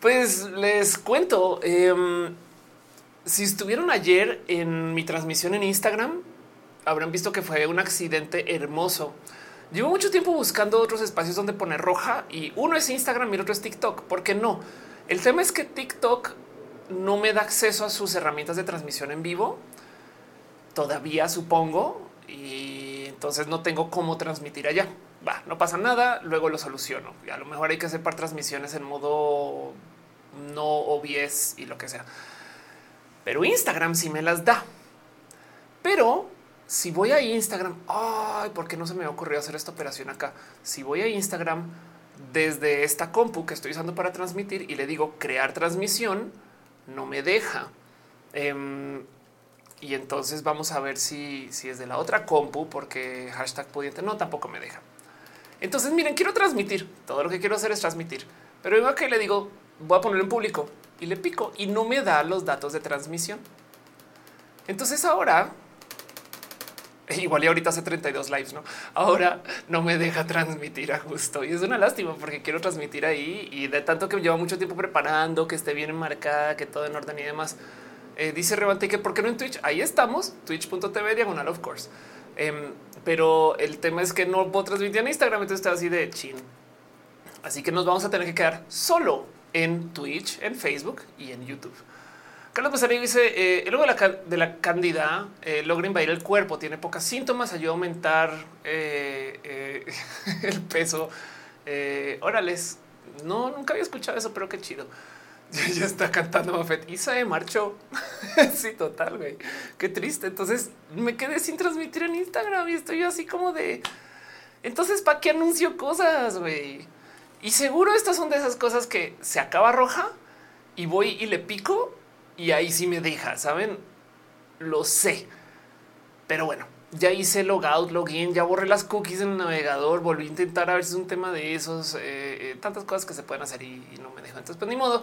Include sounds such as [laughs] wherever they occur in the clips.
Pues les cuento, em, si estuvieron ayer en mi transmisión en Instagram, habrán visto que fue un accidente hermoso. Llevo mucho tiempo buscando otros espacios donde poner roja y uno es Instagram y el otro es TikTok. ¿Por qué no? El tema es que TikTok no me da acceso a sus herramientas de transmisión en vivo. Todavía supongo. Y entonces no tengo cómo transmitir allá. Va, no pasa nada. Luego lo soluciono. Y a lo mejor hay que hacer para transmisiones en modo no OBS y lo que sea. Pero Instagram sí me las da. Pero si voy a Instagram, ay, ¿por qué no se me ocurrió hacer esta operación acá? Si voy a Instagram desde esta compu que estoy usando para transmitir y le digo crear transmisión, no me deja. Em, y entonces vamos a ver si, si es de la otra compu, porque hashtag pudiente no tampoco me deja. Entonces, miren, quiero transmitir. Todo lo que quiero hacer es transmitir, pero vengo que le digo voy a ponerlo en público y le pico y no me da los datos de transmisión. Entonces ahora, [laughs] igual y ahorita hace 32 lives, ¿no? Ahora no me deja transmitir a justo y es una lástima porque quiero transmitir ahí y de tanto que lleva mucho tiempo preparando, que esté bien enmarcada, que todo en orden y demás. Eh, dice Revante que por qué no en Twitch? Ahí estamos, twitch.tv diagonal of course. Em, pero el tema es que no puedo transmitir en Instagram, entonces está así de chin. Así que nos vamos a tener que quedar solo en Twitch, en Facebook y en YouTube. Carlos Becerril dice eh, el logo de la, de la cándida eh, logra invadir el cuerpo, tiene pocas síntomas, ayuda a aumentar eh, [laughs] el peso. órales, no, nunca había escuchado eso, pero qué chido. [laughs] Ya, está cantando Buffett y se marchó. [laughs] sí, total, güey. Qué triste. Entonces me quedé sin transmitir en Instagram y estoy así como de. Entonces, ¿para qué anuncio cosas, güey? Y seguro estas son de esas cosas que se acaba roja y voy y le pico y ahí sí me deja, ¿saben? Lo sé. Pero bueno, ya hice logout, login, ya borré las cookies en el navegador, volví a intentar a ver si es un tema de esos, eh, eh, tantas cosas que se pueden hacer y, no me dejan. Entonces, pues ni modo,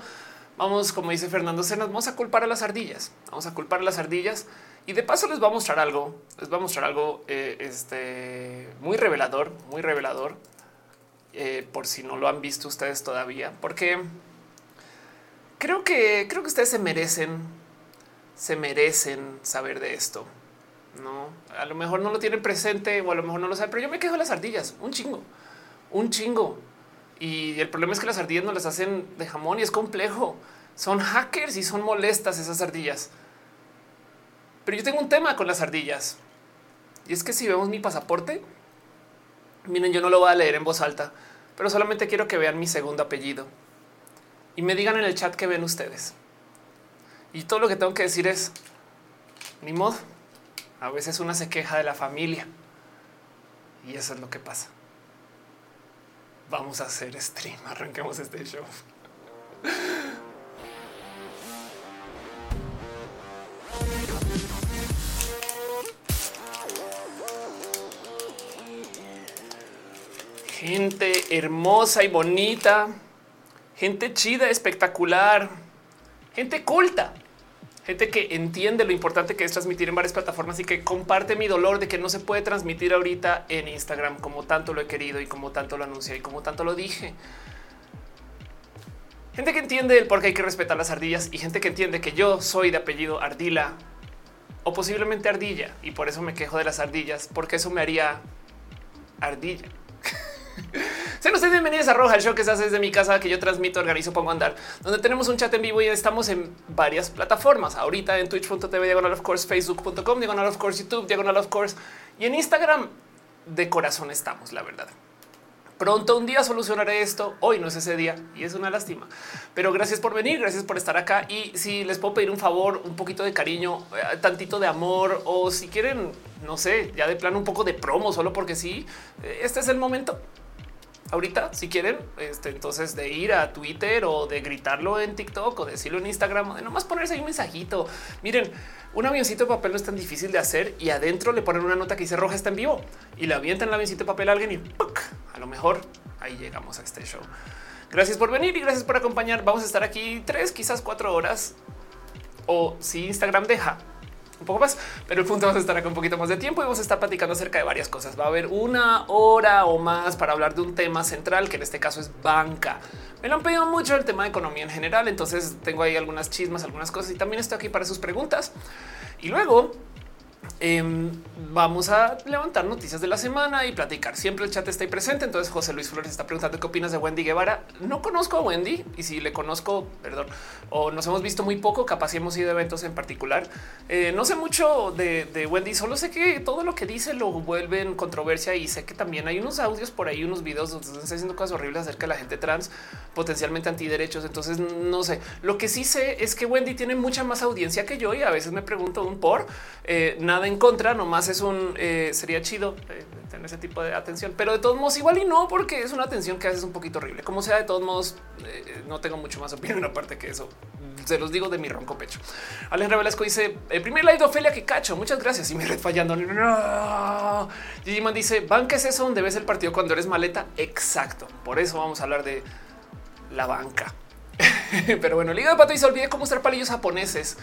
vamos, como dice Fernando Cenas, vamos a culpar a las ardillas, vamos a culpar a las ardillas y de paso les voy a mostrar algo, les voy a mostrar algo eh, este, muy revelador, muy revelador eh, por si no lo han visto ustedes todavía, porque creo que creo que ustedes se merecen, se merecen saber de esto. No, a lo mejor no lo tienen presente o a lo mejor no lo saben, pero yo me quejo de las ardillas, un chingo, un chingo. Y el problema es que las ardillas no las hacen de jamón y es complejo. Son hackers y son molestas esas ardillas. Pero yo tengo un tema con las ardillas. Y es que si vemos mi pasaporte, Miren, yo no lo voy a leer en voz alta, pero solamente quiero que vean mi segundo apellido y me digan en el chat que ven ustedes. Y todo lo que tengo que decir es ni modo. A veces una se queja de la familia y eso es lo que pasa. Vamos a hacer stream. Arranquemos este show. gente hermosa y bonita, gente chida, espectacular, gente culta, gente que entiende lo importante que es transmitir en varias plataformas y que comparte mi dolor de que no se puede transmitir ahorita en Instagram como tanto lo he querido y como tanto lo anuncié y como tanto lo dije. Gente que entiende el por qué hay que respetar las ardillas y gente que entiende que yo soy de apellido Ardila o posiblemente Ardilla y por eso me quejo de las ardillas porque eso me haría ardilla. [laughs] Sean ustedes bienvenidos a Roja, el show que se hace desde mi casa, que yo transmito, organizo, pongo a andar, donde tenemos un chat en vivo y estamos en varias plataformas. Ahorita en twitch.tv, diagonal of course, facebook.com, diagonal of course, YouTube, diagonal of course y en Instagram de corazón estamos, la verdad. Pronto un día solucionaré esto. Hoy no es ese día y es una lástima. Pero gracias por venir, gracias por estar acá. Y si les puedo pedir un favor, un poquito de cariño, eh, tantito de amor o si quieren, no sé, ya de plano un poco de promo, solo porque sí, eh, este es el momento ahorita, si quieren, este, entonces de ir a Twitter o de gritarlo en TikTok o decirlo en Instagram o de nomás ponerse ahí un mensajito. Miren, un avioncito de papel no es tan difícil de hacer y adentro le ponen una nota que dice roja está en vivo y le avientan el avioncito de papel a alguien y a lo mejor ahí llegamos a este show. Gracias por venir y gracias por acompañar. Vamos a estar aquí tres, quizás cuatro horas o si Instagram deja un poco más, pero el punto vamos a estar acá un poquito más de tiempo y vamos a estar platicando acerca de varias cosas. Va a haber una hora o más para hablar de un tema central, que en este caso es banca. Me lo han pedido mucho el tema de economía en general, entonces tengo ahí algunas chismas, algunas cosas y también estoy aquí para sus preguntas. Y luego Em, vamos a levantar noticias de la semana y platicar. Siempre el chat está ahí presente. Entonces José Luis Flores está preguntando qué opinas de Wendy Guevara. No conozco a Wendy y si le conozco, perdón, o nos hemos visto muy poco, capaz si hemos ido a eventos en particular. Eh, no sé mucho de, Wendy, solo sé que todo lo que dice lo vuelve en controversia y sé que también hay unos audios por ahí, unos videos donde están haciendo cosas horribles acerca de la gente trans, potencialmente antiderechos. Entonces no sé. Lo que sí sé es que Wendy tiene mucha más audiencia que yo y a veces me pregunto un por eh, nada en contra, nomás es un eh, sería chido eh, tener ese tipo de atención, pero de todos modos, igual y no, porque es una atención que a veces es un poquito horrible. Como sea, de todos modos, eh, no tengo mucho más opinión [laughs] aparte que eso. Se los digo de mi ronco pecho. Alejandra Velasco dice: el primer like de Ofelia que cacho. Muchas gracias. Y me red fallando. No. Gigi dice: banca es eso donde ves el partido cuando eres maleta. Exacto. Por eso vamos a hablar de la banca. [laughs] Pero bueno, Liga de Pato y se olvide cómo usar palillos japoneses.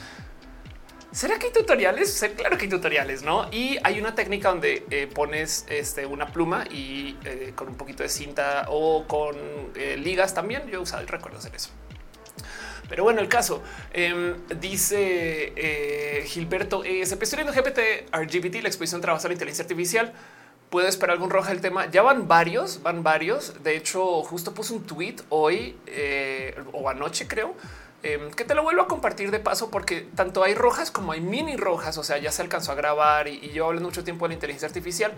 ¿Será que hay tutoriales? Claro que hay tutoriales, ¿no? Y hay una técnica donde eh, pones este, una pluma y eh, con un poquito de cinta o con eh, ligas también. Yo he usado y recuerdo hacer eso. Pero bueno, el caso em, dice Gilberto, se estudiando GPT, RGBT, la exposición trabajo a la inteligencia artificial. ¿Puedo esperar algún roja el tema? Ya van varios, van varios. De hecho, justo puse un tweet hoy o anoche, creo, Em, que te lo vuelvo a compartir de paso porque tanto hay rojas como hay mini rojas, o sea, ya se alcanzó a grabar y, yo hablo mucho tiempo de la inteligencia artificial.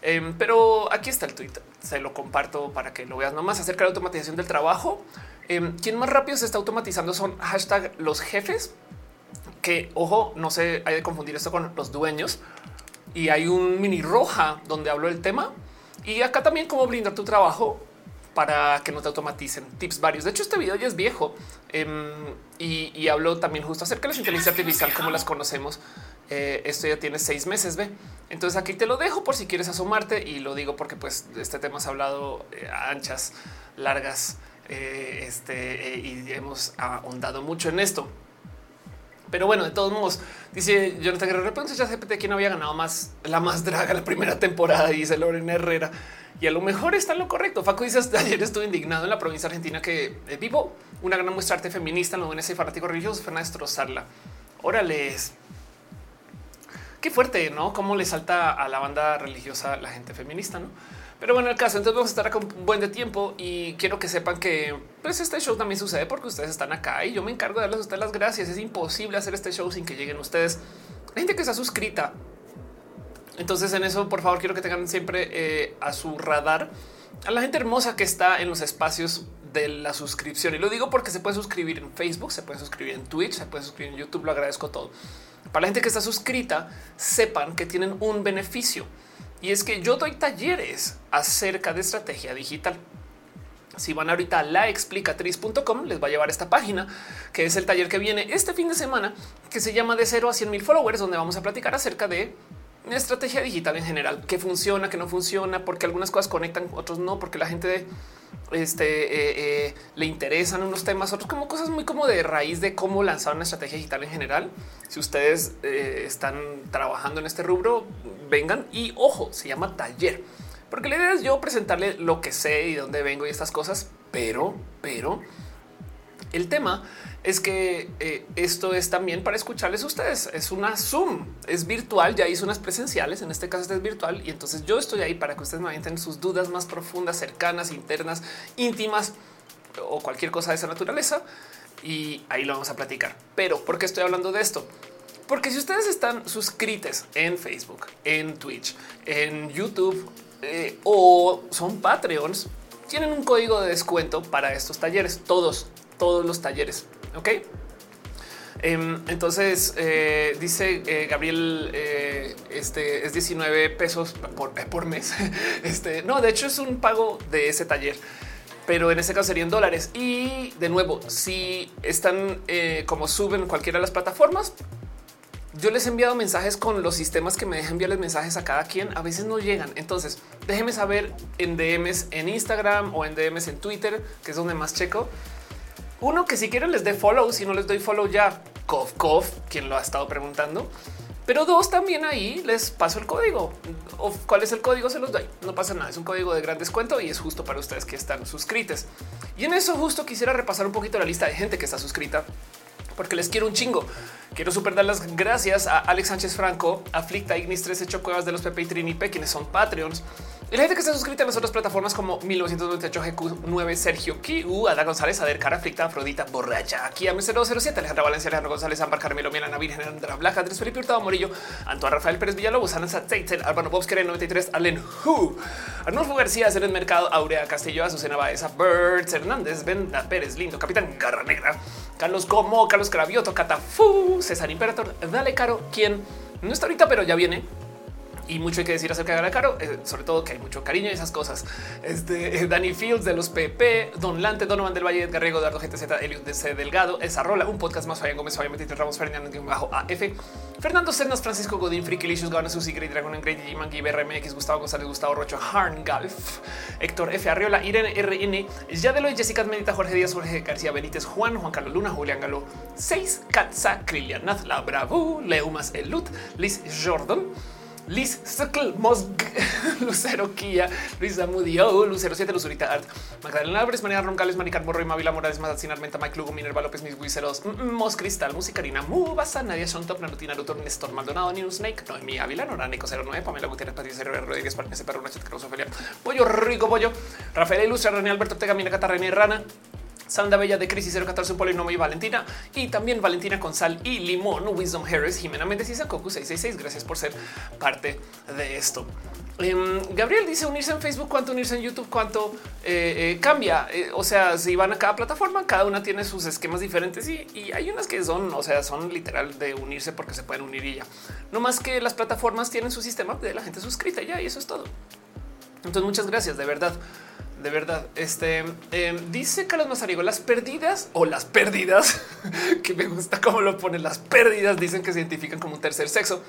Em, pero aquí está el tweet, se lo comparto para que lo veas nomás acerca de la automatización del trabajo. Em, quien más rápido se está automatizando son hashtag los jefes, que ojo, no se hay de confundir esto con los dueños. Y hay un mini roja donde hablo del tema. Y acá también cómo blindar tu trabajo para que no te automaticen tips varios. De hecho, este video ya es viejo em, y, hablo también justo acerca de la inteligencia artificial, como las conocemos. Eh, esto ya tiene seis meses. Ve, entonces aquí te lo dejo por si quieres asomarte y lo digo porque, pues, este tema se ha hablado eh, anchas, largas eh, este, y hemos ahondado mucho en esto. Pero bueno, de todos modos, dice Jonathan Guerrero, repente ya GPT quién había ganado más la más draga la primera temporada, dice Lorena Herrera. Y a lo mejor está en lo correcto. Facu dice ayer estuve indignado en la provincia argentina que eh, vivo una gran muestra arte feminista en lo ese fanático religioso fue a destrozarla. Órale, qué fuerte, ¿no? Cómo le salta a la banda religiosa la gente feminista, ¿no? Pero bueno, el caso, entonces vamos a estar acá un buen de tiempo y quiero que sepan que pues este show también sucede porque ustedes están acá y yo me encargo de darles a ustedes las gracias. Es imposible hacer este show sin que lleguen ustedes. Hay gente que está suscrita. Entonces en eso, por favor, quiero que tengan siempre eh, a su radar a la gente hermosa que está en los espacios de la suscripción. Y lo digo porque se puede suscribir en Facebook, se puede suscribir en Twitch, se puede suscribir en YouTube. Lo agradezco todo. Para la gente que está suscrita, sepan que tienen un beneficio y es que yo doy talleres acerca de estrategia digital. Si van ahorita a laexplicatriz.com, les va a llevar esta página, que es el taller que viene este fin de semana, que se llama de cero a 100 mil followers, donde vamos a platicar acerca de estrategia digital en general, qué funciona, qué no funciona, porque algunas cosas conectan, otros no, porque la gente este, eh, eh, le interesan unos temas, otros como cosas muy como de raíz de cómo lanzar una estrategia digital en general. Si ustedes eh, están trabajando en este rubro, vengan y ojo, se llama taller, porque la idea es yo presentarle lo que sé y dónde vengo y estas cosas, pero, pero el tema es que eh, esto es también para escucharles a ustedes. Es una Zoom, es virtual. Ya hice unas presenciales. En este caso, este es virtual. Y entonces yo estoy ahí para que ustedes me avienten sus dudas más profundas, cercanas, internas, íntimas o cualquier cosa de esa naturaleza. Y ahí lo vamos a platicar. Pero ¿por qué estoy hablando de esto? Porque si ustedes están suscritos en Facebook, en Twitch, en YouTube eh, o son Patreons, tienen un código de descuento para estos talleres. Todos, todos los talleres. Ok. Em, entonces eh, dice eh, Gabriel, eh, este es 19 pesos por, mes. [laughs] Este no, de hecho es un pago de ese taller, pero en ese caso serían dólares. Y de nuevo, si están como suben cualquiera de las plataformas, yo les he enviado mensajes con los sistemas que me dejan enviarles mensajes a cada quien. A veces no llegan. Entonces déjenme saber en DMs en Instagram o en DMs en Twitter, que es donde más checo uno que si quieren les dé follow, si no les doy follow ya, cof, cof, quien lo ha estado preguntando. Pero dos, también ahí les paso el código. O cuál es el código, se los doy. No pasa nada. Es un código de gran descuento y es justo para ustedes que están suscritos. Y en eso justo quisiera repasar un poquito la lista de gente que está suscrita porque les quiero un chingo. Quiero super dar las gracias a Alex Sánchez Franco, Aflicta, Ignis 13, Hecho Cuevas de los Pepe y Trinipe, quienes son Patreons. Y la gente que está suscrita en las otras plataformas como 1998 GQ9, Sergio Q, Ada González, Ader Cara, Aflicta, Afrodita, Borracha, aquí a 007, Alejandra Valencia, Alejandro González, Ámbar, Carmelo, Milana, Virgen, Andra Blaja, Andrés Felipe Hurtado Morillo, Antoine Rafael Pérez Villalobos, Ana Satzeitzel, Albano Bobsker, 93, Allen Hu, Arnulfo García, Ceren Mercado, Aurea Castillo, Azucena Baeza, Birds, Hernández, Venda Pérez, Lindo, Capitán Garra Negra, Carlos Como, Carlos Cravioto, Catafu, César Imperator, Dale Caro, quien no está ahorita, pero ya viene y mucho hay que decir acerca de la Caro, eh, sobre todo que hay mucho cariño y esas cosas. Este eh, Danny Fields de los PP, Don Lante, Donovan del Valle, Edgar Rego, Eduardo GTZ, Eliud DC Delgado, esa rola, un podcast más, Fabián Gómez, Fabián Metito, Ramos Fernández, bajo AF, Fernando Cernas, Francisco Godín, Friki Licious, Gana Susi, Great Dragon, Great G-Man, BRMX, Gustavo González, Gustavo Rocho, Harn Galf, Héctor F. Arriola, Irene RN, Yadelo, Jessica Medita, Jorge Díaz, Jorge García Benítez, Juan, Juan Carlos Luna, Julián Galo, 6, Katza, Krilian Nath, La Bravo, Leumas Elut, Liz Jordan, Liz Mosg, [laughs] Lucero Kia, Luis Zamudio, Lucero 7, Luzurita Art, Magdalena Álvarez, María Roncales, Maricar Borro y Mavila Morales, Mazalcin Armenta, Mike Lugo, Minerva López, Mis Buiceros, Mos Cristal, Musicarina, Mubasa, Nadia Son Top, Narutina, Lutor, Néstor Maldonado, Ninus Snake, Noemí Ávila, Nora, Nico 09, Pamela Gutiérrez, Patricia Herrera, Rodríguez, Parque, Perro, Nachet, Cruz, Ofelia, Pollo Rico, Pollo, Rafael Ilustra, René Alberto Tega, Mina Catarrena y Rana, Sanda Bella de Crisis 014, un polinomio y Valentina. Y también Valentina con sal y limón, Wisdom Harris, Jimena Méndez y Sakoku 666. Gracias por ser parte de esto. Um, Gabriel dice unirse en Facebook, cuánto unirse en YouTube, cuánto eh, eh, cambia. Eh, o sea, si van a cada plataforma, cada una tiene sus esquemas diferentes y, y, hay unas que son, o sea, son literal de unirse porque se pueden unir y ya. No más que las plataformas tienen su sistema de la gente suscrita ya y eso es todo. Entonces, muchas gracias de verdad de verdad. Este eh, dice Carlos Mazarigo, las pérdidas o las pérdidas [laughs] que me gusta cómo lo ponen. Las pérdidas dicen que se identifican como un tercer sexo.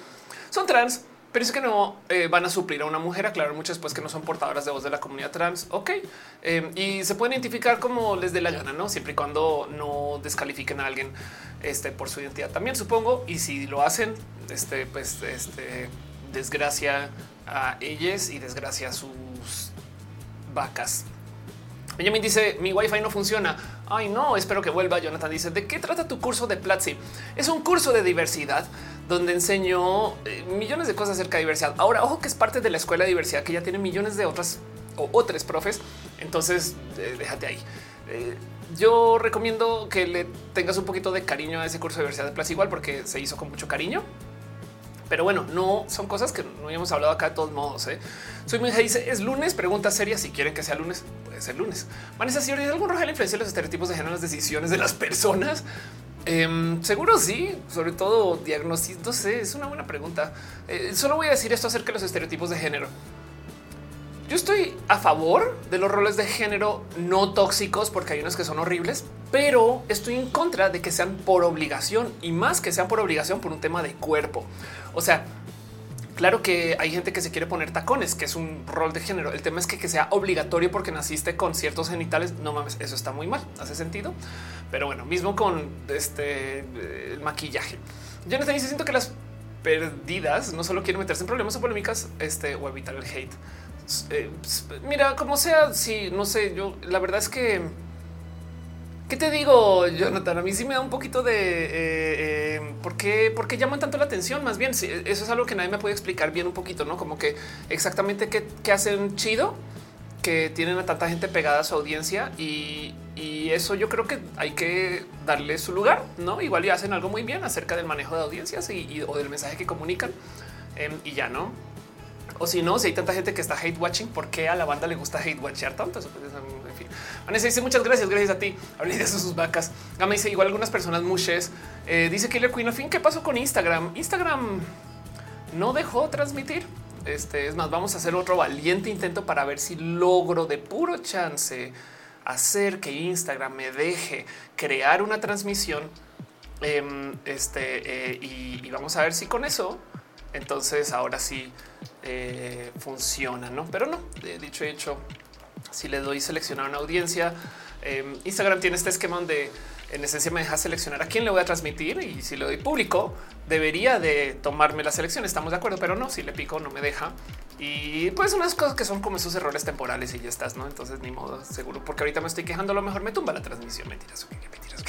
Son trans, pero es que no eh, van a suplir a una mujer. Aclaro muchas pues que no son portadoras de voz de la comunidad trans. Ok, eh, y se pueden identificar como les dé la gana, no siempre y cuando no descalifiquen a alguien este, por su identidad. También supongo. Y si lo hacen, este, pues, este desgracia a ellas y desgracia a sus vacas. Benjamin dice mi wifi no funciona. Ay, no, espero que vuelva. Jonathan dice de qué trata tu curso de Platzi? Es un curso de diversidad donde enseño eh, millones de cosas acerca de diversidad. Ahora, ojo que es parte de la escuela de diversidad que ya tiene millones de otras o otros profes. Entonces, eh, déjate ahí. Eh, yo recomiendo que le tengas un poquito de cariño a ese curso de diversidad de Platzi igual porque se hizo con mucho cariño pero bueno, no son cosas que no habíamos hablado acá de todos modos. ¿eh? Soy muy dice es lunes. Pregunta seria. Si quieren que sea lunes, puede ser lunes. Vanessa, si ¿hay algún roja la influencia de los estereotipos de género en las decisiones de las personas? Em, seguro sí, sobre todo diagnóstico. No sé, es una buena pregunta. Eh, solo voy a decir esto acerca de los estereotipos de género. Yo estoy a favor de los roles de género no tóxicos porque hay unos que son horribles, pero estoy en contra de que sean por obligación y más que sean por obligación por un tema de cuerpo. O sea, claro que hay gente que se quiere poner tacones, que es un rol de género. El tema es que, que sea obligatorio porque naciste con ciertos genitales. No mames, eso está muy mal. Hace sentido. Pero bueno, mismo con este el maquillaje. Yo no dice siento que las perdidas no solo quieren meterse en problemas o polémicas este, o evitar el hate eh, mira, como sea, sí, no sé, yo la verdad es que... ¿Qué te digo, Jonathan? A mí sí me da un poquito de eh, eh, ¿por, qué, por, qué, llaman tanto la atención. Más bien, eso es algo que nadie me puede explicar bien un poquito, no como que exactamente qué, qué hacen chido que tienen a tanta gente pegada a su audiencia y, y, eso yo creo que hay que darle su lugar, no? Igual y hacen algo muy bien acerca del manejo de audiencias y, o del mensaje que comunican em, y ya no. O si no, si hay tanta gente que está hate watching, ¿por qué a la banda le gusta hate watchar tanto? Pues, en fin, Vanessa dice muchas gracias, gracias a ti. Hablé de sus vacas. Gama dice igual algunas personas mushes. Eh, dice Killer Queen, al fin, ¿qué pasó con Instagram? Instagram no dejó transmitir. Este es más, vamos a hacer otro valiente intento para ver si logro de puro chance hacer que Instagram me deje crear una transmisión. Em, este eh, y vamos a ver si con eso entonces ahora sí eh, funciona, ¿no? Pero no, dicho y hecho, si le doy seleccionar una audiencia, em, Instagram tiene este esquema donde en esencia me deja seleccionar a quién le voy a transmitir y si le doy público debería de tomarme la selección. Estamos de acuerdo, pero no, si le pico no me deja. Y pues unas cosas que son como esos errores temporales y ya estás, ¿no? Entonces ni modo, seguro, porque ahorita me estoy quejando, a lo mejor me tumba la transmisión. Mentiras, ¿qué, mentiras.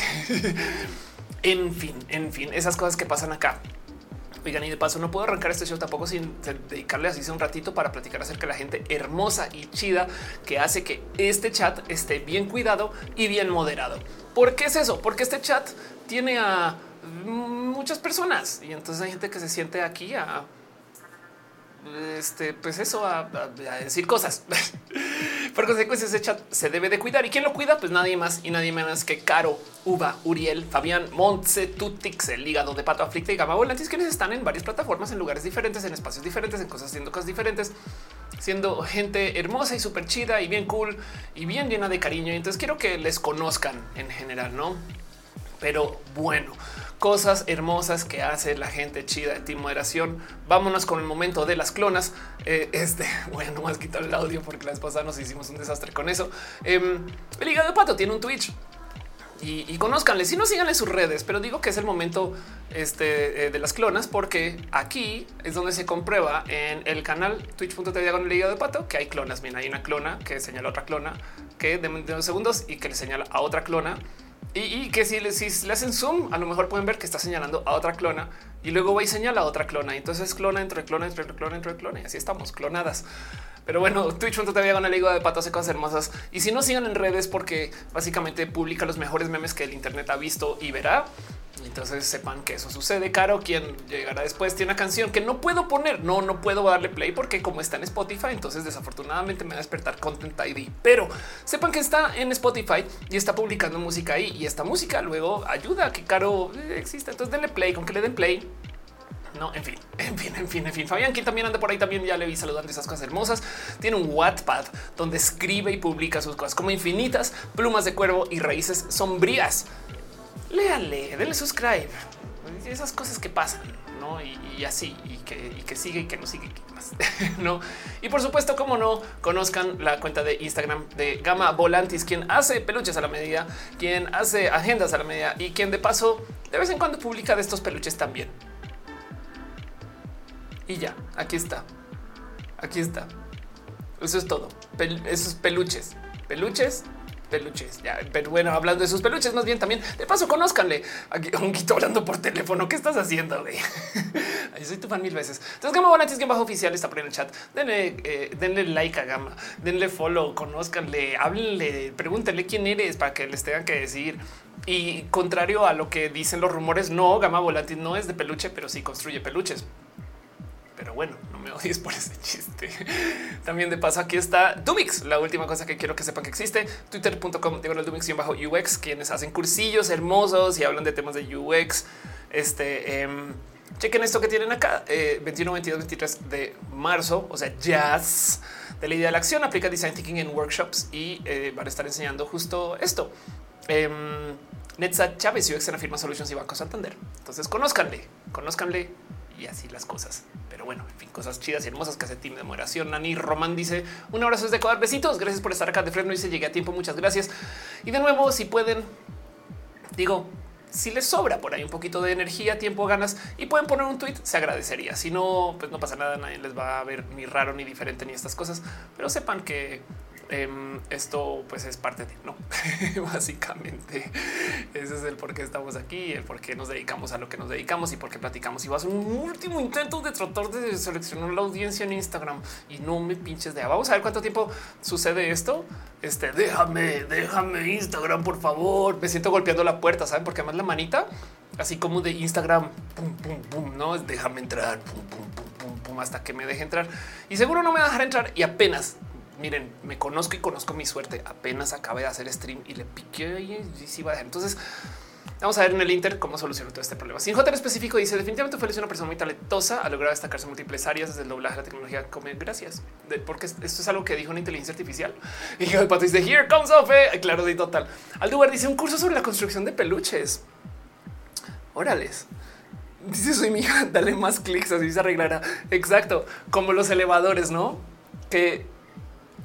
[laughs] en fin, en fin, esas cosas que pasan acá. Y de paso no puedo arrancar este show tampoco sin dedicarle así un ratito para platicar acerca de la gente hermosa y chida que hace que este chat esté bien cuidado y bien moderado. ¿Por qué es eso? Porque este chat tiene a muchas personas y entonces hay gente que se siente aquí a este, pues eso a, decir cosas. [laughs] Por consecuencia, ese chat se debe de cuidar. ¿Y quién lo cuida? Pues nadie más y nadie menos que Caro, Uva, Uriel, Fabián, Montse, Tutix, el hígado de Pato Aflicta y Gama quienes están en varias plataformas, en lugares diferentes, en espacios diferentes, en cosas haciendo cosas diferentes, siendo gente hermosa y súper chida y bien cool y bien llena de cariño. Entonces quiero que les conozcan en general, ¿no? Pero bueno, cosas hermosas que hace la gente chida de Team Moderación. Vámonos con el momento de las clonas. Eh, este, [laughs] bueno, más quitar el audio porque la vez pasada nos hicimos un desastre con eso. Em, el hígado de pato tiene un Twitch. Y, y si no sigan en sus redes, pero digo que es el momento este, eh, de las clonas, porque aquí es donde se comprueba en el canal twitch.tv con el hígado de pato que hay clonas. Bien, hay una clona que señala a otra clona que de unos segundos y que le señala a otra clona y, que si le, si le hacen zoom, a lo mejor pueden ver que está señalando a otra clona y luego va y señala a otra clona. Entonces clona entre clona, entre clona, entre clona y así estamos clonadas. Pero bueno, Twitch todavía con el higo de pato hace cosas hermosas. Y si no sigan en redes, porque básicamente publica los mejores memes que el Internet ha visto y verá. Entonces sepan que eso sucede. Caro, quien llegará después, tiene una canción que no puedo poner. No, no puedo darle play porque como está en Spotify, entonces desafortunadamente me va a despertar Content ID. Pero sepan que está en Spotify y está publicando música ahí. Y esta música luego ayuda a que Caro eh, exista. Entonces denle play, con que le den play. No, en fin, [laughs] en fin, en fin, en fin. Fabián, quien también anda por ahí, también ya le vi saludando esas cosas hermosas. Tiene un Wattpad donde escribe y publica sus cosas como infinitas plumas de cuervo y raíces sombrías léale, denle subscribe. Esas cosas que pasan, ¿no? Y, así, y que, sigue y que no sigue, más, [laughs] ¿no? Y por supuesto, como no, conozcan la cuenta de Instagram de Gama Volantis, quien hace peluches a la medida, quien hace agendas a la medida y quien de paso de vez en cuando publica de estos peluches también. Y ya, aquí está. Aquí está. Eso es todo. esos peluches. Peluches peluches. Ya, pero bueno, hablando de sus peluches, más bien también de paso, conózcanle aquí un quito hablando por teléfono. ¿Qué estás haciendo? Güey? [laughs] Soy tu fan mil veces. Entonces, Gama Volantis, que bajo oficial está por en el chat. Denle, eh, denle like a Gama, denle follow, conózcanle, háblenle, pregúntenle quién eres para que les tengan que decir. Y contrario a lo que dicen los rumores, no, Gama Volantis no es de peluche, pero sí construye peluches. Pero bueno, no me odies por ese chiste. [laughs] También de paso aquí está Dumix, la última cosa que quiero que sepan que existe. Twitter.com digo el Dumix bajo UX, quienes hacen cursillos hermosos y hablan de temas de UX. Este em, chequen esto que tienen acá 21, 22, 23 de marzo, o sea, jazz de la idea de la acción. Aplica design thinking en workshops y eh, van a estar enseñando justo esto. Eh, Netza Chávez, UX en la firma Solutions y Banco Santander. Entonces, conózcanle, conózcanle y así las cosas. Pero bueno, en fin, cosas chidas y hermosas Team de Moderación. Nani Román dice un abrazo desde Ecuador. Besitos. Gracias por estar acá de Fresno y se llegué a tiempo. Muchas gracias. Y de nuevo, si pueden, digo, si les sobra por ahí un poquito de energía, tiempo, ganas y pueden poner un tweet, se agradecería. Si no, pues no pasa nada. Nadie les va a ver ni raro ni diferente ni estas cosas, pero sepan que Em, esto pues es parte de no [laughs] básicamente ese es el por qué estamos aquí el por qué nos dedicamos a lo que nos dedicamos y por qué platicamos. Y vas a un último intento de tratar de seleccionar la audiencia en Instagram. Y no me pinches de vamos a ver cuánto tiempo sucede esto. Este déjame déjame Instagram por favor. Me siento golpeando la puerta saben porque además la manita así como de Instagram no déjame entrar pum pum pum hasta que me deje entrar. Y seguro no me va a dejar entrar. Y apenas miren, me conozco y conozco mi suerte. Apenas acabé de hacer stream y le piqué y sí va a dejar. Entonces, Vamos a ver en el Inter cómo solucionó todo este problema. Sin J específico dice definitivamente fue una persona muy talentosa, ha logrado destacarse en múltiples áreas desde el doblaje, la tecnología, como gracias, porque esto es algo que dijo una inteligencia artificial. [laughs] Y el pato dice here comes off. Claro, de total. Aldubar dice un curso sobre la construcción de peluches. Órales. Dice soy mi hija, dale más clics, así se arreglará. Exacto, como los elevadores, no? Que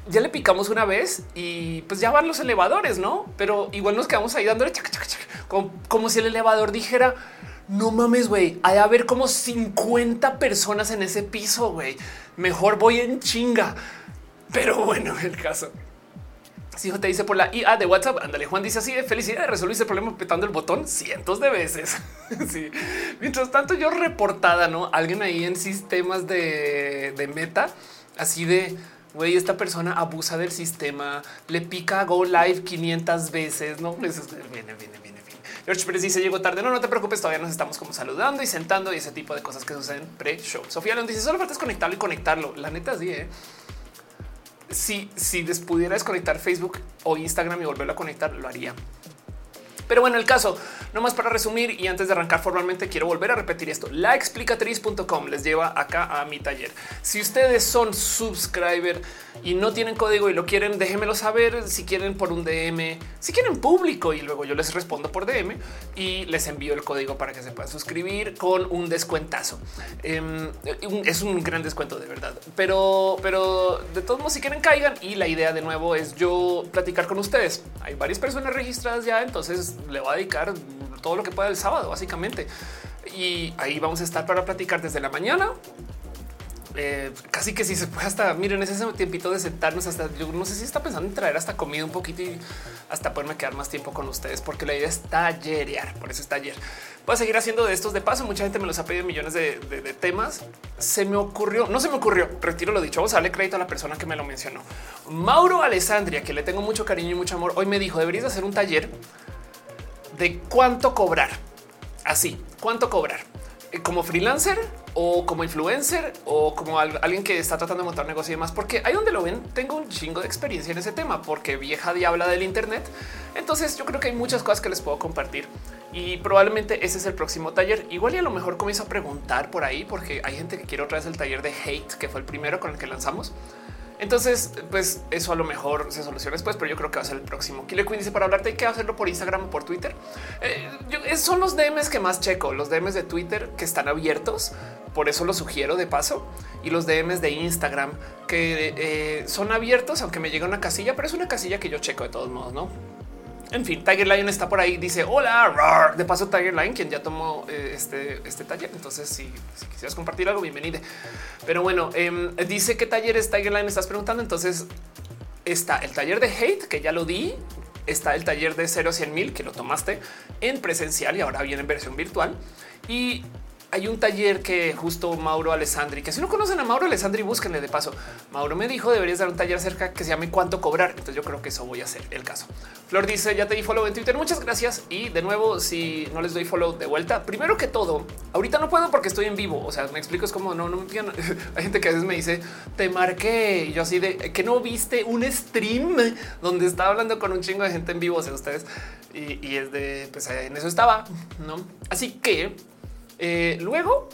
ya le picamos una vez y pues ya van los elevadores, no? Pero igual nos quedamos ahí dándole como, como si el elevador dijera no mames, güey, hay a haber como 50 personas en ese piso, güey. Mejor voy en chinga. Pero bueno, el caso. Si hijo te dice por la IA de WhatsApp, ándale, Juan dice así de felicidad, resolviste el problema petando el botón cientos de veces. [laughs] sí. Mientras tanto, yo reportada, ¿no? Alguien ahí en sistemas de meta, así de, güey, esta persona abusa del sistema, le pica Go Live 500 veces, ¿no? Viene, viene, viene. George Pérez dice llegó tarde. No, no te preocupes, todavía nos estamos como saludando y sentando y ese tipo de cosas que suceden pre-show. Sofía León dice solo falta desconectarlo y conectarlo. La neta sí, ¿eh? Si, si pudiera desconectar Facebook o Instagram y volverlo a conectar, lo haría. Pero bueno, el caso, no más para resumir y antes de arrancar formalmente, quiero volver a repetir esto. La explicatriz.com les lleva acá a mi taller. Si ustedes son subscriber y no tienen código y lo quieren, déjenmelo saber si quieren por un DM, si quieren público y luego yo les respondo por DM y les envío el código para que se puedan suscribir con un descuentazo. Em, es un gran descuento de verdad, pero, pero de todos modos, si quieren caigan y la idea de nuevo es yo platicar con ustedes. Hay varias personas registradas ya, entonces le voy a dedicar todo lo que pueda el sábado, básicamente. Y ahí vamos a estar para platicar desde la mañana eh, casi que si se puede hasta miren ese tiempito de sentarnos hasta yo no sé si está pensando en traer hasta comida un poquito y hasta poderme quedar más tiempo con ustedes porque la idea es tallerear, por eso es taller. Voy a seguir haciendo de estos de paso. Mucha gente me los ha pedido millones de, temas. Se me ocurrió, no se me ocurrió, retiro lo dicho. Vamos a darle crédito a la persona que me lo mencionó. Mauro Alessandria, que le tengo mucho cariño y mucho amor. Hoy me dijo deberías hacer un taller de cuánto cobrar. Así, cuánto cobrar eh, como freelancer o como influencer o como alguien que está tratando de montar negocio y demás, porque ahí donde lo ven, tengo un chingo de experiencia en ese tema, porque vieja diabla del Internet. Entonces yo creo que hay muchas cosas que les puedo compartir y probablemente ese es el próximo taller. Igual y a lo mejor comienzo a preguntar por ahí, porque hay gente que quiere otra vez el taller de hate, que fue el primero con el que lanzamos. Entonces, pues eso a lo mejor se soluciona después, pero yo creo que va a ser el próximo. Killer Queen dice para hablarte hay que hacerlo por Instagram o por Twitter. Eh, son los DMs que más checo, los DMs de Twitter que están abiertos. Por eso lo sugiero de paso y los DMs de Instagram que eh, son abiertos, aunque me llega una casilla, pero es una casilla que yo checo de todos modos, no? En fin, Tiger Lion está por ahí. Dice hola. De paso, Tiger Lion, quien ya tomó eh, este, este taller. Entonces, si, quisieras compartir algo, bienvenido. Pero bueno, em, dice qué talleres Tiger Lion estás preguntando. Entonces, está el taller de hate que ya lo di. Está el taller de 0 a 100 mil que lo tomaste en presencial y ahora viene en versión virtual. Y hay un taller que justo Mauro Alessandri, que si no conocen a Mauro Alessandri, búsquenle de paso. Mauro me dijo deberías dar un taller cerca que se llame cuánto cobrar. Entonces yo creo que eso voy a hacer el caso. Flor dice ya te di follow en Twitter. Muchas gracias. Y de nuevo, si no les doy follow de vuelta, primero que todo, ahorita no puedo porque estoy en vivo. O sea, me explico. Es como no, no me [laughs] Hay gente que a veces me dice te marqué yo así de que no viste un stream donde estaba hablando con un chingo de gente en vivo. O sea, ustedes y, y es de pues en eso estaba, no? Así que eh, luego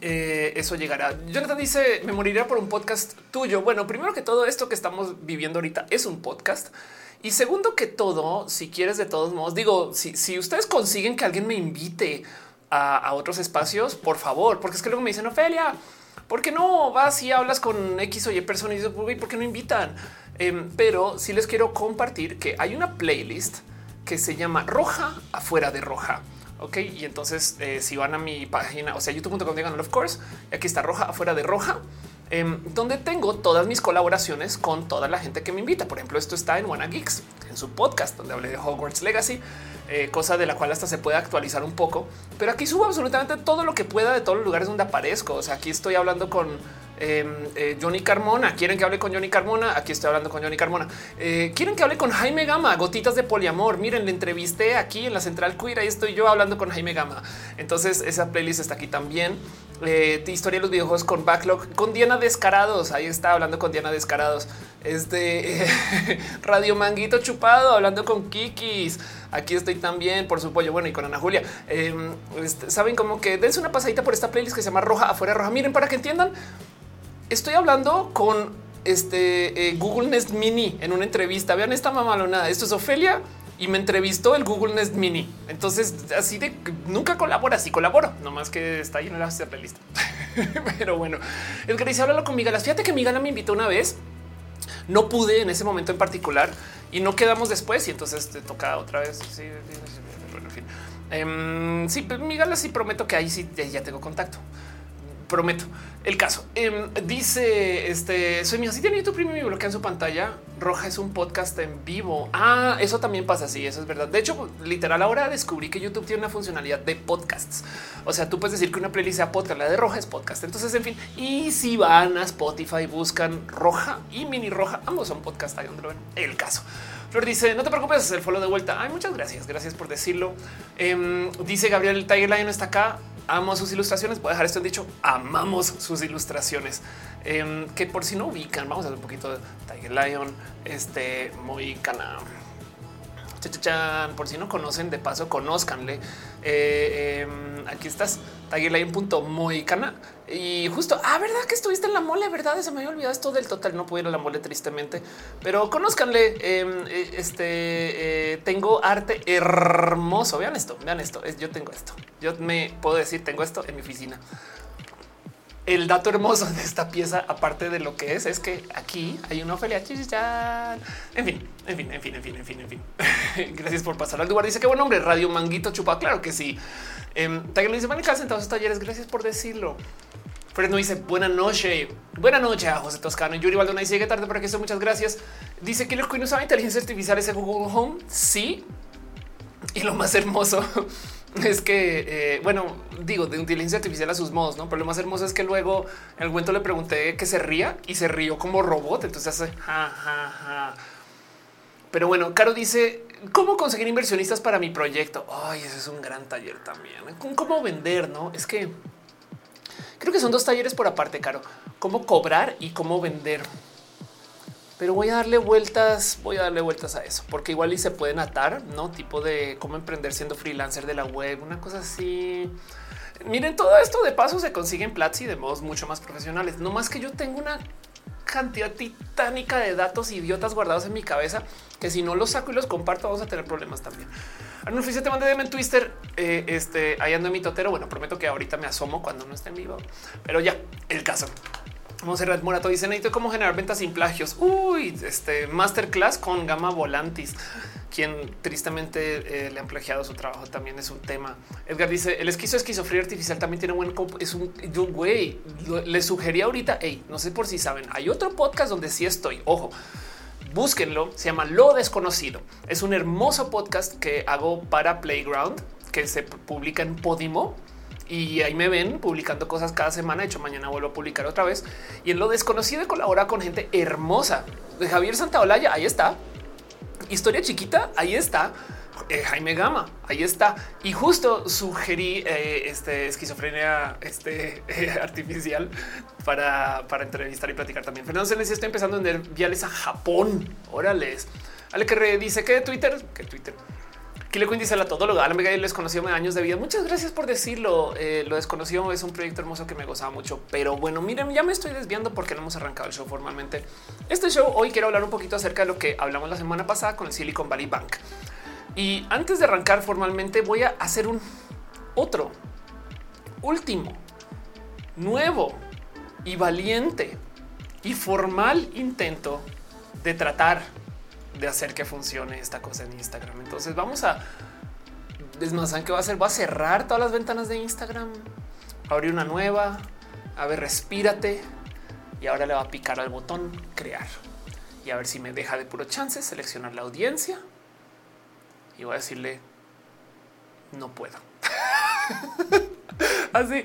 eh, eso llegará. Jonathan dice me moriría por un podcast tuyo. Bueno, primero que todo esto que estamos viviendo ahorita es un podcast. Y segundo que todo, si quieres de todos modos, digo, si, ustedes consiguen que alguien me invite a, otros espacios, por favor, porque es que luego me dicen, Ofelia, ¿por qué no vas y hablas con X o Y personas y por qué no invitan? Em, pero si les quiero compartir que hay una playlist que se llama Roja afuera de Roja. Ok, y entonces eh, si van a mi página, o sea, youtube.com digan of course, aquí está roja afuera de roja, em, donde tengo todas mis colaboraciones con toda la gente que me invita. Por ejemplo, esto está en Wanna Geeks, en su podcast, donde hablé de Hogwarts Legacy, eh, cosa de la cual hasta se puede actualizar un poco. Pero aquí subo absolutamente todo lo que pueda de todos los lugares donde aparezco. O sea, aquí estoy hablando con Em, eh, Johnny Carmona. Quieren que hable con Johnny Carmona. Aquí estoy hablando con Johnny Carmona. Eh, quieren que hable con Jaime Gama, gotitas de poliamor. Miren, le entrevisté aquí en la central queer. Ahí estoy yo hablando con Jaime Gama. Entonces, esa playlist está aquí también. Eh, historia de los videojuegos con backlog con Diana Descarados. Ahí está hablando con Diana Descarados. Este [laughs] Radio Manguito Chupado hablando con Kikis. Aquí estoy también, por supuesto. Bueno, y con Ana Julia. Em, este, Saben como que dense una pasadita por esta playlist que se llama Roja afuera Roja. Miren para que entiendan estoy hablando con este eh, Google Nest Mini en una entrevista. Vean esta mamalona. Esto es Ofelia y me entrevistó el Google Nest Mini. Entonces, así de nunca colabora, sí colaboro, no más que está ahí en la lista. [laughs] Pero bueno, el que dice háblalo con Migala. Fíjate que Migala me invitó una vez no pude en ese momento en particular y no quedamos después. Y entonces te toca otra vez. Sí, bueno, en fin. Um, sí, pues, Miguel, sí prometo que ahí sí ya tengo contacto prometo. El caso em, dice este soy mi si tiene YouTube Premium y bloquea en su pantalla roja. Es un podcast en vivo. Ah, eso también pasa. Sí, eso es verdad. De hecho, literal, ahora descubrí que YouTube tiene una funcionalidad de podcasts. O sea, tú puedes decir que una playlist sea podcast, la de roja es podcast. Entonces, en fin, y si van a Spotify, buscan roja y mini roja, ambos son podcast. Ahí donde lo. El caso. Flor dice: No te preocupes, el follow de vuelta. Ay, muchas gracias. Gracias por decirlo. Em, dice Gabriel Tiger Lion está acá amo sus ilustraciones. Voy a dejar esto en dicho. Amamos sus ilustraciones em, que por si no ubican, vamos a ver un poquito de Tiger Lion, este muy cana. Por si no conocen, de paso, conózcanle. Eh, em, aquí estás, cana Y justo, ah, verdad que estuviste en la mole, verdad? Se me había olvidado esto del total. No pude ir a la mole, tristemente, pero conózcanle. Em, eh, este eh, tengo arte hermoso. Vean esto, vean esto. Yo tengo esto. Yo me puedo decir, tengo esto en mi oficina el dato hermoso de esta pieza, aparte de lo que es, es que aquí hay una Ofelia En fin, en fin, en fin, en fin, en fin, en fin. [laughs] Gracias por pasar al lugar. Dice que buen hombre, Radio Manguito Chupa. Claro que sí. Eh, dice, van todos talleres. Gracias por decirlo. Fred no dice buena noche, buena noche a José Toscano. Yuri Valdona dice que tarde, pero que eso muchas gracias. Dice que los que no saben inteligencia artificial es el Google Home. Sí. Y lo más hermoso [laughs] es que, eh, bueno, digo, de inteligencia artificial a sus modos, ¿no? Pero lo más hermoso es que luego en el cuento le pregunté que se ría y se rió como robot, entonces hace. Pero bueno, Caro dice, ¿cómo conseguir inversionistas para mi proyecto? Ay, ese es un gran taller también. ¿Cómo vender, no? Es que creo que son dos talleres por aparte, Caro. Cómo cobrar y cómo vender pero voy a darle vueltas, voy a darle vueltas a eso, porque igual y se pueden atar, no tipo de cómo emprender siendo freelancer de la web, una cosa así. Miren, todo esto de paso se consigue en Platzi de modos mucho más profesionales. No más que yo tengo una cantidad titánica de datos idiotas guardados en mi cabeza que si no los saco y los comparto vamos a tener problemas también. Arnulfo te mandé en Twitter. Eh, este ahí ando en mi totero. Bueno, prometo que ahorita me asomo cuando no esté en vivo, pero ya el caso. Monserrat Morato dice necesito cómo generar ventas sin plagios. Uy, este masterclass con Gama Volantis, quien tristemente eh, le han plagiado su trabajo. También es un tema. Edgar dice el esquizo esquizofrenia artificial también tiene buen es un güey. Le sugería ahorita. Hey, no sé por si saben. Hay otro podcast donde sí estoy. Ojo, búsquenlo. Se llama Lo Desconocido. Es un hermoso podcast que hago para Playground que se publica en Podimo y ahí me ven publicando cosas cada semana. De hecho, mañana vuelvo a publicar otra vez. Y en lo desconocido colabora con gente hermosa. De Javier Santaolalla, ahí está. Historia chiquita, ahí está. Eh, Jaime Gama, ahí está. Y justo sugerí eh, este esquizofrenia este, eh, artificial para, para entrevistar y platicar también. Fernando se estoy empezando a vender viales a Japón. Órales. Ale que dice que Twitter, que Twitter que le dice la todóloga. Alan Vega les conoció años de vida. Muchas gracias por decirlo. Eh, lo desconoció. Es un proyecto hermoso que me gozaba mucho. Pero bueno, miren, ya me estoy desviando porque no hemos arrancado el show formalmente. Este show hoy quiero hablar un poquito acerca de lo que hablamos la semana pasada con el Silicon Valley Bank. Y antes de arrancar formalmente, voy a hacer un otro, último, nuevo y valiente y formal intento de tratar de hacer que funcione esta cosa en Instagram. Entonces vamos a desmasar que va a hacer. Va a cerrar todas las ventanas de Instagram, abrir una nueva, a ver, respírate y ahora le va a picar al botón crear y a ver si me deja de puro chance seleccionar la audiencia y voy a decirle no puedo. [laughs] [laughs] Así,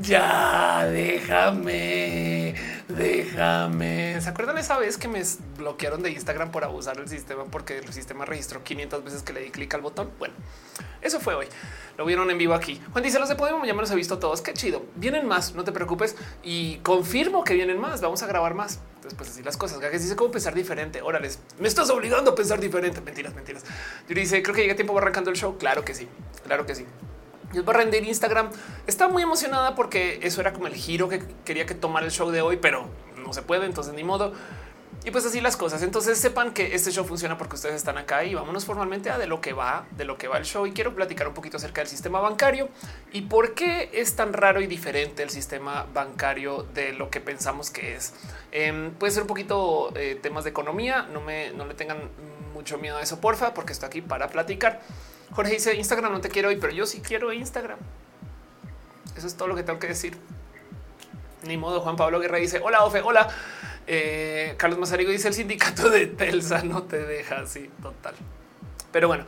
ya déjame, déjame. ¿Se acuerdan esa vez que me bloquearon de Instagram por abusar del sistema porque el sistema registró 500 veces que le di clic al botón? Bueno, eso fue hoy. Lo vieron en vivo aquí. Juan dice los de Podemos, ya me los he visto todos. Qué chido. Vienen más, no te preocupes. Y confirmo que vienen más. Vamos a grabar más. Después así las cosas. Que dice cómo pensar diferente. Órales, me estás obligando a pensar diferente. Mentiras, mentiras. Yo dice creo que llega tiempo arrancando el show. Claro que sí, claro que sí. Voy a rendir Instagram. Está muy emocionada porque eso era como el giro que quería que tomara el show de hoy, pero no se puede. Entonces, ni modo. Y pues así las cosas. Entonces sepan que este show funciona porque ustedes están acá y vámonos formalmente a de lo que va, de lo que va el show. Y quiero platicar un poquito acerca del sistema bancario y por qué es tan raro y diferente el sistema bancario de lo que pensamos que es. Em, puede ser un poquito eh, temas de economía. No me no le tengan mucho miedo a eso, porfa, porque estoy aquí para platicar. Jorge dice Instagram no te quiero hoy, pero yo sí quiero Instagram. Eso es todo lo que tengo que decir. Ni modo. Juan Pablo Guerra dice hola, Ofe, hola. Eh, Carlos Mazarigo dice el sindicato de Telsa no te deja así total. Pero bueno,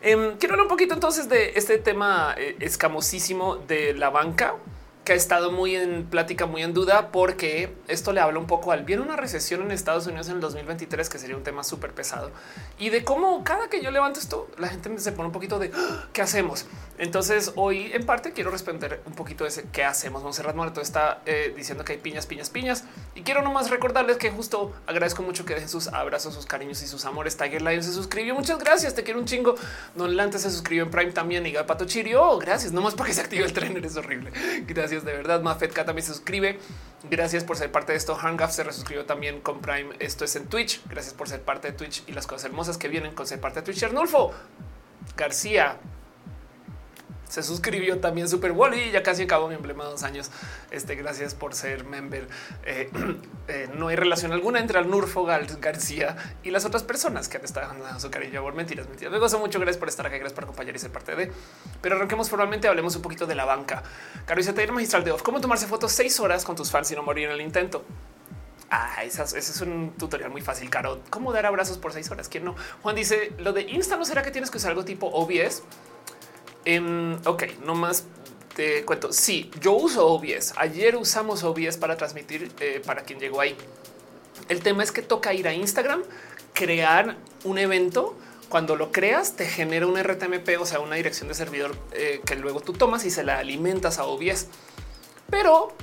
em, quiero hablar un poquito entonces de este tema eh, escamosísimo de la banca que ha estado muy en plática, muy en duda, porque esto le habla un poco al bien una recesión en Estados Unidos en el 2023, que sería un tema súper pesado, y de cómo cada que yo levanto esto, la gente se pone un poquito de ah, qué hacemos. Entonces, hoy en parte quiero responder un poquito de ese qué hacemos. Monserrat Moreto está eh, diciendo que hay piñas, piñas, piñas, y quiero nomás recordarles que justo agradezco mucho que dejen sus abrazos, sus cariños y sus amores. Tiger Lion se suscribió. Muchas gracias. Te quiero un chingo. Don Lante se suscribió en Prime también. Y Pato Chirio. Oh, gracias. Nomás porque se active el tren. Es horrible. [laughs] Gracias de verdad. Mafetka también se suscribe. Gracias por ser parte de esto. Hangaf se resuscribió también con Prime. Esto es en Twitch. Gracias por ser parte de Twitch y las cosas hermosas que vienen con ser parte de Twitch. Arnulfo García se suscribió también Super y ya casi acabó mi emblema dos años. Este, gracias por ser member. Eh, [clears throat] eh, no hay relación alguna entre Arnulfo García y las otras personas que han estado dando su cariño por mentiras, mentiras. Me gozo mucho. Gracias por estar aquí, gracias por acompañar y ser parte de. Pero arranquemos formalmente. Hablemos un poquito de la banca. Caro dice taller magistral de off. Cómo tomarse fotos seis horas con tus fans y no morir en el intento. Ah, ese es un tutorial muy fácil, Caro. ¿Cómo dar abrazos por seis horas? ¿Quién no? Juan dice lo de Insta no será que tienes que usar algo tipo OBS Um, ok, no más te cuento. Sí, yo uso OBS. Ayer usamos OBS para transmitir eh, para quien llegó ahí. El tema es que toca ir a Instagram, crear un evento. Cuando lo creas, te genera un RTMP, o sea, una dirección de servidor eh, que luego tú tomas y se la alimentas a OBS. Pero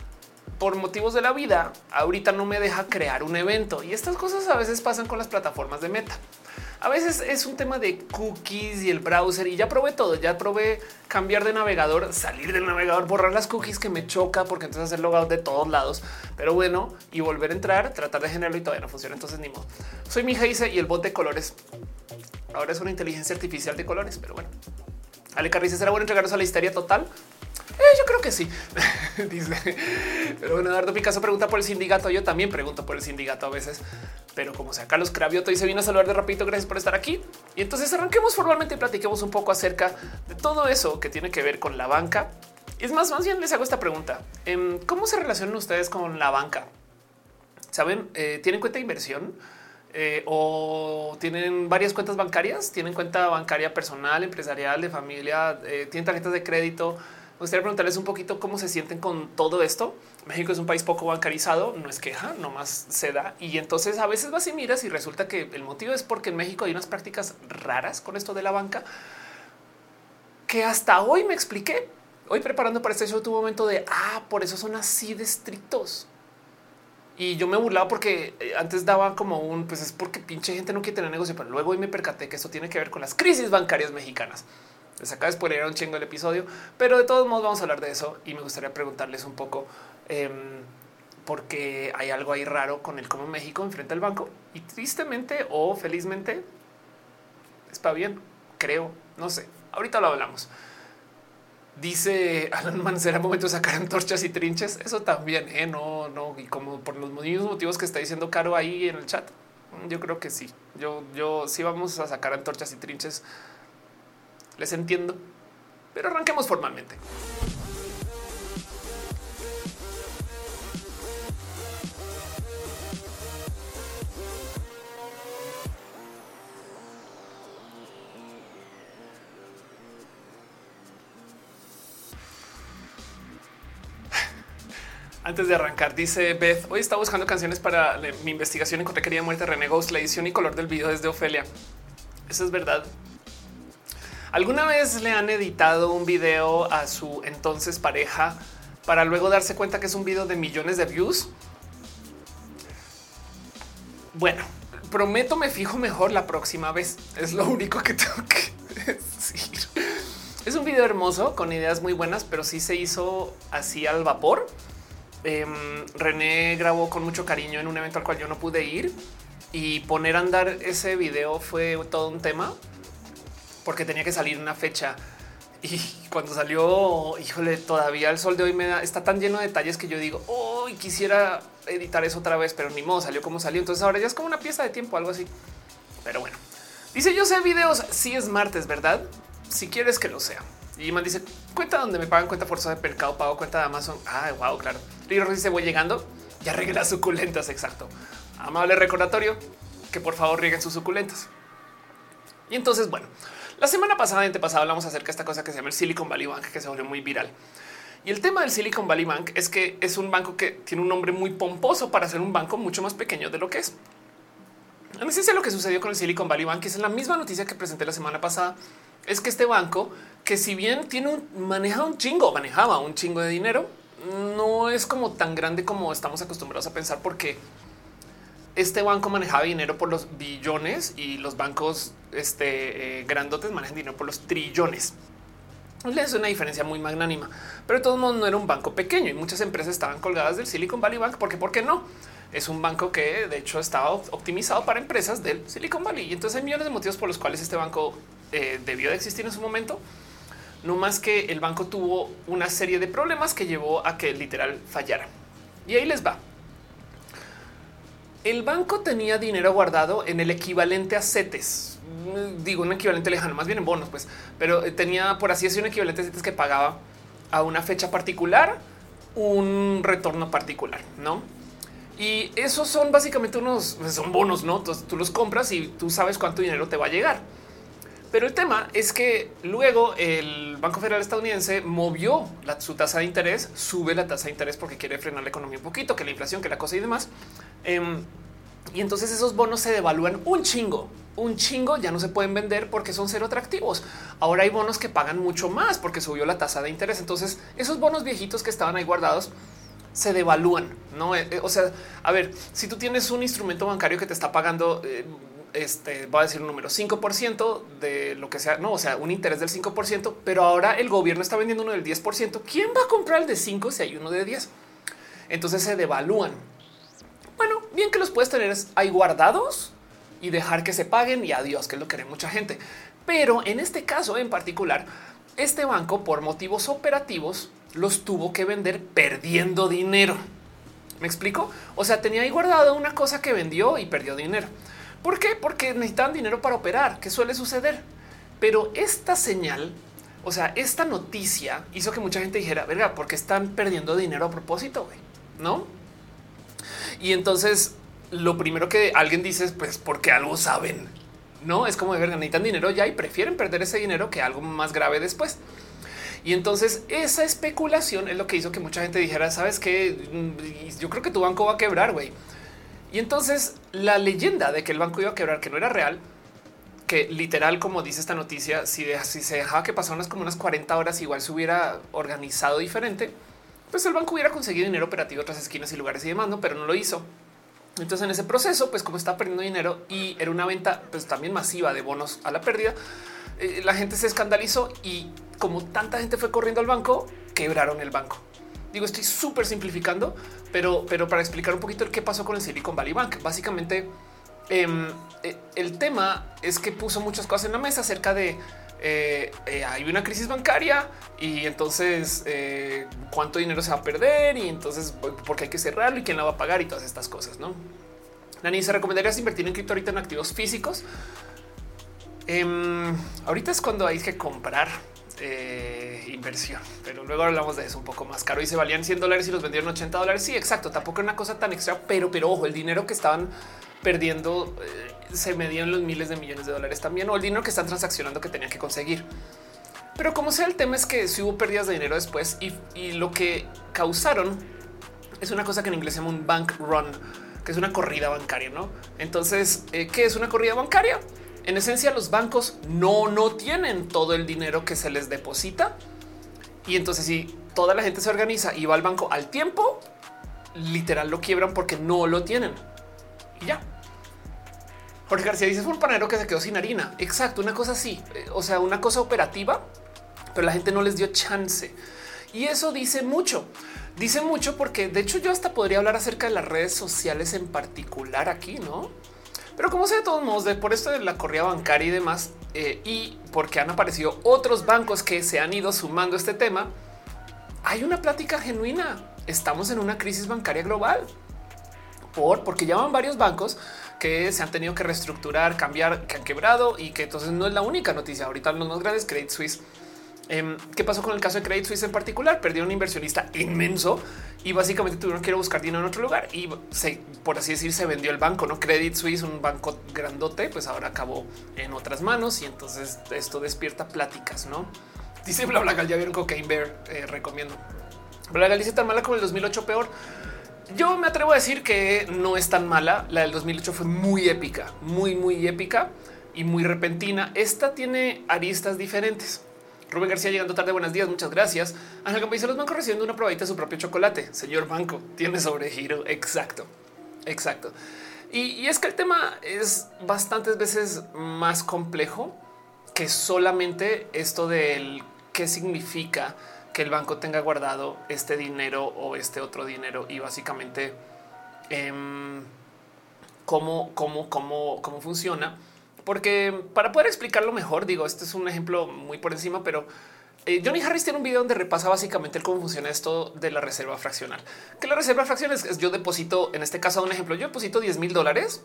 por motivos de la vida, ahorita no me deja crear un evento y estas cosas a veces pasan con las plataformas de meta. A veces es un tema de cookies y el browser y ya probé todo. Ya probé cambiar de navegador, salir del navegador, borrar las cookies que me choca porque entonces hacer logout de todos lados. Pero bueno, y volver a entrar, tratar de generarlo y todavía no funciona. Entonces ni modo. Soy mi hija y el bot de colores. Ahora es una inteligencia artificial de colores, pero bueno. Ale Carriza será bueno entregarnos a la histeria total. Eh, yo creo que sí. [laughs] Dice. Pero bueno, Eduardo Picasso pregunta por el sindicato. Yo también pregunto por el sindicato a veces. Pero como sea, Carlos Cravioto y se vino a saludar de rapidito. Gracias por estar aquí. Y entonces arranquemos formalmente y platiquemos un poco acerca de todo eso que tiene que ver con la banca. Es más, más bien les hago esta pregunta. Em, ¿Cómo se relacionan ustedes con la banca? ¿Saben? Eh, ¿Tienen cuenta de inversión? Eh, o tienen varias cuentas bancarias, tienen cuenta bancaria personal, empresarial, de familia, tienen tarjetas de crédito, gustaría preguntarles un poquito cómo se sienten con todo esto. México es un país poco bancarizado, no es queja, nomás se da. Y entonces a veces vas y miras y resulta que el motivo es porque en México hay unas prácticas raras con esto de la banca que hasta hoy me expliqué. Hoy preparando para este show tuve un momento de, ah, por eso son así de estrictos. Y yo me burlaba porque eh, antes daba como un, pues es porque pinche gente no quiere tener negocio, pero luego hoy me percaté que esto tiene que ver con las crisis bancarias mexicanas. Les acaba de spoiler un chingo el episodio, pero de todos modos vamos a hablar de eso y me gustaría preguntarles un poco em, porque hay algo ahí raro con el cómo México enfrenta al banco y tristemente o felizmente está bien, creo, no sé. Ahorita lo hablamos. Dice Alan Man, será momento de sacar antorchas y trinches. Eso también, ¿eh? no, no, y como por los mismos motivos que está diciendo Caro ahí en el chat. Yo creo que sí. Yo, yo sí vamos a sacar antorchas y trinches les entiendo, pero arranquemos formalmente. Antes de arrancar, dice Beth, hoy estaba buscando canciones para mi investigación. Encontré querida muerte René Ghost. La edición y color del video es de Ofelia. Eso es verdad. ¿Alguna vez le han editado un video a su entonces pareja para luego darse cuenta que es un video de millones de views? Bueno, prometo me fijo mejor la próxima vez. Es lo único que [laughs] tengo que decir. Es un video hermoso con ideas muy buenas, pero sí se hizo así al vapor. Em, René grabó con mucho cariño en un evento al cual yo no pude ir y poner a andar ese video fue todo un tema porque tenía que salir una fecha y cuando salió, híjole, todavía el sol de hoy me da, está tan lleno de detalles que yo digo, oh, quisiera editar eso otra vez, pero ni modo, salió como salió. Entonces ahora ya es como una pieza de tiempo, algo así. Pero bueno, dice yo sé videos. Si es martes, verdad? Si quieres que lo sea. Y man dice cuenta donde me pagan cuenta forzosa de mercado, pago cuenta de Amazon. Ah, wow, claro. Riro dice voy llegando. Ya regué suculentas. Exacto. Amable recordatorio que por favor rieguen sus suculentas. Y entonces, bueno, la semana pasada, pasado hablamos acerca de esta cosa que se llama el Silicon Valley Bank, que se volvió muy viral. Y el tema del Silicon Valley Bank es que es un banco que tiene un nombre muy pomposo para ser un banco mucho más pequeño de lo que es. En esencia, lo que sucedió con el Silicon Valley Bank es la misma noticia que presenté la semana pasada. Es que este banco, que si bien tiene un maneja un chingo, manejaba un chingo de dinero, no es como tan grande como estamos acostumbrados a pensar, porque este banco manejaba dinero por los billones y los bancos este, eh, grandotes manejan dinero por los trillones. Es una diferencia muy magnánima, pero de todos modos no era un banco pequeño y muchas empresas estaban colgadas del Silicon Valley Bank porque, ¿por qué no? Es un banco que de hecho estaba optimizado para empresas del Silicon Valley. Y entonces hay millones de motivos por los cuales este banco eh, debió de existir en su momento. No más que el banco tuvo una serie de problemas que llevó a que literal fallara. Y ahí les va. El banco tenía dinero guardado en el equivalente a CETES. Digo, un equivalente lejano, más bien en bonos, pues, pero eh, tenía, por así decirlo, un equivalente a CETES que pagaba a una fecha particular un retorno particular, ¿no? Y esos son básicamente unos, pues, son bonos, ¿no? Entonces tú los compras y tú sabes cuánto dinero te va a llegar. Pero el tema es que luego el Banco Federal estadounidense movió su tasa de interés, sube la tasa de interés porque quiere frenar la economía un poquito, que la inflación, que la cosa y demás. Em, y entonces esos bonos se devalúan un chingo, un chingo ya no se pueden vender porque son cero atractivos. Ahora hay bonos que pagan mucho más porque subió la tasa de interés. Entonces esos bonos viejitos que estaban ahí guardados se devalúan. No, eh, eh, o sea, a ver, si tú tienes un instrumento bancario que te está pagando eh, este va a decir un número 5% de lo que sea, no, o sea, un interés del 5%, pero ahora el gobierno está vendiendo uno del 10%. ¿Quién va a comprar el de 5 si hay uno de 10? Entonces se devalúan. Bueno, bien que los puedes tener ahí guardados y dejar que se paguen y adiós, que es lo que mucha gente. Pero en este caso en particular, este banco por motivos operativos los tuvo que vender perdiendo dinero. ¿Me explico? O sea, tenía ahí guardado una cosa que vendió y perdió dinero. ¿Por qué? Porque necesitaban dinero para operar, que suele suceder. Pero esta señal, o sea, esta noticia hizo que mucha gente dijera, verga, porque están perdiendo dinero a propósito, ¿no? Y entonces lo primero que alguien dice es, pues, porque algo saben, ¿no? Es como de verga, necesitan dinero ya y prefieren perder ese dinero que algo más grave después. Y entonces esa especulación es lo que hizo que mucha gente dijera, sabes que mm, yo creo que tu banco va a quebrar, güey. Y entonces la leyenda de que el banco iba a quebrar, que no era real, que literal, como dice esta noticia, si, se dejaba que pasaran como unas 40 horas, igual se hubiera organizado diferente, pues el banco hubiera conseguido dinero operativo otras esquinas y lugares y demás, pero no lo hizo. Entonces en ese proceso, pues como estaba perdiendo dinero y era una venta pues también masiva de bonos a la pérdida, eh, la gente se escandalizó y como tanta gente fue corriendo al banco, quebraron el banco. Digo, estoy súper simplificando, pero, pero para explicar un poquito el qué pasó con el Silicon Valley Bank, básicamente em, eh, el tema es que puso muchas cosas en la mesa acerca de eh, eh, hay una crisis bancaria y entonces cuánto dinero se va a perder y entonces porque hay que cerrarlo y quién la va a pagar y todas estas cosas. No, Nani, se recomendaría invertir en cripto ahorita en activos físicos. Em, ahorita es cuando hay que comprar eh, inversión, pero luego hablamos de eso un poco más caro y se valían 100 dólares y los vendieron 80 dólares. Sí, exacto. Tampoco era una cosa tan extra, pero, pero ojo, el dinero que estaban perdiendo eh, se medían los miles de millones de dólares también o el dinero que están transaccionando que tenían que conseguir. Pero como sea, el tema es que si hubo pérdidas de dinero después y, lo que causaron es una cosa que en inglés se llama un bank run, que es una corrida bancaria, ¿no? Entonces, eh, ¿qué es una corrida bancaria? En esencia, los bancos no, no tienen todo el dinero que se les deposita. Y entonces si toda la gente se organiza y va al banco al tiempo, literal lo quiebran porque no lo tienen. Y ya. Jorge García dice, fue un panero que se quedó sin harina. Exacto, una cosa así. Eh, o sea, una cosa operativa, pero la gente no les dio chance. Y eso dice mucho. Dice mucho porque de hecho yo hasta podría hablar acerca de las redes sociales en particular aquí, ¿no? Pero como sea, de todos modos, de por esto de la corrida bancaria y demás, eh, y porque han aparecido otros bancos que se han ido sumando este tema, hay una plática genuina. Estamos en una crisis bancaria global. Por porque ya van varios bancos que se han tenido que reestructurar, cambiar, que han quebrado y que entonces no es la única noticia. Ahorita los más grandes, Credit Suisse. Em, ¿Qué pasó con el caso de Credit Suisse en particular? Perdió un inversionista inmenso y básicamente tuvieron que ir a buscar dinero en otro lugar y por así decir, se vendió el banco, no Credit Suisse, un banco grandote, pues ahora acabó en otras manos y entonces esto despierta pláticas, no? Dice bla bla, ya vieron Cocaine Bear, eh, recomiendo. Bla dice tan mala como el 2008 peor. Yo me atrevo a decir que no es tan mala. La del 2008 fue muy épica, muy, muy épica y muy repentina. Esta tiene aristas diferentes. Rubén García llegando tarde. Buenos días, muchas gracias. Ángel Campo dice los bancos recibiendo una probadita de su propio chocolate. Señor banco, tiene sobregiro. Exacto, exacto. Y, es que el tema es bastantes veces más complejo que solamente esto del qué significa que el banco tenga guardado este dinero o este otro dinero y básicamente eh, cómo, cómo, cómo, cómo funciona. Porque para poder explicarlo mejor, digo, este es un ejemplo muy por encima, pero eh, Johnny Harris tiene un video donde repasa básicamente cómo funciona esto de la reserva fraccional. Que la reserva fraccional es, yo deposito, en este caso, un ejemplo, yo deposito 10 mil dólares.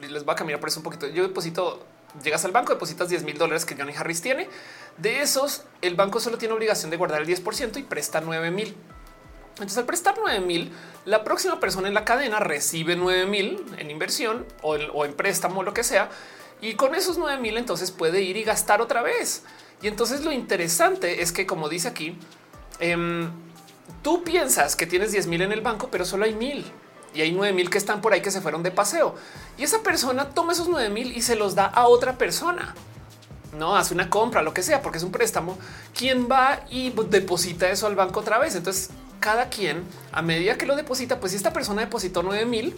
Les voy a caminar por eso un poquito. Yo deposito, llegas al banco, depositas 10 mil dólares que Johnny Harris tiene. De esos, el banco solo tiene obligación de guardar el 10% y presta 9 mil. Entonces, al prestar 9 mil, la próxima persona en la cadena recibe 9 mil en inversión o en, o préstamo, lo que sea y con esos 9 mil entonces puede ir y gastar otra vez. Y entonces lo interesante es que como dice aquí, em, tú piensas que tienes 10 mil en el banco, pero solo hay mil y hay 9 mil que están por ahí que se fueron de paseo. Y esa persona toma esos 9 mil y se los da a otra persona. No hace una compra, lo que sea, porque es un préstamo. Quien va y deposita eso al banco otra vez. Entonces, cada quien a medida que lo deposita, pues si esta persona depositó 9 mil,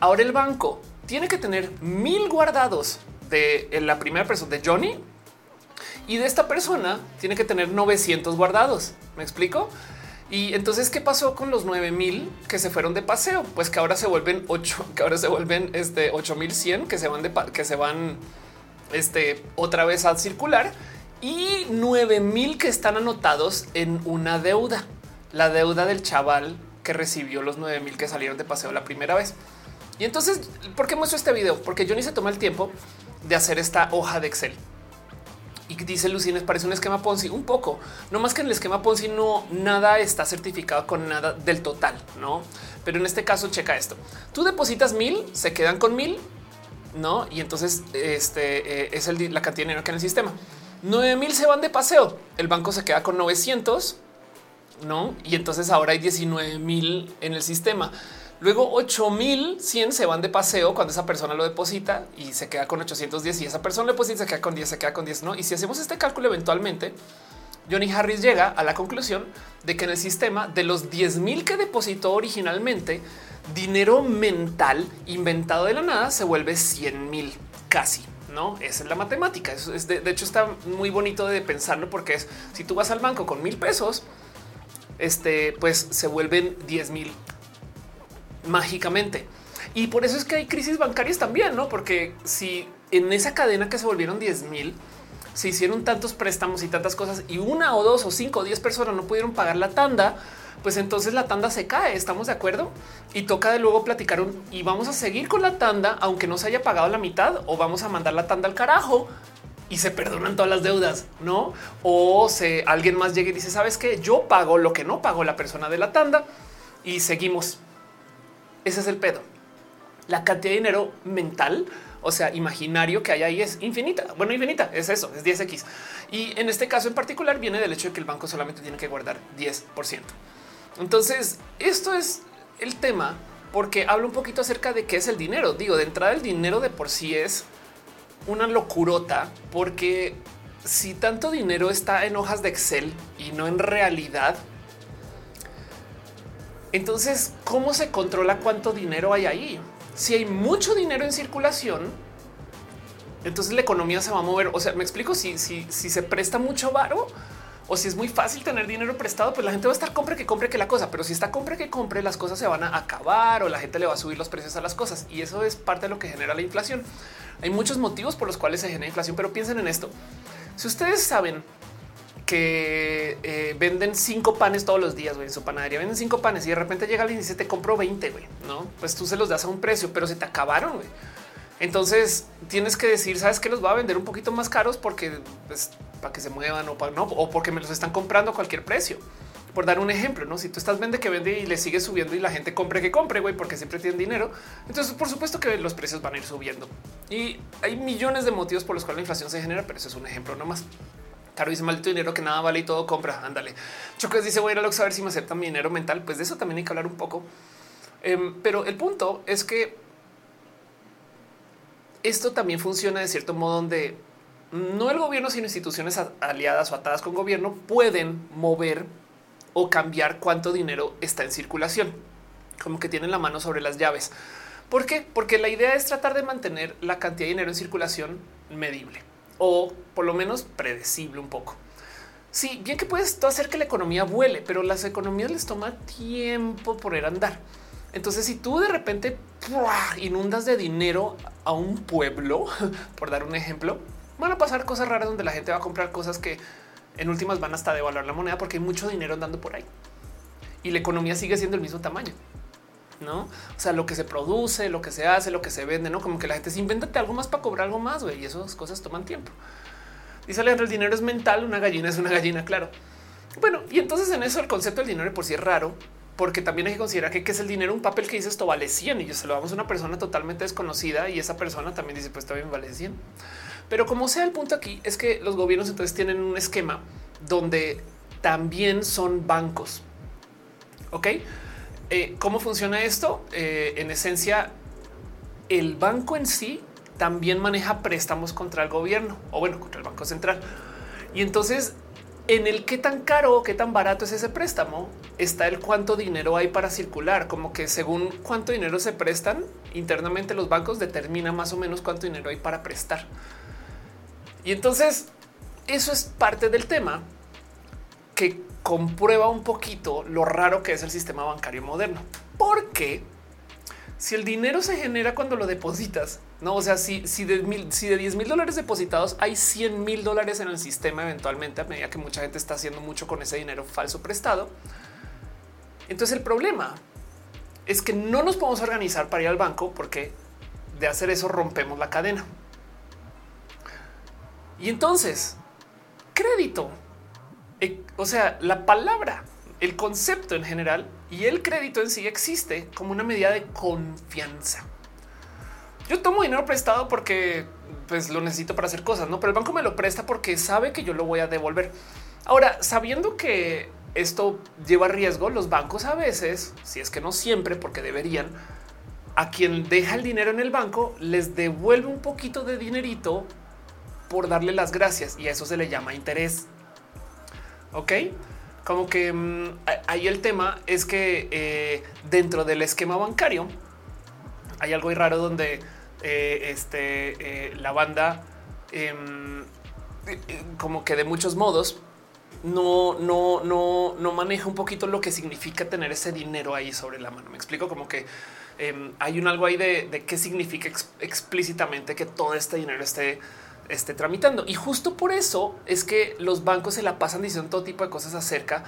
ahora el banco tiene que tener mil guardados de la primera persona de Johnny y de esta persona tiene que tener 900 guardados. ¿Me explico? Y entonces, ¿qué pasó con los 9000 que se fueron de paseo? Pues que ahora se vuelven 8, [laughs] que ahora se vuelven este 8100 que se van de que se van este otra vez a circular y 9000 que están anotados en una deuda, la deuda del chaval que recibió los 9000 que salieron de paseo la primera vez. Y entonces, ¿por qué muestro este video? Porque Johnny se toma el tiempo de hacer esta hoja de Excel. Y dice Lucines, parece un esquema Ponzi un poco, no más que en el esquema Ponzi no nada está certificado con nada del total, no? Pero en este caso, checa esto. Tú depositas mil, se quedan con mil, no? Y entonces este eh, es el, la cantidad de dinero que en el sistema. 9 mil se van de paseo. El banco se queda con 900, no? Y entonces ahora hay 19 mil en el sistema. Luego 8100 se van de paseo cuando esa persona lo deposita y se queda con 810 y esa persona le deposita se queda con 10, se queda con 10, ¿no? Y si hacemos este cálculo eventualmente, Johnny Harris llega a la conclusión de que en el sistema de los 10 mil que depositó originalmente, dinero mental inventado de la nada se vuelve 100 mil casi. No, esa es la matemática. es de, de, hecho, está muy bonito de pensarlo porque es si tú vas al banco con mil pesos, este pues se vuelven 10 mil mágicamente. Y por eso es que hay crisis bancarias también, no? Porque si en esa cadena que se volvieron 10 mil, se hicieron tantos préstamos y tantas cosas y una o dos o cinco o diez personas no pudieron pagar la tanda, pues entonces la tanda se cae. Estamos de acuerdo y toca de luego platicar un, y vamos a seguir con la tanda, aunque no se haya pagado la mitad o vamos a mandar la tanda al carajo y se perdonan todas las deudas, no? O se alguien más llegue y dice, sabes que yo pago lo que no pagó la persona de la tanda y seguimos ese es el pedo. La cantidad de dinero mental, o sea, imaginario que hay ahí es infinita. Bueno, infinita es eso, es 10x. Y en este caso en particular viene del hecho de que el banco solamente tiene que guardar 10%. Entonces, esto es el tema porque hablo un poquito acerca de qué es el dinero. Digo, de entrada el dinero de por sí es una locurota porque si tanto dinero está en hojas de Excel y no en realidad, entonces, ¿cómo se controla cuánto dinero hay ahí? Si hay mucho dinero en circulación, entonces la economía se va a mover. O sea, me explico si, si, si se presta mucho varo, o si es muy fácil tener dinero prestado, pues la gente va a estar compre que compre que la cosa, pero si está compre que compre, las cosas se van a acabar o la gente le va a subir los precios a las cosas y eso es parte de lo que genera la inflación. Hay muchos motivos por los cuales se genera inflación, pero piensen en esto. Si ustedes saben que eh, venden cinco panes todos los días en su panadería, venden cinco panes y de repente llega alguien y dice te compro 20, güey, no? Pues tú se los das a un precio, pero se te acabaron. Entonces tienes que decir, sabes que los va a vender un poquito más caros porque pues, para que se muevan o, para, no, o porque me los están comprando a cualquier precio. Por dar un ejemplo, no? Si tú estás vende que vende y le sigue subiendo y la gente compre que compre, güey, porque siempre tienen dinero. Entonces, por supuesto que los precios van a ir subiendo y hay millones de motivos por los cuales la inflación se genera, pero eso es un ejemplo nomás. Caro dice maldito dinero que nada vale y todo compra. Ándale. Chocas dice voy a ir a a ver si me aceptan mi dinero mental. Pues de eso también hay que hablar un poco. Em, pero el punto es que esto también funciona de cierto modo donde no el gobierno, sino instituciones aliadas o atadas con gobierno pueden mover o cambiar cuánto dinero está en circulación, como que tienen la mano sobre las llaves. ¿Por qué? Porque la idea es tratar de mantener la cantidad de dinero en circulación medible o por lo menos predecible un poco. Sí, bien que puedes hacer que la economía vuele, pero las economías les toma tiempo a andar. Entonces, si tú de repente inundas de dinero a un pueblo, [laughs] por dar un ejemplo, van a pasar cosas raras donde la gente va a comprar cosas que en últimas van hasta devaluar la moneda porque hay mucho dinero andando por ahí y la economía sigue siendo el mismo tamaño. No, o sea, lo que se produce, lo que se hace, lo que se vende, no como que la gente se inventa algo más para cobrar algo más y esas cosas toman tiempo. Dice Alejandro, el dinero es mental, una gallina es una gallina, claro. Bueno, y entonces en eso el concepto del dinero por sí es raro, porque también hay que considerar que, es el dinero, un papel que dice esto vale 100 y yo se lo damos a una persona totalmente desconocida y esa persona también dice pues también vale 100. Pero como sea el punto aquí es que los gobiernos entonces tienen un esquema donde también son bancos. Ok, eh, ¿cómo funciona esto? Eh, en esencia, el banco en sí también maneja préstamos contra el gobierno o bueno, contra el Banco Central. Y entonces en el qué tan caro o qué tan barato es ese préstamo, está el cuánto dinero hay para circular, como que según cuánto dinero se prestan internamente los bancos determina más o menos cuánto dinero hay para prestar. Y entonces eso es parte del tema que comprueba un poquito lo raro que es el sistema bancario moderno, porque si el dinero se genera cuando lo depositas, no, o sea, si, si de mil, si de 10 mil dólares depositados hay 100 mil dólares en el sistema, eventualmente a medida que mucha gente está haciendo mucho con ese dinero falso prestado. Entonces el problema es que no nos podemos organizar para ir al banco porque de hacer eso rompemos la cadena. Y entonces crédito, o sea, la palabra, el concepto en general y el crédito en sí existe como una medida de confianza. Yo tomo dinero prestado porque pues lo necesito para hacer cosas, no? Pero el banco me lo presta porque sabe que yo lo voy a devolver. Ahora, sabiendo que esto lleva riesgo, los bancos a veces, si es que no siempre, porque deberían, a quien deja el dinero en el banco les devuelve un poquito de dinerito por darle las gracias y a eso se le llama interés. Ok, como que mm, ahí el tema es que eh, dentro del esquema bancario hay algo muy raro donde eh, este, eh, la banda em, como que de muchos modos no, no, no, no maneja un poquito lo que significa tener ese dinero ahí sobre la mano. Me explico como que em, hay un algo ahí de, qué significa explícitamente que todo este dinero esté esté tramitando. Y justo por eso es que los bancos se la pasan diciendo todo tipo de cosas acerca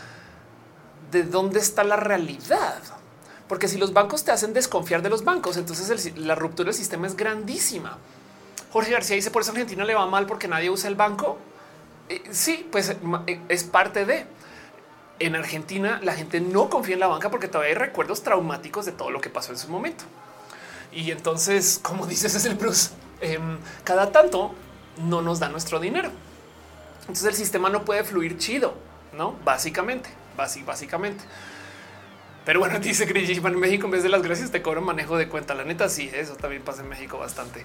de dónde está la realidad. Porque si los bancos te hacen desconfiar de los bancos, entonces la ruptura del sistema es grandísima. Jorge García dice por eso Argentina le va mal porque nadie usa el banco. Eh, sí, pues eh, es parte de. En Argentina la gente no confía en la banca porque todavía hay recuerdos traumáticos de todo lo que pasó en su momento. Y entonces, como dices, es el Bruce. Em, cada tanto no nos da nuestro dinero. Entonces el sistema no puede fluir chido, no? Básicamente, básicamente. Pero bueno, [laughs] dice Chris en México en vez de las gracias te cobran manejo de cuenta. La neta, sí, eso también pasa en México bastante.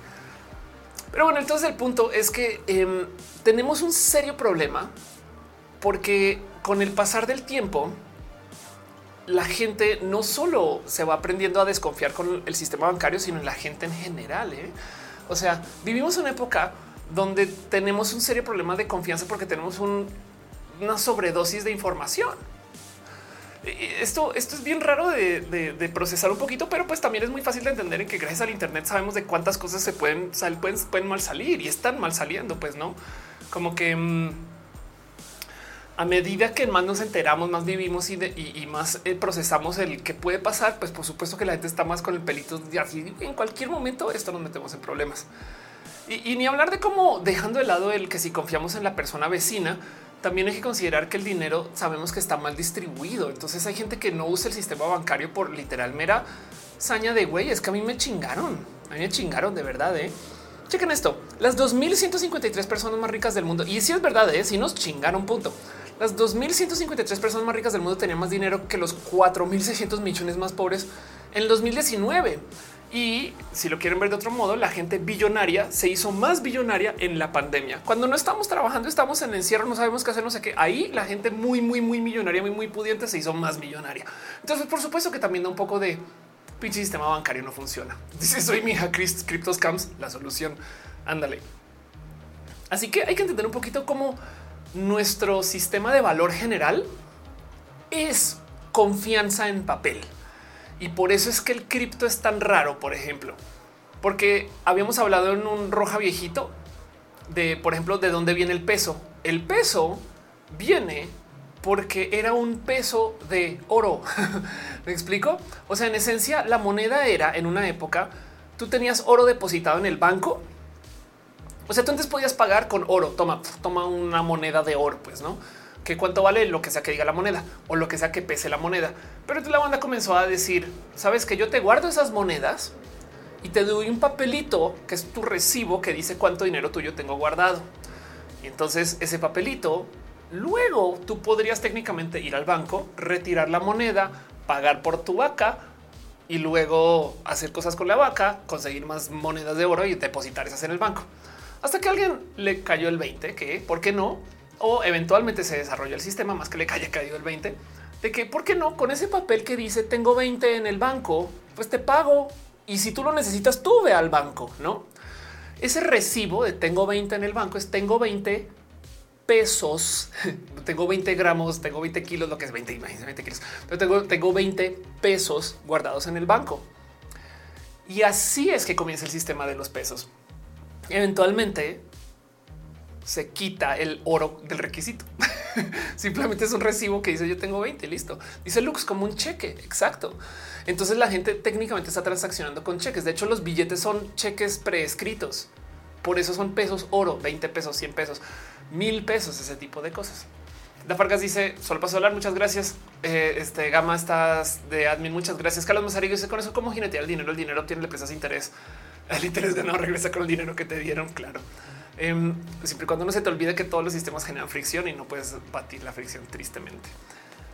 Pero bueno, entonces el punto es que em, tenemos un serio problema porque con el pasar del tiempo, la gente no solo se va aprendiendo a desconfiar con el sistema bancario, sino en la gente en general. ¿eh? O sea, vivimos una época donde tenemos un serio problema de confianza porque tenemos un una sobredosis de información. Esto, esto es bien raro de, procesar un poquito, pero pues también es muy fácil de entender en que gracias al Internet sabemos de cuántas cosas se pueden, pueden, pueden mal salir y están mal saliendo, pues no como que mm, a medida que más nos enteramos, más vivimos y, más eh, procesamos el que puede pasar, pues por supuesto que la gente está más con el pelito de así. En cualquier momento esto nos metemos en problemas. Y, ni hablar de cómo dejando de lado el que si confiamos en la persona vecina, también hay que considerar que el dinero sabemos que está mal distribuido. Entonces hay gente que no usa el sistema bancario por literal mera saña de güey. Es que a mí me chingaron, a mí me chingaron de verdad. ¿eh? Chequen esto, las 2.153 personas más ricas del mundo, y si es verdad, ¿eh? si nos chingaron, punto. Las 2.153 personas más ricas del mundo tenían más dinero que los 4.600 millones más pobres en el 2019. Y si lo quieren ver de otro modo, la gente billonaria se hizo más billonaria en la pandemia. Cuando no estamos trabajando, estamos en encierro, no sabemos qué hacer, no sé qué. Ahí la gente muy, muy, muy millonaria, muy, muy pudiente se hizo más millonaria. Entonces, por supuesto que también da un poco de pinche sistema bancario no funciona. [laughs] Dice soy mi hija Cryptoscams, la solución. Ándale. Así que hay que entender un poquito cómo nuestro sistema de valor general es confianza en papel. Y por eso es que el cripto es tan raro, por ejemplo, porque habíamos hablado en un roja viejito de, por ejemplo, de dónde viene el peso. El peso viene porque era un peso de oro. [laughs] ¿Me explico? O sea, en esencia, la moneda era en una época, tú tenías oro depositado en el banco. O sea, tú antes podías pagar con oro. Toma, toma una moneda de oro, pues, ¿no? Que cuánto vale lo que sea que diga la moneda o lo que sea que pese la moneda. Pero la banda comenzó a decir, sabes que yo te guardo esas monedas y te doy un papelito que es tu recibo que dice cuánto dinero tuyo tengo guardado. Y entonces ese papelito, luego tú podrías técnicamente ir al banco, retirar la moneda, pagar por tu vaca y luego hacer cosas con la vaca, conseguir más monedas de oro y depositar esas en el banco. Hasta que alguien le cayó el 20, que por qué no o eventualmente se desarrolla el sistema más que le haya caído el 20 de que por qué no con ese papel que dice tengo 20 en el banco, pues te pago y si tú lo necesitas, tú ve al banco, no? Ese recibo de tengo 20 en el banco es tengo 20 pesos, [laughs] tengo 20 gramos, tengo 20 kilos, lo que es 20, 20 kilos, pero tengo, tengo 20 pesos guardados en el banco. Y así es que comienza el sistema de los pesos. Eventualmente se quita el oro del requisito. [laughs] Simplemente es un recibo que dice yo tengo 20, listo. Dice Lux como un cheque, exacto. Entonces la gente técnicamente está transaccionando con cheques. De hecho, los billetes son cheques preescritos. Por eso son pesos oro, 20 pesos, 100 pesos, mil pesos, ese tipo de cosas. La Fargas dice solo pasó a hablar. Muchas gracias. Eh, este Gama estás de admin. Muchas gracias. Carlos Mazarigo dice con eso cómo jinetear el dinero. El dinero obtiene le prestas interés. El interés ganado regresa con el dinero que te dieron. Claro. Em, siempre y cuando no se te olvide que todos los sistemas generan fricción y no puedes batir la fricción tristemente.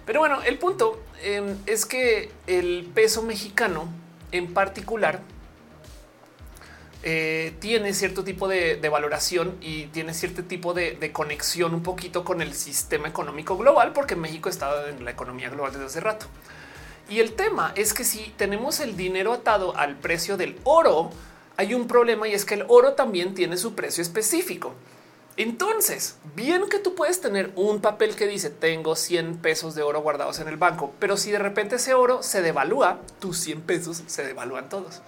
Pero bueno, el punto em, es que el peso mexicano en particular eh, tiene cierto tipo de, valoración y tiene cierto tipo de, de, conexión un poquito con el sistema económico global, porque México está en la economía global desde hace rato. Y el tema es que si tenemos el dinero atado al precio del oro, hay un problema y es que el oro también tiene su precio específico. Entonces, bien que tú puedes tener un papel que dice tengo 100 pesos de oro guardados en el banco, pero si de repente ese oro se devalúa, tus 100 pesos se devalúan todos.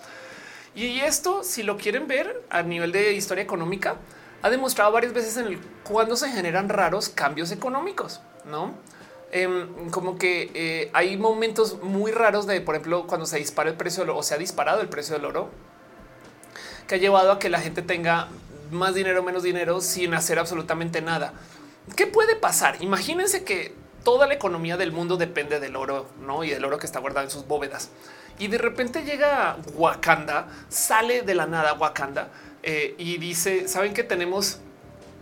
Y esto, si lo quieren ver a nivel de historia económica, ha demostrado varias veces en el cuando se generan raros cambios económicos, no? Em, como que eh, hay momentos muy raros de, por ejemplo, cuando se dispara el precio o se ha disparado el precio del oro, que ha llevado a que la gente tenga más dinero, menos dinero sin hacer absolutamente nada. ¿Qué puede pasar? Imagínense que toda la economía del mundo depende del oro, ¿no? Y del oro que está guardado en sus bóvedas. Y de repente llega Wakanda, sale de la nada Wakanda eh, y dice, ¿saben que tenemos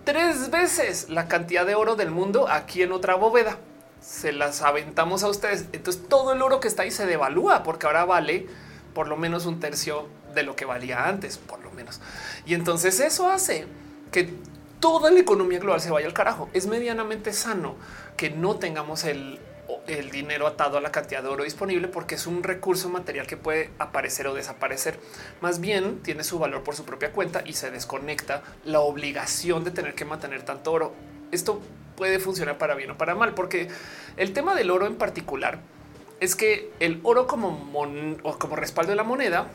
tres veces la cantidad de oro del mundo aquí en otra bóveda? Se las aventamos a ustedes. Entonces todo el oro que está ahí se devalúa porque ahora vale por lo menos un tercio de lo que valía antes, por lo menos. Y entonces eso hace que toda la economía global se vaya al carajo. Es medianamente sano que no tengamos el, dinero atado a la cantidad de oro disponible porque es un recurso material que puede aparecer o desaparecer. Más bien tiene su valor por su propia cuenta y se desconecta la obligación de tener que mantener tanto oro esto puede funcionar para bien o para mal, porque el tema del oro en particular es que el oro como, como respaldo de la moneda,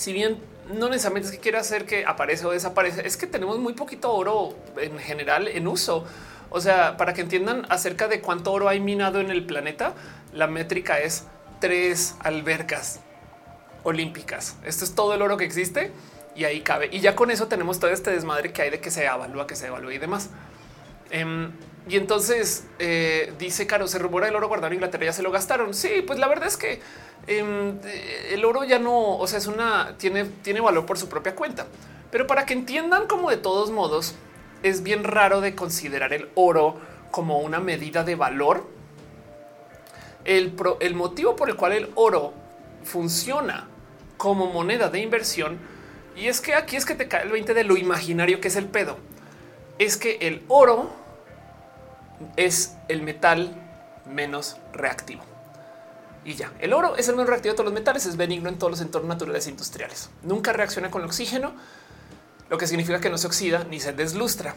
si bien no necesariamente es que quiera hacer que aparece o desaparece, es que tenemos muy poquito oro en general en uso. O sea, para que entiendan acerca de cuánto oro hay minado en el planeta, la métrica es tres albercas olímpicas. Esto es todo el oro que existe y ahí cabe. Y ya con eso tenemos todo este desmadre que hay de que se evalúa, que se evalúa y demás. Em, y entonces eh, dice Caro, se rumora el oro guardado en Inglaterra, ya se lo gastaron. Sí, pues la verdad es que em, el oro ya no, o sea, es una, tiene, tiene valor por su propia cuenta. Pero para que entiendan como de todos modos, es bien raro de considerar el oro como una medida de valor. El, el motivo por el cual el oro funciona como moneda de inversión, y es que aquí es que te cae el 20 de lo imaginario que es el pedo, es que el oro es el metal menos reactivo. Y ya, el oro es el menos reactivo de todos los metales, es benigno en todos los entornos naturales e industriales. Nunca reacciona con el oxígeno, lo que significa que no se oxida ni se deslustra.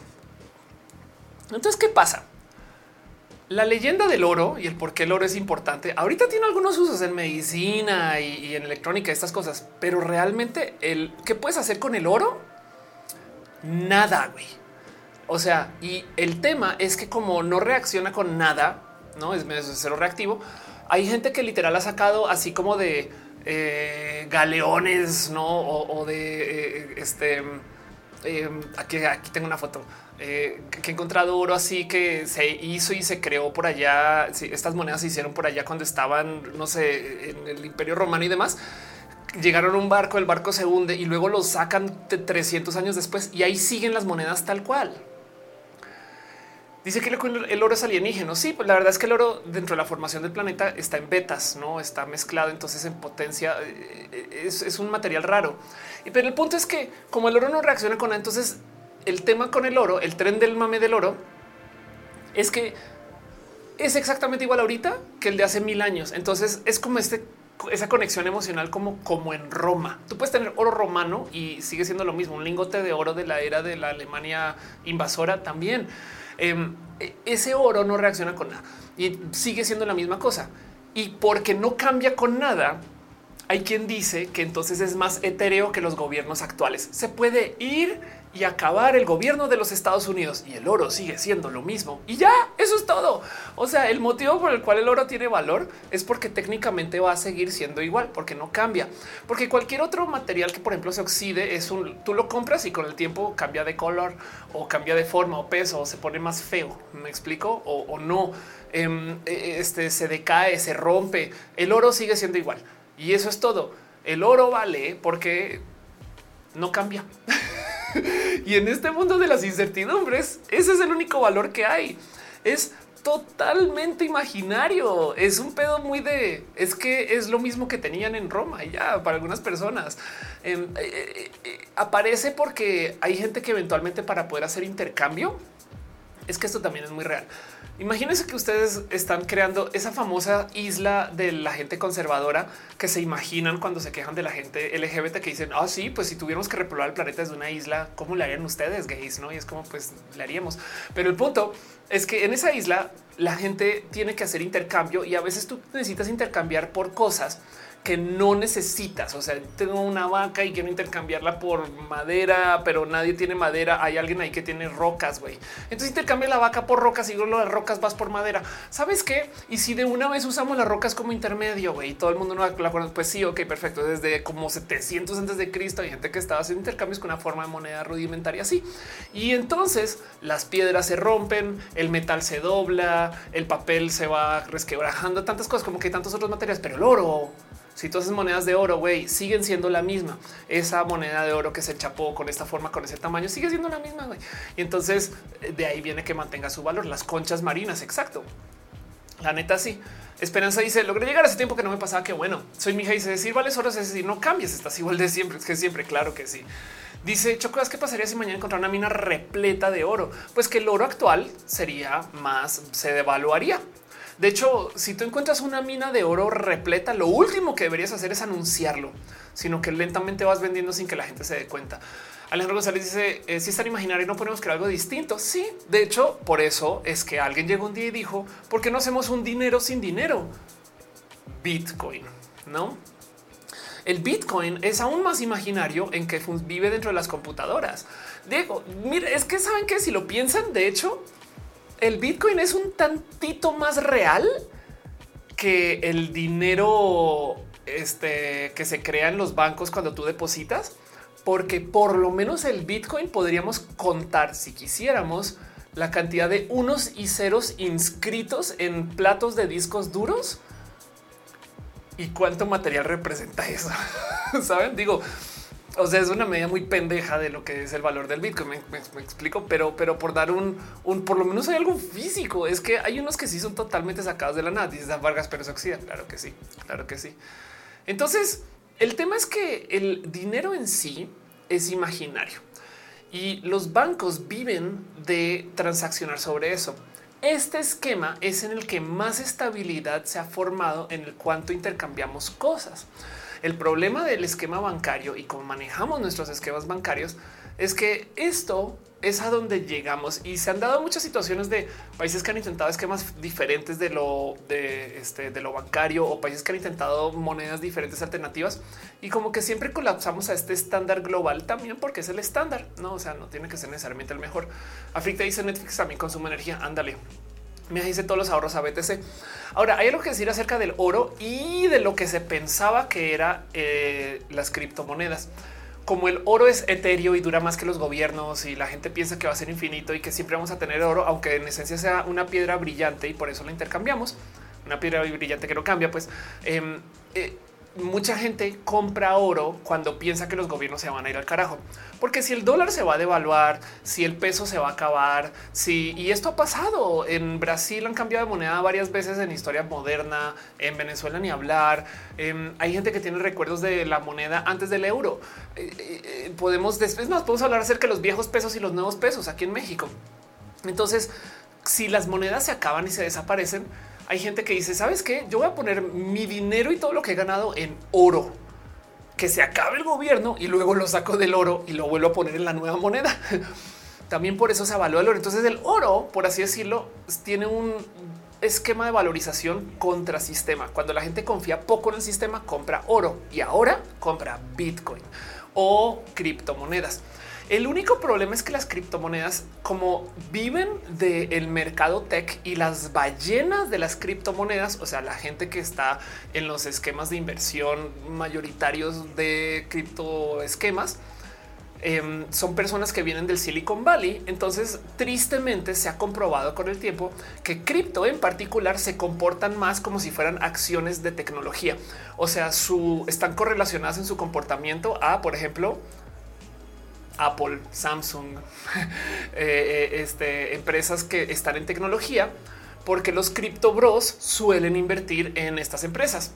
Entonces, ¿qué pasa? La leyenda del oro y el por qué el oro es importante. Ahorita tiene algunos usos en medicina y, en electrónica, estas cosas, pero realmente el qué puedes hacer con el oro? Nada, güey. O sea, y el tema es que como no reacciona con nada, no es cero reactivo. Hay gente que literal ha sacado así como de eh, galeones, no o, de eh, este. Eh, aquí, aquí tengo una foto que he encontrado oro así que se hizo y se creó por allá. estas monedas se hicieron por allá cuando estaban, no sé, en el Imperio Romano y demás llegaron a un barco, el barco se hunde y luego lo sacan 300 años después y ahí siguen las monedas tal cual. Dice que el oro es alienígeno. Sí, pues la verdad es que el oro dentro de la formación del planeta está en betas, no está mezclado. Entonces, en potencia eh, es, un material raro. Pero el punto es que, como el oro no reacciona con nada, entonces el tema con el oro, el tren del mame del oro, es que es exactamente igual ahorita que el de hace mil años. Entonces, es como este esa conexión emocional como, como en Roma. Tú puedes tener oro romano y sigue siendo lo mismo. Un lingote de oro de la era de la Alemania invasora también. Em, e, ese oro no reacciona con nada y sigue siendo la misma cosa. Y porque no cambia con nada, hay quien dice que entonces es más etéreo que los gobiernos actuales. Se puede ir y acabar el gobierno de los Estados Unidos y el oro sigue siendo lo mismo. Y ya, eso es todo. O sea, el motivo por el cual el oro tiene valor es porque técnicamente va a seguir siendo igual, porque no cambia. Porque cualquier otro material que, por ejemplo, se oxide es un, tú lo compras y con el tiempo cambia de color o cambia de forma o peso o se pone más feo. Me explico o, no. Em, e, este se decae, se rompe. El oro sigue siendo igual y eso es todo. El oro vale porque no cambia. [laughs] [laughs] y en este mundo de las incertidumbres, ese es el único valor que hay. Es totalmente imaginario. Es un pedo muy de es que es lo mismo que tenían en Roma y ya para algunas personas em, eh, eh, eh, aparece porque hay gente que eventualmente para poder hacer intercambio es que esto también es muy real. Imagínense que ustedes están creando esa famosa isla de la gente conservadora que se imaginan cuando se quejan de la gente LGBT que dicen, ah, sí, pues si tuviéramos que repoblar el planeta desde una isla, ¿cómo le harían ustedes gays? No, y es como pues le haríamos. Pero el punto es que en esa isla la gente tiene que hacer intercambio y a veces tú necesitas intercambiar por cosas que no necesitas. O sea, tengo una vaca y quiero intercambiarla por madera, pero nadie tiene madera. Hay alguien ahí que tiene rocas, güey. Entonces intercambia la vaca por rocas y luego las rocas vas por madera. ¿Sabes qué? Y si de una vez usamos las rocas como intermedio, güey, todo el mundo no la acuerda, pues sí, ok, perfecto. Desde como 700 antes de Cristo hay gente que estaba haciendo intercambios con una forma de moneda rudimentaria así. Y entonces las piedras se rompen, el metal se dobla, el papel se va resquebrajando, tantas cosas como que hay tantos otros materiales, pero el oro si todas esas monedas de oro, güey, siguen siendo la misma. Esa moneda de oro que se chapó con esta forma, con ese tamaño, sigue siendo la misma. Y entonces de ahí viene que mantenga su valor. Las conchas marinas, exacto. La neta, sí. Esperanza dice: Logré llegar a ese tiempo que no me pasaba. Que bueno, soy mi hija. Dice: Decir vales horas es decir, no cambies, estás igual de siempre. Es que siempre, claro que sí. Dice Chocodas, ¿qué pasaría si mañana encontrara una mina repleta de oro? Pues que el oro actual sería más, se devaluaría De hecho, si tú encuentras una mina de oro repleta, lo último que deberías hacer es anunciarlo, sino que lentamente vas vendiendo sin que la gente se dé cuenta. Alejandro González dice eh, si es tan imaginario no podemos crear algo distinto. Sí, de hecho, por eso es que alguien llegó un día y dijo por qué no hacemos un dinero sin dinero? Bitcoin, no? El Bitcoin es aún más imaginario en que vive dentro de las computadoras. Diego, mira, es que saben que si lo piensan, de hecho, el Bitcoin es un tantito más real que el dinero este, que se crea en los bancos cuando tú depositas, porque por lo menos el Bitcoin podríamos contar si quisiéramos la cantidad de unos y ceros inscritos en platos de discos duros y cuánto material representa eso. [laughs] Saben, digo, o sea, es una medida muy pendeja de lo que es el valor del Bitcoin. Me, explico, pero, pero por dar un, un, por lo menos hay algo físico. Es que hay unos que sí son totalmente sacados de la nada. Dice Vargas, pero se oxida. Claro que sí, claro que sí. Entonces, el tema es que el dinero en sí es imaginario y los bancos viven de transaccionar sobre eso. Este esquema es en el que más estabilidad se ha formado en el cuanto intercambiamos cosas. El problema del esquema bancario y cómo manejamos nuestros esquemas bancarios es que esto es a donde llegamos y se han dado muchas situaciones de países que han intentado esquemas diferentes de lo de este de lo bancario o países que han intentado monedas diferentes alternativas y como que siempre colapsamos a este estándar global también porque es el estándar, no? O sea, no tiene que ser necesariamente el mejor. Africa dice Netflix también consume energía. Ándale. Me dice todos los ahorros a BTC. Ahora hay algo que decir acerca del oro y de lo que se pensaba que era eh, las criptomonedas. Como el oro es etéreo y dura más que los gobiernos y la gente piensa que va a ser infinito y que siempre vamos a tener oro, aunque en esencia sea una piedra brillante y por eso la intercambiamos, una piedra brillante que no cambia, pues em, eh, mucha gente compra oro cuando piensa que los gobiernos se van a ir al carajo. Porque si el dólar se va a devaluar, si el peso se va a acabar, si y esto ha pasado en Brasil han cambiado de moneda varias veces en historia moderna, en Venezuela ni hablar. Em, hay gente que tiene recuerdos de la moneda antes del euro. Eh, eh, eh, podemos después nos podemos hablar acerca de los viejos pesos y los nuevos pesos aquí en México. Entonces, si las monedas se acaban y se desaparecen, hay gente que dice, ¿sabes qué? Yo voy a poner mi dinero y todo lo que he ganado en oro. Que se acabe el gobierno y luego lo saco del oro y lo vuelvo a poner en la nueva moneda. [laughs] También por eso se avalúa el oro. Entonces el oro, por así decirlo, tiene un esquema de valorización contra sistema. Cuando la gente confía poco en el sistema, compra oro y ahora compra Bitcoin o criptomonedas. El único problema es que las criptomonedas, como viven del mercado tech y las ballenas de las criptomonedas, o sea, la gente que está en los esquemas de inversión mayoritarios de cripto esquemas, em, son personas que vienen del Silicon Valley. Entonces, tristemente se ha comprobado con el tiempo que cripto en particular se comportan más como si fueran acciones de tecnología. O sea, están correlacionadas en su comportamiento a, por ejemplo, Apple, Samsung, [laughs] eh, eh, este, empresas que están en tecnología, porque los cripto bros suelen invertir en estas empresas.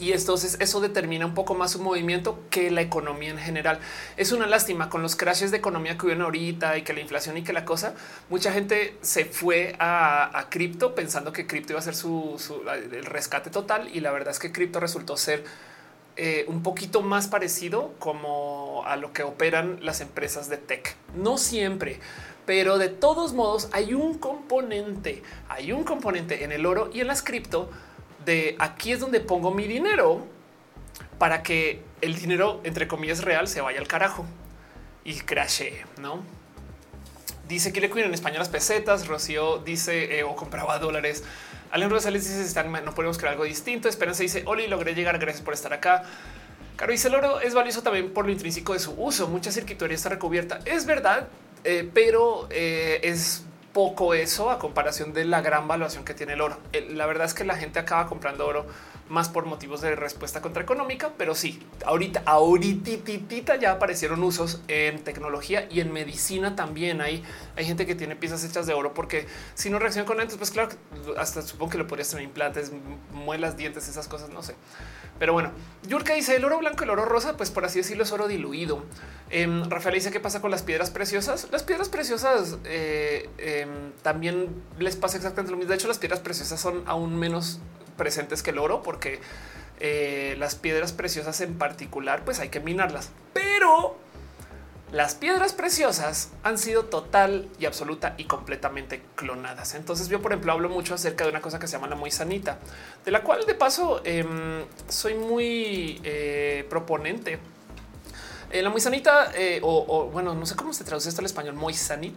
Y entonces eso determina un poco más su movimiento que la economía en general. Es una lástima con los crashes de economía que hubo ahorita y que la inflación y que la cosa, mucha gente se fue a, cripto pensando que cripto iba a ser su, el rescate total y la verdad es que cripto resultó ser eh, un poquito más parecido como a lo que operan las empresas de tech. No siempre, pero de todos modos hay un componente, hay un componente en el oro y en las cripto de aquí es donde pongo mi dinero para que el dinero, entre comillas, real se vaya al carajo y crashe, no? Dice que le cuidan en España las pesetas. Rocío dice eh, o compraba dólares. Alejandro Rosales dice no podemos crear algo distinto. Esperanza dice Oli, logré llegar. Gracias por estar acá. Caro dice el oro es valioso también por lo intrínseco de su uso. Mucha circuitería está recubierta. Es verdad, eh, pero eh, es poco eso a comparación de la gran valuación que tiene el oro. La verdad es que la gente acaba comprando oro más por motivos de respuesta contraeconómica, pero sí, ahorita, ahorita ya aparecieron usos en tecnología y en medicina también. Hay, hay gente que tiene piezas hechas de oro porque si no reacciona con lentes, pues claro, hasta supongo que lo podrías tener implantes, muelas, dientes, esas cosas, no sé. Pero bueno, Yurka dice el oro blanco, el oro rosa, pues por así decirlo es oro diluido. Em, Rafael dice qué pasa con las piedras preciosas. Las piedras preciosas eh, em, también les pasa exactamente lo mismo. De hecho, las piedras preciosas son aún menos presentes que el oro porque eh, las piedras preciosas en particular, pues hay que minarlas. Pero las piedras preciosas han sido total y absoluta y completamente clonadas. Entonces yo, por ejemplo, hablo mucho acerca de una cosa que se llama la moisanita, de la cual de paso em, soy muy eh, proponente. Eh, la moisanita, eh, o, bueno, no sé cómo se traduce esto al español, moisanit,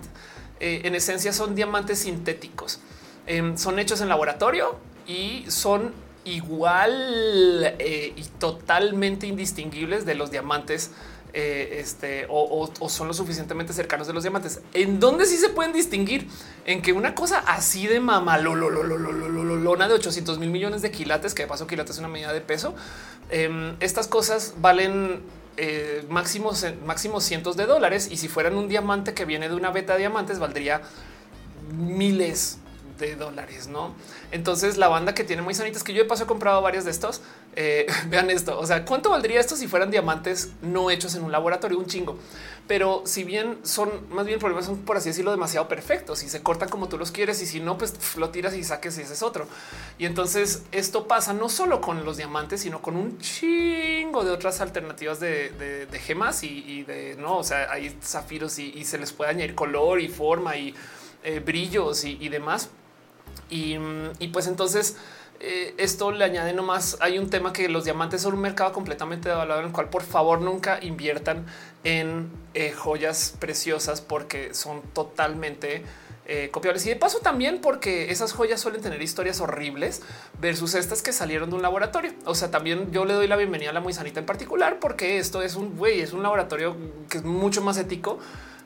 en esencia son diamantes sintéticos. Em, son hechos en laboratorio y son igual y totalmente indistinguibles de los diamantes eh, este, o, son lo suficientemente cercanos de los diamantes. ¿En dónde sí se pueden distinguir? En que una cosa así de mama lona de 800 mil millones de quilates, que de paso quilates es una medida de peso, em, estas cosas valen eh, máximos, máximos cientos de dólares y si fueran un diamante que viene de una beta de diamantes valdría miles de dólares, ¿no? Entonces la banda que tiene muy sanitas, que yo de paso he comprado varias de estos, eh, [laughs] vean esto, o sea, ¿cuánto valdría esto si fueran diamantes no hechos en un laboratorio? Un chingo. Pero si bien son, más bien problemas son, por así decirlo, demasiado perfectos y se cortan como tú los quieres y si no, pues lo tiras y saques y ese es otro. Y entonces esto pasa no solo con los diamantes, sino con un chingo de otras alternativas de, gemas y, de, no, o sea, hay zafiros y, se les puede añadir color y forma y eh, brillos y demás. Y, pues entonces eh, esto le añade nomás. Hay un tema que los diamantes son un mercado completamente devaluado en el cual por favor nunca inviertan en eh, joyas preciosas porque son totalmente eh, copiables. Y de paso también porque esas joyas suelen tener historias horribles versus estas que salieron de un laboratorio. O sea, también yo le doy la bienvenida a la muy sanita en particular porque esto es un güey, es un laboratorio que es mucho más ético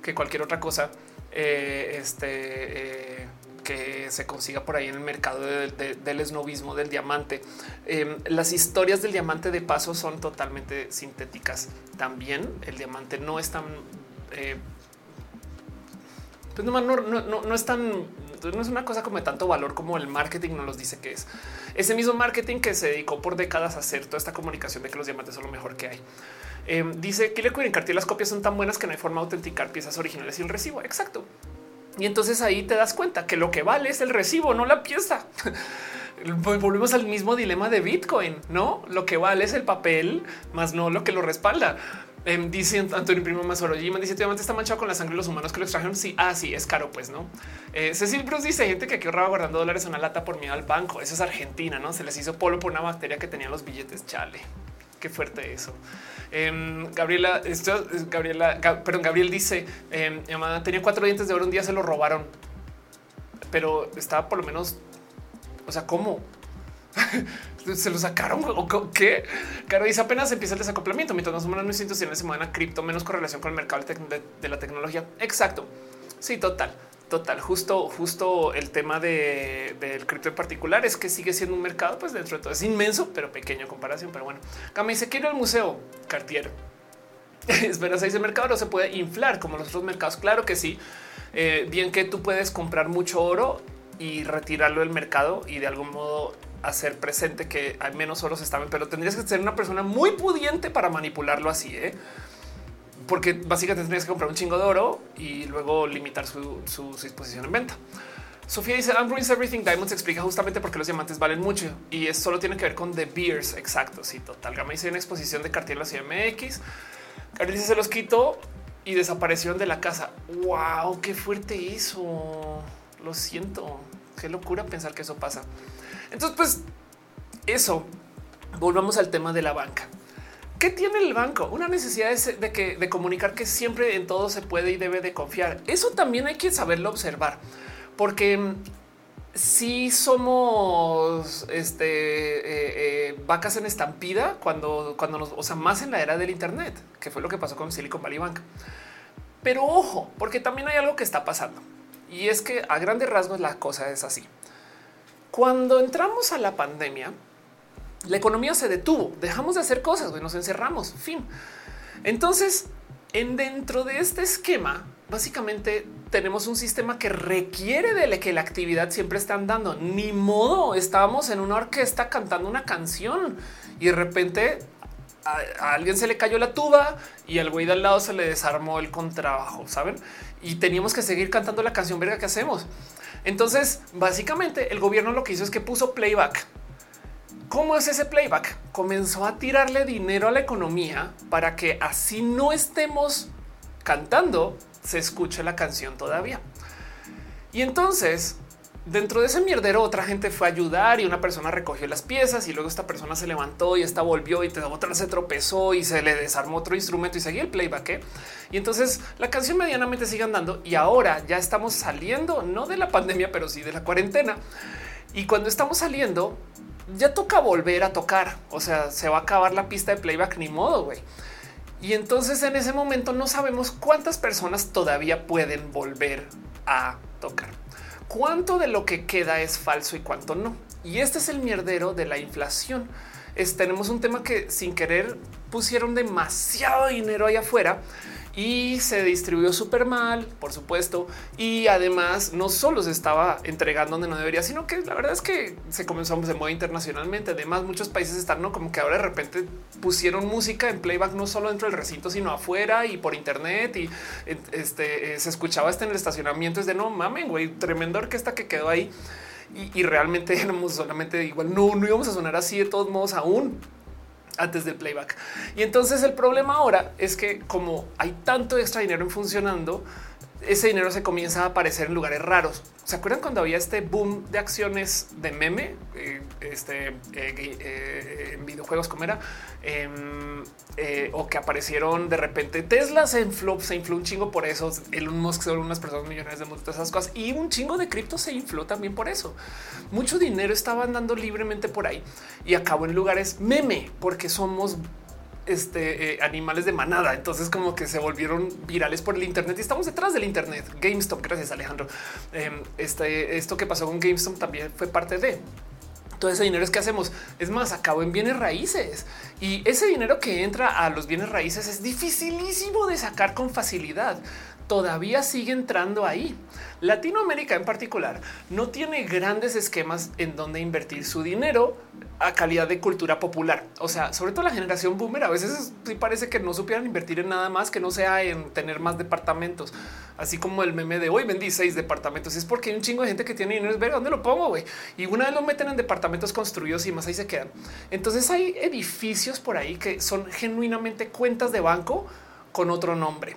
que cualquier otra cosa. este que se consiga por ahí en el mercado del esnovismo del diamante. Em, las historias del diamante de paso son totalmente sintéticas. También el diamante no es tan eh, pues no, es tan, no es una cosa como de tanto valor como el marketing nos los dice que es. Ese mismo marketing que se dedicó por décadas a hacer toda esta comunicación de que los diamantes son lo mejor que hay. Em, dice que le en Cartier las copias son tan buenas que no hay forma de autenticar piezas originales y el recibo. Exacto. Y entonces ahí te das cuenta que lo que vale es el recibo, no la pieza. [laughs] Volvemos al mismo dilema de Bitcoin, no lo que vale es el papel, más no lo que lo respalda. Eh, dice Antonio Primo Mazoroyima, dice diamante está manchado con la sangre de los humanos que lo extrajeron. Sí, ah, sí, es caro, pues no. Eh, Cecil Bruce dice gente que aquí ahorraba guardando dólares en una lata por miedo al banco. Eso es Argentina, no se les hizo polo por una bacteria que tenía los billetes. Chale, qué fuerte eso. Em, Gabriela, esto, Gabriela, perdón, Gabriel dice, eh, tenía cuatro dientes de oro, un día se lo robaron, pero estaba por lo menos, o sea, ¿cómo? [laughs] se lo sacaron o qué? Caro dice apenas empieza el desacoplamiento. Mientras más humanos no instituciones se mueven a cripto, menos correlación con el mercado de la tecnología. Exacto. Sí, total. Total, justo, justo el tema de, del cripto en particular es que sigue siendo un mercado, pues dentro de todo es inmenso, pero pequeño en comparación. Pero bueno, me dice quiero el museo Cartier. Esperas ahí ese mercado no se puede inflar como los otros mercados. Claro que sí. Eh, bien que tú puedes comprar mucho oro y retirarlo del mercado y de algún modo hacer presente que hay menos oro se estaban, pero tendrías que ser una persona muy pudiente para manipularlo así. ¿eh? Porque básicamente tendrías que comprar un chingo de oro y luego limitar su, disposición en venta. Sofía dice Unruins Everything Diamonds explica justamente por qué los diamantes valen mucho y eso solo tiene que ver con The Beers. Exacto. Sí, total. Gama hice una exposición de Cartier en la CMX. Cartier se los quitó y desaparecieron de la casa. Wow, qué fuerte eso. Lo siento. Qué locura pensar que eso pasa. Entonces, pues eso. Volvamos al tema de la banca. ¿Qué tiene el banco? Una necesidad de, que, de comunicar que siempre en todo se puede y debe de confiar. Eso también hay que saberlo observar, porque mm, si somos este, eh, eh, vacas en estampida cuando, cuando nos, o sea, más en la era del Internet, que fue lo que pasó con Silicon Valley Bank. Pero ojo, porque también hay algo que está pasando y es que a grandes rasgos la cosa es así. Cuando entramos a la pandemia, la economía se detuvo, dejamos de hacer cosas, nos encerramos, fin. Entonces, en dentro de este esquema, básicamente tenemos un sistema que requiere de que la actividad siempre esté andando. Ni modo, estábamos en una orquesta cantando una canción y de repente a, alguien se le cayó la tuba y al güey de al lado se le desarmó el contrabajo, ¿saben? Y teníamos que seguir cantando la canción, verga, ¿qué hacemos? Entonces, básicamente, el gobierno lo que hizo es que puso playback. ¿Cómo es ese playback? Comenzó a tirarle dinero a la economía para que así no estemos cantando, se escuche la canción todavía. Y entonces Dentro de ese mierdero, otra gente fue a ayudar y una persona recogió las piezas y luego esta persona se levantó y esta volvió y otra se tropezó y se le desarmó otro instrumento y seguía el playback. ¿eh? Y entonces la canción medianamente sigue andando y ahora ya estamos saliendo, no de la pandemia, pero sí de la cuarentena. Y cuando estamos saliendo, ya toca volver a tocar. O sea, se va a acabar la pista de playback, ni modo, güey. Y entonces en ese momento no sabemos cuántas personas todavía pueden volver a tocar cuánto de lo que queda es falso y cuánto no. Y este es el mierdero de la inflación. Es, tenemos un tema que sin querer pusieron demasiado dinero allá afuera y se distribuyó súper mal, por supuesto. Y además no solo se estaba entregando donde no debería, sino que la verdad es que se comenzó a mover internacionalmente. Además, muchos países están ¿no? como que ahora de repente pusieron música en playback no solo dentro del recinto, sino afuera y por internet. Y este eh, se escuchaba este en el estacionamiento. Es de no mamen, güey, tremenda orquesta que quedó ahí. Y, realmente [laughs] éramos solamente igual. No, no íbamos a sonar así de todos modos aún antes del playback. Y entonces el problema ahora es que como hay tanto extra dinero en funcionando, ese dinero se comienza a aparecer en lugares raros. ¿Se acuerdan cuando había este boom de acciones de meme eh, este, eh, eh, en videojuegos como era? Em, o que aparecieron de repente Tesla se infló, se infló un chingo por eso. Elon Musk son unas personas millones de todas esas cosas y un chingo de cripto se infló también por eso. Mucho dinero estaba andando libremente por ahí y acabó en lugares meme porque somos este, eh, animales de manada. Entonces como que se volvieron virales por el Internet y estamos detrás del Internet. GameStop, gracias Alejandro. Em, este, esto que pasó con GameStop también fue parte de todo ese dinero es que hacemos. Es más, acabo en bienes raíces y ese dinero que entra a los bienes raíces es dificilísimo de sacar con facilidad. Todavía sigue entrando ahí. Latinoamérica en particular no tiene grandes esquemas en donde invertir su dinero a calidad de cultura popular. O sea, sobre todo la generación boomer, a veces sí parece que no supieran invertir en nada más que no sea en tener más departamentos, así como el meme de hoy vendí seis departamentos. Es porque hay un chingo de gente que tiene dinero. Es ver dónde lo pongo, güey. Y una vez lo meten en departamentos construidos y más ahí se quedan. Entonces hay edificios por ahí que son genuinamente cuentas de banco con otro nombre.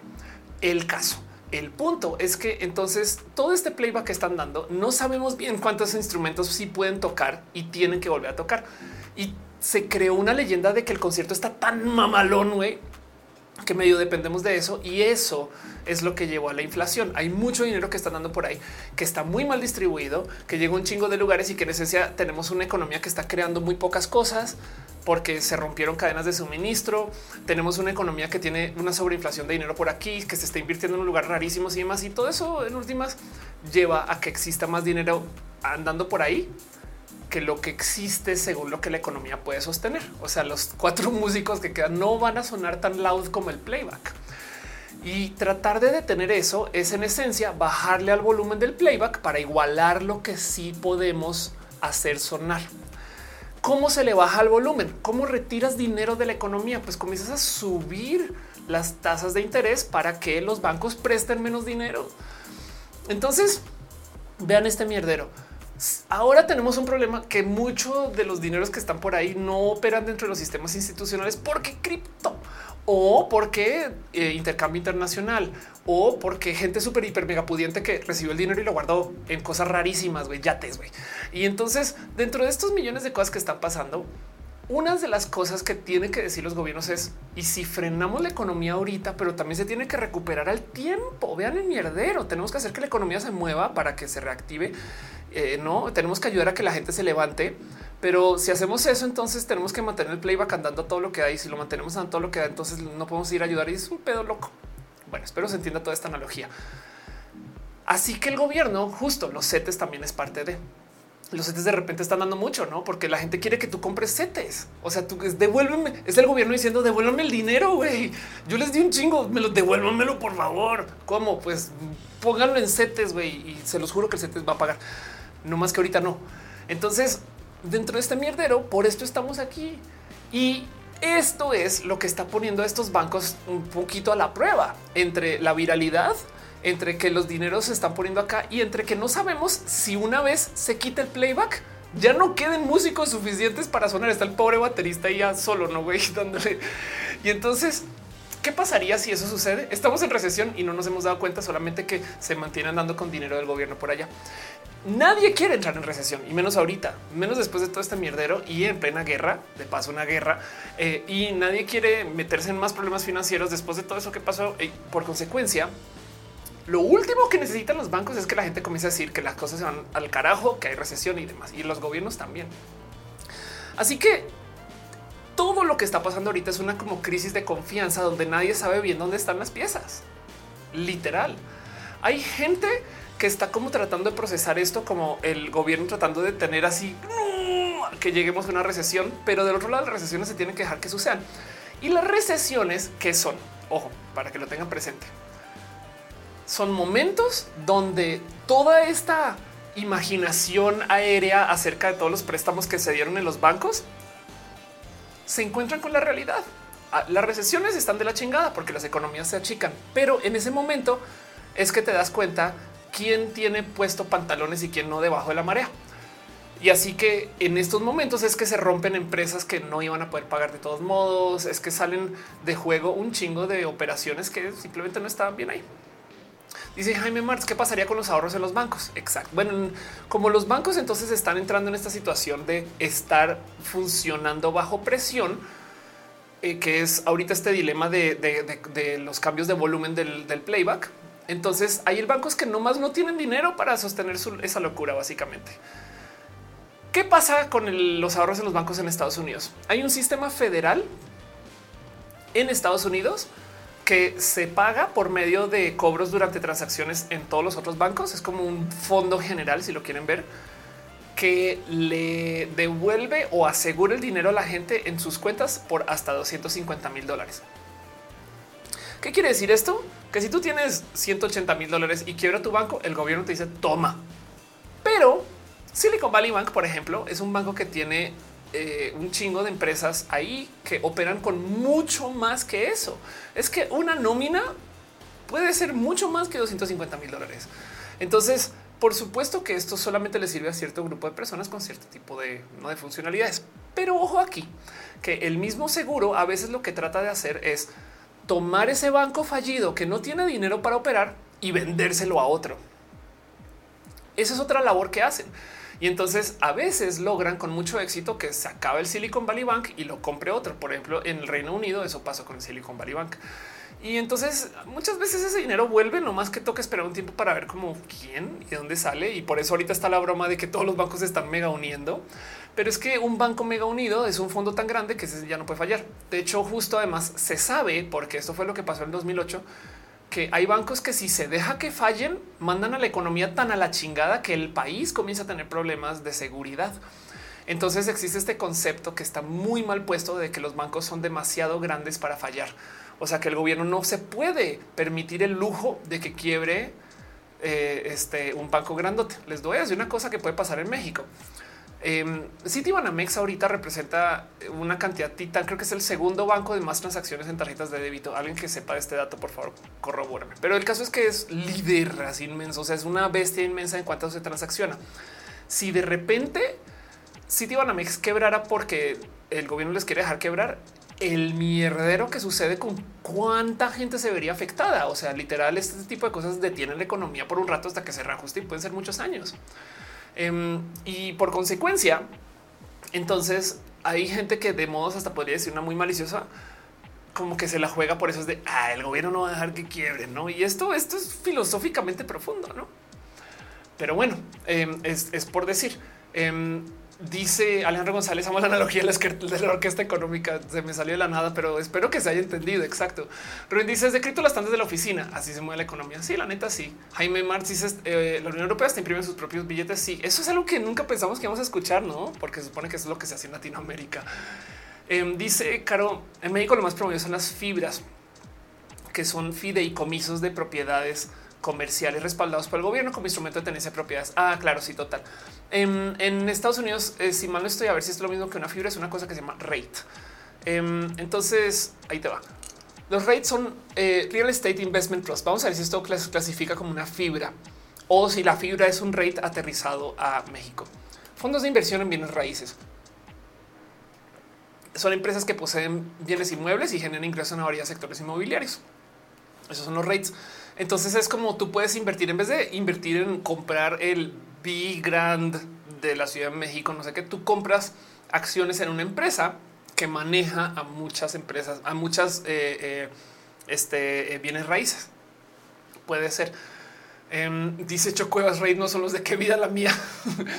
El caso el punto es que entonces todo este playback que están dando, no sabemos bien cuántos instrumentos sí pueden tocar y tienen que volver a tocar. Y se creó una leyenda de que el concierto está tan mamalón, güey, que medio dependemos de eso. Y eso es lo que llevó a la inflación. Hay mucho dinero que están dando por ahí, que está muy mal distribuido, que llega un chingo de lugares y que en esencia tenemos una economía que está creando muy pocas cosas porque se rompieron cadenas de suministro. Tenemos una economía que tiene una sobreinflación de dinero por aquí, que se está invirtiendo en un lugar rarísimo y demás. Y todo eso en últimas lleva a que exista más dinero andando por ahí que lo que existe según lo que la economía puede sostener. O sea, los cuatro [laughs] músicos que quedan no van a sonar tan loud como el playback. Y tratar de detener eso es en esencia bajarle al volumen del playback para igualar lo que sí podemos hacer sonar. ¿Cómo se le baja el volumen? ¿Cómo retiras dinero de la economía? Pues comienzas a subir las tasas de interés para que los bancos presten menos dinero. Entonces, vean este mierdero. Ahora tenemos un problema que muchos de los dineros que están por ahí no operan dentro de los sistemas institucionales porque cripto o porque eh, intercambio internacional o porque gente súper hiper mega pudiente que recibió el dinero y lo guardó en cosas rarísimas, güey, yates, güey. Y entonces, dentro de estos millones de cosas que están pasando, una de las cosas que tienen que decir los gobiernos es y si frenamos la economía ahorita, pero también se tiene que recuperar al tiempo. Vean el mierdero. Tenemos que hacer que la economía se mueva para que se reactive. Eh, no tenemos que ayudar a que la gente se levante pero si hacemos eso, entonces tenemos que mantener el playback andando todo lo que hay. Si lo mantenemos a todo lo que da, entonces no podemos ir a ayudar y es un pedo loco. Bueno, espero se entienda toda esta analogía. Así que el gobierno, justo los CETES también es parte de. los setes de repente están dando mucho, no? Porque la gente quiere que tú compres setes. O sea, tú devuélveme. Es el gobierno diciendo devuélveme el dinero. Güey, yo les di un chingo. Me lo devuélvamelo, por favor. ¿Cómo? Pues pónganlo en setes, güey, y se los juro que el setes va a pagar. No más que ahorita no. Entonces, dentro de este mierdero, por esto estamos aquí. Y esto es lo que está poniendo a estos bancos un poquito a la prueba entre la viralidad entre que los dineros se están poniendo acá y entre que no sabemos si una vez se quita el playback, ya no queden músicos suficientes para sonar. Está el pobre baterista ya solo, no güey, [laughs] dándole. Y entonces, ¿qué pasaría si eso sucede? Estamos en recesión y no nos hemos dado cuenta, solamente que se mantienen dando con dinero del gobierno por allá. Nadie quiere entrar en recesión y menos ahorita, menos después de todo este mierdero y en plena guerra, de paso una guerra, eh, y nadie quiere meterse en más problemas financieros después de todo eso que pasó. Y por consecuencia, lo último que necesitan los bancos es que la gente comience a decir que las cosas se van al carajo, que hay recesión y demás, y los gobiernos también. Así que todo lo que está pasando ahorita es una como crisis de confianza donde nadie sabe bien dónde están las piezas. Literal. Hay gente que está como tratando de procesar esto como el gobierno tratando de tener así que lleguemos a una recesión, pero del otro lado las recesiones se tienen que dejar que sucedan. Y las recesiones que son, ojo, para que lo tengan presente son momentos donde toda esta imaginación aérea acerca de todos los préstamos que se dieron en los bancos se encuentran con la realidad. Ah, las recesiones están de la chingada porque las economías se achican, pero en ese momento es que te das cuenta quién tiene puesto pantalones y quién no debajo de la marea. Y así que en estos momentos es que se rompen empresas que no iban a poder pagar de todos modos, es que salen de juego un chingo de operaciones que simplemente no estaban bien ahí. Dice Jaime Martz, ¿qué pasaría con los ahorros en los bancos? Exacto. Bueno, como los bancos entonces están entrando en esta situación de estar funcionando bajo presión, eh, que es ahorita este dilema de, los cambios de volumen del, playback. Entonces hay bancos que nomás no tienen dinero para sostener esa locura, básicamente. ¿Qué pasa con los ahorros en los bancos en Estados Unidos? Hay un sistema federal en Estados Unidos que se paga por medio de cobros durante transacciones en todos los otros bancos. Es como un fondo general, si lo quieren ver, que le devuelve o asegura el dinero a la gente en sus cuentas por hasta 250 mil dólares. ¿Qué quiere decir esto? Que si tú tienes 180 mil dólares y quiebra tu banco, el gobierno te dice toma. Pero Silicon Valley Bank, por ejemplo, es un banco que tiene eh, un chingo de empresas ahí que operan con mucho más que eso. Es que una nómina puede ser mucho más que 250 mil dólares. Entonces, por supuesto que esto solamente le sirve a cierto grupo de personas con cierto tipo de, no de funcionalidades. Pero ojo aquí, que el mismo seguro a veces lo que trata de hacer es tomar ese banco fallido que no tiene dinero para operar y vendérselo a otro. Esa es otra labor que hacen. Y entonces a veces logran con mucho éxito que se acabe el Silicon Valley Bank y lo compre otro. Por ejemplo, en el Reino Unido eso pasó con el Silicon Valley Bank. Y entonces muchas veces ese dinero vuelve, no más que toca esperar un tiempo para ver cómo quién y dónde sale. Y por eso ahorita está la broma de que todos los bancos están mega uniendo. Pero es que un banco mega unido es un fondo tan grande que ya no puede fallar. De hecho, justo además se sabe, porque esto fue lo que pasó en 2008, que hay bancos que si se deja que fallen, mandan a la economía tan a la chingada que el país comienza a tener problemas de seguridad. Entonces existe este concepto que está muy mal puesto de que los bancos son demasiado grandes para fallar. O sea que el gobierno no se puede permitir el lujo de que quiebre eh, este, un banco grandote. Les doy a decir una cosa que puede pasar en México. Eh, Citibanamex ahorita representa una cantidad titán. Creo que es el segundo banco de más transacciones en tarjetas de débito. Alguien que sepa este dato, por favor, corrobórame. Pero el caso es que es líder así inmenso. O sea, es una bestia inmensa en cuanto se transacciona. Si de repente Citibanamex quebrara porque el gobierno les quiere dejar quebrar, el mierdero que sucede con cuánta gente se vería afectada. O sea, literal, este tipo de cosas detienen la economía por un rato hasta que se reajuste y pueden ser muchos años. Em, y por consecuencia, entonces hay gente que de modos hasta podría decir una muy maliciosa, como que se la juega por eso es de ah, el gobierno no va a dejar que quiebre, no? Y esto, esto es filosóficamente profundo, no? Pero bueno, em, es, por decir. Em, Dice Alejandro González, amo la analogía de la orquesta económica. Se me salió de la nada, pero espero que se haya entendido. Exacto. Rubén dice, es de cripto las tantas de la oficina. Así se mueve la economía. Sí, la neta, sí. Jaime Marx dice, eh, la Unión Europea está imprimiendo sus propios billetes. Sí, eso es algo que nunca pensamos que íbamos a escuchar, ¿no? Porque se supone que eso es lo que se hace en Latinoamérica. Em, dice Caro, en México lo más promovido son las fibras, que son fideicomisos de propiedades comerciales respaldados por el gobierno como instrumento de tenencia de propiedades. Ah, claro, sí, total. En, Estados Unidos, eh, si mal no estoy, a ver si es lo mismo que una fibra, es una cosa que se llama rate. Em, entonces, ahí te va. Los rates son eh, Real Estate Investment Trust. Vamos a ver si esto clasifica como una fibra o si la fibra es un rate aterrizado a México. Fondos de inversión en bienes raíces. Son empresas que poseen bienes inmuebles y generan ingresos en varios sectores inmobiliarios. Esos son los rates. Entonces es como tú puedes invertir en vez de invertir en comprar el Big Grand de la Ciudad de México, no sé qué, tú compras acciones en una empresa que maneja a muchas empresas, a muchas eh, eh, este, eh, bienes raíces. Puede ser. Em, dice Chocuevas Rey, no son los de qué vida la mía.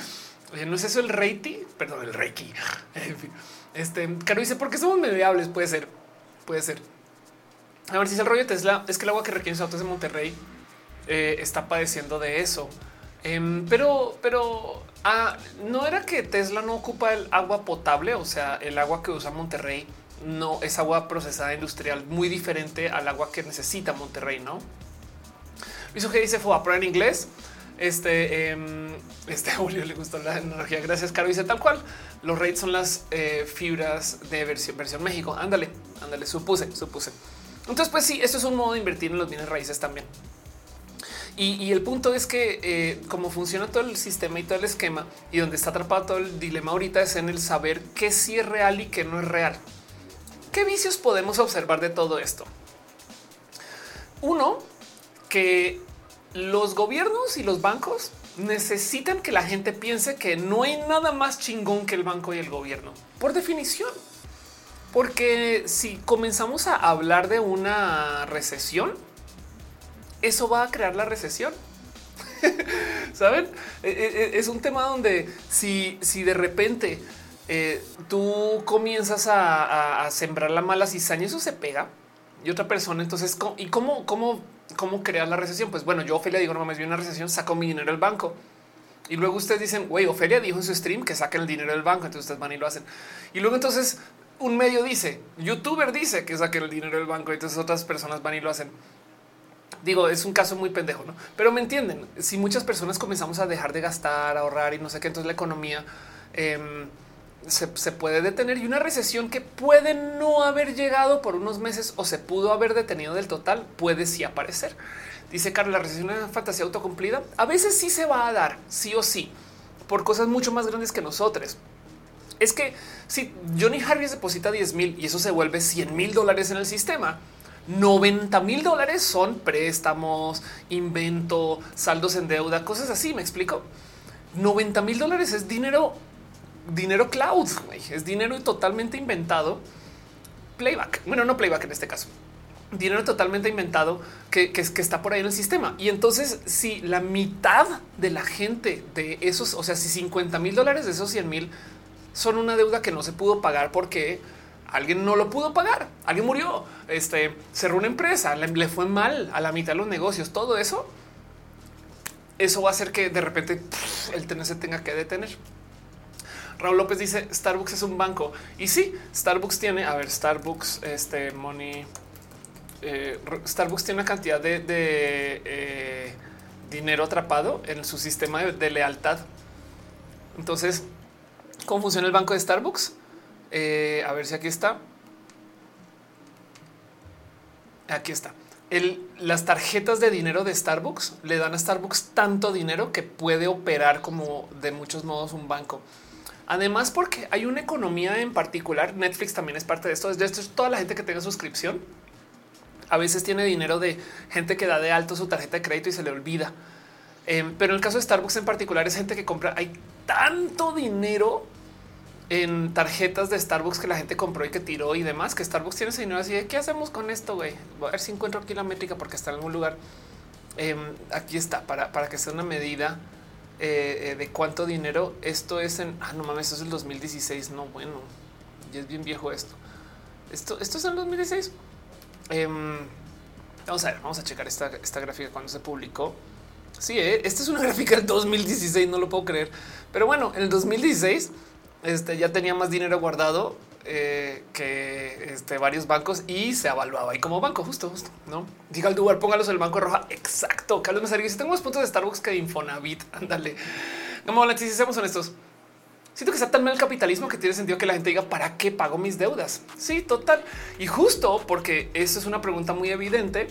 [laughs] no es eso el Reiki, perdón, el Reiki. [laughs] Este, Caro dice, porque somos mediables? Puede ser, puede ser. A ver si es el rollo de Tesla. Es que el agua que requieren los autos de Monterrey eh, está padeciendo de eso. Em, pero, pero ah, no era que Tesla no ocupa el agua potable, o sea, el agua que usa Monterrey no es agua procesada industrial muy diferente al agua que necesita Monterrey, no? Hizo que dice fue a en inglés. Este, eh, este [laughs] Julio le gustó la energía. Gracias, Caro. Dice tal cual. Los rates son las eh, fibras de versión, versión México. Ándale, ándale, supuse, supuse. Entonces, pues sí, esto es un modo de invertir en los bienes raíces también. Y, el punto es que eh, como funciona todo el sistema y todo el esquema y donde está atrapado todo el dilema ahorita es en el saber qué sí es real y qué no es real. ¿Qué vicios podemos observar de todo esto? Uno, que los gobiernos y los bancos necesitan que la gente piense que no hay nada más chingón que el banco y el gobierno, por definición. Porque si comenzamos a hablar de una recesión, eso va a crear la recesión. [laughs] Saben? E, e, e, es un tema donde si, si de repente eh, tú comienzas a, sembrar la mala cizaña, eso se pega y otra persona. Entonces, ¿y cómo, cómo, cómo crear la recesión? Pues bueno, yo Ofelia digo, no mames, vi una recesión, saco mi dinero del banco. Y luego ustedes dicen, güey, Ofelia dijo en su stream que saquen el dinero del banco. Entonces ustedes van y lo hacen. Y luego entonces un medio dice, youtuber dice que saquen el dinero del banco. Y entonces otras personas van y lo hacen. Digo, es un caso muy pendejo, ¿no? Pero me entienden, si muchas personas comenzamos a dejar de gastar, ahorrar y no sé qué, entonces la economía em, se, puede detener y una recesión que puede no haber llegado por unos meses o se pudo haber detenido del total puede sí aparecer. Dice Carlos, la recesión es una fantasía autocumplida. A veces sí se va a dar, sí o sí, por cosas mucho más grandes que nosotros. Es que si Johnny Harris deposita 10 mil y eso se vuelve 100 mil dólares en el sistema, 90 mil dólares son préstamos, invento, saldos en deuda, cosas así. Me explico. 90 mil dólares es dinero, dinero cloud, es dinero totalmente inventado. Playback. Bueno, no playback en este caso. Dinero totalmente inventado que, que, que está por ahí en el sistema. Y entonces, si la mitad de la gente de esos, o sea, si 50 mil dólares de esos 100 mil son una deuda que no se pudo pagar porque alguien no lo pudo pagar, alguien murió, este cerró una empresa, le, fue mal a la mitad de los negocios, todo eso, eso va a hacer que de repente el TNC se tenga que detener. Raúl López dice Starbucks es un banco y sí, Starbucks tiene, a ver, Starbucks, este money, eh, Starbucks tiene una cantidad de, eh, dinero atrapado en su sistema de lealtad. Entonces, ¿cómo funciona el banco de Starbucks? Eh, a ver si aquí está. Aquí está. las tarjetas de dinero de Starbucks le dan a Starbucks tanto dinero que puede operar como de muchos modos un banco. Además, porque hay una economía en particular, Netflix también es parte de esto. De esto es toda la gente que tenga suscripción. A veces tiene dinero de gente que da de alto su tarjeta de crédito y se le olvida. Em, pero en el caso de Starbucks en particular es gente que compra. Hay tanto dinero en tarjetas de Starbucks que la gente compró y que tiró y demás, que Starbucks tiene ese dinero así de qué hacemos con esto, güey. Voy a ver si encuentro aquí la métrica porque está en algún lugar. Em, aquí está para, para que sea una medida eh, de cuánto dinero esto es en. Ah, no mames, esto es el 2016. No, bueno, ya es bien viejo esto. Esto, esto es en el 2016. Em, vamos a ver, vamos a checar esta, esta gráfica cuando se publicó. Sí, eh, esta es una [laughs] gráfica del 2016, no lo puedo creer. Pero bueno, en el 2016 este, ya tenía más dinero guardado eh, que este, varios bancos y se evaluaba y como banco, justo, justo, no diga al lugar, póngalos en el banco roja. Exacto. Carlos me si tengo más puntos de Starbucks que de Infonavit. [laughs] Ándale, no me si seamos honestos. Siento que está tan mal el capitalismo que tiene sentido que la gente diga para qué pago mis deudas. Sí, total. Y justo porque eso es una pregunta muy evidente.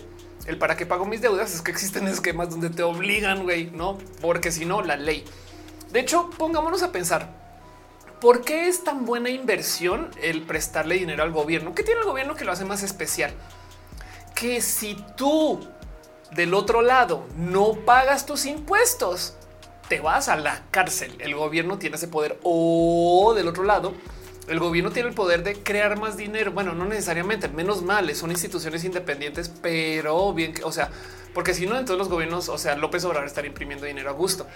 El para qué pago mis deudas es que existen esquemas donde te obligan, güey, no? Porque si no, la ley. De hecho, pongámonos a pensar ¿Por qué es tan buena inversión el prestarle dinero al gobierno? ¿Qué tiene el gobierno que lo hace más especial? Que si tú del otro lado no pagas tus impuestos, te vas a la cárcel. El gobierno tiene ese poder o del otro lado, el gobierno tiene el poder de crear más dinero. Bueno, no necesariamente, menos mal, son instituciones independientes, pero bien, o sea, porque si no, entonces los gobiernos, o sea, López Obrador estar imprimiendo dinero a gusto.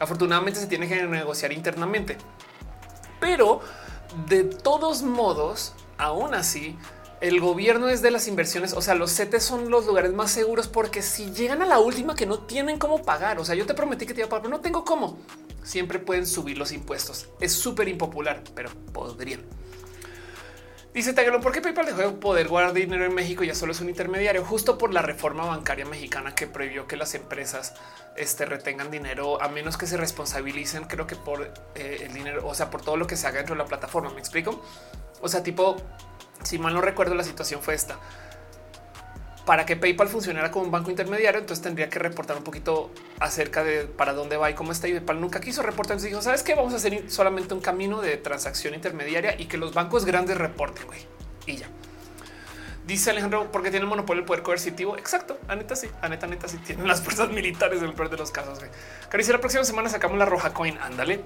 Afortunadamente se tiene que negociar internamente pero de todos modos, aún así, el gobierno es de las inversiones. O sea, los CETES son los lugares más seguros porque si llegan a la última que no tienen cómo pagar, o sea, yo te prometí que te iba a pagar, pero no tengo cómo. Siempre pueden subir los impuestos. Es súper impopular, pero podrían. Dice Tagalón, ¿por qué PayPal dejó de poder guardar dinero en México? Ya solo es un intermediario, justo por la reforma bancaria mexicana que prohibió que las empresas este, retengan dinero a menos que se responsabilicen, creo que por eh, el dinero, o sea, por todo lo que se haga dentro de la plataforma. Me explico. O sea, tipo, si mal no recuerdo, la situación fue esta para que PayPal funcionara como un banco intermediario, entonces tendría que reportar un poquito acerca de para dónde va y cómo está. Y PayPal nunca quiso reportar. Entonces dijo, sabes qué? Vamos a hacer solamente un camino de transacción intermediaria y que los bancos grandes reporten. güey. Y ya dice Alejandro, porque tiene el monopolio del poder coercitivo. Exacto. A neta, sí, a neta, sí tienen las fuerzas militares en el peor de los casos. Caricia, la próxima semana sacamos la roja coin. Ándale.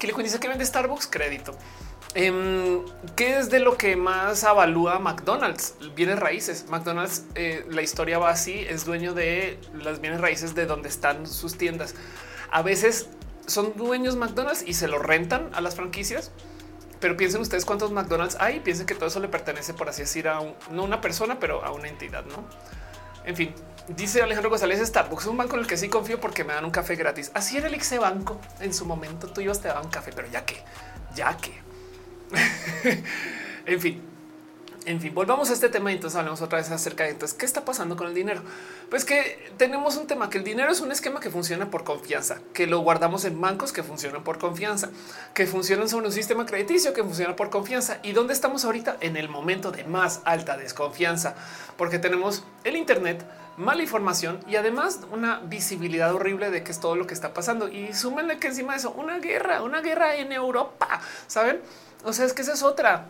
Le dice que vende Starbucks crédito. Em, ¿Qué es de lo que más avalúa McDonald's? Bienes raíces. McDonald's, eh, la historia va así, es dueño de las bienes raíces de donde están sus tiendas. A veces son dueños McDonald's y se lo rentan a las franquicias. Pero piensen ustedes cuántos McDonald's hay. Piensen que todo eso le pertenece, por así decir, a no una persona, pero a una entidad, no? En fin, dice Alejandro González, Starbucks es un banco en el que sí confío porque me dan un café gratis. Así era el Ixe Banco en su momento. Tú ibas, te daban café, pero ya que, ya que [laughs] en fin, en fin, volvamos a este tema y entonces hablemos otra vez acerca de entonces qué está pasando con el dinero. Pues que tenemos un tema que el dinero es un esquema que funciona por confianza, que lo guardamos en bancos que funcionan por confianza, que funcionan sobre un sistema crediticio que funciona por confianza. ¿Y dónde estamos ahorita? En el momento de más alta desconfianza, porque tenemos el Internet, mala información y además una visibilidad horrible de qué es todo lo que está pasando. Y súmenle que encima de eso, una guerra, una guerra en Europa, ¿saben? O sea, es que esa es otra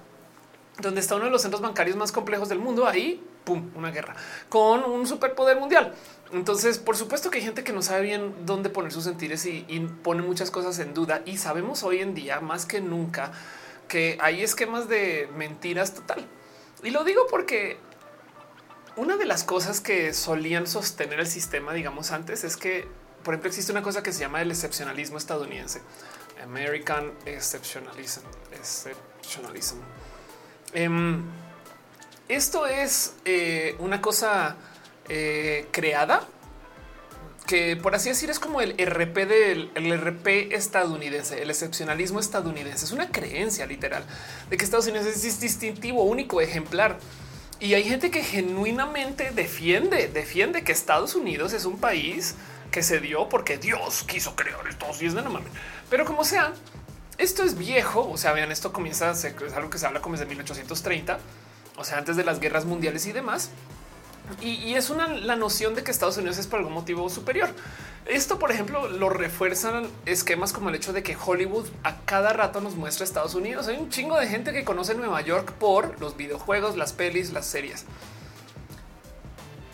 donde está uno de los centros bancarios más complejos del mundo. Ahí, pum, una guerra con un superpoder mundial. Entonces, por supuesto que hay gente que no sabe bien dónde poner sus sentires y, pone muchas cosas en duda. Y sabemos hoy en día más que nunca que hay esquemas de mentiras total. Y lo digo porque una de las cosas que solían sostener el sistema, digamos antes, es que, por ejemplo, existe una cosa que se llama el excepcionalismo estadounidense. American Exceptionalism. Exceptionalism. Em, esto es eh, una cosa eh, creada que por así decir es como el RP del el RP estadounidense, el excepcionalismo estadounidense. Es una creencia literal de que Estados Unidos es distintivo, único, ejemplar. Y hay gente que genuinamente defiende, defiende que Estados Unidos es un país que se dio porque Dios quiso crear Estados Unidos. No mames. Pero como sea, esto es viejo. O sea, vean, esto comienza, es algo que se habla como desde 1830, o sea, antes de las guerras mundiales y demás. Y, es una la noción de que Estados Unidos es por algún motivo superior. Esto, por ejemplo, lo refuerzan esquemas como el hecho de que Hollywood a cada rato nos muestra Estados Unidos. Hay un chingo de gente que conoce Nueva York por los videojuegos, las pelis, las series.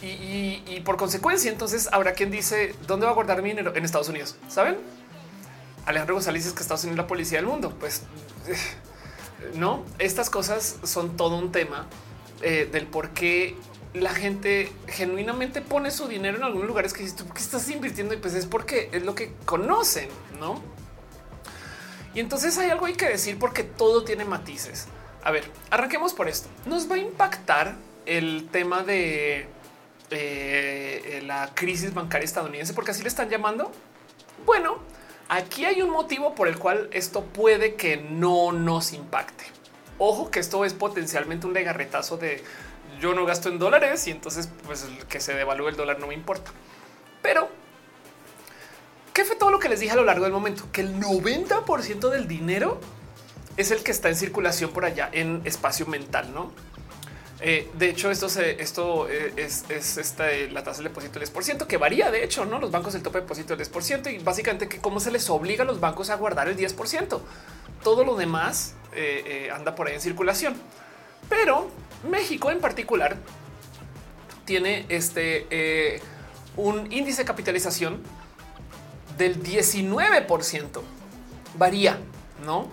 Y, por consecuencia, entonces habrá quien dice dónde va a guardar dinero en Estados Unidos. Saben? Alejandro González es que Estados Unidos es la policía del mundo. Pues no, estas cosas son todo un tema eh, del por qué la gente genuinamente pone su dinero en algunos lugares que dices tú, ¿qué estás invirtiendo? Y pues es porque es lo que conocen, ¿no? Y entonces hay algo hay que decir porque todo tiene matices. A ver, arranquemos por esto. Nos va a impactar el tema de eh, la crisis bancaria estadounidense, porque así le están llamando. Bueno, aquí hay un motivo por el cual esto puede que no nos impacte. Ojo que esto es potencialmente un legarretazo de yo no gasto en dólares y entonces pues que se devalúe el dólar no me importa. Pero ¿qué fue todo lo que les dije a lo largo del momento? Que el 90% del dinero es el que está en circulación por allá en espacio mental, ¿no? Eh, de hecho, esto, esto eh, es, esta, la tasa de depósito del 10% que varía. De hecho, no los bancos el tope de depósito del 10% y básicamente que cómo se les obliga a los bancos a guardar el 10%. Todo lo demás eh, anda por ahí en circulación, pero México en particular tiene este un índice de capitalización del 19%. Varía, no?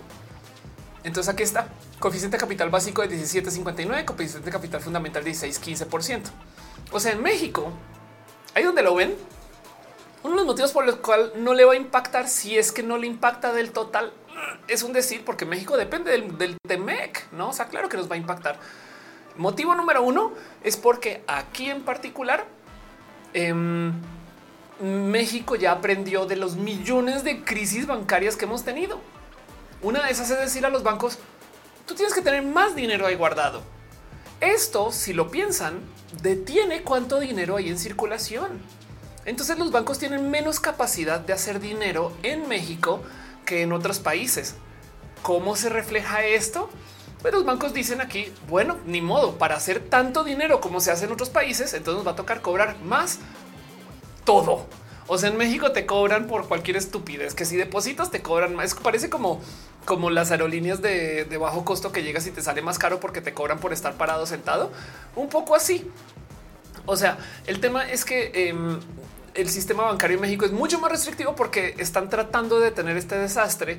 Entonces aquí está coeficiente capital básico de 17.59, coeficiente capital fundamental de 16.15%. O sea, en México, ahí donde lo ven, uno de los motivos por los cuales no le va a impactar si es que no le impacta del total es un decir, porque México depende del, del TEMEC, no? O sea, claro que nos va a impactar. Motivo número uno es porque aquí en particular, em, México ya aprendió de los millones de crisis bancarias que hemos tenido. Una de esas es decir a los bancos, tú tienes que tener más dinero ahí guardado. Esto, si lo piensan, detiene cuánto dinero hay en circulación. Entonces los bancos tienen menos capacidad de hacer dinero en México que en otros países. ¿Cómo se refleja esto? Pues los bancos dicen aquí, bueno, ni modo, para hacer tanto dinero como se hace en otros países, entonces nos va a tocar cobrar más todo. O sea, en México te cobran por cualquier estupidez, que si depositas te cobran más. Parece como, como las aerolíneas de, bajo costo que llegas y te sale más caro porque te cobran por estar parado sentado. Un poco así. O sea, el tema es que em, el sistema bancario en México es mucho más restrictivo porque están tratando de tener este desastre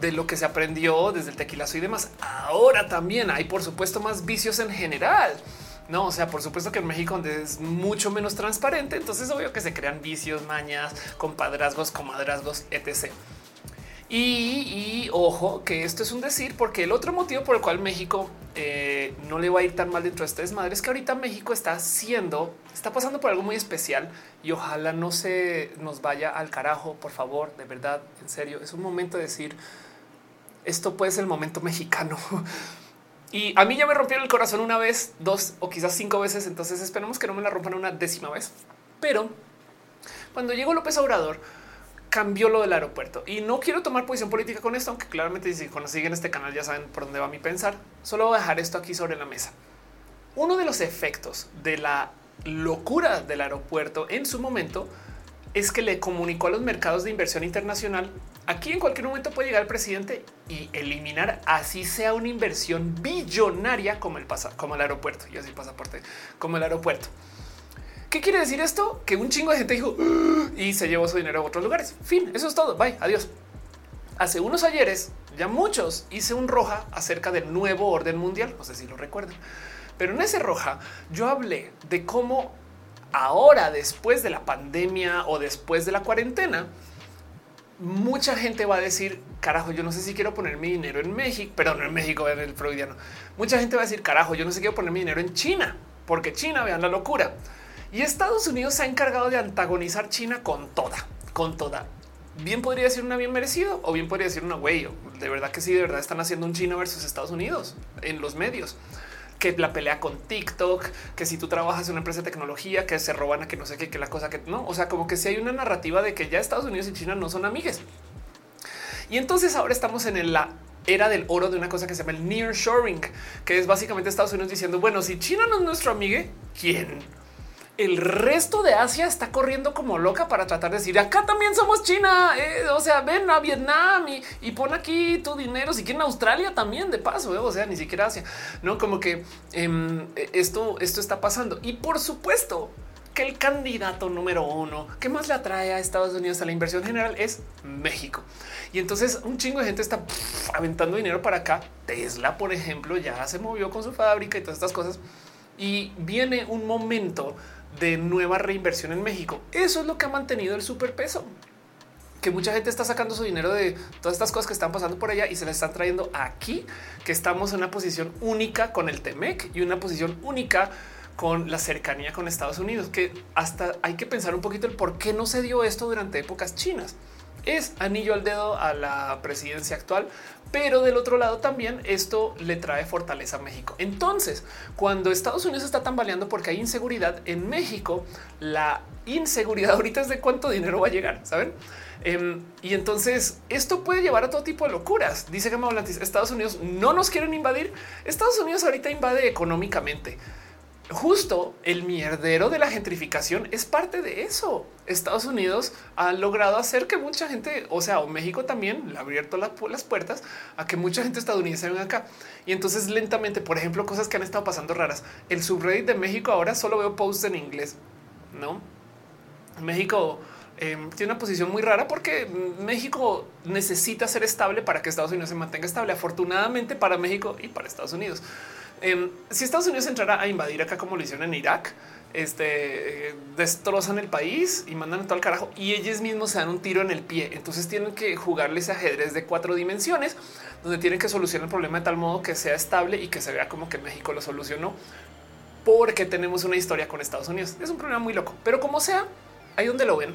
de lo que se aprendió desde el tequilazo y demás. Ahora también hay, por supuesto, más vicios en general. No, o sea, por supuesto que en México donde es mucho menos transparente, entonces obvio que se crean vicios, mañas, compadrazgos, comadrazgos, etc. Y, ojo que esto es un decir, porque el otro motivo por el cual México eh, no le va a ir tan mal dentro de este desmadre es que ahorita México está haciendo, está pasando por algo muy especial y ojalá no se nos vaya al carajo, por favor, de verdad, en serio, es un momento de decir, esto puede ser el momento mexicano. [laughs] Y a mí ya me rompieron el corazón una vez, dos o quizás cinco veces. Entonces esperemos que no me la rompan una décima vez. Pero cuando llegó López Obrador, cambió lo del aeropuerto y no quiero tomar posición política con esto, aunque claramente si cuando este canal ya saben por dónde va mi pensar. Solo voy a dejar esto aquí sobre la mesa. Uno de los efectos de la locura del aeropuerto en su momento es que le comunicó a los mercados de inversión internacional Aquí en cualquier momento puede llegar el presidente y eliminar así sea una inversión billonaria como el pasa, como el aeropuerto y así pasaporte como el aeropuerto. ¿Qué quiere decir esto? Que un chingo de gente dijo y se llevó su dinero a otros lugares. Fin, eso es todo. Bye, adiós. Hace unos ayeres, ya muchos hice un roja acerca del nuevo orden mundial. No sé si lo recuerdan, pero en ese roja yo hablé de cómo ahora, después de la pandemia o después de la cuarentena, mucha gente va a decir, carajo, yo no sé si quiero poner mi dinero en México, pero no en México, en el freudiano. Mucha gente va a decir, carajo, yo no sé si quiero poner mi dinero en China, porque China, vean la locura. Y Estados Unidos se ha encargado de antagonizar China con toda, con toda. Bien podría decir una bien merecido o bien podría decir una güey. De verdad que sí, de verdad están haciendo un China versus Estados Unidos en los medios que la pelea con TikTok, que si tú trabajas en una empresa de tecnología, que se roban a que no sé qué, que la cosa que no, o sea, como que si hay una narrativa de que ya Estados Unidos y China no son amigues. Y entonces ahora estamos en la era del oro de una cosa que se llama el nearshoring, que es básicamente Estados Unidos diciendo, bueno, si China no es nuestro amigo, ¿quién? El resto de Asia está corriendo como loca para tratar de decir acá también somos China. Eh, o sea, ven a Vietnam y, pon aquí tu dinero. Si quieren Australia también de paso, eh, o sea, ni siquiera Asia, no como que em, esto, esto está pasando. Y por supuesto que el candidato número uno que más le atrae a Estados Unidos a la inversión general es México. Y entonces un chingo de gente está aventando dinero para acá. Tesla, por ejemplo, ya se movió con su fábrica y todas estas cosas y viene un momento de nueva reinversión en México. Eso es lo que ha mantenido el superpeso que mucha gente está sacando su dinero de todas estas cosas que están pasando por allá y se les están trayendo aquí, que estamos en una posición única con el Temec y una posición única con la cercanía con Estados Unidos, que hasta hay que pensar un poquito el por qué no se dio esto durante épocas chinas. Es anillo al dedo a la presidencia actual, pero del otro lado también esto le trae fortaleza a México. Entonces, cuando Estados Unidos está tambaleando porque hay inseguridad en México, la inseguridad ahorita es de cuánto dinero va a llegar, ¿saben? Em, y entonces esto puede llevar a todo tipo de locuras. Dice Gama Volantis, Estados Unidos no nos quieren invadir. Estados Unidos ahorita invade económicamente. Justo el mierdero de la gentrificación es parte de eso. Estados Unidos ha logrado hacer que mucha gente, o sea, México también le ha abierto las puertas a que mucha gente estadounidense venga acá. Y entonces lentamente, por ejemplo, cosas que han estado pasando raras. El subreddit de México ahora solo veo posts en inglés, ¿no? México Em, tiene una posición muy rara porque México necesita ser estable para que Estados Unidos se mantenga estable. Afortunadamente para México y para Estados Unidos. Em, si Estados Unidos entrara a invadir acá como lo hicieron en Irak, este destrozan el país y mandan todo al carajo y ellos mismos se dan un tiro en el pie. Entonces tienen que jugarles ajedrez de cuatro dimensiones donde tienen que solucionar el problema de tal modo que sea estable y que se vea como que México lo solucionó porque tenemos una historia con Estados Unidos. Es un problema muy loco, pero como sea, ahí donde lo ven,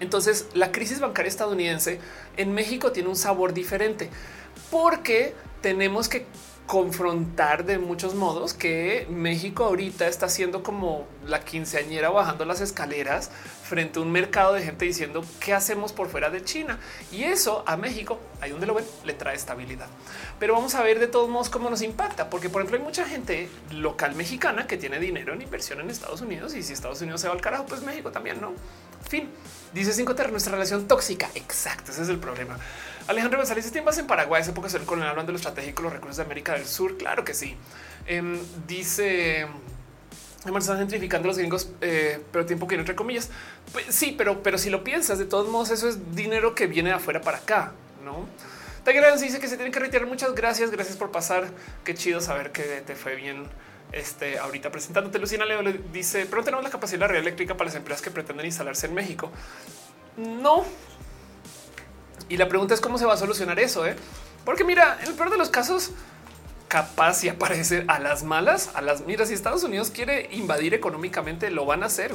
entonces, la crisis bancaria estadounidense en México tiene un sabor diferente porque tenemos que confrontar de muchos modos que México ahorita está haciendo como la quinceañera bajando las escaleras frente a un mercado de gente diciendo qué hacemos por fuera de China. Y eso a México, ahí donde lo ven, le trae estabilidad. Pero vamos a ver de todos modos cómo nos impacta, porque por ejemplo hay mucha gente local mexicana que tiene dinero en inversión en Estados Unidos y si Estados Unidos se va al carajo, pues México también, ¿no? Fin. Dice 5 Terra, nuestra relación tóxica. Exacto, ese es el problema. Alejandro González, ¿tiene más en Paraguay? Esa época el hablando de lo estratégico, los recursos de América del Sur. Claro que sí. Em, dice están gentrificando los gringos, eh, pero tiempo que entre comillas. Pues, sí, pero, pero si lo piensas, de todos modos, eso es dinero que viene de afuera para acá, no? Tiger dice que se tienen que retirar. Muchas gracias. Gracias por pasar. Qué chido saber que te fue bien. Este ahorita presentándote, Luciana Leo le dice, pero tenemos la capacidad de la red eléctrica para las empresas que pretenden instalarse en México. No. Y la pregunta es cómo se va a solucionar eso, eh? porque mira, en el peor de los casos, capaz y aparecer a las malas, a las miras. Si Estados Unidos quiere invadir económicamente, lo van a hacer.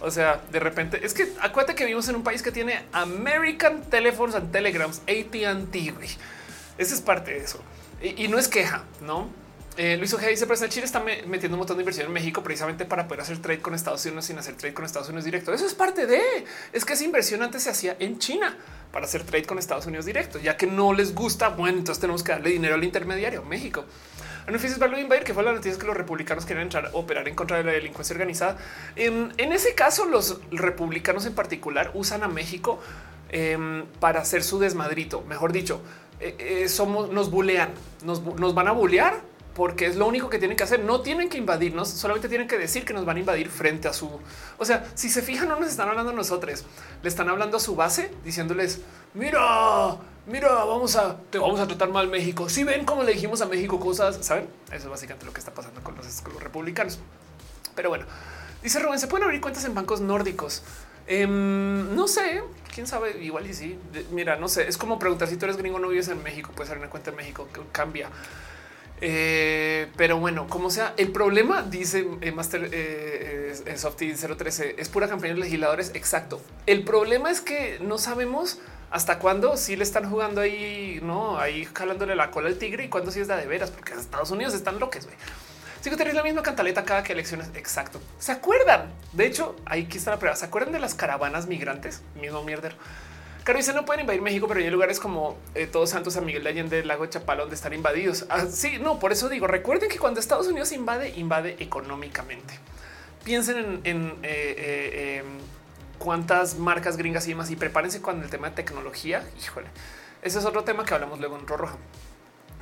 O sea, de repente es que acuérdate que vivimos en un país que tiene American Telephones and Telegrams, AT&T. Esa es parte de eso y, no es queja, no? Eh, Luis Ojeda dice, pero Chile está metiendo un montón de inversión en México precisamente para poder hacer trade con Estados Unidos sin hacer trade con Estados Unidos directo. Eso es parte de, es que esa inversión antes se hacía en China para hacer trade con Estados Unidos directo, ya que no les gusta. Bueno, entonces tenemos que darle dinero al intermediario, México. Beneficios Value Invadir, que fue la noticia que los republicanos quieren entrar a operar en contra de la delincuencia organizada. En, ese caso, los republicanos en particular usan a México em, para hacer su desmadrito. Mejor dicho, eh, eh, somos, nos bulean, nos, nos van a bulear porque es lo único que tienen que hacer. No tienen que invadirnos, solamente tienen que decir que nos van a invadir frente a su. O sea, si se fijan, no nos están hablando a nosotros, le están hablando a su base diciéndoles: Mira, mira, vamos a te vamos a tratar mal México. Si ven cómo le dijimos a México cosas, saben? Eso es básicamente lo que está pasando con los, republicanos. Pero bueno, dice Rubén: se pueden abrir cuentas en bancos nórdicos. Em, no sé, quién sabe, igual y sí. Mira, no sé, es como preguntar si tú eres gringo, no vives en México, puedes abrir una cuenta en México que cambia. Eh, pero bueno, como sea, el problema dice eh, Master eh, eh Softy 013 es pura campaña de legisladores. Exacto. El problema es que no sabemos hasta cuándo si le están jugando ahí, no ahí jalándole la cola al tigre y cuándo si es de, veras, porque Estados Unidos están locos. Sí que tenéis la misma cantaleta cada que elecciones. Exacto. ¿Se acuerdan? De hecho, ahí está la prueba. ¿Se acuerdan de las caravanas migrantes? Mismo mierder. Claro, dice no pueden invadir México, pero hay lugares como eh, Todos Santos, San Miguel de Allende, el lago Chapala, donde están invadidos. Ah, sí, no, por eso digo, recuerden que cuando Estados Unidos invade, invade económicamente. Piensen en, eh, eh, em, cuántas marcas gringas y demás y prepárense cuando el tema de tecnología. Híjole, ese es otro tema que hablamos luego en Roja.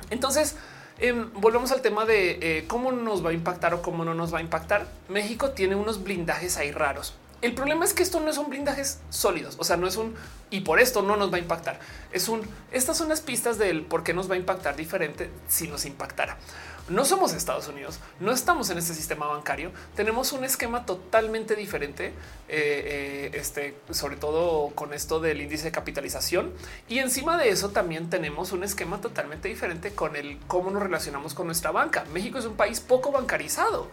Entonces, em, volvemos al tema de cómo nos va a impactar o cómo no nos va a impactar. México tiene unos blindajes ahí raros El problema es que esto no son blindajes sólidos, o sea, no es un y por esto no nos va a impactar. Es un estas son las pistas del por qué nos va a impactar diferente si nos impactara. No somos Estados Unidos, no estamos en este sistema bancario, tenemos un esquema totalmente diferente, eh, eh, este, sobre todo con esto del índice de capitalización. Y encima de eso también tenemos un esquema totalmente diferente con el cómo nos relacionamos con nuestra banca. México es un país poco bancarizado.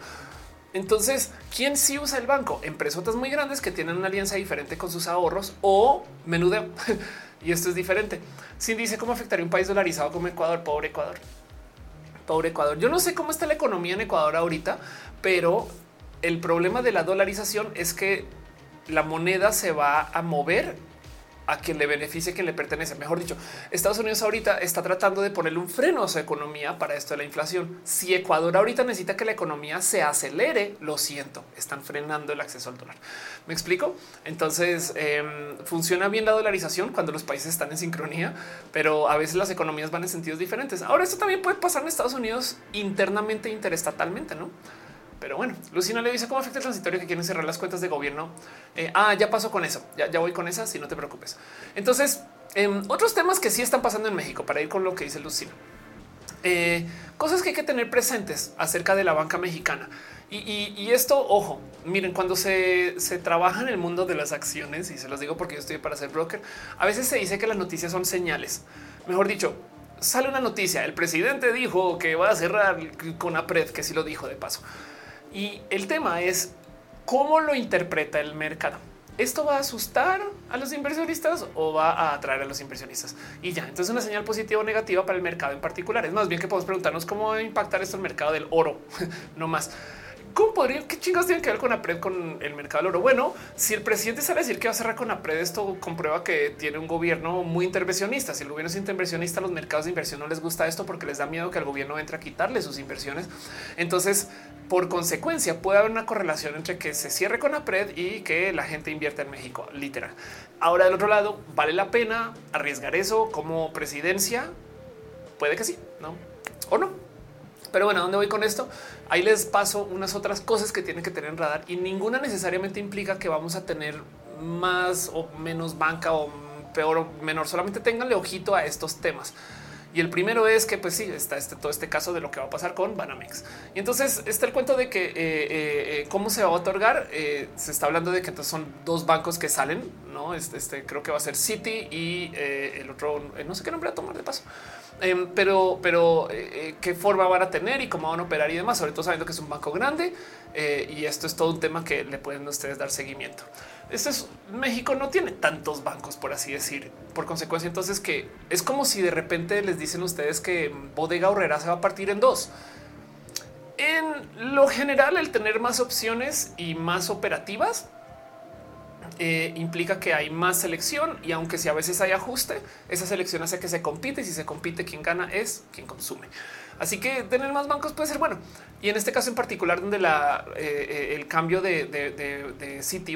Entonces, ¿quién sí usa el banco? Empresotas muy grandes que tienen una alianza diferente con sus ahorros o menudeo. [laughs] y esto es diferente. Sin dice cómo afectaría un país dolarizado como Ecuador, pobre Ecuador pobre Ecuador. Yo no sé cómo está la economía en Ecuador ahorita, pero el problema de la dolarización es que la moneda se va a mover a quien le beneficie, quien le pertenece. Mejor dicho, Estados Unidos ahorita está tratando de ponerle un freno a su economía para esto de la inflación. Si Ecuador ahorita necesita que la economía se acelere, lo siento, están frenando el acceso al dólar. ¿Me explico? Entonces, em, funciona bien la dolarización cuando los países están en sincronía, pero a veces las economías van en sentidos diferentes. Ahora, esto también puede pasar en Estados Unidos internamente, interestatalmente, ¿no? Pero bueno, Lucina le dice cómo afecta el transitorio que quieren cerrar las cuentas de gobierno. Eh, ah, ya pasó con eso. Ya, voy con esa. Si no te preocupes. Entonces, em, otros temas que sí están pasando en México para ir con lo que dice Lucina. Eh, cosas que hay que tener presentes acerca de la banca mexicana. Y, esto, ojo, miren, cuando se, se, trabaja en el mundo de las acciones, y se los digo porque yo estoy para ser broker, a veces se dice que las noticias son señales. Mejor dicho, sale una noticia, el presidente dijo que va a cerrar con APRED, que sí lo dijo de paso. Y el tema es cómo lo interpreta el mercado. ¿Esto va a asustar a los inversionistas o va a atraer a los inversionistas? Y ya, entonces una señal positiva o negativa para el mercado en particular. Es más bien que podemos preguntarnos cómo va a impactar esto el mercado del oro, [laughs] no más. ¿Cómo podría, qué chingas tienen que ver con APRED con el mercado del oro? Bueno, si el presidente sale a decir que va a cerrar con APRED, esto comprueba que tiene un gobierno muy intervencionista. Si el gobierno es intervencionista, los mercados de inversión no les gusta esto porque les da miedo que el gobierno entre a quitarle sus inversiones. Entonces, por consecuencia, puede haber una correlación entre que se cierre con APRED y que la gente invierta en México, literal. Ahora, del otro lado, ¿vale la pena arriesgar eso como presidencia? Puede que sí, ¿no? O no. Pero bueno, ¿a dónde voy con esto? Ahí les paso unas otras cosas que tienen que tener en radar y ninguna necesariamente implica que vamos a tener más o menos banca o peor o menor. Solamente tenganle ojito a estos temas. Y el primero es que, pues sí, está este, todo este caso de lo que va a pasar con Banamex. Y entonces está el cuento de que eh, eh, eh, cómo se va a otorgar. se está hablando de que entonces son dos bancos que salen, no? Este, este creo que va a ser City y el otro, no sé qué nombre a tomar de paso. Em, pero, pero qué forma van a tener y cómo van a operar y demás, sobre todo sabiendo que es un banco grande y esto es todo un tema que le pueden ustedes dar seguimiento. Esto es México no tiene tantos bancos, por así decir. Por consecuencia, entonces que es como si de repente les dicen ustedes que Bodega Horrera se va a partir en dos. En lo general, el tener más opciones y más operativas eh, implica que hay más selección y aunque si a veces hay ajuste, esa selección hace que se compite y si se compite, quien gana es quien consume. Así que tener más bancos puede ser bueno. Y en este caso en particular, donde la, eh, eh, el cambio de, de, City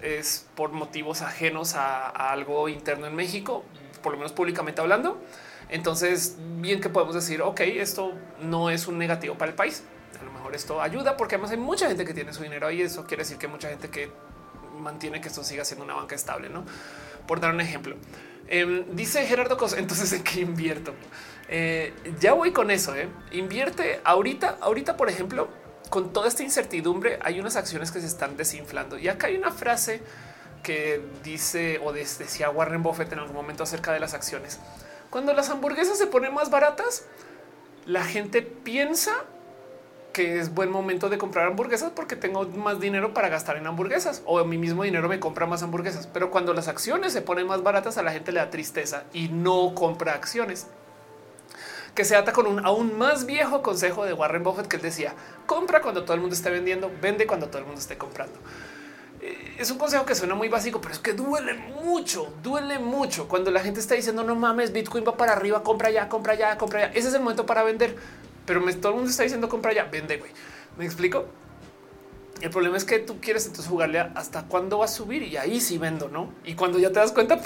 es por motivos ajenos a, algo interno en México, por lo menos públicamente hablando. Entonces, bien que podemos decir, ok, esto no es un negativo para el país. A lo mejor esto ayuda porque además hay mucha gente que tiene su dinero ahí. Eso quiere decir que mucha gente que mantiene que esto siga siendo una banca estable, no? Por dar un ejemplo, em, dice Gerardo Cos, [laughs] entonces en qué invierto? Eh, ya voy con eso. ¿eh? Invierte ahorita, ahorita, por ejemplo, con toda esta incertidumbre, hay unas acciones que se están desinflando. Y acá hay una frase que dice o decía Warren Buffett en algún momento acerca de las acciones. Cuando las hamburguesas se ponen más baratas, la gente piensa que es buen momento de comprar hamburguesas porque tengo más dinero para gastar en hamburguesas o mi mismo dinero me compra más hamburguesas. Pero cuando las acciones se ponen más baratas, a la gente le da tristeza y no compra acciones que se ata con un aún más viejo consejo de Warren Buffett que él decía, compra cuando todo el mundo esté vendiendo, vende cuando todo el mundo esté comprando. Eh, es un consejo que suena muy básico, pero es que duele mucho, duele mucho cuando la gente está diciendo no mames, Bitcoin va para arriba, compra ya, compra ya, compra ya. Ese es el momento para vender, pero todo el mundo está diciendo compra ya, vende, güey. ¿Me explico? El problema es que tú quieres entonces jugarle hasta cuándo va a subir y ahí sí vendo, ¿no? Y cuando ya te das cuenta,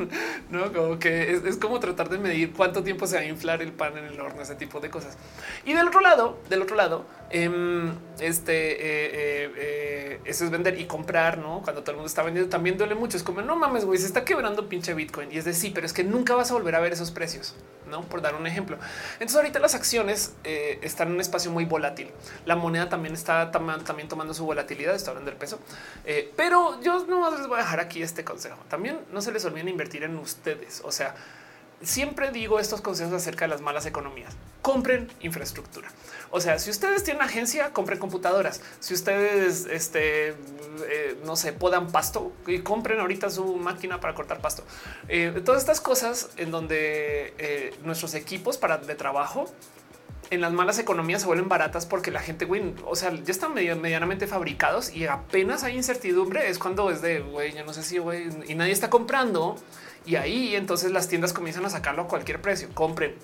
[laughs] no como que es, como tratar de medir cuánto tiempo se va a inflar el pan en el horno, ese tipo de cosas. Y del otro lado, del otro lado, em, este eh, eh, eh, eso es vender y comprar, no? Cuando todo el mundo está vendiendo también duele mucho. Es como no mames, güey, se está quebrando pinche Bitcoin y es de sí, pero es que nunca vas a volver a ver esos precios, no? Por dar un ejemplo. Entonces, ahorita las acciones están en un espacio muy volátil. La moneda también está también tomando su volatilidad. Está hablando del peso, pero yo no les voy a dejar aquí este consejo. También no se les olviden invertir en ustedes. O sea, siempre digo estos consejos acerca de las malas economías. Compren infraestructura. O sea, si ustedes tienen agencia, compren computadoras. Si ustedes, este, eh, no sé, podan pasto y compren ahorita su máquina para cortar pasto. Eh, todas estas cosas en donde eh, nuestros equipos para de trabajo en las malas economías se vuelven baratas porque la gente, güey, o sea, ya están medianamente fabricados y apenas hay incertidumbre. Es cuando es de, güey, yo no sé si, güey, y nadie está comprando. Y ahí entonces las tiendas comienzan a sacarlo a cualquier precio. Compren,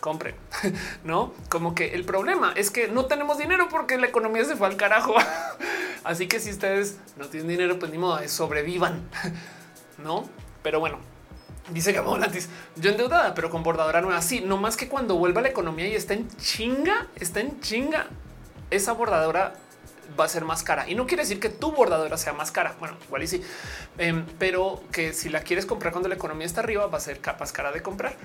compren, [laughs] no como que el problema es que no tenemos dinero porque la economía se fue al carajo. [laughs] Así que si ustedes no tienen dinero, pues ni modo, sobrevivan, [laughs] no? Pero bueno, Dice que Volantis, yo endeudada, pero con bordadora nueva. Sí, no más que cuando vuelva la economía y está en chinga, está en chinga. Esa bordadora va a ser más cara y no quiere decir que tu bordadora sea más cara. Bueno, igual y sí, em, pero que si la quieres comprar cuando la economía está arriba, va a ser capaz cara de comprar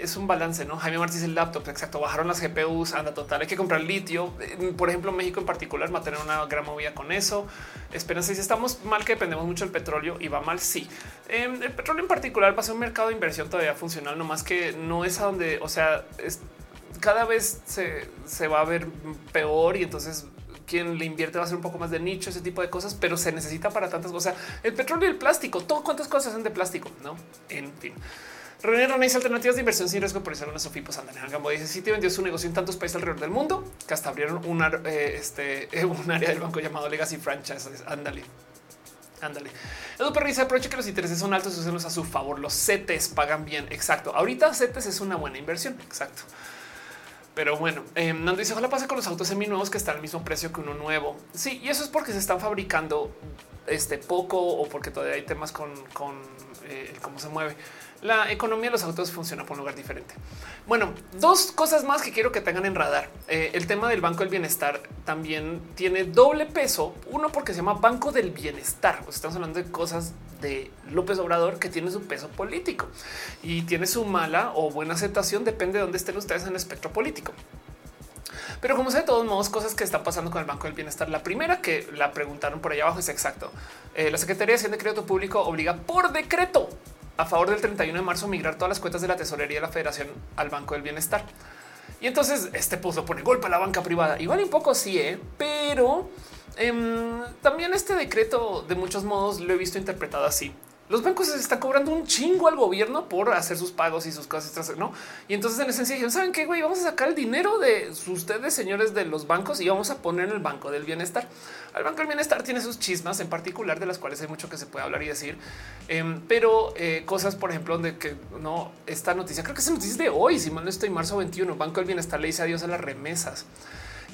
es un balance, ¿no? Jaime Martínez el laptop, exacto, bajaron las GPUs, anda total, hay que comprar litio. Por ejemplo, México en particular va a tener una gran movida con eso. Espérense, si estamos mal que dependemos mucho del petróleo y va mal, sí. Em, el petróleo en particular va a ser un mercado de inversión todavía funcional, no más que no es a donde, o sea, es, cada vez se, se va a ver peor y entonces quien le invierte va a ser un poco más de nicho, ese tipo de cosas, pero se necesita para tantas cosas. El petróleo y el plástico, todo cuántas cosas hacen de plástico, no? En fin. René René alternativas de inversión sin riesgo por una Sofipos andan Gambo dice Citi vendió su negocio en tantos países alrededor del mundo que hasta abrieron una, eh, este, un área del banco llamado Legacy Franchise. Ándale. Ándale. Edu Perry dice aprovecha que los intereses son altos, úsenlos a su favor. Los CETES pagan bien. Exacto. Ahorita CETES es una buena inversión. Exacto. Pero bueno, eh, dice ojalá pase con los autos seminuevos que están al mismo precio que uno nuevo. Sí, y eso es porque se están fabricando este poco o porque todavía hay temas con, con eh, cómo se mueve la economía de los autos funciona por un lugar diferente. Bueno, dos cosas más que quiero que tengan en radar. Eh, el tema del Banco del Bienestar también tiene doble peso. Uno porque se llama Banco del Bienestar. estamos hablando de cosas de López Obrador que tiene su peso político y tiene su mala o buena aceptación. Depende de dónde estén ustedes en el espectro político. Pero como sé de todos modos, cosas que están pasando con el Banco del Bienestar. La primera que la preguntaron por allá abajo es exacto. Eh, la Secretaría de Hacienda de Crédito Público obliga por decreto a favor del 31 de marzo migrar todas las cuentas de la tesorería de la federación al Banco del Bienestar. Y entonces este puso pone golpe a la banca privada. Igual un poco sí, ¿eh? pero em, también este decreto de muchos modos lo he visto interpretado así los bancos se están cobrando un chingo al gobierno por hacer sus pagos y sus cosas, no? Y entonces en esencia dijeron, saben qué, güey, vamos a sacar el dinero de ustedes, señores de los bancos, y vamos a poner en el banco del bienestar. El banco del bienestar tiene sus chismas en particular, de las cuales hay mucho que se puede hablar y decir, em, pero eh, cosas, por ejemplo, de que no esta noticia, creo que es noticia de hoy, si mal no estoy, marzo 21, Banco del Bienestar le dice adiós a las remesas.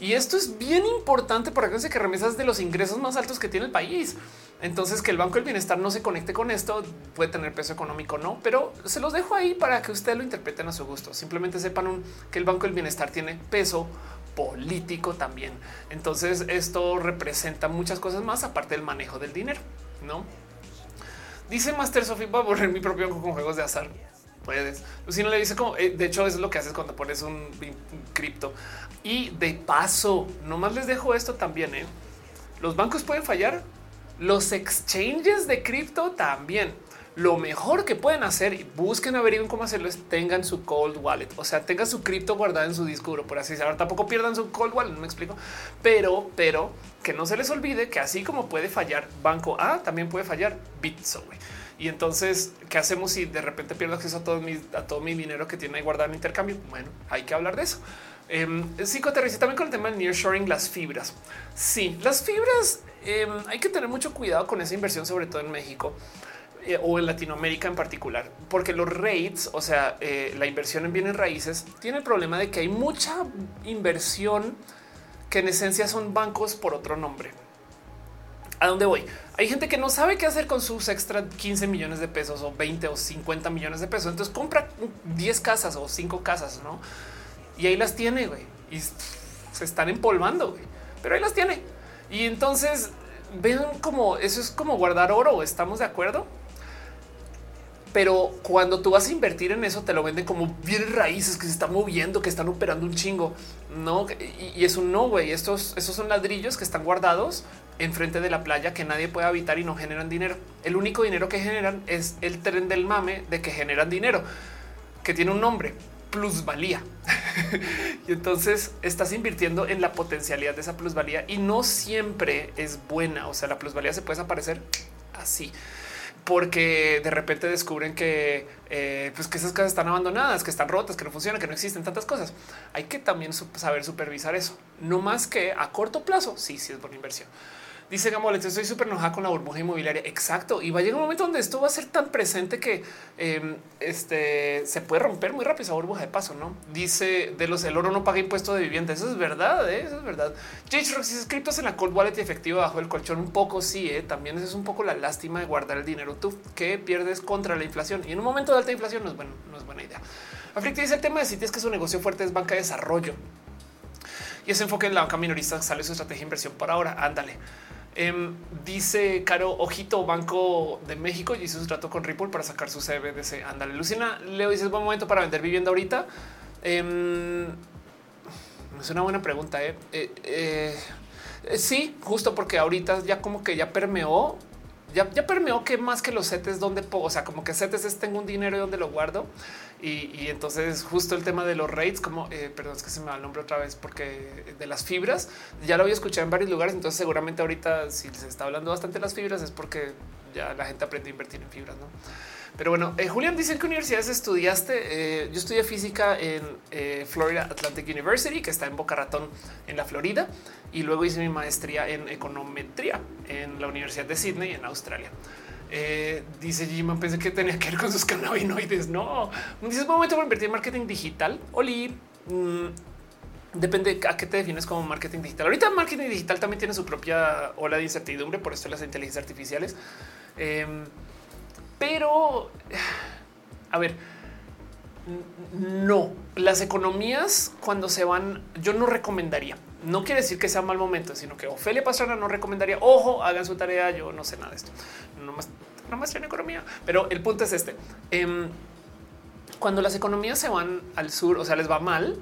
Y esto es bien importante porque acuérdense que remesas de los ingresos más altos que tiene el país. Entonces, que el Banco del Bienestar no se conecte con esto puede tener peso económico, no, pero se los dejo ahí para que ustedes lo interpreten a su gusto. Simplemente sepan que el Banco del Bienestar tiene peso político también. Entonces, esto representa muchas cosas más aparte del manejo del dinero, no? Dice Master Sophie, voy a borrar mi propio banco con juegos de azar. Puedes. Lucina le dice como, eh, de hecho, es lo que haces cuando pones un, cripto. Y de paso, nomás les dejo esto también. ¿eh? Los bancos pueden fallar, los exchanges de cripto también. Lo mejor que pueden hacer y busquen averiguar cómo hacerlo es tengan su cold wallet, o sea, tengan su cripto guardada en su disco duro, por así decirlo. Tampoco pierdan su cold wallet, no me explico, pero, pero que no se les olvide que así como puede fallar banco A, también puede fallar Bitso. Y entonces, ¿qué hacemos si de repente pierdo acceso a todo mi, a todo mi dinero que tiene ahí guardado en intercambio? Bueno, hay que hablar de eso. Eh, también con el tema del nearshoring, las fibras. Sí, las fibras Em, hay que tener mucho cuidado con esa inversión, sobre todo en México eh, o en Latinoamérica en particular, porque los rates, o sea, eh, la inversión en bienes raíces, tiene el problema de que hay mucha inversión que en esencia son bancos por otro nombre. a dónde voy. Hay gente que no sabe qué hacer con sus extra 15 millones de pesos o 20 o 50 millones de pesos. Entonces compra 10 casas o 5 casas, no? Y ahí las tiene, güey. Y se están empolvando, güey. Pero ahí las tiene. Y entonces vean como eso es como guardar oro. Estamos de acuerdo pero cuando tú vas a invertir en eso, te lo venden como bien raíces que se están moviendo, que están operando un chingo. No, y, es un no, güey. Estos, esos son ladrillos que están guardados enfrente de la playa que nadie puede habitar y no generan dinero. El único dinero que generan es el tren del mame de que generan dinero, que tiene un nombre, plusvalía. [laughs] y entonces estás invirtiendo en la potencialidad de esa plusvalía y no siempre es buena. O sea, la plusvalía se puede desaparecer así porque de repente descubren que, eh, pues que esas casas están abandonadas, que están rotas, que no funcionan, que no existen tantas cosas. Hay que también saber supervisar eso. No más que a corto plazo, sí, sí es buena inversión. Dice Gamolet, estoy súper enojada con la burbuja inmobiliaria. Exacto. Y va a llegar un momento donde esto va a ser tan presente que em, este, se puede romper muy rápido esa burbuja de paso, ¿no? Dice de los el oro no paga impuesto de vivienda. Eso es verdad, ¿eh? eso es verdad. J. Rock, si criptos en la cold wallet y efectivo bajo el colchón, un poco sí, ¿eh? también es un poco la lástima de guardar el dinero tú que pierdes contra la inflación. Y en un momento de alta inflación no es, bueno, no es buena idea. Afrique dice el tema de es que su negocio fuerte es banca de desarrollo. Y ese enfoque en la banca minorista sale su estrategia de inversión por ahora. Ándale. Em, dice Caro Ojito Banco de México y hizo su trato con Ripple para sacar su CBDC. Ándale, Lucina, Leo dice es buen momento para vender vivienda ahorita. Em, es una buena pregunta. ¿eh? Eh, eh, sí, justo porque ahorita ya como que ya permeó, ya, ya permeó que más que los setes donde o sea, como que setes es tengo un dinero y donde lo guardo. Y, entonces justo el tema de los rates, como eh, perdón, es que se me va el nombre otra vez porque de las fibras ya lo había escuchado en varios lugares. Entonces, seguramente ahorita, si se está hablando bastante de las fibras, es porque ya la gente aprende a invertir en fibras. ¿no? Pero bueno, eh, Julián dice que universidades estudiaste. Eh, yo estudié física en Florida Atlantic University, que está en Boca Ratón, en la Florida, y luego hice mi maestría en econometría en la Universidad de Sydney, en Australia. Eh, dice Jima, pensé que tenía que ver con sus cannabinoides. No, dices momento para invertir en marketing digital. Oli, mm, depende a qué te defines como marketing digital. Ahorita marketing digital también tiene su propia ola de incertidumbre, por esto las inteligencias artificiales. Em, pero, a ver, no, las economías cuando se van, yo no recomendaría. No quiere decir que sea mal momento, sino que Ofelia Pastrana no recomendaría. Ojo, hagan su tarea. Yo no sé nada de esto. No más, no más economía, pero el punto es este. Em, cuando las economías se van al sur, o sea, les va mal,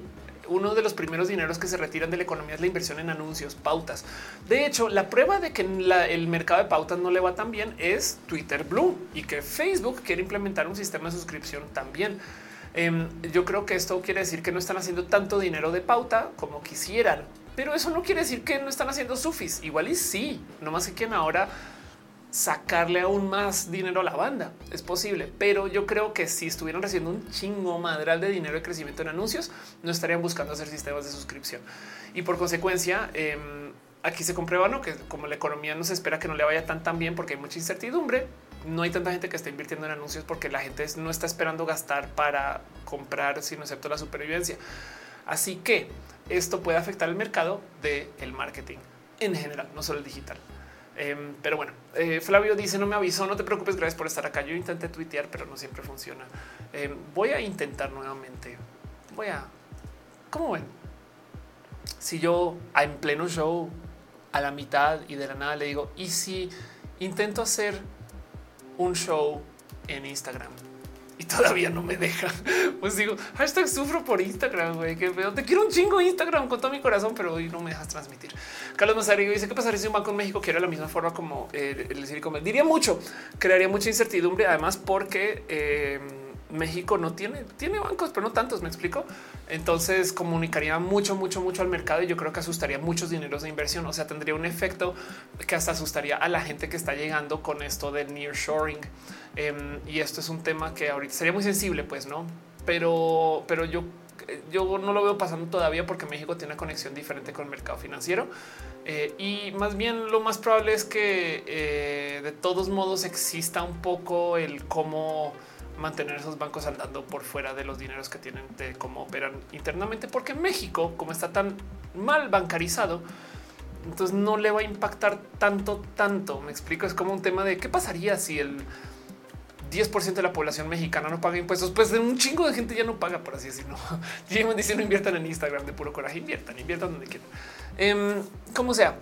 uno de los primeros dineros que se retiran de la economía es la inversión en anuncios, pautas. De hecho, la prueba de que el mercado de pautas no le va tan bien es Twitter Blue y que Facebook quiere implementar un sistema de suscripción también. Em, yo creo que esto quiere decir que no están haciendo tanto dinero de pauta como quisieran pero eso no quiere decir que no están haciendo sufis. Igual y sí, no más que quieren ahora sacarle aún más dinero a la banda. Es posible, pero yo creo que si estuvieran recibiendo un chingo madral de dinero de crecimiento en anuncios, no estarían buscando hacer sistemas de suscripción. Y por consecuencia, em, aquí se comprueba ¿no? que como la economía no se espera que no le vaya tan tan bien porque hay mucha incertidumbre, no hay tanta gente que esté invirtiendo en anuncios porque la gente no está esperando gastar para comprar, sino excepto la supervivencia. Así que esto puede afectar el mercado del marketing en general, no solo el digital. Em, pero bueno, eh, Flavio dice no me avisó, no te preocupes, gracias por estar acá. Yo intenté tuitear, pero no siempre funciona. Em, voy a intentar nuevamente. Voy a, ¿cómo ven? Si yo en pleno show a la mitad y de la nada le digo, ¿y si intento hacer un show en Instagram? Y todavía no me deja. Pues digo, hashtag sufro por Instagram, güey, que veo. Te quiero un chingo Instagram con todo mi corazón, pero hoy no me dejas transmitir. Carlos Mazarigo dice qué pasaría si un banco en México quiere la misma forma como eh, el Silicon Diría mucho, crearía mucha incertidumbre, además porque eh, México no tiene, tiene bancos, pero no tantos, me explico. Entonces comunicaría mucho, mucho, mucho al mercado y yo creo que asustaría muchos dineros de inversión. O sea, tendría un efecto que hasta asustaría a la gente que está llegando con esto del nearshoring. Em, y esto es un tema que ahorita sería muy sensible, pues no, pero, pero yo, yo no lo veo pasando todavía porque México tiene una conexión diferente con el mercado financiero. Eh, y más bien lo más probable es que eh, de todos modos exista un poco el cómo mantener esos bancos andando por fuera de los dineros que tienen de cómo operan internamente, porque México, como está tan mal bancarizado, Entonces no le va a impactar tanto, tanto. Me explico, es como un tema de qué pasaría si el 10% de la población mexicana no paga impuestos, pues de un chingo de gente ya no paga, por así decirlo. [laughs] Llevan diciendo inviertan en Instagram de puro coraje, inviertan, inviertan donde quieran. Em, como sea,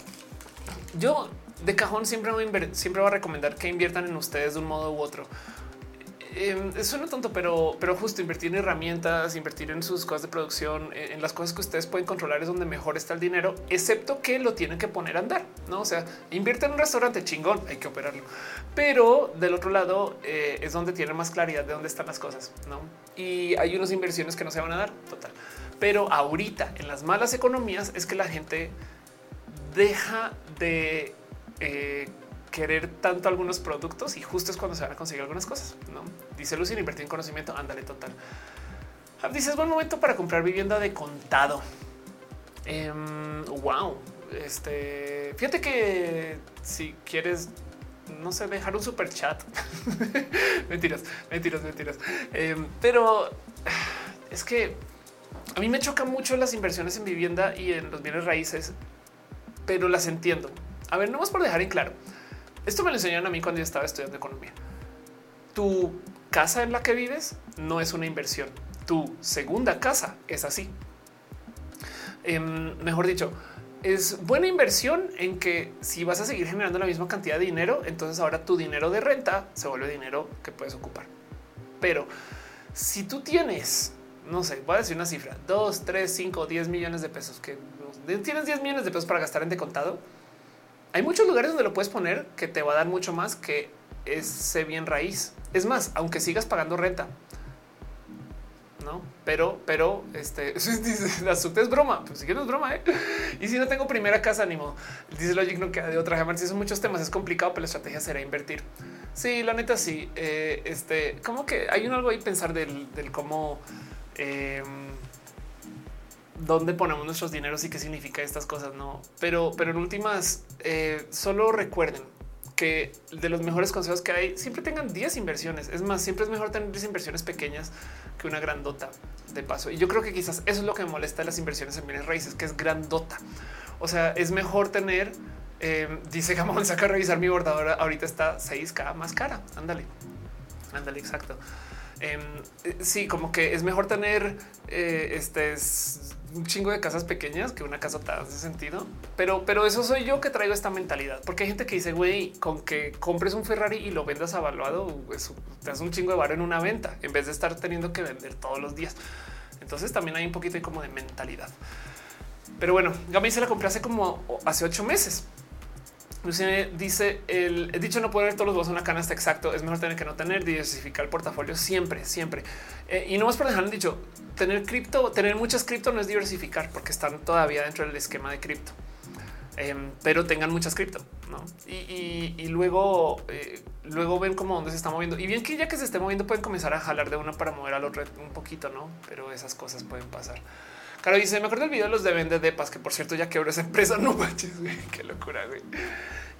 yo de cajón siempre siempre voy a recomendar que inviertan en ustedes de un modo u otro. Eh, suena tonto, pero, pero justo invertir en herramientas, invertir en sus cosas de producción, en, las cosas que ustedes pueden controlar es donde mejor está el dinero, excepto que lo tienen que poner a andar. No, o sea, invierte en un restaurante chingón, hay que operarlo, pero del otro lado eh, es donde tiene más claridad de dónde están las cosas. No, y hay unas inversiones que no se van a dar total, pero ahorita en las malas economías es que la gente deja de eh, querer tanto algunos productos y justo es cuando se van a conseguir algunas cosas. No dice Lucy, invertir en conocimiento. Ándale, total. Ah, dice es buen momento para comprar vivienda de contado. Em, wow. Este fíjate que si quieres, no sé, dejar un super chat. [laughs] mentiras, mentiras, mentiras. Em, pero es que a mí me chocan mucho las inversiones en vivienda y en los bienes raíces, pero las entiendo. A ver, no más por dejar en claro. Esto me lo enseñaron a mí cuando yo estaba estudiando economía. Tu casa en la que vives no es una inversión. Tu segunda casa es así. Em, mejor dicho, es buena inversión en que si vas a seguir generando la misma cantidad de dinero, entonces ahora tu dinero de renta se vuelve dinero que puedes ocupar. Pero si tú tienes, no sé, voy a decir una cifra, 2, 3, 5, 10 millones de pesos, que tienes 10 millones de pesos para gastar en de contado, hay muchos lugares donde lo puedes poner que te va a dar mucho más que ese bien raíz. Es más, aunque sigas pagando renta, no, pero, pero este [laughs] la subte es broma. Pues si es broma. ¿eh? Y si no tengo primera casa, ni modo. Dice Logic, no queda de otra. Jamás si son muchos temas, es complicado, pero la estrategia será invertir. Sí, la neta, sí. Eh, este, como que hay un algo ahí pensar del, cómo em, dónde ponemos nuestros dineros y qué significa estas cosas, no, pero, pero en últimas, eh, solo recuerden que de los mejores consejos que hay, siempre tengan 10 inversiones. Es más, siempre es mejor tener 10 inversiones pequeñas que una grandota de paso. Y yo creo que quizás eso es lo que me molesta de las inversiones en bienes raíces, que es grandota. O sea, es mejor tener, eh, dice Gamón, [laughs] saca a revisar mi bordadora. Ahorita está 6K más cara. Ándale, ándale, exacto. Em, eh, sí, como que es mejor tener eh, este un chingo de casas pequeñas que una casa tan ese sentido. Pero, pero eso soy yo que traigo esta mentalidad, porque hay gente que dice, güey, con que compres un Ferrari y lo vendas avaluado, eso te hace un chingo de bar en una venta en vez de estar teniendo que vender todos los días. Entonces también hay un poquito como de mentalidad. Pero bueno, Gami se la compré hace como hace ocho meses dice el dicho no poder todos los dos en una canasta exacto. Es mejor tener que no tener, diversificar el portafolio siempre, siempre. Eh, y no más por dejar dicho, tener cripto, tener muchas cripto no es diversificar porque están todavía dentro del esquema de cripto. Em, pero tengan muchas cripto ¿no? y, luego, eh, luego ven cómo dónde se está moviendo. Y bien que ya que se esté moviendo, pueden comenzar a jalar de una para mover al otro un poquito, no? Pero esas cosas pueden pasar. Claro, dice, me acuerdo del video de los de vende de Paz, que por cierto ya quebró esa empresa. [laughs] No manches, güey, qué locura, güey.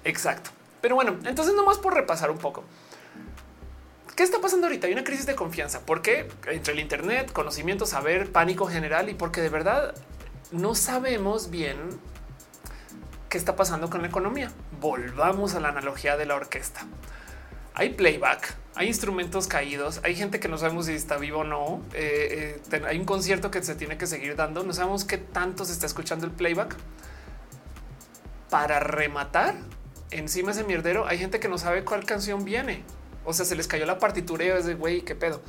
Exacto. Pero bueno, entonces nomás por repasar un poco. ¿Qué está pasando ahorita? Hay una crisis de confianza. ¿Por qué? Entre el Internet, conocimiento, saber, pánico general y porque de verdad no sabemos bien qué está pasando con la economía. Volvamos a la analogía de la orquesta. Hay playback, hay instrumentos caídos, hay gente que no sabemos si está vivo o no. Eh, eh, hay un concierto que se tiene que seguir dando. No sabemos qué tanto se está escuchando el playback. Para rematar encima ese mierdero, hay gente que no sabe cuál canción viene. O sea, se les cayó la partitura y es de güey, qué pedo.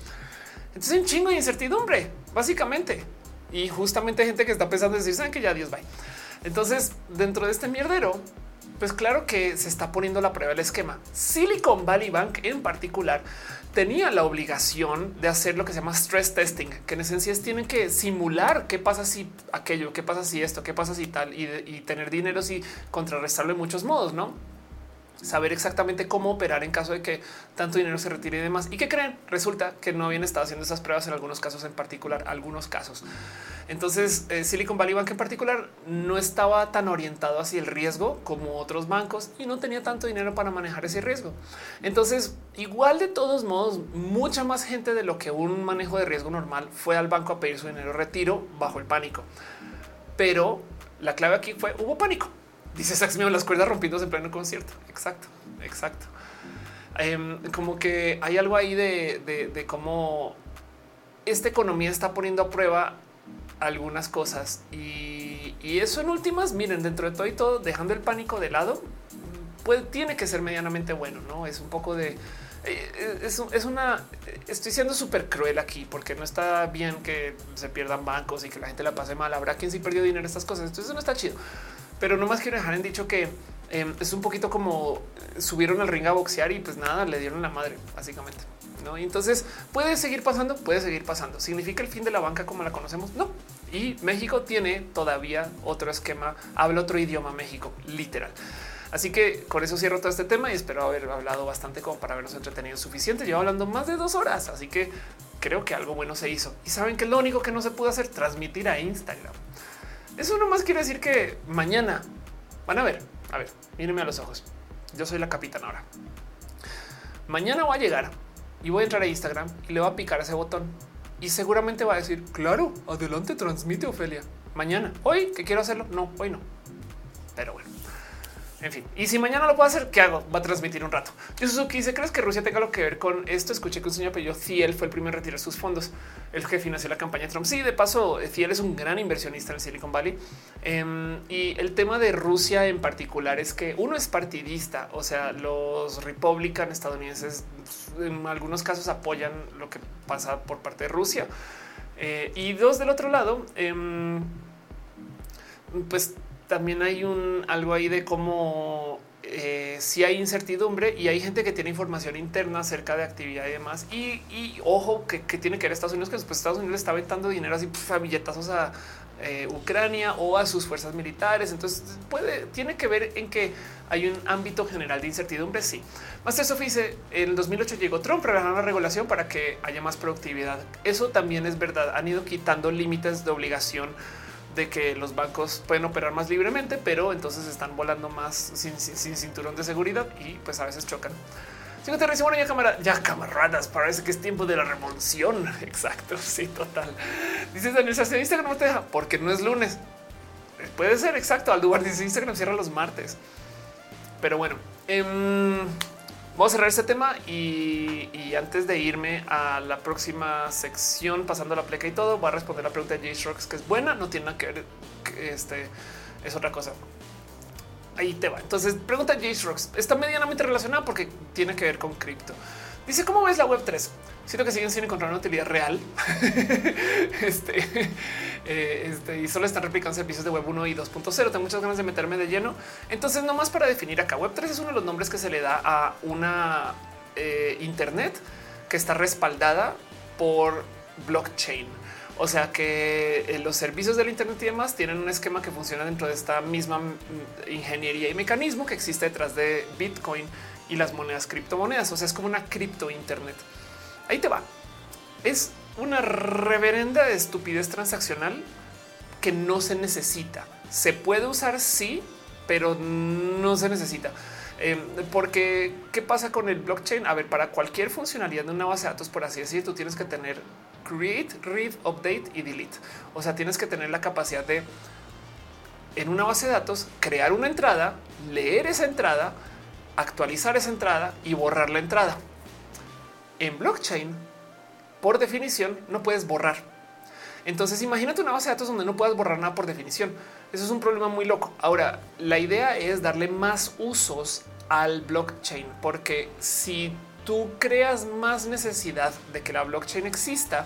Entonces, un chingo de incertidumbre, básicamente. Y justamente gente que está pensando en decir, saben que ya Dios va. Entonces, dentro de este mierdero, pues claro que se está poniendo la prueba el esquema. Silicon Valley Bank en particular tenía la obligación de hacer lo que se llama stress testing, que en esencia es tienen que simular qué pasa si aquello, qué pasa si esto, qué pasa si tal y, y tener dinero y contrarrestarlo de muchos modos, no? Saber exactamente cómo operar en caso de que tanto dinero se retire y demás. ¿Y qué creen? Resulta que no habían estado haciendo esas pruebas en algunos casos en particular, algunos casos. Entonces eh, Silicon Valley Bank en particular no estaba tan orientado hacia el riesgo como otros bancos y no tenía tanto dinero para manejar ese riesgo. Entonces, igual de todos modos, mucha más gente de lo que un manejo de riesgo normal fue al banco a pedir su dinero retiro bajo el pánico. Pero la clave aquí fue hubo pánico Dice Sax las cuerdas rompiéndose en pleno concierto. Exacto, exacto. Em, como que hay algo ahí de, cómo esta economía está poniendo a prueba algunas cosas y, eso en últimas, miren, dentro de todo y todo, dejando el pánico de lado, pues tiene que ser medianamente bueno, no es un poco de eh, es, es, una estoy siendo súper cruel aquí porque no está bien que se pierdan bancos y que la gente la pase mal. Habrá quien sí perdió dinero estas cosas. Entonces no está chido, pero nomás quiero dejar en dicho que Em, es un poquito como subieron al ring a boxear y pues nada, le dieron la madre, básicamente. ¿no? Y entonces puede seguir pasando, puede seguir pasando. ¿Significa el fin de la banca como la conocemos? No. Y México tiene todavía otro esquema, habla otro idioma México, literal. Así que con eso cierro todo este tema y espero haber hablado bastante como para habernos entretenido suficiente. Llevo hablando más de dos horas, así que creo que algo bueno se hizo. Y saben que lo único que no se pudo hacer, transmitir a Instagram. Eso nomás quiere decir que mañana van a ver a ver, mírenme a los ojos. Yo soy la capitana ahora. Mañana voy a llegar y voy a entrar a Instagram y le voy a picar ese botón y seguramente va a decir, claro, adelante, transmite Ofelia. Mañana, hoy que quiero hacerlo. No, hoy no. Pero bueno. En fin, y si mañana lo puedo hacer, ¿qué hago? Va a transmitir un rato. Yo Suzuki dice: ¿Crees que Rusia tenga algo que ver con esto? Escuché que un señor apellido Ciel fue el primero en retirar sus fondos, el que financió la campaña de Trump. Sí, de paso, Ciel es un gran inversionista en Silicon Valley. Em, y el tema de Rusia en particular es que uno es partidista, o sea, los Republican estadounidenses en algunos casos apoyan lo que pasa por parte de Rusia. Eh, y dos del otro lado, em, pues también hay un algo ahí de cómo eh, si hay incertidumbre y hay gente que tiene información interna acerca de actividad y demás. Y, ojo que, tiene que ver Estados Unidos, que después Estados Unidos está aventando dinero así a billetazos a eh, Ucrania o a sus fuerzas militares. Entonces puede, tiene que ver en que hay un ámbito general de incertidumbre. Sí, Master Sophie dice en 2008 llegó Trump para la regulación para que haya más productividad. Eso también es verdad. Han ido quitando límites de obligación de que los bancos pueden operar más libremente, pero entonces están volando más sin, cinturón de seguridad y pues a veces chocan. Si no te dice, bueno, ya cámara, ya camaradas, parece que es tiempo de la revolución. [laughs] Exacto, sí, total. Dices Daniel, ¿se Instagram no te deja? Porque no es lunes. Puede ser, exacto. Al lugar dice Instagram cierra los martes. Pero bueno, eh, Vamos a cerrar este tema y, antes de irme a la próxima sección, pasando la pleca y todo, voy a responder la pregunta de J Rocks, que es buena, no tiene nada que ver, que este es otra cosa. Ahí te va. Entonces, pregunta J Rocks, está medianamente relacionada porque tiene que ver con cripto. Dice, ¿cómo ves la web 3? Siento que siguen sin encontrar una utilidad real. [laughs] este, eh, este, y solo están replicando servicios de web 1 y 2.0. Tengo muchas ganas de meterme de lleno. Entonces, nomás para definir acá, web 3 es uno de los nombres que se le da a una eh, Internet que está respaldada por blockchain. O sea que eh, los servicios del Internet y demás tienen un esquema que funciona dentro de esta misma mm, ingeniería y mecanismo que existe detrás de Bitcoin y las monedas criptomonedas. O sea, es como una cripto Internet. Ahí te va. Es una reverenda estupidez transaccional que no se necesita. Se puede usar, sí, pero no se necesita. Em, porque qué pasa con el blockchain? A ver, para cualquier funcionalidad de una base de datos, por así decir, tú tienes que tener create, read, update y delete. O sea, tienes que tener la capacidad de en una base de datos crear una entrada, leer esa entrada, actualizar esa entrada y borrar la entrada. En blockchain, por definición, no puedes borrar. Entonces, imagínate una base de datos donde no puedas borrar nada por definición. Eso es un problema muy loco. Ahora, la idea es darle más usos al blockchain, porque si tú creas más necesidad de que la blockchain exista,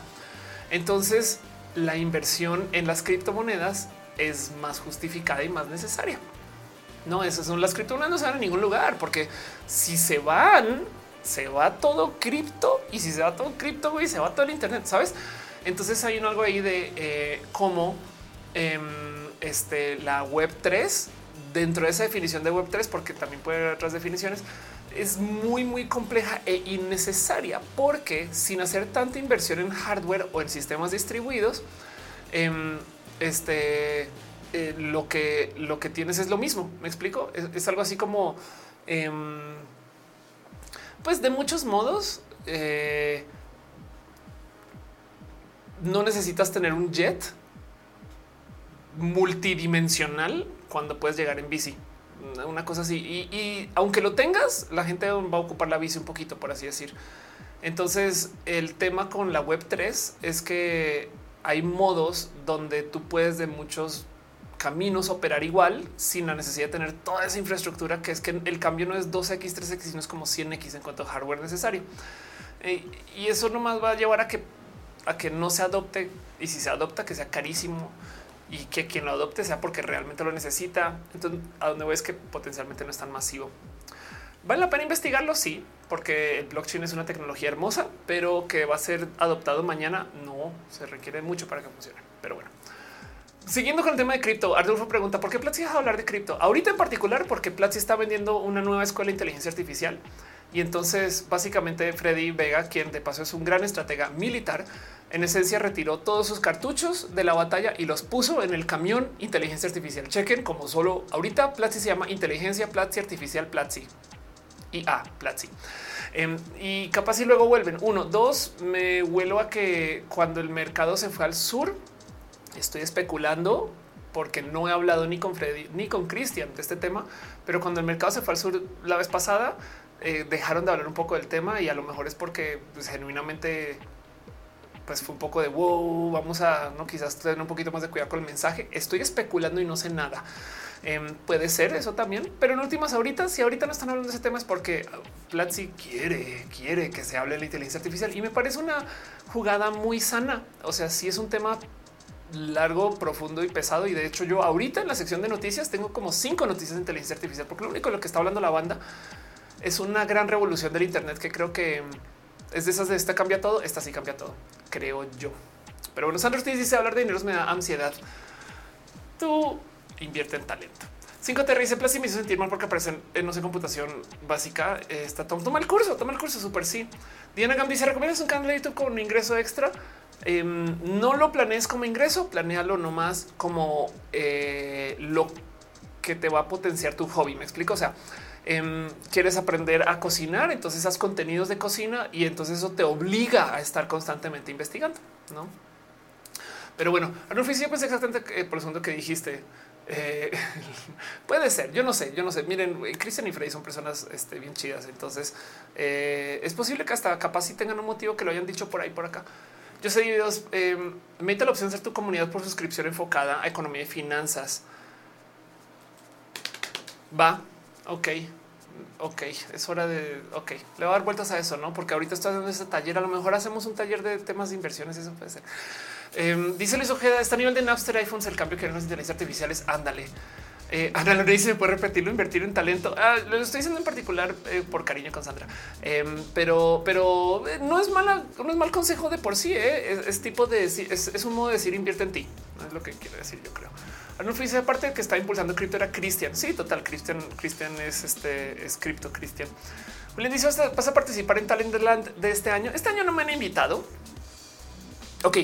entonces la inversión en las criptomonedas es más justificada y más necesaria. No, esas son las criptomonedas, no se van a ningún lugar, porque si se van, se va todo cripto y si se va todo cripto, y se va todo el Internet, sabes? Entonces hay un algo ahí de eh, cómo em, este, la web 3 dentro de esa definición de web 3, porque también puede haber otras definiciones, es muy, muy compleja e innecesaria porque sin hacer tanta inversión en hardware o en sistemas distribuidos, em, este eh, lo que lo que tienes es lo mismo. Me explico. Es, algo así como, em, pues de muchos modos, eh, no necesitas tener un jet multidimensional cuando puedes llegar en bici. una cosa así. Y, aunque lo tengas, la gente va a ocupar la bici un poquito, por así decir. Entonces, el tema con la web 3 es que hay modos donde tú puedes de muchos caminos operar igual sin la necesidad de tener toda esa infraestructura, que es que el cambio no es 2x, 3x, sino es como 100x en cuanto a hardware necesario. Eh, y eso nomás va a llevar a que, a que no se adopte y si se adopta que sea carísimo y que quien lo adopte sea porque realmente lo necesita. Entonces, a donde voy es que potencialmente no es tan masivo. Vale la pena investigarlo, sí, porque el blockchain es una tecnología hermosa, pero que va a ser adoptado mañana. No se requiere mucho para que funcione. Pero bueno, siguiendo con el tema de cripto, Ardulfo pregunta por qué Platzi deja de hablar de cripto ahorita en particular, porque Platzi está vendiendo una nueva escuela de inteligencia artificial. Y entonces, básicamente, Freddy Vega, quien de paso es un gran estratega militar, en esencia retiró todos sus cartuchos de la batalla y los puso en el camión inteligencia artificial. Chequen como solo ahorita Platzi se llama inteligencia Platzi artificial Platzi y a Platzi. Em, y capaz si luego vuelven. Uno, dos, me huelo a que cuando el mercado se fue al sur, estoy especulando porque no he hablado ni con Freddy ni con Cristian de este tema, pero cuando el mercado se fue al sur la vez pasada, eh, dejaron de hablar un poco del tema y a lo mejor es porque pues, genuinamente pues fue un poco de wow, vamos a no quizás tener un poquito más de cuidado con el mensaje. Estoy especulando y no sé nada. Em, puede ser eso también, pero en últimas ahorita, si ahorita no están hablando de ese tema es porque Platzi quiere, quiere que se hable de la inteligencia artificial y me parece una jugada muy sana. O sea, si es un tema largo, profundo y pesado. Y de hecho, yo ahorita en la sección de noticias tengo como cinco noticias de inteligencia artificial, porque lo único de lo que está hablando la banda es una gran revolución del Internet que creo que es de esas de esta cambia todo. Esta sí cambia todo creo yo. Pero bueno, Sandro Ortiz dice hablar de dinero me da ansiedad. Tú invierte en talento. 5 te dice hizo sentir mal porque aparecen en no sé computación básica. Está toma el curso, toma el curso súper sí. Diana Gam dice recomiendas un canal de YouTube con un ingreso extra. Em, no lo planees como ingreso, planealo nomás como eh, lo que te va a potenciar tu hobby. Me explico. O sea, Em, quieres aprender a cocinar, entonces haz contenidos de cocina y entonces eso te obliga a estar constantemente investigando, ¿no? Pero bueno, Arnulfo, yo pensé exactamente por el segundo que dijiste. Eh, [laughs] puede ser, yo no sé, yo no sé. Miren, Cristian y Freddy son personas este, bien chidas, entonces eh, es posible que hasta capaz si tengan un motivo que lo hayan dicho por ahí, por acá. Yo sé videos, eh, mete la opción de ser tu comunidad por suscripción enfocada a economía y finanzas. Va, ok ok, es hora de, ok, le voy a dar vueltas a eso, ¿no? Porque ahorita estoy haciendo ese taller, a lo mejor hacemos un taller de temas de inversiones, eso puede ser. Eh, dice Luis Ojeda, está a nivel de Napster iPhones, el cambio que en las inteligencias artificiales, ándale. Eh, Ana Lorena dice, puede repetirlo, invertir en talento. Ah, lo estoy diciendo en particular eh, por cariño con Sandra, em, pero, pero eh, no es mala, no es mal consejo de por sí. Es, tipo de es, es, un modo de decir invierte en ti. No es lo que quiero decir, yo creo. Arnulfo dice aparte que está impulsando cripto era Cristian. Sí, total. Cristian, Cristian es este es cripto Cristian. Julián dice vas a participar en Talentland de este año. Este año no me han invitado. Ok,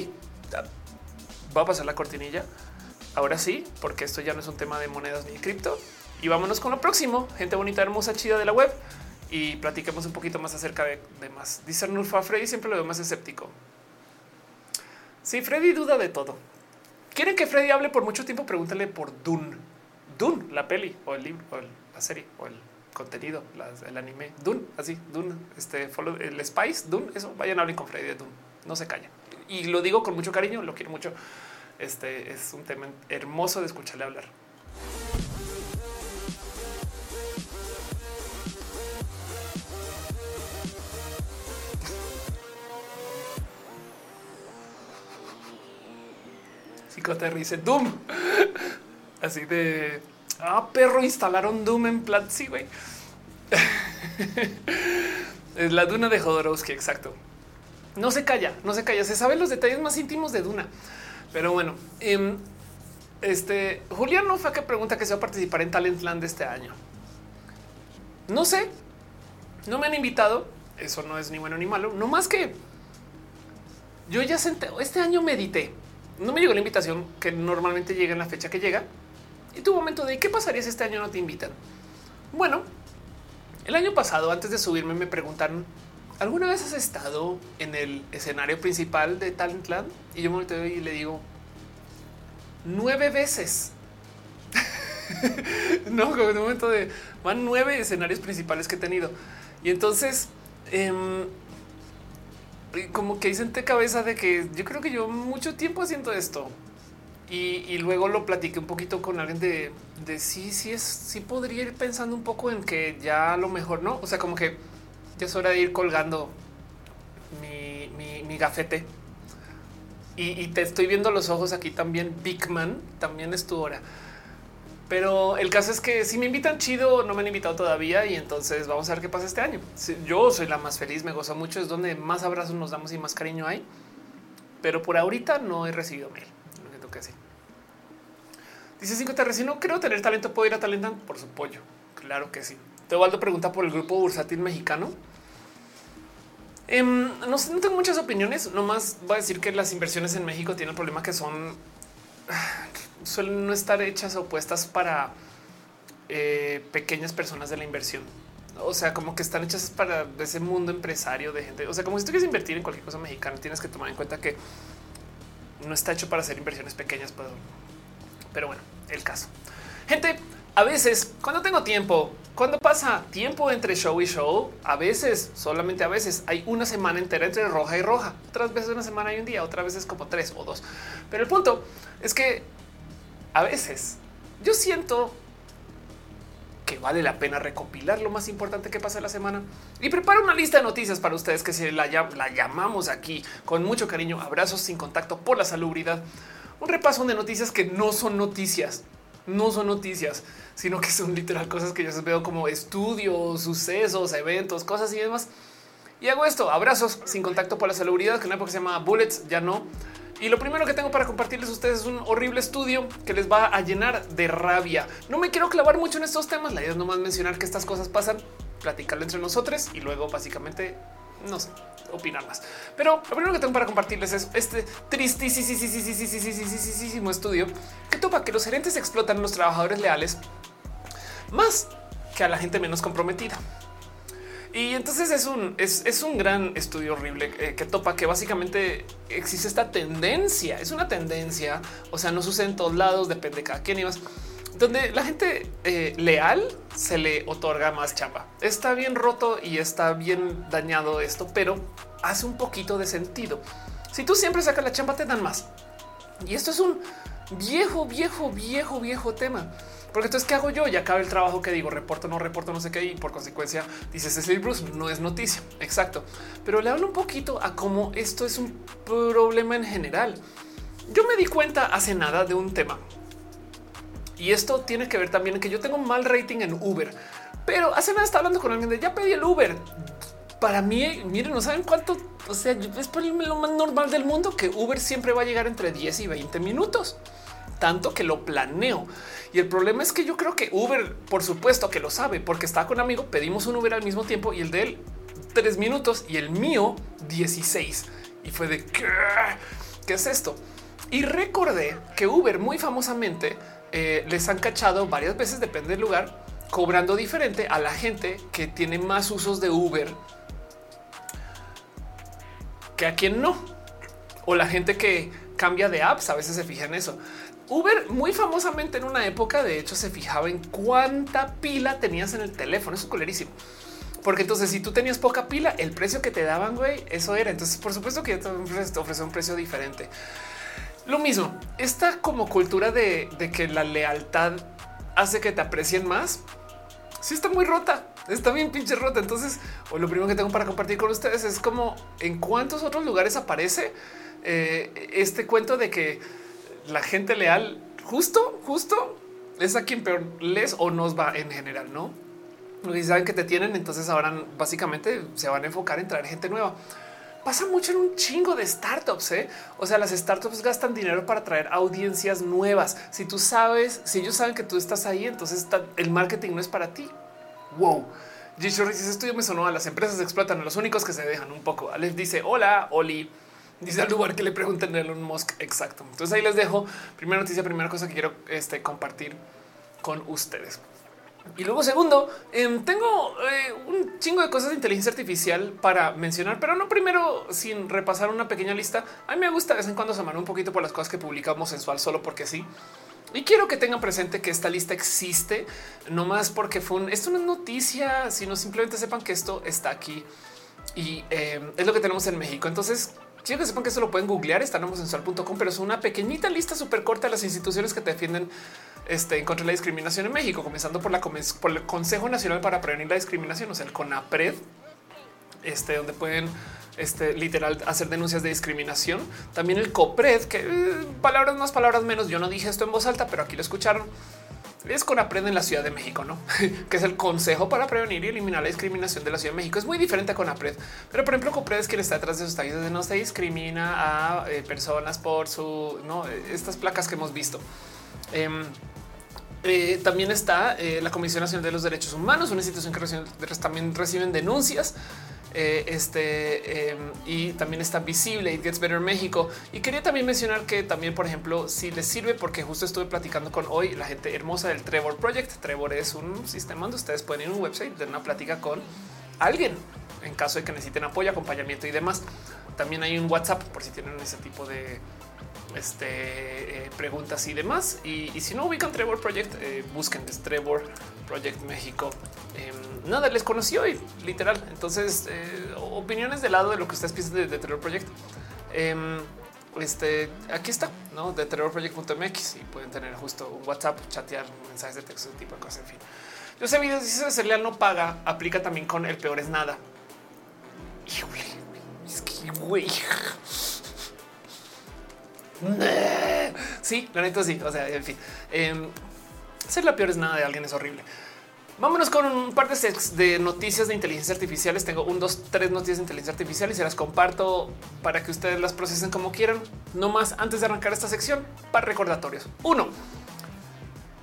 va a pasar la cortinilla. Ahora sí, porque esto ya no es un tema de monedas ni de cripto. Y vámonos con lo próximo. Gente bonita, hermosa, chida de la web. Y platiquemos un poquito más acerca de, más. Dice Arnulfo a Freddy siempre lo veo más escéptico. Sí, Freddy duda de todo. ¿Quieren que Freddy hable por mucho tiempo? Pregúntale por Dune. Dune, la peli o el libro o la serie o el contenido, el anime. Dune, así, Dune, este, follow, el Spice, Dune, eso. Vayan a hablar con Freddy de Dune. No se callen. Y lo digo con mucho cariño, lo quiero mucho. Este es un tema hermoso de escucharle hablar. dice Doom. [laughs] Así de ah, perro, instalaron Doom en Platzi, güey. [laughs] es la Duna de Jodorowsky. Exacto. No se calla, no se calla. Se saben los detalles más íntimos de Duna. Pero bueno, em, este Julián no fue que pregunta que se va a participar en Talentland este año. No sé, no me han invitado. Eso no es ni bueno ni malo. No más que yo ya senté este año medité no me llegó la invitación que normalmente llega en la fecha que llega. Y tu momento de qué pasaría si este año no te invitan. Bueno, el año pasado, antes de subirme, me preguntaron, ¿alguna vez has estado en el escenario principal de Talentland? Y yo me volteo y le digo, nueve veces. [laughs] no, como en un momento de van nueve escenarios principales que he tenido. Y entonces, em, como que hice cabeza de que yo creo que yo mucho tiempo haciendo esto y, luego lo platiqué un poquito con alguien de, de sí, es, sí podría ir pensando un poco en que ya a lo mejor no. O sea, como que ya es hora de ir colgando mi, mi, gafete. Y, te estoy viendo los ojos aquí también. Big Man también es tu hora. Pero el caso es que si me invitan chido, no me han invitado todavía y entonces vamos a ver qué pasa este año. Yo soy la más feliz, me gozo mucho, es donde más abrazos nos damos y más cariño hay. Pero por ahorita no he recibido mail. Lo que sí. Dice 5 si no creo tener talento, puedo ir a Talentan por su pollo. Claro que sí. Teobaldo pregunta por el grupo bursátil mexicano. Em, no, no tengo muchas opiniones, nomás voy a decir que las inversiones en México tienen el problema que son [sighs] suelen no estar hechas o puestas para eh, pequeñas personas de la inversión. O sea, como que están hechas para ese mundo empresario de gente. O sea, como si tú quieres invertir en cualquier cosa mexicana, tienes que tomar en cuenta que no está hecho para hacer inversiones pequeñas. Pero, pero bueno, el caso. Gente, a veces cuando tengo tiempo, cuando pasa tiempo entre show y show, a veces, solamente a veces, hay una semana entera entre roja y roja. Otras veces una semana y un día, otras veces como tres o dos. Pero el punto es que a veces yo siento que vale la pena recopilar lo más importante que pasa la semana y preparo una lista de noticias para ustedes que se la, la llamamos aquí con mucho cariño, abrazos sin contacto por la salubridad, un repaso de noticias que no son noticias, no son noticias, sino que son literal cosas que yo veo como estudios, sucesos, eventos, cosas y demás. Y hago esto, abrazos sin contacto por la salubridad, que en una época se llama Bullets, ya no. Y lo primero que tengo para compartirles a ustedes es un horrible estudio que les va a llenar de rabia. No me quiero clavar mucho en estos temas. La idea es nomás mencionar que estas cosas pasan, platicarlo entre nosotros y luego básicamente no sé, opinar más. Pero lo primero que tengo para compartirles es este tristísimo estudio que topa que los gerentes explotan a los trabajadores leales más que a la gente menos comprometida. Y entonces es un, es, un gran estudio horrible eh, que topa que básicamente existe esta tendencia, es una tendencia, o sea, no sucede en todos lados, depende de cada quien y más, donde la gente eh, leal se le otorga más chamba. Está bien roto y está bien dañado esto, pero hace un poquito de sentido. Si tú siempre sacas la chamba, te dan más. Y esto es un viejo, viejo, viejo, viejo tema. Porque entonces, ¿qué hago yo? Ya acaba el trabajo que digo, reporto, no reporto, no sé qué, y por consecuencia dice Cecil Bruce, no es noticia. Exacto. Pero le hablo un poquito a cómo esto es un problema en general. Yo me di cuenta hace nada de un tema. Y esto tiene que ver también en que yo tengo un mal rating en Uber. Pero hace nada estaba hablando con alguien de ya pedí el Uber. Para mí, miren, no saben cuánto, o sea, es lo más normal del mundo que Uber siempre va a llegar entre 10 y 20 minutos tanto que lo planeo. Y el problema es que yo creo que Uber, por supuesto que lo sabe, porque estaba con amigo, pedimos un Uber al mismo tiempo y el de él tres minutos y el mío 16. Y fue de ¿qué, ¿Qué es esto? Y recordé que Uber muy famosamente eh, les han cachado varias veces, depende del lugar, cobrando diferente a la gente que tiene más usos de Uber que a quien no. O la gente que cambia de apps, a veces se fija en eso. Uber muy famosamente en una época, de hecho, se fijaba en cuánta pila tenías en el teléfono. Eso es colerísimo. Porque entonces si tú tenías poca pila, el precio que te daban, güey, eso era. Entonces, por supuesto que te ofrece un precio diferente. Lo mismo, esta como cultura de, que la lealtad hace que te aprecien más. Sí está muy rota, está bien pinche rota. Entonces, o lo primero que tengo para compartir con ustedes es como en cuántos otros lugares aparece eh, este cuento de que la gente leal, justo, justo es a quien peor les o nos va en general, no? Y saben que te tienen, entonces ahora básicamente se van a enfocar en traer gente nueva. Pasa mucho en un chingo de startups. ¿eh? O sea, las startups gastan dinero para traer audiencias nuevas. Si tú sabes, si ellos saben que tú estás ahí, entonces el marketing no es para ti. Wow. G. ese estudio me sonó a las empresas explotan a los únicos que se dejan un poco. Alex dice hola, Oli. Dice al lugar que le pregunten a Elon Musk. Exacto. Entonces ahí les dejo. Primera noticia, primera cosa que quiero este, compartir con ustedes. Y luego, segundo, em, tengo eh, un chingo de cosas de inteligencia artificial para mencionar, pero no primero sin repasar una pequeña lista. A mí me gusta de vez en cuando se un poquito por las cosas que publicamos sensual solo porque sí. Y quiero que tengan presente que esta lista existe, no más porque fue un, esto no es noticia, sino simplemente sepan que esto está aquí y eh, es lo que tenemos en México. Entonces, quiero que sepan que esto lo pueden googlear, está en mensual.com, pero es una pequeñita lista súper corta de las instituciones que te defienden este, en contra de la discriminación en México, comenzando por, la, por el Consejo Nacional para Prevenir la Discriminación, o sea, el CONAPRED, este, donde pueden este, literal hacer denuncias de discriminación. También el COPRED, que eh, palabras más, palabras menos. Yo no dije esto en voz alta, pero aquí lo escucharon. Es CONAPRED en la Ciudad de México, no? [laughs] que es el Consejo para Prevenir y Eliminar la Discriminación de la Ciudad de México. Es muy diferente a CONAPRED, pero por ejemplo, COPRED es quien está detrás de sus tallos de no se discrimina a eh, personas por su no estas placas que hemos visto. Em, eh, también está la Comisión Nacional de los Derechos Humanos, una institución que también reciben denuncias eh, este em, y también está visible It Gets Better México. Y quería también mencionar que también, por ejemplo, si les sirve, porque justo estuve platicando con hoy la gente hermosa del Trevor Project. Trevor es un sistema donde ustedes pueden ir a un website de una plática con alguien en caso de que necesiten apoyo, acompañamiento y demás. También hay un WhatsApp por si tienen ese tipo de este, eh, preguntas y demás. Y, si no ubican Trevor Project, eh, busquen Trevor Project México. Em, nada, les conocí hoy, literal. Entonces, eh, opiniones del lado de lo que ustedes piensan de, Terror Project. Em, este aquí está, no de terrorproject.mx y pueden tener justo un WhatsApp, chatear, mensajes de texto, ese tipo de cosas. En fin, yo sé videos. Si ser leal no paga, aplica también con el peor es nada. Híjole, es que güey. [laughs] Sí, la neta sí. O sea, en fin, em, ser la peor es nada de alguien es horrible. Vámonos con un par de, noticias de inteligencia artificial. Tengo un, dos, tres noticias de inteligencia artificial y se las comparto para que ustedes las procesen como quieran. No más antes de arrancar esta sección para recordatorios. Uno,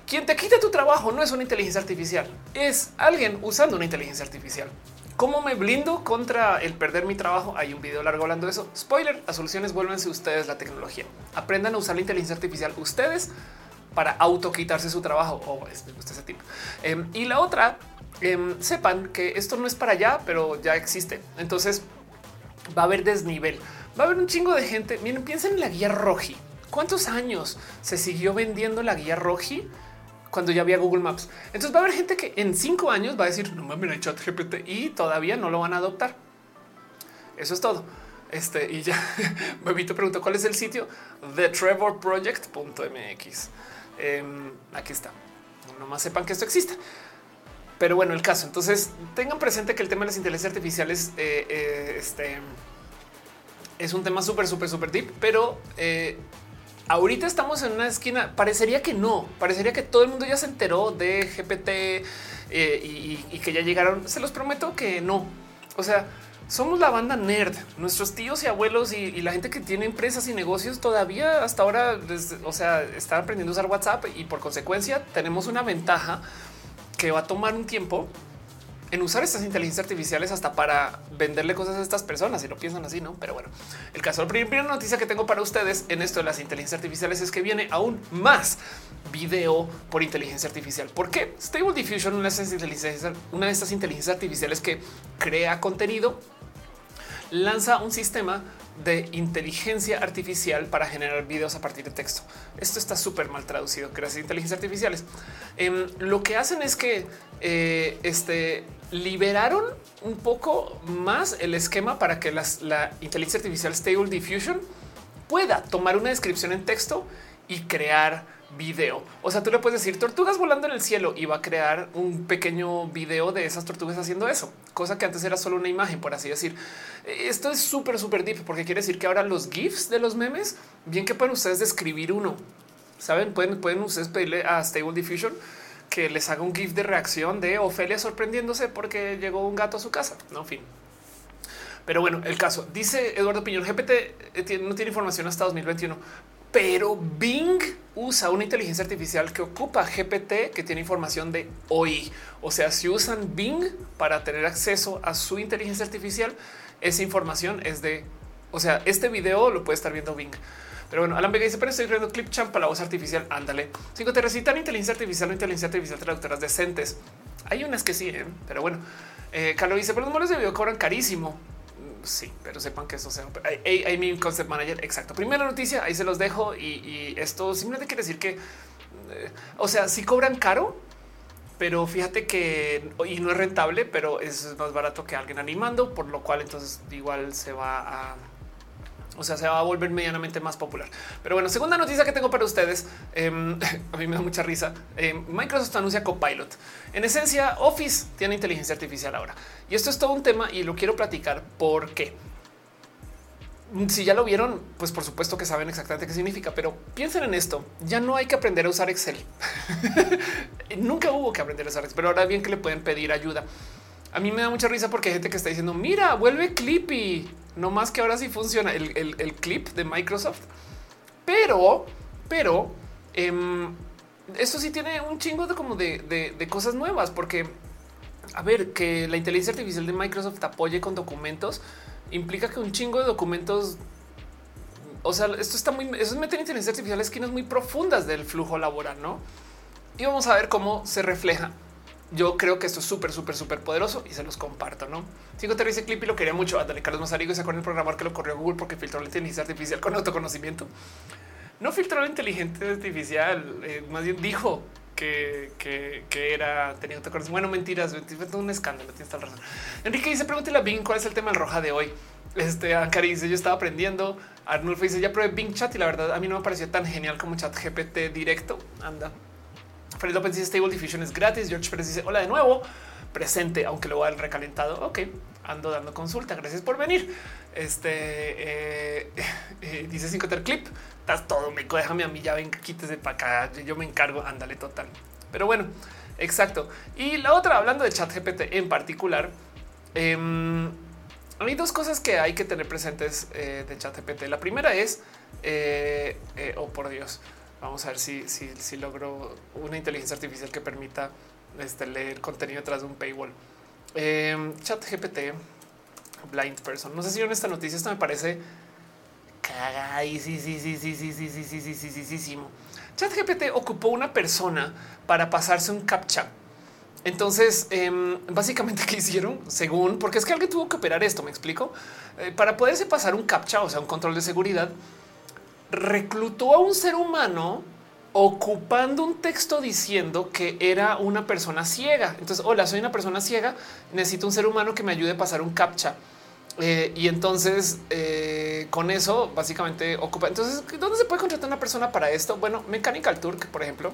quien te quita tu trabajo no es una inteligencia artificial, es alguien usando una inteligencia artificial. ¿Cómo me blindo contra el perder mi trabajo? Hay un video largo hablando de eso. Spoiler, las soluciones vuélvense ustedes la tecnología. Aprendan a usar la inteligencia artificial ustedes para auto quitarse su trabajo. O oh, es, gusta ese tipo. Em, y la otra, em, sepan que esto no es para allá, pero ya existe. Entonces va a haber desnivel. Va a haber un chingo de gente. Miren, piensen en la guía Roji. ¿Cuántos años se siguió vendiendo la guía Roji cuando ya había Google Maps? Entonces va a haber gente que en cinco años va a decir no mames, hay chat GPT y todavía no lo van a adoptar. Eso es todo. Este y ya [laughs] me preguntó cuál es el sitio de trevorproject.mx. Em, aquí está. No más sepan que esto existe. Pero bueno, el caso. Entonces tengan presente que el tema de las inteligencias artificiales eh, eh, este, es un tema súper, súper, súper deep, pero eh, ahorita estamos en una esquina. Parecería que no, parecería que todo el mundo ya se enteró de GPT y, y, que ya llegaron. Se los prometo que no. O sea, somos la banda nerd. Nuestros tíos y abuelos y, la gente que tiene empresas y negocios todavía hasta ahora, o sea, están aprendiendo a usar WhatsApp y por consecuencia tenemos una ventaja que va a tomar un tiempo en usar estas inteligencias artificiales hasta para venderle cosas a estas personas y lo piensan así, no? Pero bueno, el caso, la primera noticia que tengo para ustedes en esto de las inteligencias artificiales es que viene aún más video por inteligencia artificial. ¿Por qué? Stable Diffusion, una de estas inteligencias, una de estas inteligencias artificiales que crea contenido lanza un sistema de inteligencia artificial para generar videos a partir de texto. Esto está súper mal traducido. Gracias a inteligencias artificiales. Em, lo que hacen es que eh, este, liberaron un poco más el esquema para que la inteligencia artificial Stable Diffusion pueda tomar una descripción en texto y crear video. O sea, tú le puedes decir tortugas volando en el cielo y va a crear un pequeño video de esas tortugas haciendo eso, cosa que antes era solo una imagen, por así decir. Esto es súper, súper deep porque quiere decir que ahora los GIFs de los memes, bien que pueden ustedes describir uno. Saben, pueden, pueden ustedes pedirle a Stable Diffusion que les haga un GIF de reacción de Ofelia sorprendiéndose porque llegó un gato a su casa. No, fin. Pero bueno, el caso dice Eduardo Piñón GPT eh, no tiene información hasta 2021, pero Bing usa una inteligencia artificial que ocupa GPT que tiene información de hoy. O sea, si usan Bing para tener acceso a su inteligencia artificial, esa información es de, o sea, este video lo puede estar viendo Bing. Pero bueno, Alan Vega dice, pero estoy creando clip champ para la voz artificial. Ándale. Cinco te recitan inteligencia artificial o inteligencia artificial traductoras decentes. Hay unas que sí, ¿eh? pero bueno. Eh, Carlos dice, pero los modelos de video cobran carísimo sí, pero sepan que eso sea. Hay, mi concept manager. Exacto. Primera noticia, ahí se los dejo. Y, esto simplemente quiere decir que eh, o sea, si cobran caro, pero fíjate que y no es rentable, pero es más barato que alguien animando, por lo cual entonces igual se va a o sea, se va a volver medianamente más popular. Pero bueno, segunda noticia que tengo para ustedes. Em, [laughs] a mí me da mucha risa. Em, Microsoft anuncia Copilot. En esencia, Office tiene inteligencia artificial ahora. Y esto es todo un tema y lo quiero platicar porque si ya lo vieron, pues por supuesto que saben exactamente qué significa, pero piensen en esto. Ya no hay que aprender a usar Excel. [laughs] Nunca hubo que aprender a usar Excel, pero ahora bien que le pueden pedir ayuda. A mí me da mucha risa porque hay gente que está diciendo, mira, vuelve Clippy. No más que ahora sí funciona el, clip de Microsoft. Pero, pero, esto sí tiene un chingo de como de, cosas nuevas, porque a ver, que la inteligencia artificial de Microsoft apoye con documentos implica que un chingo de documentos. O sea, esto está muy, eso es inteligencia artificial esquinas muy profundas del flujo laboral, no? Y vamos a ver cómo se refleja yo creo que esto es súper, súper, súper poderoso y se los comparto. No sigo te ese clip y lo quería mucho. Ándale, Carlos Mazarigo y sacó el programador que lo corrió Google porque filtró la inteligencia artificial con autoconocimiento. No filtró la inteligencia artificial, eh, más bien dijo que, que, era tenía autoconocimiento. Bueno, mentiras, fue un escándalo. Tienes tal razón. Enrique dice: Pregúntale a Bing cuál es el tema roja de hoy. Este Ankari dice: Yo estaba aprendiendo. Arnulfo dice: Ya probé Bing Chat y la verdad a mí no me pareció tan genial como Chat GPT directo. Anda. Fred López dice Stable Diffusion es gratis. George Pérez dice hola de nuevo, presente, aunque lo va el recalentado. Ok, ando dando consulta. Gracias por venir. Este eh, [laughs] eh, dice cinco clip. Estás todo me déjame a mí ya ven, quítese para acá. Yo me encargo. Ándale total. Pero bueno, exacto. Y la otra, hablando de chat GPT en particular, eh, hay dos cosas que hay que tener presentes eh, de chat GPT. La primera es, oh por Dios, Vamos a ver si, si, logro una inteligencia artificial que permita este, leer contenido detrás de un paywall. chat GPT, blind person. No sé si en esta noticia esto me parece sí, sí, sí, sí, sí, sí, sí, sí, sí, sí, sí. Chat GPT ocupó una persona para pasarse un captcha. Entonces, básicamente, ¿qué hicieron? Según, porque es que alguien tuvo que operar esto, me explico. para poderse pasar un captcha, o sea, un control de seguridad, reclutó a un ser humano ocupando un texto diciendo que era una persona ciega. Entonces, hola, soy una persona ciega, necesito un ser humano que me ayude a pasar un captcha. Eh, y entonces eh, con eso básicamente ocupa. Entonces, ¿dónde se puede contratar una persona para esto? Bueno, Mechanical Turk, por ejemplo,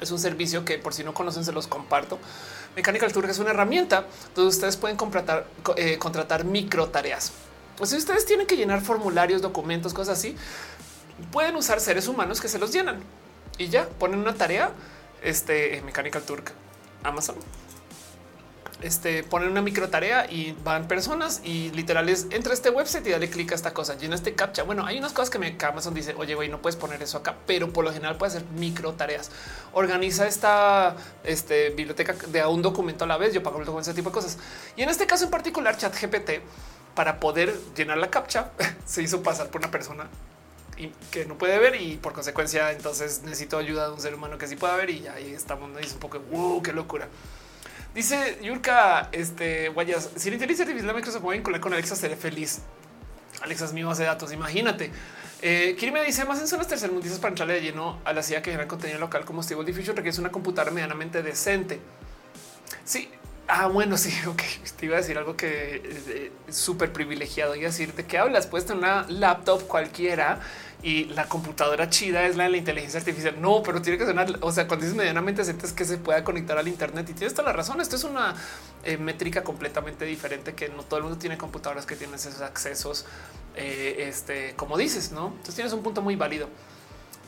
es un servicio que por si no conocen se los comparto. Mechanical Turk es una herramienta donde ustedes pueden contratar, eh, contratar micro tareas. O si ustedes tienen que llenar formularios, documentos, cosas así, pueden usar seres humanos que se los llenan y ya ponen una tarea. Este Mechanical Turk, Amazon. Este ponen una micro tarea y van personas y literal es entra este website y dale clic a esta cosa, llena este captcha. Bueno, hay unas cosas que me Amazon dice, oye, güey, no puedes poner eso acá, pero por lo general puede hacer micro tareas. Organiza esta este, biblioteca de un documento a la vez. Yo pago el documento, ese tipo de cosas. Y en este caso en particular, Chat GPT, para poder llenar la captcha, [laughs] se hizo pasar por una persona que no puede ver y por consecuencia entonces necesito ayuda de un ser humano que sí pueda ver y ahí estamos, ¿no? dice un poco, wow, qué locura. Dice Yurka, este, guayas, si la inteligencia artificial de Microsoft puede vincular con Alexa, seré feliz. Alexa es mi base de datos, imagínate. Eh, me dice más en zonas tercermundistas para entrarle de lleno a la CIA que genera contenido local como Stable Diffusion requiere una computadora medianamente decente. Sí, Ah, bueno, sí, [laughs] ok. Te iba a decir algo que eh, es súper privilegiado y decirte que hablas. Puedes tener una laptop cualquiera y la computadora chida es la de la inteligencia artificial. No, pero tiene que ser o sea, cuando dices medianamente es que se pueda conectar al Internet y tienes toda la razón. Esto es una eh, métrica completamente diferente que no todo el mundo tiene computadoras que tienen esos accesos. Eh, este, como dices, no? Entonces tienes un punto muy válido.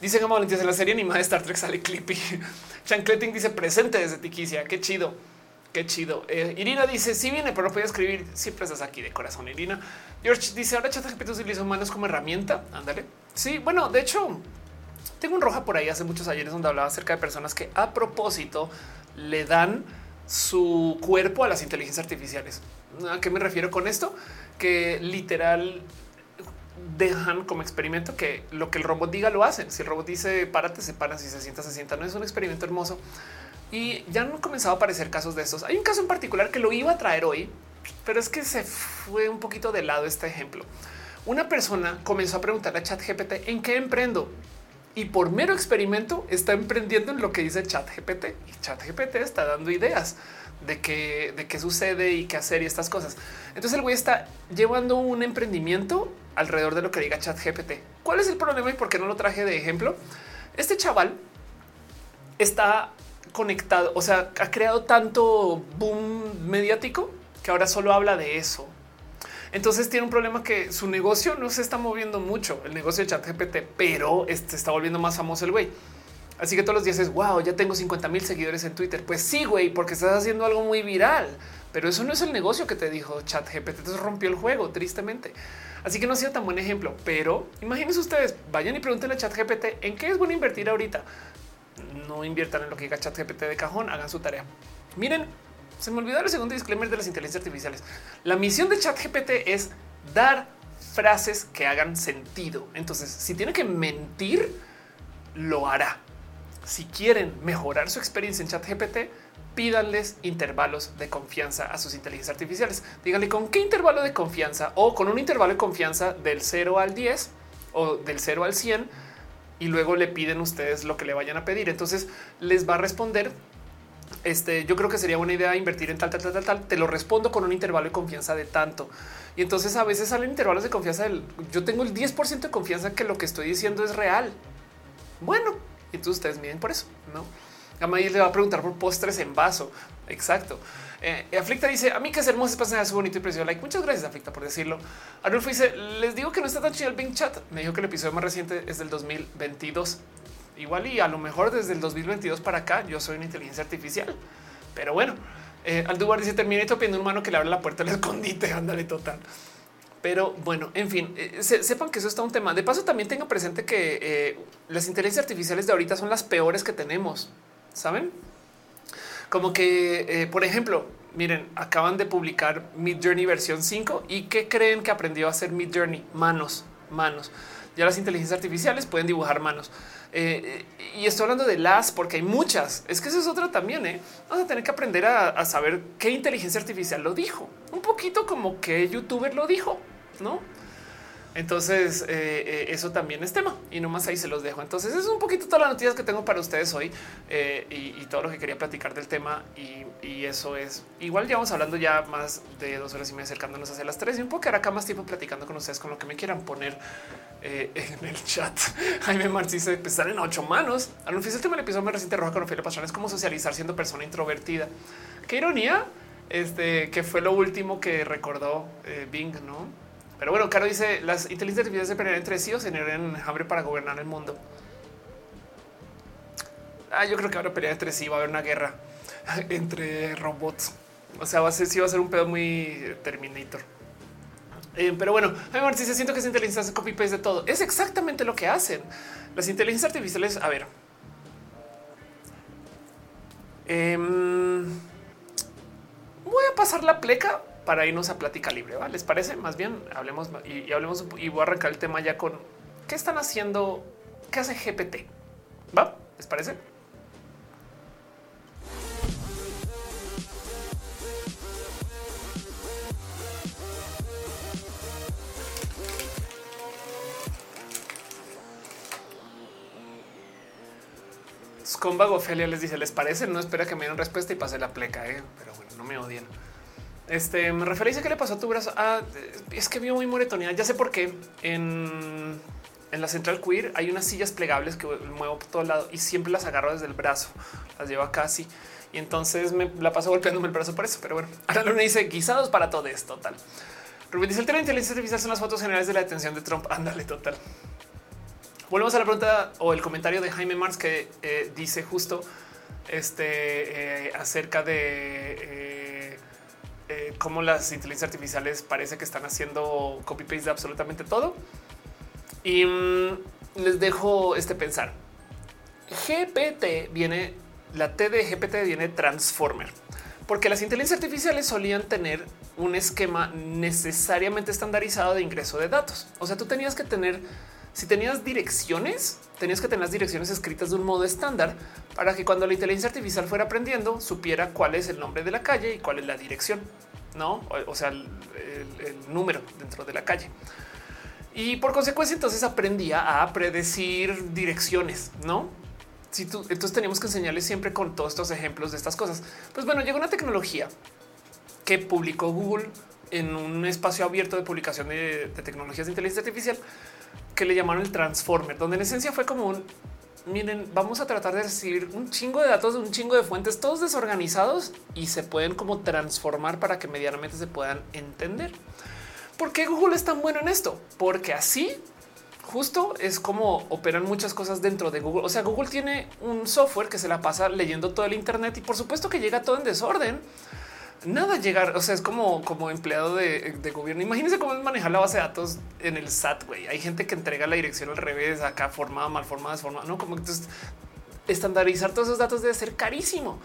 Dice que Valentín en la serie animada de Star Trek sale Clippy. [laughs] Chancleting dice presente desde Tiquicia. Qué chido. Qué chido. Eh, Irina dice si sí viene, pero no podía escribir. Siempre estás aquí de corazón. Irina George dice ahora ChatGPT utiliza humanos como herramienta. Ándale. Sí, bueno, de hecho, tengo un roja por ahí hace muchos ayeres donde hablaba acerca de personas que a propósito le dan su cuerpo a las inteligencias artificiales. ¿A qué me refiero con esto? Que literal dejan como experimento que lo que el robot diga lo hacen. Si el robot dice párate, se para, si se sienta, se sienta. No es un experimento hermoso y ya han comenzado a aparecer casos de estos. Hay un caso en particular que lo iba a traer hoy, pero es que se fue un poquito de lado este ejemplo. Una persona comenzó a preguntarle a ChatGPT en qué emprendo y por mero experimento está emprendiendo en lo que dice ChatGPT y ChatGPT está dando ideas de qué, de qué sucede y qué hacer y estas cosas. Entonces el güey está llevando un emprendimiento alrededor de lo que diga ChatGPT. ¿Cuál es el problema y por qué no lo traje de ejemplo? Este chaval está conectado, o sea, ha creado tanto boom mediático que ahora solo habla de eso. Entonces tiene un problema que su negocio no se está moviendo mucho, el negocio de ChatGPT, pero este está volviendo más famoso el güey. Así que todos los días es wow, ya tengo 50 mil seguidores en Twitter. Pues sí, güey, porque estás haciendo algo muy viral, pero eso no es el negocio que te dijo ChatGPT. Entonces rompió el juego, tristemente. Así que no ha sido tan buen ejemplo, pero imagínense ustedes, vayan y pregúntenle a ChatGPT en qué es bueno invertir ahorita. No inviertan en lo que diga ChatGPT de cajón, hagan su tarea. Miren, se me olvidó el segundo disclaimer de las inteligencias artificiales. La misión de ChatGPT es dar frases que hagan sentido. Entonces, si tiene que mentir, lo hará si quieren mejorar su experiencia en ChatGPT, pídanles intervalos de confianza a sus inteligencias artificiales. Díganle con qué intervalo de confianza o con un intervalo de confianza del 0 al 10 o del 0 al 100 y luego le piden ustedes lo que le vayan a pedir. Entonces les va a responder. Este, yo creo que sería buena idea invertir en tal, tal, tal, tal, tal. Te lo respondo con un intervalo de confianza de tanto. Y entonces a veces salen intervalos de confianza del yo tengo el 10% de confianza que lo que estoy diciendo es real. Bueno, entonces ustedes miden por eso, no? Amaí le va a preguntar por postres en vaso. Exacto. Eh, Aflicta dice a mí que es hermoso es su bonito y precioso. Like muchas gracias, Aflicta, por decirlo. Arnulfo dice les digo que no está tan chido el Bing Chat. Me dijo que el episodio más reciente es del 2022. Igual y a lo mejor desde el 2022 para acá yo soy una inteligencia artificial, pero bueno, eh, Aldubar dice Terminator pidiendo un humano que le abre la puerta al escondite. [laughs] Ándale, total. Pero bueno, en fin, eh, sepan que eso está un tema. De paso, también tengan presente que eh, las inteligencias artificiales de ahorita son las peores que tenemos. Saben? Como que, eh, por ejemplo, miren, acaban de publicar Mid Journey versión 5 y qué creen que aprendió a hacer Mid Journey? Manos, manos. Ya las inteligencias artificiales pueden dibujar manos. y estoy hablando de las porque hay muchas. Es que eso es otra también. ¿eh? Vamos a tener que aprender a, saber qué inteligencia artificial lo dijo. Un poquito como que youtuber lo dijo no? Entonces, eh, eh, eso también es tema y nomás ahí se los dejo. Entonces, es un poquito todas las noticias que tengo para ustedes hoy eh, y, todo lo que quería platicar del tema. Y, eso es igual. Ya vamos hablando ya más de dos horas y media acercándonos hacia las tres y un poco acá más tiempo platicando con ustedes con lo que me quieran poner en el chat. [laughs] Jaime Martí dice empezar en ocho manos. Al el tema del episodio más reciente Roja con Ophelia Pastrana es como socializar siendo persona introvertida. Qué ironía. Este que fue lo último que recordó Bing, no? Pero bueno, Caro dice las inteligencias artificiales se pelean entre sí o se generan hambre para gobernar el mundo. Ah, yo creo que ahora pelear entre sí va a haber una guerra [laughs] entre robots. O sea, va a ser, sí va a ser un pedo muy Terminator. Eh, pero bueno, a si se siento que esa inteligencia hace copy paste de todo. Es exactamente lo que hacen las inteligencias artificiales. A ver, em, voy a pasar la pleca para irnos a plática libre. ¿va? ¿Les parece? Más bien hablemos y, hablemos y voy a arrancar el tema ya con qué están haciendo, qué hace GPT. ¿Va? ¿Les parece? Scumbag Ophelia les dice, ¿les parece? No espera que me den respuesta y pase la pleca, ¿eh? pero bueno, no me odien. Este me referís a qué le pasó a tu brazo. Ah, es que vio muy moretonia. Ya sé por qué en, la central queer hay unas sillas plegables que muevo por todo lado y siempre las agarro desde el brazo. Las llevo acá así y entonces me la paso golpeándome el brazo por eso. Pero bueno, [laughs] ahora Luna dice guisados para todo esto. Total. Rubén dice el tema de inteligencia artificial son las fotos generales de la detención de Trump. [laughs] Ándale, total. Volvemos a la pregunta o el comentario de Jaime Mars que eh, dice justo este eh, acerca de eh, eh, cómo las inteligencias artificiales parece que están haciendo copy paste de absolutamente todo. Y mm, les dejo este pensar. GPT viene, la T de GPT viene Transformer, porque las inteligencias artificiales solían tener un esquema necesariamente estandarizado de ingreso de datos. O sea, tú tenías que tener si tenías direcciones, tenías que tener las direcciones escritas de un modo estándar para que cuando la inteligencia artificial fuera aprendiendo, supiera cuál es el nombre de la calle y cuál es la dirección, no? O, sea, el, número dentro de la calle. Y por consecuencia, entonces aprendía a predecir direcciones, no? Si tú, entonces teníamos que enseñarles siempre con todos estos ejemplos de estas cosas. Pues bueno, llegó una tecnología que publicó Google en un espacio abierto de publicación de, de tecnologías de inteligencia artificial que le llamaron el Transformer, donde en esencia fue como un miren, vamos a tratar de recibir un chingo de datos de un chingo de fuentes, todos desorganizados y se pueden como transformar para que medianamente se puedan entender. ¿Por qué Google es tan bueno en esto? Porque así justo es como operan muchas cosas dentro de Google. O sea, Google tiene un software que se la pasa leyendo todo el Internet y por supuesto que llega todo en desorden nada llegar. O sea, es como, como empleado de, gobierno. Imagínense cómo es manejar la base de datos en el SAT. Hay gente que entrega la dirección al revés, acá formada, mal formada, desformada. No, como entonces estandarizar todos esos datos debe ser carísimo.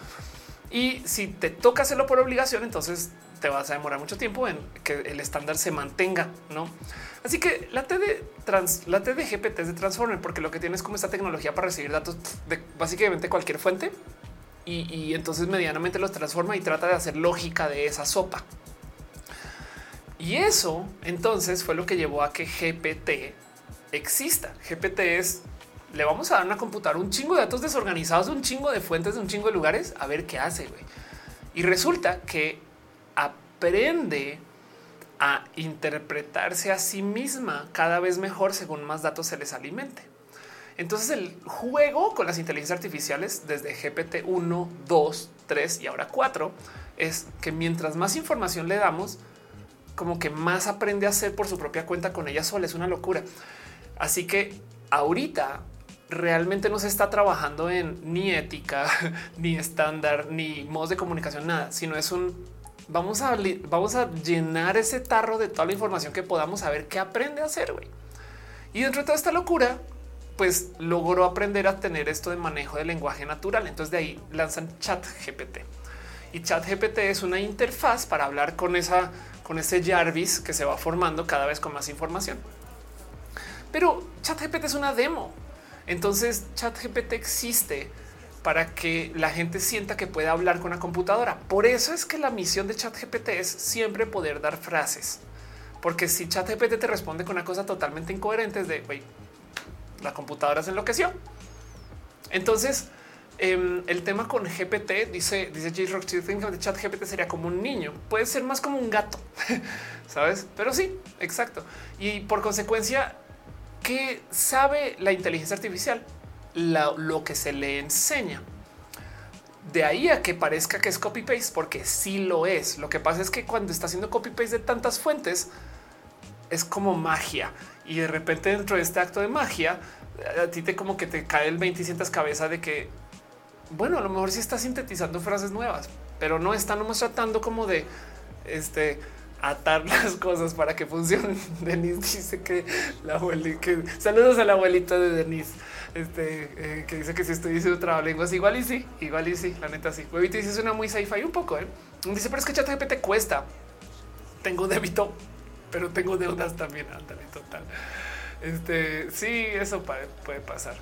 Y si te toca hacerlo por obligación, entonces te vas a demorar mucho tiempo en que el estándar se mantenga, no? Así que la T de trans, la T de GPT es de Transformer, porque lo que tienes como esta tecnología para recibir datos de básicamente cualquier fuente y, entonces medianamente los transforma y trata de hacer lógica de esa sopa. Y eso entonces fue lo que llevó a que GPT exista. GPT es le vamos a dar una computadora un chingo de datos desorganizados, un chingo de fuentes un chingo de lugares, a ver qué hace. Y resulta que aprende a interpretarse a sí misma cada vez mejor según más datos se les alimente. Entonces el juego con las inteligencias artificiales desde GPT 1, 2, 3 y ahora 4 es que mientras más información le damos, como que más aprende a hacer por su propia cuenta con ella sola. Es una locura. Así que ahorita realmente no se está trabajando en ni ética, [laughs] ni estándar, ni modos de comunicación, nada, sino es un vamos a vamos a llenar ese tarro de toda la información que podamos saber qué aprende a hacer. Y dentro de toda esta locura, pues logró aprender a tener esto de manejo de lenguaje natural. Entonces de ahí lanzan Chat GPT y Chat GPT es una interfaz para hablar con esa, con ese Jarvis que se va formando cada vez con más información. Pero Chat GPT es una demo. Entonces Chat GPT existe para que la gente sienta que puede hablar con la computadora. Por eso es que la misión de Chat GPT es siempre poder dar frases. Porque si Chat GPT te responde con una cosa totalmente incoherente, es de la computadora se enloqueció. Entonces, em, el tema con GPT dice, dice J Rock, de chat GPT sería como un niño, puede ser más como un gato, [laughs] sabes? Pero sí, exacto. Y por consecuencia, ¿qué sabe la inteligencia artificial? lo que se le enseña. De ahí a que parezca que es copy paste, porque sí lo es. Lo que pasa es que cuando está haciendo copy paste de tantas fuentes, es como magia y de repente dentro de este acto de magia, a ti te como que te cae el 20 y sientas cabeza de que, bueno, a lo mejor sí está sintetizando frases nuevas, pero no estamos tratando como de este atar [laughs] las cosas para que funcionen. [laughs] Denise dice que la abuelita, que saludos a la abuelita de Denise, este eh, que dice que si estoy diciendo trabalenguas, igual y sí, igual y sí, la neta sí. Huevito dice suena muy sci-fi un poco. ¿eh? Dice, pero es que ChatGPT cuesta. Tengo débito pero tengo deudas también. Ándale, total. Este sí, eso puede pasar.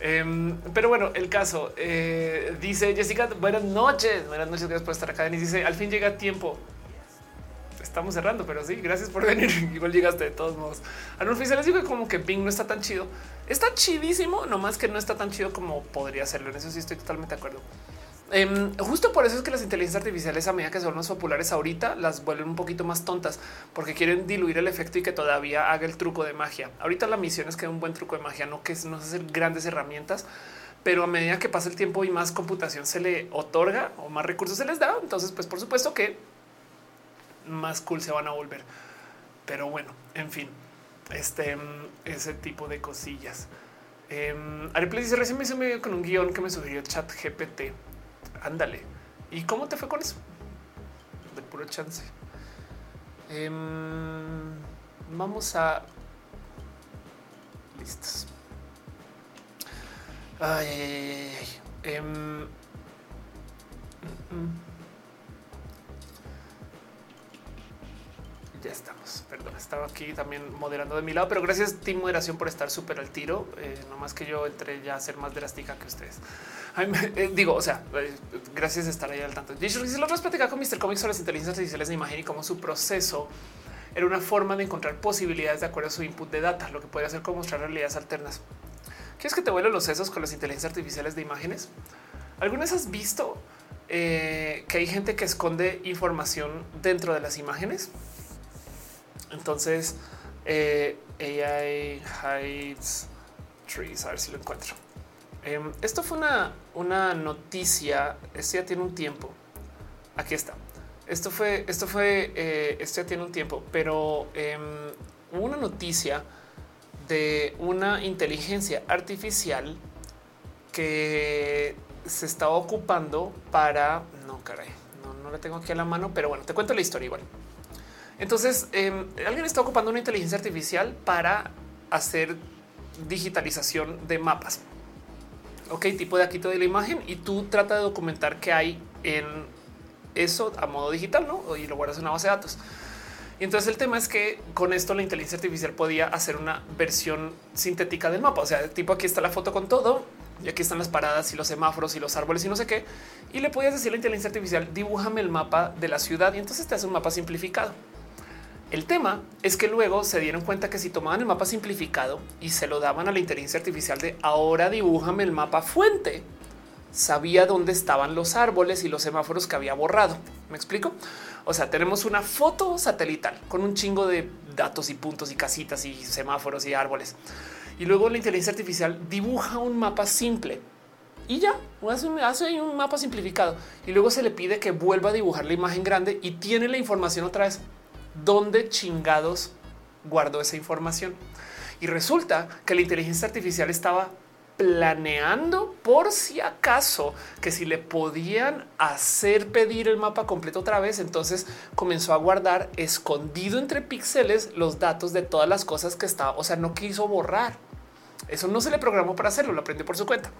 Em, pero bueno, el caso eh, dice Jessica, buenas noches, buenas noches, gracias por estar acá. Y dice, al fin llega tiempo. Estamos cerrando, pero sí, gracias por [laughs] venir. Igual llegaste de todos modos. A los les digo que como que Ping no está tan chido. Está chidísimo, nomás que no está tan chido como podría serlo. En eso sí estoy totalmente de acuerdo. Em, justo por eso es que las inteligencias artificiales a medida que son más populares ahorita las vuelven un poquito más tontas porque quieren diluir el efecto y que todavía haga el truco de magia. Ahorita la misión es que un buen truco de magia, no que no hacer grandes herramientas, pero a medida que pasa el tiempo y más computación se le otorga o más recursos se les da, entonces pues por supuesto que más cool se van a volver. Pero bueno, en fin, este ese tipo de cosillas. Eh, dice recién me hizo medio con un guion que me sugirió chat GPT. Ándale. ¿Y cómo te fue con eso? De puro chance. Em, vamos a... Listos. Ay, ay. Em, mm, mm. Ya estamos. Perdón, estaba aquí también moderando de mi lado, pero gracias Team Moderación por estar súper al tiro. Eh, no más que yo entré ya a ser más drástica que ustedes. Eh, digo, o sea, eh, gracias de estar ahí al tanto. Dice, si lo platicar con Mr. Comics sobre las inteligencias artificiales de imagen y cómo su proceso era una forma de encontrar posibilidades de acuerdo a su input de data, lo que puede hacer como mostrar realidades alternas. ¿Quieres que te vuelen los sesos con las inteligencias artificiales de imágenes? ¿Alguna vez has visto eh, que hay gente que esconde información dentro de las imágenes? Entonces, eh, AI hides trees. A ver si lo encuentro. Em, esto fue una, una noticia. Esto ya tiene un tiempo. Aquí está. Esto fue, esto fue, eh, esto ya tiene un tiempo, pero eh, hubo una noticia de una inteligencia artificial que se estaba ocupando para no caray, no, no la tengo aquí a la mano, pero bueno, te cuento la historia igual. Entonces, em, alguien está ocupando una inteligencia artificial para hacer digitalización de mapas. Ok, tipo de aquí de la imagen y tú trata de documentar qué hay en eso a modo digital, ¿no? Y lo guardas en una base de datos. Y entonces el tema es que con esto la inteligencia artificial podía hacer una versión sintética del mapa. O sea, tipo aquí está la foto con todo y aquí están las paradas y los semáforos y los árboles y no sé qué. Y le podías decir a la inteligencia artificial, dibújame el mapa de la ciudad y entonces te hace un mapa simplificado. El tema es que luego se dieron cuenta que si tomaban el mapa simplificado y se lo daban a la inteligencia artificial de ahora dibújame el mapa fuente, sabía dónde estaban los árboles y los semáforos que había borrado. ¿Me explico? O sea, tenemos una foto satelital con un chingo de datos y puntos y casitas y semáforos y árboles. Y luego la inteligencia artificial dibuja un mapa simple y ya hace hace un mapa simplificado y luego se le pide que vuelva a dibujar la imagen grande y tiene la información otra vez. ¿Dónde chingados guardó esa información? Y resulta que la inteligencia artificial estaba planeando por si acaso que si le podían hacer pedir el mapa completo otra vez, entonces comenzó a guardar escondido entre píxeles los datos de todas las cosas que estaba, o sea, no quiso borrar. Eso no se le programó para hacerlo, lo aprendió por su cuenta.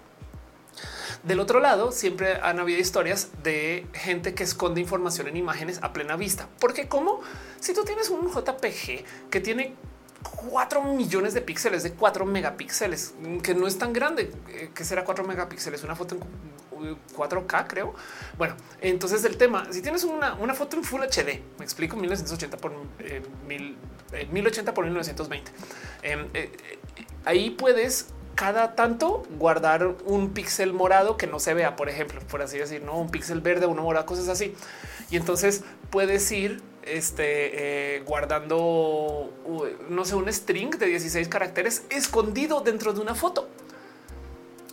Del otro lado, siempre han habido historias de gente que esconde información en imágenes a plena vista. Porque como si tú tienes un JPG que tiene 4 millones de píxeles de 4 megapíxeles, que no es tan grande. Eh, que será 4 megapíxeles? Una foto en 4K, creo. Bueno, entonces el tema, si tienes una, foto en Full HD, me explico 1980 por 1080 eh, por 1920. Em, eh, ahí puedes cada tanto guardar un píxel morado que no se vea, por ejemplo, por así decir, no un píxel verde, uno morado, cosas así. Y entonces puedes ir este, eh, guardando, no sé, un string de 16 caracteres escondido dentro de una foto.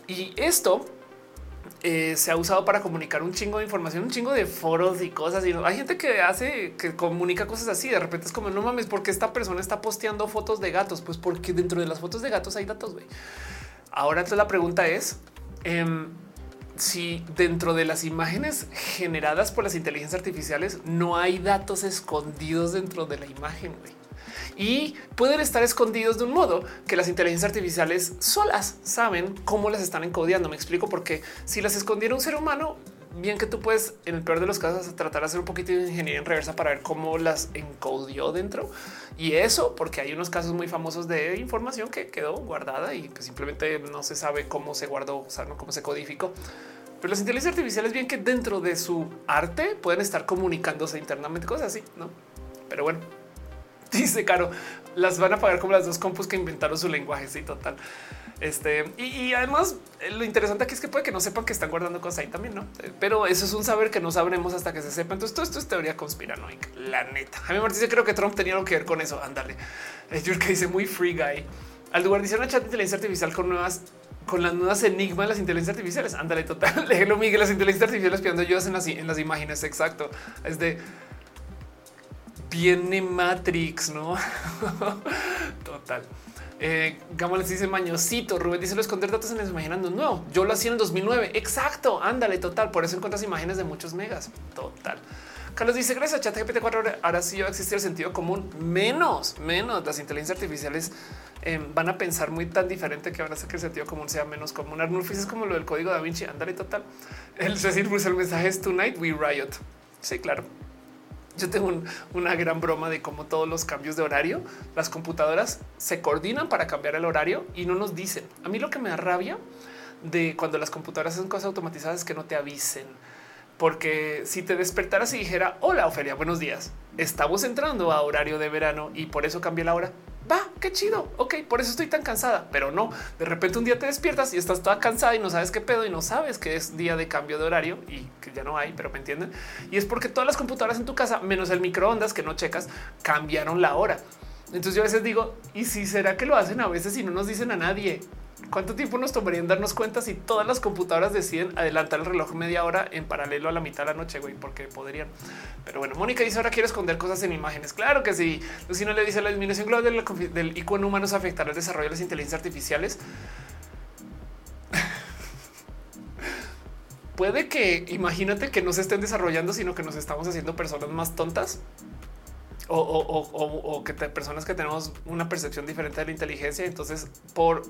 Y esto eh, se ha usado para comunicar un chingo de información, un chingo de foros y cosas. Y hay gente que hace, que comunica cosas así. De repente es como, no mames, porque esta persona está posteando fotos de gatos? Pues porque dentro de las fotos de gatos hay datos. Ahora entonces la pregunta es, em, si dentro de las imágenes generadas por las inteligencias artificiales no hay datos escondidos dentro de la imagen y pueden estar escondidos de un modo que las inteligencias artificiales solas saben cómo las están encodiando. Me explico porque si las escondiera un ser humano, bien que tú puedes, en el peor de los casos, tratar de hacer un poquito de ingeniería en reversa para ver cómo las encodió dentro. Y eso porque hay unos casos muy famosos de información que quedó guardada y pues simplemente no se sabe cómo se guardó, o sea, ¿no? cómo se codificó. Pero las inteligencias artificiales, bien que dentro de su arte pueden estar comunicándose internamente, cosas así, ¿no? Pero bueno, [laughs] dice Caro, las van a pagar como las dos compus que inventaron su lenguaje, sí, total. Este y, además eh, lo interesante aquí es que puede que no sepan que están guardando cosas ahí también, no? Eh, pero eso es un saber que no sabremos hasta que se sepa. Entonces, todo esto es teoría conspiranoica. La neta. A mí me dice creo que Trump tenía algo que ver con eso. Ándale. que dice muy free guy. Al lugar dice una chat de inteligencia artificial con nuevas con las nuevas enigmas de las inteligencias artificiales. Ándale, total. [laughs] Léelo, Miguel. Las inteligencias artificiales pidiendo ayudas en las, en las imágenes. Exacto. Es de viene Matrix, no? [laughs] total. Eh, les dice mañosito. Rubén dice lo esconder datos en las imaginando. No, yo lo hacía en 2009. Exacto. Ándale, total. Por eso encuentras imágenes de muchos megas. Total. Carlos dice gracias a ChatGPT 4 ahora sí va a existir el sentido común menos, menos las inteligencias artificiales em, van a pensar muy tan diferente que van a hacer que el sentido común sea menos común. Arnulfis es como lo del código da Vinci. Ándale total. El decir, el mensaje es tonight we riot. Sí, claro. Yo tengo una gran broma de cómo todos los cambios de horario, las computadoras se coordinan para cambiar el horario y no nos dicen. A mí lo que me da rabia de cuando las computadoras hacen cosas automatizadas es que no te avisen. Porque si te despertaras y dijera, hola Ofelia, buenos días, estamos entrando a horario de verano y por eso cambié la hora. Va, qué chido. Ok, por eso estoy tan cansada, pero no. De repente un día te despiertas y estás toda cansada y no sabes qué pedo y no sabes que es día de cambio de horario y que ya no hay, pero me entienden. Y es porque todas las computadoras en tu casa, menos el microondas que no checas, cambiaron la hora. Entonces yo a veces digo, ¿y si será que lo hacen a veces y no nos dicen a nadie? ¿Cuánto tiempo nos tomaría darnos cuenta si todas las computadoras deciden adelantar el reloj media hora en paralelo a la mitad de la noche, güey? Porque podrían. Pero bueno, Mónica dice ahora quiere esconder cosas en imágenes. Claro que sí. Lucina le dice la disminución global del, del IQ en afectará el desarrollo de las inteligencias artificiales. [laughs] Puede que imagínate que no se estén desarrollando, sino que nos estamos haciendo personas más tontas o, que personas que tenemos una percepción diferente de la inteligencia. Entonces, por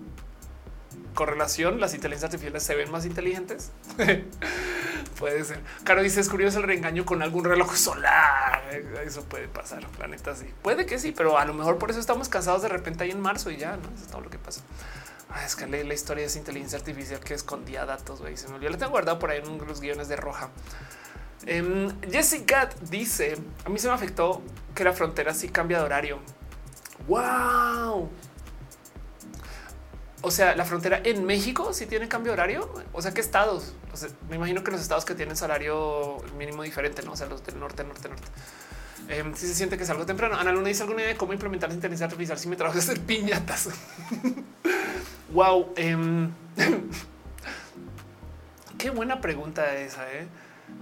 correlación, las inteligencias artificiales se ven más inteligentes. [laughs] puede ser. Caro dice es curioso el reengaño con algún reloj solar. Eso puede pasar. La neta sí puede que sí, pero a lo mejor por eso estamos cansados de repente ahí en marzo y ya no es todo lo que pasa. Ah, es que leí la historia de esa inteligencia artificial que escondía datos. Güey, se me olvidó. Le tengo guardado por ahí en los guiones de roja. Um, Jessica dice: A mí se me afectó que la frontera sí cambia de horario. Wow. O sea, la frontera en México sí tiene cambio horario. O sea, ¿qué estados? me imagino que los estados que tienen salario mínimo diferente, no? O sea, los del norte, norte, norte. Em, si se siente que es algo temprano. Ana Luna dice alguna idea de cómo implementar la inteligencia artificial si me trabajo hacer piñatas. [laughs] wow. Em, [laughs] qué buena pregunta esa. ¿eh?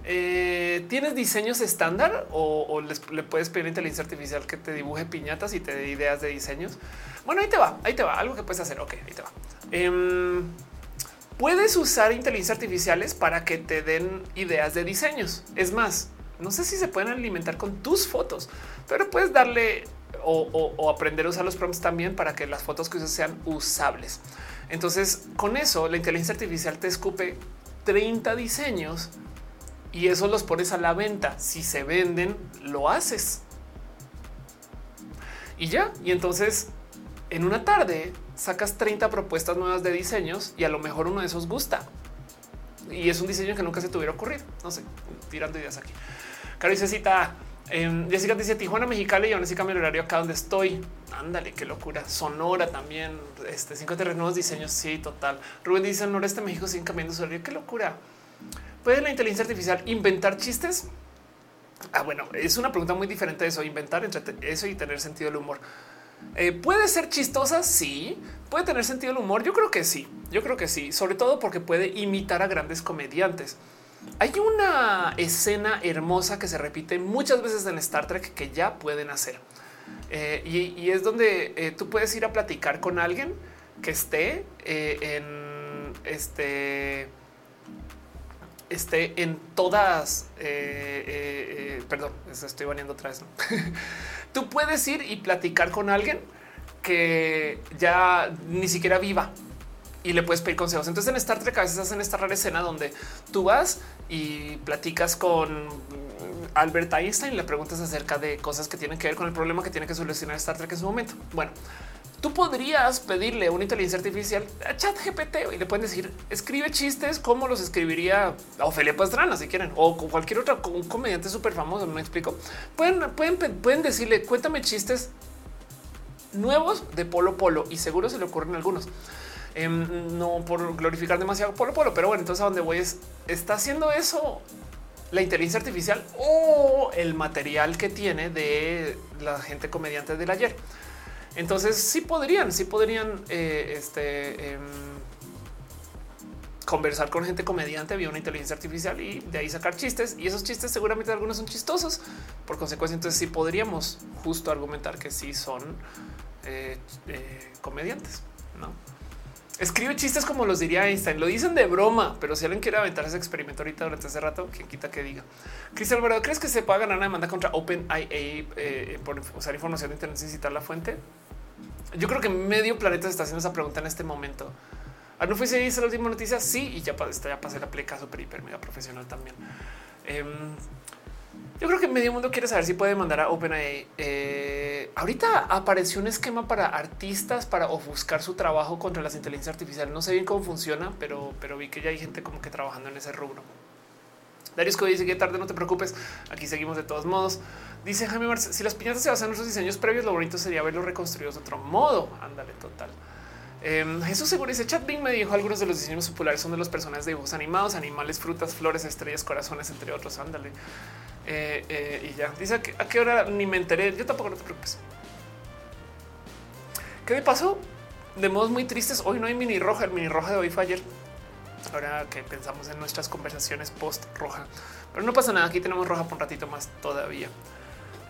Eh, ¿Tienes diseños estándar o, le puedes pedir a inteligencia artificial que te dibuje piñatas y te dé ideas de diseños? Bueno, ahí te va, ahí te va, algo que puedes hacer. Ok, ahí te va. Em, puedes usar inteligencia artificiales para que te den ideas de diseños. Es más, no sé si se pueden alimentar con tus fotos, pero puedes darle o, aprender a usar los prompts también para que las fotos que uses sean usables. Entonces, con eso, la inteligencia artificial te escupe 30 diseños y eso los pones a la venta. Si se venden, lo haces. Y ya, y entonces en una tarde sacas 30 propuestas nuevas de diseños y a lo mejor uno de esos gusta. Y es un diseño que nunca se tuviera ocurrido. No sé, tirando ideas aquí. Caro dice cita. Eh, Jessica dice Tijuana, Mexicali y aún así cambio el horario acá donde estoy. Ándale, qué locura. Sonora también. Este cinco nuevos diseños. Sí, total. Rubén dice noreste México siguen cambiando su horario. Qué locura. ¿Puede la inteligencia artificial inventar chistes? Ah, bueno, es una pregunta muy diferente de eso, inventar entre eso y tener sentido del humor. Eh, ¿Puede ser chistosa? Sí. ¿Puede tener sentido del humor? Yo creo que sí. Yo creo que sí. Sobre todo porque puede imitar a grandes comediantes. Hay una escena hermosa que se repite muchas veces en Star Trek que ya pueden hacer. Eh, y, es donde eh, tú puedes ir a platicar con alguien que esté en este esté en todas. Eh, eh, eh, perdón, estoy vaniendo otra vez. [laughs] Tú puedes ir y platicar con alguien que ya ni siquiera viva y le puedes pedir consejos. Entonces en Star Trek a veces hacen esta rara escena donde tú vas y platicas con Albert Einstein, y le preguntas acerca de cosas que tienen que ver con el problema que tiene que solucionar Star Trek en su momento. Bueno, tú podrías pedirle una inteligencia artificial a chat GPT y le pueden decir escribe chistes como los escribiría Ofelia Pastrana si quieren o con cualquier otro un comediante súper famoso. Me explico. Pueden, pueden, pueden decirle cuéntame chistes nuevos de Polo Polo y seguro se le ocurren algunos. Em, no por glorificar demasiado Polo Polo, pero bueno, entonces a donde voy es está haciendo eso la inteligencia artificial o el material que tiene de la gente comediante del ayer. Entonces sí podrían, sí podrían eh, este, em, conversar con gente comediante vía una inteligencia artificial y de ahí sacar chistes. Y esos chistes seguramente algunos son chistosos. Por consecuencia, entonces sí podríamos justo argumentar que sí son eh, eh, comediantes. No escribe chistes como los diría Einstein. Lo dicen de broma, pero si alguien quiere aventar ese experimento ahorita durante ese rato, quien quita que diga. Cristian Alvarado, ¿crees que se pueda ganar una demanda contra OpenIA por usar información de internet sin citar la fuente? Yo creo que medio planeta se está haciendo esa pregunta en este momento. No fuese la última noticia. Sí, y ya, ya pasé la pleca super hiper mega profesional también. Em, yo creo que medio mundo quiere saber si puede mandar a OpenAI. Eh, ahorita apareció un esquema para artistas para ofuscar su trabajo contra las inteligencias artificiales. No sé bien cómo funciona, pero, pero vi que ya hay gente como que trabajando en ese rubro. Darius Cody dice que tarde, no te preocupes. Aquí seguimos de todos modos. Dice Jaime Marce, si las piñatas se basan en nuestros diseños previos, lo bonito sería verlos reconstruidos de otro modo. Ándale, total. Eh, Jesús Seguro dice chat Bing me dijo algunos de los diseños populares son de los personajes de dibujos animados, animales, frutas, flores, estrellas, corazones, entre otros. Ándale. Eh, eh, y ya dice a qué, hora ni me enteré. Yo tampoco no te preocupes. ¿Qué me pasó? De modos muy tristes. Hoy no hay mini roja. El mini roja de hoy fue ayer. Ahora que pensamos en nuestras conversaciones post roja, pero no pasa nada. Aquí tenemos roja por un ratito más todavía.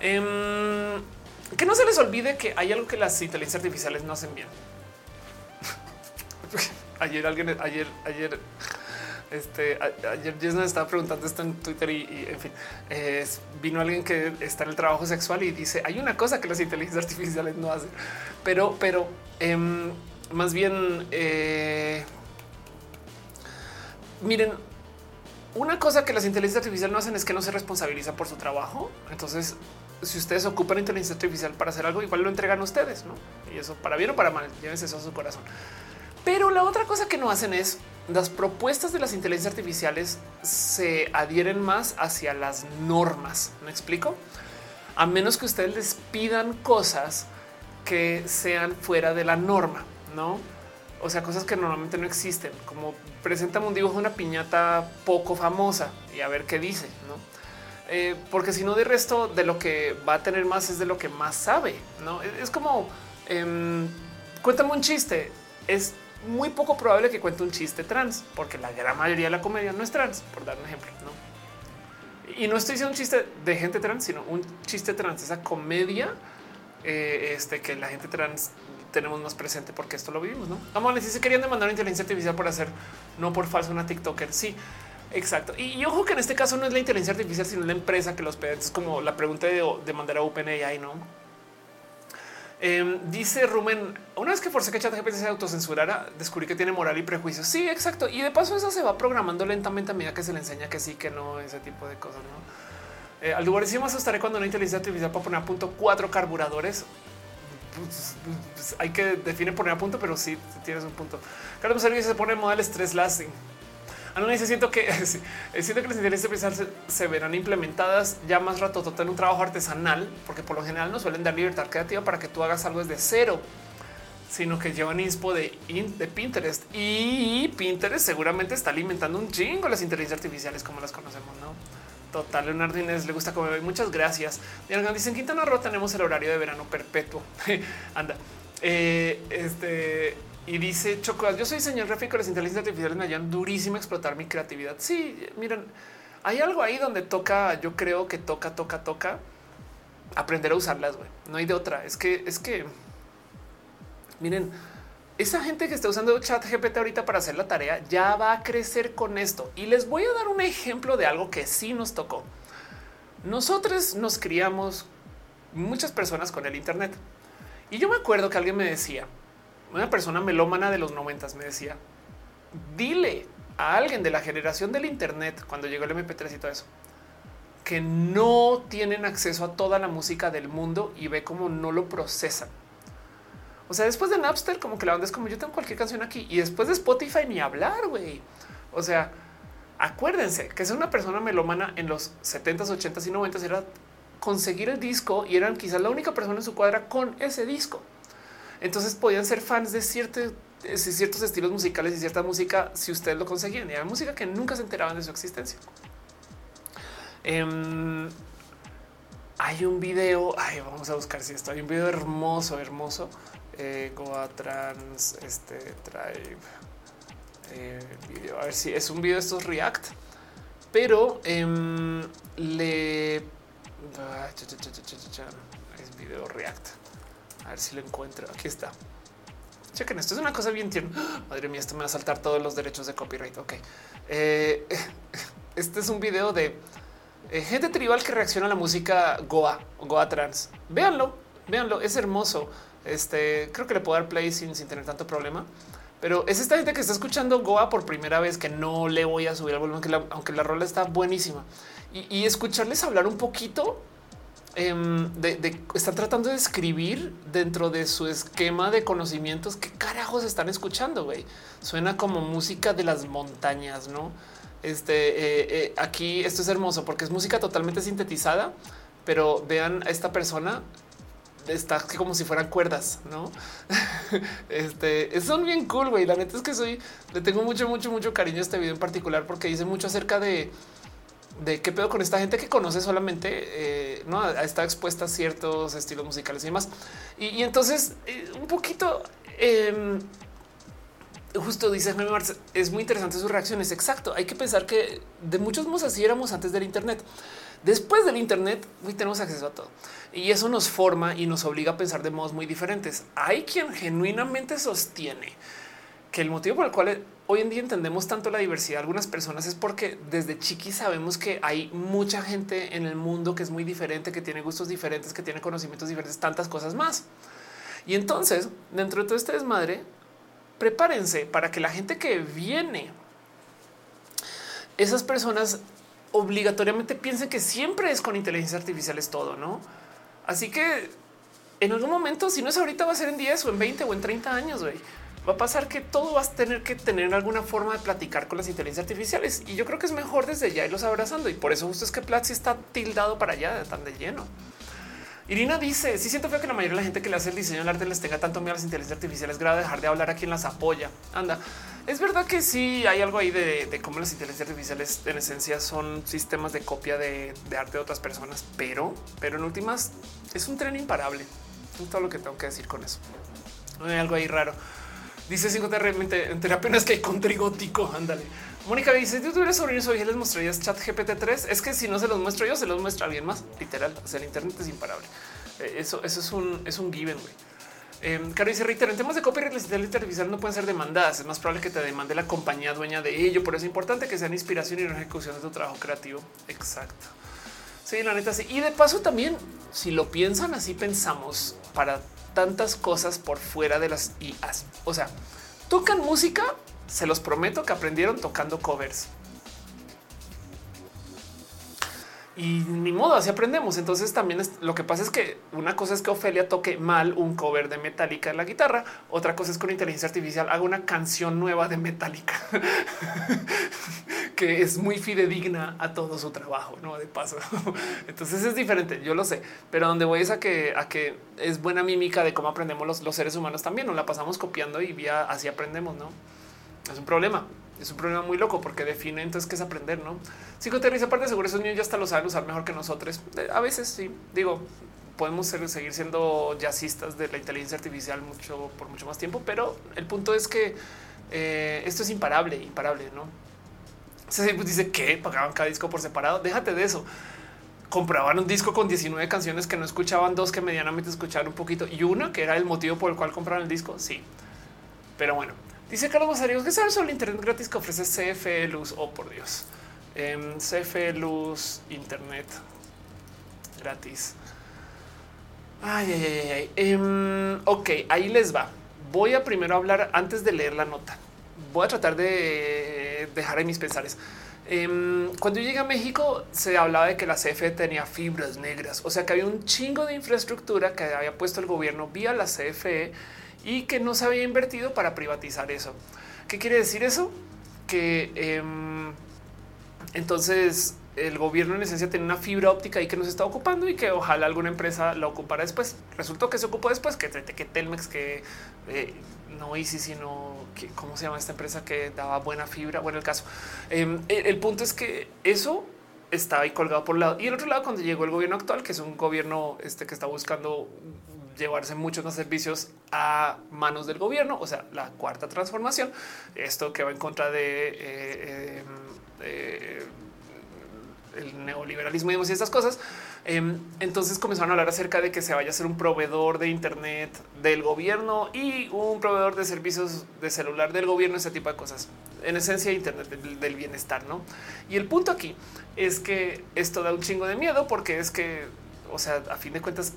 Em, que no se les olvide que hay algo que las inteligencias artificiales no hacen bien. [laughs] ayer alguien, ayer, ayer, este, ayer Jess estaba preguntando esto en Twitter y, en fin, vino alguien que está en el trabajo sexual y dice hay una cosa que las inteligencias artificiales no hacen, pero, pero em, más bien, eh, miren, una cosa que las inteligencias artificiales no hacen es que no se responsabilizan por su trabajo. Entonces, si ustedes ocupan inteligencia artificial para hacer algo, igual lo entregan ustedes, ¿no? Y eso para bien o para mal, llévense eso a su corazón. Pero la otra cosa que no hacen es las propuestas de las inteligencias artificiales se adhieren más hacia las normas. ¿Me explico? A menos que ustedes les pidan cosas que sean fuera de la norma, ¿no? O sea, cosas que normalmente no existen, como preséntame un dibujo de una piñata poco famosa y a ver qué dice, ¿no? Eh, porque si no, de resto de lo que va a tener más es de lo que más sabe. No es, como em, cuéntame un chiste. Muy poco probable que cuente un chiste trans, porque la gran mayoría de la comedia no es trans, por dar un ejemplo. ¿no? Y no estoy diciendo un chiste de gente trans, sino un chiste trans, esa comedia eh, este, que la gente trans tenemos más presente porque esto lo vivimos. No vamos a decir, querían demandar inteligencia artificial por hacer no por falso una TikToker. Sí, Exacto. Y, ojo que en este caso no es la inteligencia artificial, sino la empresa que los pide. Es como la pregunta de, de mandar a OpenAI, ¿no? Em, dice Rumen, una vez que forcé que ChatGPT se autocensurara, descubrí que tiene moral y prejuicios. Sí, exacto. Y de paso eso se va programando lentamente a medida que se le enseña que sí, que no, ese tipo de cosas, ¿no? Eh, al lugar sí me asustaré cuando una inteligencia artificial para poner a punto cuatro carburadores. Pues, pues, hay que definir poner a punto, pero sí tienes un punto. Carlos se pone modal stress lasting. Dice, siento que [laughs] siento que las inteligencias artificiales se, verán implementadas ya más rato total un trabajo artesanal, porque por lo general no suelen dar libertad creativa para que tú hagas algo desde cero, sino que llevan inspo de, de Pinterest y Pinterest seguramente está alimentando un chingo las inteligencias artificiales como las conocemos, no? Total, Leonardo Inés le gusta comer. Muchas gracias. Dicen Quintana Roo tenemos el horario de verano perpetuo. [laughs] Anda. Eh, este y dice Choco, yo soy señor gráfico, las inteligencias artificiales me ayudan durísimo explotar mi creatividad. Sí, miren, hay algo ahí donde toca, yo creo que toca, toca, toca aprender a usarlas. güey. No hay de otra. Es que, es que, miren, esa gente que está usando chat GPT ahorita para hacer la tarea ya va a crecer con esto. Y les voy a dar un ejemplo de algo que sí nos tocó. Nosotros nos criamos muchas personas con el Internet. Y yo me acuerdo que alguien me decía, una persona melómana de los noventas me decía, dile a alguien de la generación del Internet cuando llegó el MP3 y todo eso, que no tienen acceso a toda la música del mundo y ve cómo no lo procesan. O sea, después de Napster, como que la banda es como yo tengo cualquier canción aquí y después de Spotify ni hablar, güey. O sea, acuérdense que es una persona melómana en los 70s, 80s y 90s era conseguir el disco y eran quizás la única persona en su cuadra con ese disco. Entonces podían ser fans de ciertos estilos musicales y cierta música si ustedes lo conseguían. Y era música que nunca se enteraban de su existencia. Em, hay un video, ay, vamos a buscar si esto. Hay un video hermoso, hermoso. Eh, Goa Trans, este Drive. Eh, video. A ver si es un video de estos React, pero em, le ah, es video React. A ver si lo encuentro. Aquí está. Chequen, esto es una cosa bien tierna. [gasps] Madre mía, esto me va a saltar todos los derechos de copyright. Ok. Eh, [laughs] este es un video de eh, gente tribal que reacciona a la música Goa, Goa trans. Véanlo, véanlo, es hermoso. Este creo que le puedo dar play sin, sin tener tanto problema. Pero es esta gente que está escuchando Goa por primera vez que no le voy a subir el volumen, aunque la, rola está buenísima. Y escucharles hablar un poquito Em, de, están tratando de escribir dentro de su esquema de conocimientos. ¿Qué carajos están escuchando? Güey? Suena como música de las montañas, no? Este eh, eh, aquí esto es hermoso porque es música totalmente sintetizada, pero vean a esta persona está como si fueran cuerdas, no? [laughs] este son bien cool, güey. La neta es que soy, le tengo mucho, mucho, mucho cariño a este video en particular porque dice mucho acerca de, de qué pedo con esta gente que conoce solamente, eh, no está expuesta a ciertos estilos musicales y demás. Y, entonces, eh, un poquito. Em, justo dice es muy interesante sus reacciones. Exacto. Hay que pensar que de muchos modos así éramos antes del Internet. Después del Internet, hoy tenemos acceso a todo y eso nos forma y nos obliga a pensar de modos muy diferentes. Hay quien genuinamente sostiene que el motivo por el cual hoy en día entendemos tanto la diversidad de algunas personas es porque desde chiqui sabemos que hay mucha gente en el mundo que es muy diferente, que tiene gustos diferentes, que tiene conocimientos diferentes, tantas cosas más. Y entonces, dentro de todo este desmadre, prepárense para que la gente que viene, esas personas obligatoriamente piensen que siempre es con inteligencia artificial es todo, ¿no? Así que en algún momento, si no es ahorita, va a ser en 10 o en 20 o en 30 años, güey. Va a pasar que todo vas a tener que tener alguna forma de platicar con las inteligencias artificiales. Y yo creo que es mejor desde ya irlos abrazando. Y por eso justo es que Platzi está tildado para allá, tan de lleno. Irina dice, sí siento feo que la mayoría de la gente que le hace el diseño del arte les tenga tanto miedo a las inteligencias artificiales, grave dejar de hablar a quien las apoya. Anda, es verdad que sí hay algo ahí de, cómo las inteligencias artificiales en esencia son sistemas de copia de, arte de otras personas, pero, pero en últimas es un tren imparable. Es todo lo que tengo que decir con eso. Hay algo ahí raro. Dice 5 realmente en apenas que hay con trigótico. Ándale. Mónica dice: Si tú tuvieras sobrinos hoy, les mostrarías chat GPT 3. Es que si no se los muestro yo, se los muestra alguien más. Literal. O sea, el Internet es imparable. Eh, eso, eso es un, es un given. Eh, Caro dice reitero en temas de copyright, las inteligencias artificiales no pueden ser demandadas. Es más probable que te demande la compañía dueña de ello. Por eso es importante que sean inspiración y no ejecución de tu trabajo creativo. Exacto. Sí, la neta sí. Y de paso también, si lo piensan así, pensamos para tantas cosas por fuera de las IAs. O sea, tocan música, se los prometo que aprendieron tocando covers. Y ni modo, así aprendemos. Entonces también lo que pasa es que una cosa es que Ofelia toque mal un cover de Metallica en la guitarra, otra cosa es con inteligencia artificial haga una canción nueva de Metallica [laughs] que es muy fidedigna a todo su trabajo, no de paso. [laughs] Entonces es diferente, yo lo sé, pero donde voy es a que, a que es buena mímica de cómo aprendemos los, los seres humanos también, nos la pasamos copiando y vía así aprendemos, no es un problema es un problema muy loco porque define entonces qué es aprender, no? Psicoterapia aparte seguro esos niños ya hasta lo saben usar mejor que nosotros. Eh, a veces sí, digo, podemos seguir siendo jazzistas de la inteligencia artificial mucho por mucho más tiempo, pero el punto es que eh, esto es imparable, imparable, no? Se dice que pagaban cada disco por separado. Déjate de eso. Compraban un disco con 19 canciones que no escuchaban, dos que medianamente escuchaban un poquito y una que era el motivo por el cual compraron el disco. Sí, pero bueno, Dice Carlos Mazario, ¿qué sabes sobre el Internet gratis que ofrece CFE Luz? Oh, por Dios. Eh, CFE Luz, Internet gratis. Ay, ay, ay, ay. Em, ok, ahí les va. Voy a primero hablar antes de leer la nota. Voy a tratar de dejar en mis pensares. Em, cuando yo llegué a México se hablaba de que la CFE tenía fibras negras, o sea que había un chingo de infraestructura que había puesto el gobierno vía la CFE y que no se había invertido para privatizar eso. ¿Qué quiere decir eso? Que em, entonces el gobierno en esencia tiene una fibra óptica y que nos está ocupando y que ojalá alguna empresa la ocupara después. Resultó que se ocupó después, que, que Telmex, que eh, no Easy, sino cómo se llama esta empresa que daba buena fibra. Bueno, el caso, em, el, punto es que eso estaba ahí colgado por un lado y el otro lado cuando llegó el gobierno actual, que es un gobierno este que está buscando llevarse muchos más servicios a manos del gobierno, o sea, la cuarta transformación, esto que va en contra de eh, eh, el neoliberalismo y estas cosas. Em, entonces comenzaron a hablar acerca de que se vaya a ser un proveedor de Internet del gobierno y un proveedor de servicios de celular del gobierno, ese tipo de cosas. En esencia, Internet del bienestar, ¿no? Y el punto aquí es que esto da un chingo de miedo porque es que, o sea, a fin de cuentas,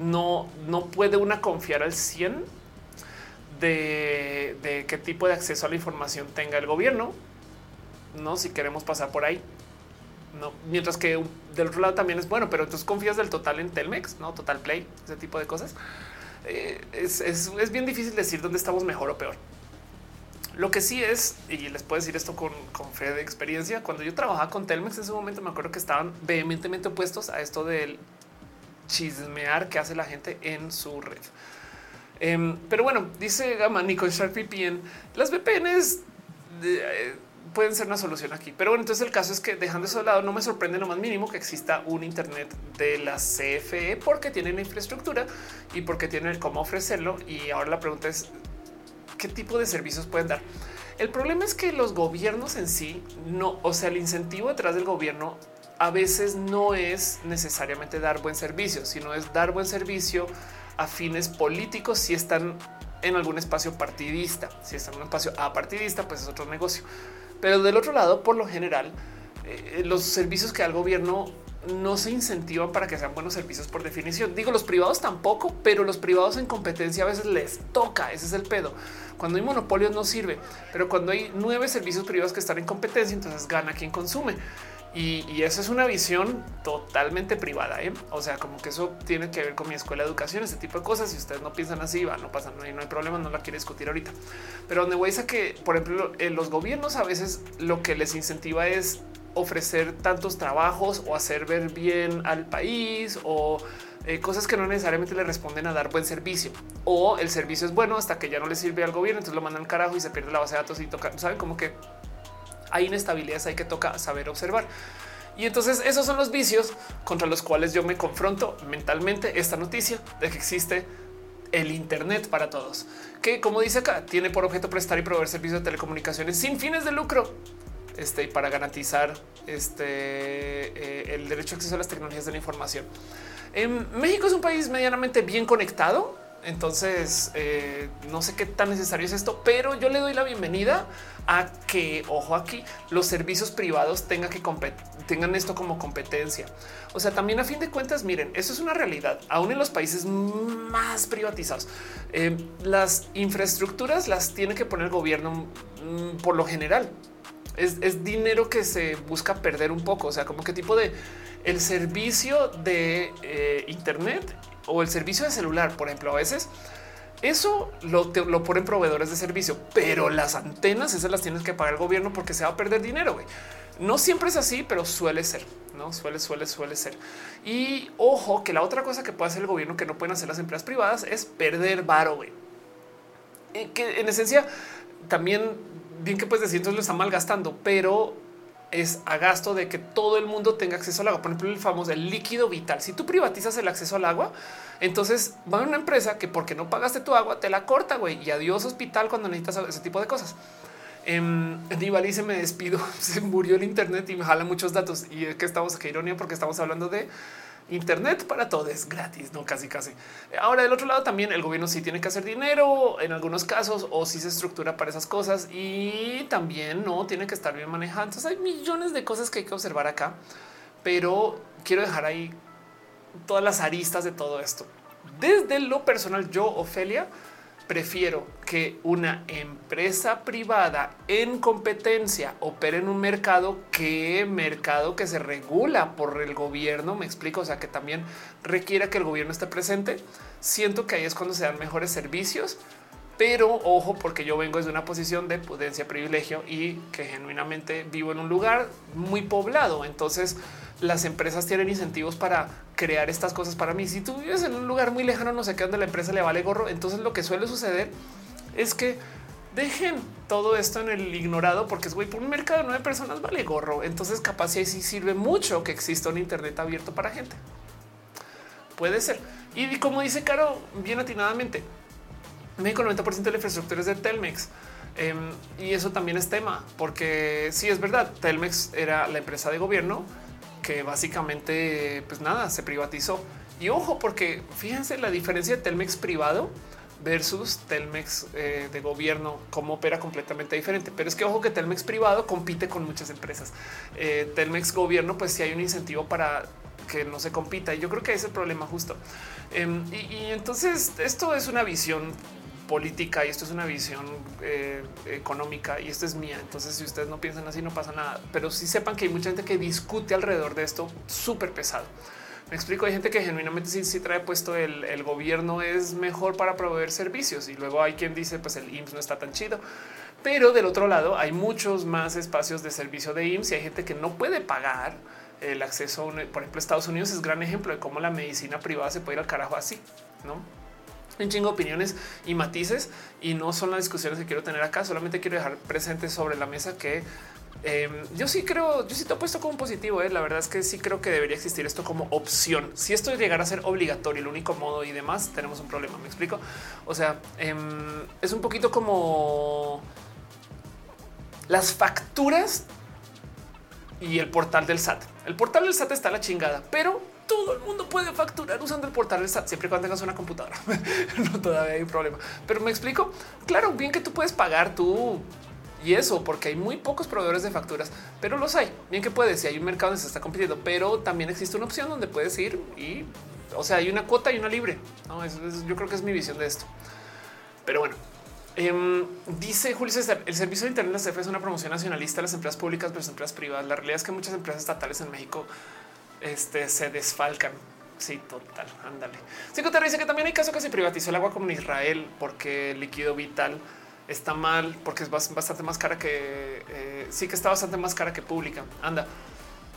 no, no puede una confiar al 100 de, qué tipo de acceso a la información tenga el gobierno, no si queremos pasar por ahí. No, mientras que del otro lado también es bueno, pero entonces confías del total en Telmex, no total play, ese tipo de cosas. Eh, es, bien difícil decir dónde estamos mejor o peor. Lo que sí es, y les puedo decir esto con, con fe de experiencia, cuando yo trabajaba con Telmex en ese momento me acuerdo que estaban vehementemente opuestos a esto del chismear que hace la gente en su red. Em, pero bueno, dice Gama Nico Sharp VPN, las VPNs eh, pueden ser una solución aquí. Pero bueno, entonces el caso es que dejando eso de lado, no me sorprende lo más mínimo que exista un Internet de la CFE porque tienen la infraestructura y porque tienen cómo ofrecerlo. Y ahora la pregunta es qué tipo de servicios pueden dar. El problema es que los gobiernos en sí no, o sea, el incentivo detrás del gobierno a veces no es necesariamente dar buen servicio, sino es dar buen servicio a fines políticos si están en algún espacio partidista. Si están en un espacio apartidista, pues es otro negocio. Pero del otro lado, por lo general, eh, los servicios que da el gobierno no se incentivan para que sean buenos servicios por definición. Digo, los privados tampoco, pero los privados en competencia a veces les toca. Ese es el pedo. Cuando hay monopolios no sirve, pero cuando hay nueve servicios privados que están en competencia, entonces gana quien consume. Y, eso es una visión totalmente privada. ¿eh? O sea, como que eso tiene que ver con mi escuela de educación, ese tipo de cosas. Si ustedes no piensan así, va, no pasa, no hay, no hay problema, no la quiero discutir ahorita. Pero donde voy a que, por ejemplo, en los gobiernos a veces lo que les incentiva es ofrecer tantos trabajos o hacer ver bien al país o eh, cosas que no necesariamente le responden a dar buen servicio o el servicio es bueno hasta que ya no le sirve al gobierno, entonces lo mandan al carajo y se pierde la base de datos y toca, saben como que hay inestabilidades, hay que toca saber observar. Y entonces esos son los vicios contra los cuales yo me confronto mentalmente esta noticia de que existe el Internet para todos, que como dice acá, tiene por objeto prestar y proveer servicios de telecomunicaciones sin fines de lucro este, para garantizar este, eh, el derecho a acceso a las tecnologías de la información. En México es un país medianamente bien conectado, entonces eh, no sé qué tan necesario es esto, pero yo le doy la bienvenida a que, ojo aquí, los servicios privados tengan que tengan esto como competencia. O sea, también a fin de cuentas, miren, eso es una realidad, aún en los países más privatizados. Eh, las infraestructuras las tiene que poner el gobierno mm, por lo general es, dinero que se busca perder un poco. O sea, como qué tipo de el servicio de eh, Internet o el servicio de celular, por ejemplo, a veces eso lo, lo ponen proveedores de servicio, pero las antenas esas las tienes que pagar el gobierno porque se va a perder dinero. No siempre es así, pero suele ser, no suele, suele, suele ser. Y ojo que la otra cosa que puede hacer el gobierno que no pueden hacer las empresas privadas es perder varo. Eh, que en esencia también bien que puedes decir, entonces lo está malgastando, pero es a gasto de que todo el mundo tenga acceso al agua. Por ejemplo, el famoso el líquido vital. Si tú privatizas el acceso al agua, entonces va a una empresa que porque no pagaste tu agua te la corta, güey, y adiós hospital cuando necesitas ese tipo de cosas. En Nibali me despido, [laughs] se murió el internet y me jala muchos datos. Y es que estamos, qué ironía, porque estamos hablando de Internet para todo es gratis, no casi casi. Ahora del otro lado también el gobierno sí tiene que hacer dinero en algunos casos o si se estructura para esas cosas y también no tiene que estar bien manejado. Entonces hay millones de cosas que hay que observar acá, pero quiero dejar ahí todas las aristas de todo esto. Desde lo personal, yo, Ofelia, prefiero que una empresa privada en competencia opere en un mercado que mercado que se regula por el gobierno. Me explico. O sea, que también requiera que el gobierno esté presente. Siento que ahí es cuando se dan mejores servicios, pero ojo, porque yo vengo desde una posición de pudencia, privilegio y que genuinamente vivo en un lugar muy poblado. Entonces, las empresas tienen incentivos para crear estas cosas para mí. Si tú vives en un lugar muy lejano, no sé qué, donde la empresa le vale gorro, entonces lo que suele suceder es que dejen todo esto en el ignorado porque es güey por un mercado de nueve personas vale gorro. Entonces capaz si sí sirve mucho que exista un internet abierto para gente. Puede ser. Y como dice Caro, bien atinadamente, México 90% de la infraestructura es de Telmex. Em, y eso también es tema, porque sí es verdad, Telmex era la empresa de gobierno que básicamente, pues nada, se privatizó. Y ojo, porque fíjense la diferencia de Telmex privado versus Telmex eh, de gobierno, cómo opera completamente diferente. Pero es que ojo que Telmex privado compite con muchas empresas. Eh, Telmex gobierno, pues si hay un incentivo para que no se compita. Y yo creo que es el problema justo. Em, y, entonces esto es una visión política y esto es una visión eh, económica y esto es mía. Entonces, si ustedes no piensan así, no pasa nada. Pero sí sepan que hay mucha gente que discute alrededor de esto súper pesado. Me explico, hay gente que genuinamente sí, sí trae puesto el, gobierno es mejor para proveer servicios y luego hay quien dice pues el IMSS no está tan chido. Pero del otro lado hay muchos más espacios de servicio de IMSS y hay gente que no puede pagar el acceso. Por ejemplo, Estados Unidos es gran ejemplo de cómo la medicina privada se puede ir al carajo así, ¿no? Un chingo opiniones y matices y no son las discusiones que quiero tener acá. Solamente quiero dejar presente sobre la mesa que em, yo sí creo, yo sí te he puesto como positivo. ¿eh? La verdad es que sí creo que debería existir esto como opción. Si esto llegara a ser obligatorio, el único modo y demás, tenemos un problema. Me explico. O sea, em, es un poquito como las facturas y el portal del SAT. El portal del SAT está la chingada, pero todo el mundo puede facturar usando el portal del SAT siempre cuando tengas una computadora. [laughs] no todavía hay un problema, pero me explico. Claro, bien que tú puedes pagar tú y eso porque hay muy pocos proveedores de facturas, pero los hay. Bien que puedes, si hay un mercado donde se está compitiendo, pero también existe una opción donde puedes ir y, o sea, hay una cuota y una libre. No, yo creo que es mi visión de esto. Pero bueno, Em, dice Julio César, el servicio de Internet de la CFE es una promoción nacionalista a las empresas públicas versus empresas privadas. La realidad es que muchas empresas estatales en México este, se desfalcan. Sí, total. Ándale. Te dice que también hay casos que se privatizó el agua como en Israel porque el líquido vital está mal, porque es bastante más cara que eh, sí que está bastante más cara que pública. Anda.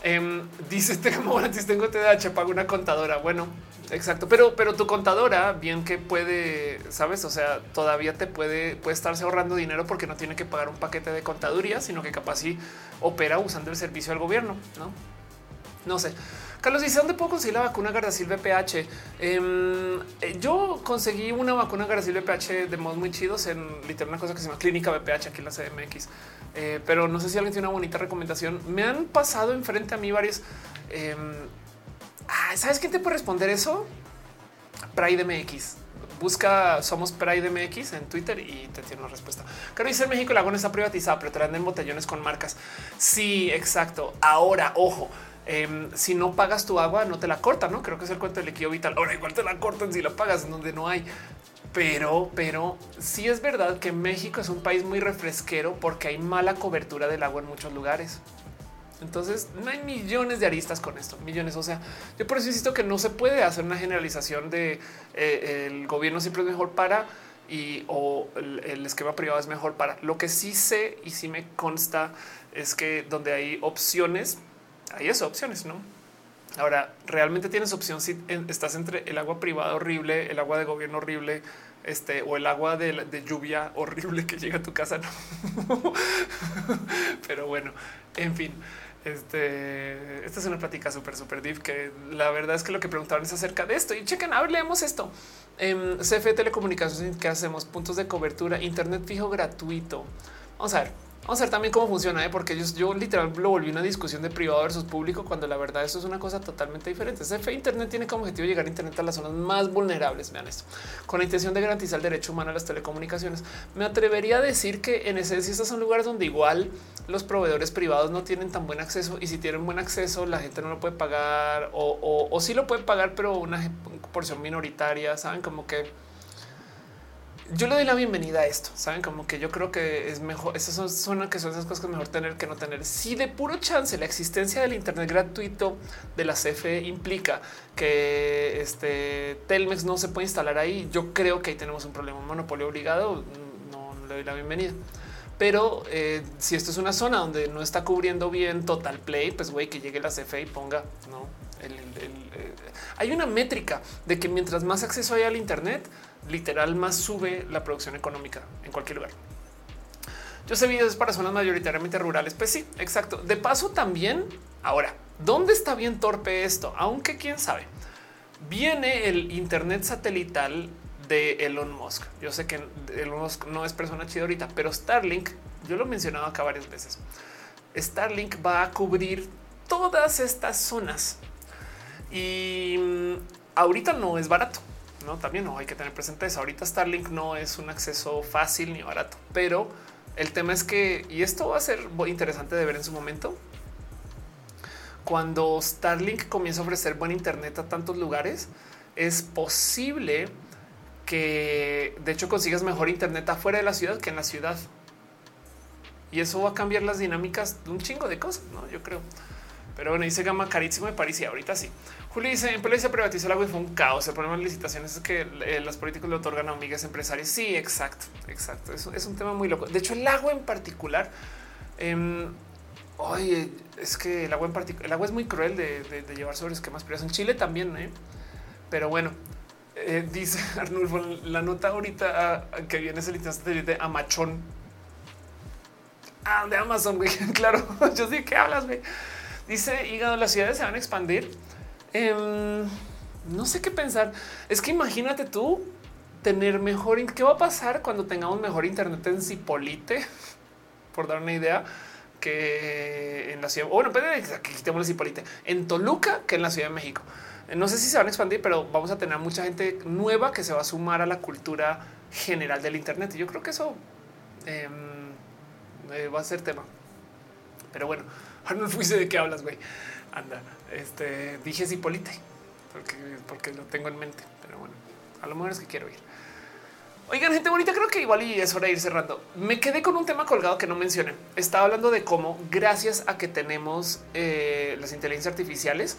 Em, [laughs] dice este si tengo TDAH, pago una contadora. Bueno, exacto, pero, pero tu contadora, bien que puede, sabes, o sea, todavía te puede, puede estarse ahorrando dinero porque no tiene que pagar un paquete de contaduría, sino que capaz sí opera usando el servicio del gobierno, no? No sé. Carlos dice dónde puedo conseguir la vacuna Gardasil BPH. Em, eh, yo conseguí una vacuna Gardasil BPH de modos muy chidos en literal una cosa que se llama Clínica BPH aquí en la CMX. Eh, pero no sé si alguien tiene una bonita recomendación. Me han pasado enfrente a mí varios. Eh, ¿Sabes quién te puede responder eso? Pride MX. Busca Somos Pride MX en Twitter y te tiene una respuesta. Claro, dice en México no está privatizada, pero te la en botellones con marcas. Sí, exacto. Ahora, ojo. Em, si no pagas tu agua, no te la cortan, no creo que es el cuento del líquido vital. Ahora igual te la cortan si la pagas en donde no hay. Pero, pero sí es verdad que México es un país muy refresquero porque hay mala cobertura del agua en muchos lugares. Entonces no hay millones de aristas con esto, millones. O sea, yo por eso insisto que no se puede hacer una generalización de eh, el gobierno siempre es mejor para y o el, esquema privado es mejor para. Lo que sí sé y sí me consta es que donde hay opciones, hay esas opciones, no? Ahora, realmente tienes opción si estás entre el agua privada horrible, el agua de gobierno horrible, este o el agua de, lluvia horrible que llega a tu casa. [laughs] Pero bueno, en fin, este, esta es una plática súper, súper deep que la verdad es que lo que preguntaban es acerca de esto y chequen, hablemos esto. En CFE Telecomunicaciones, ¿qué hacemos? Puntos de cobertura, internet fijo gratuito. Vamos a ver. Vamos a ver también cómo funciona, ¿eh? porque yo, yo literal lo volví una discusión de privado versus público cuando la verdad eso es una cosa totalmente diferente. CFE Internet tiene como objetivo llegar a Internet a las zonas más vulnerables. Vean esto con la intención de garantizar el derecho humano a las telecomunicaciones. Me atrevería a decir que en esencia estos son lugares donde igual los proveedores privados no tienen tan buen acceso y si tienen buen acceso la gente no lo puede pagar o, o, o sí lo puede pagar, pero una porción minoritaria. Saben como que yo le doy la bienvenida a esto. Saben como que yo creo que es mejor. Esas son, que son esas cosas que es mejor tener que no tener. Si de puro chance la existencia del Internet gratuito de la CFE implica que este Telmex no se puede instalar ahí, yo creo que ahí tenemos un problema. Monopolio obligado. No, le doy la bienvenida. Pero eh, si esto es una zona donde no está cubriendo bien Total Play, pues güey, que llegue la CFE y ponga no. Eh, hay una métrica de que mientras más acceso hay al Internet, literal más sube la producción económica en cualquier lugar. Yo sé videos para zonas mayoritariamente rurales. Pues sí, exacto. De paso también ahora, ¿dónde está bien torpe esto? Aunque quién sabe, viene el Internet satelital de Elon Musk. Yo sé que Elon Musk no es persona chida ahorita, pero Starlink, yo lo he mencionado acá varias veces. Starlink va a cubrir todas estas zonas y mm, ahorita no es barato. No, también no hay que tener presente eso. Ahorita Starlink no es un acceso fácil ni barato, pero el tema es que, y esto va a ser muy interesante de ver en su momento, cuando Starlink comienza a ofrecer buen Internet a tantos lugares, es posible que de hecho consigas mejor Internet afuera de la ciudad que en la ciudad. Y eso va a cambiar las dinámicas de un chingo de cosas, ¿no? Yo creo. Pero bueno, dice gama carísimo de París y ahorita sí. Julio dice en Pele se privatizó el agua y fue un caos. El problema de licitaciones es que eh, los políticos le otorgan a amigas empresarios. Sí, exacto, exacto. Eso es un tema muy loco. De hecho, el agua en particular. Oye, es que el agua en particular, el agua es muy cruel de, llevar sobre esquemas pero En Chile también, ¿eh? pero bueno, eh, dice [laughs] Arnulfo, la nota ahorita ah, que viene es el de Amachón. Ah, de Amazon, güey. [laughs] Claro, [laughs] yo sé que hablas, güey. Dice hígado, las ciudades se van a expandir. Em, no sé qué pensar. Es que imagínate tú tener mejor. ¿Qué va a pasar cuando tengamos mejor internet en Cipolite? [laughs] Por dar una idea que en la ciudad. Bueno, aquí quitemos Cipolite en Toluca que en la Ciudad de México. No sé si se van a expandir, pero vamos a tener mucha gente nueva que se va a sumar a la cultura general del Internet. Y yo creo que eso em, eh, va a ser tema. Pero bueno, [laughs] no fuiste de qué hablas, güey. Anda, este dije Cipolite porque, porque lo tengo en mente, pero bueno, a lo mejor es que quiero ir. Oigan, gente bonita, creo que igual y es hora de ir cerrando. Me quedé con un tema colgado que no mencioné. Estaba hablando de cómo, gracias a que tenemos eh, las inteligencias artificiales,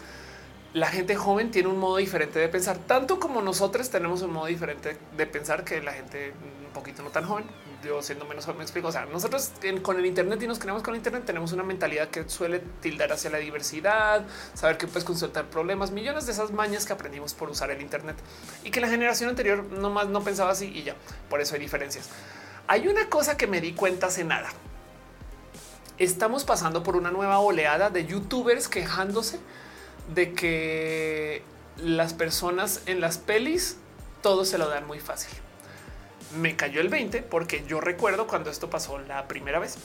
la gente joven tiene un modo diferente de pensar, tanto como nosotros tenemos un modo diferente de pensar que la gente un poquito no tan joven yo siendo menos me explico. O sea, nosotros con el Internet y nos creamos con el Internet tenemos una mentalidad que suele tildar hacia la diversidad, saber que puedes consultar problemas, millones de esas mañas que aprendimos por usar el Internet y que la generación anterior no más no pensaba así y ya. Por eso hay diferencias. Hay una cosa que me di cuenta hace nada. Estamos pasando por una nueva oleada de youtubers quejándose de que las personas en las pelis todo se lo dan muy fácil me cayó el 20 porque yo recuerdo cuando esto pasó la primera vez.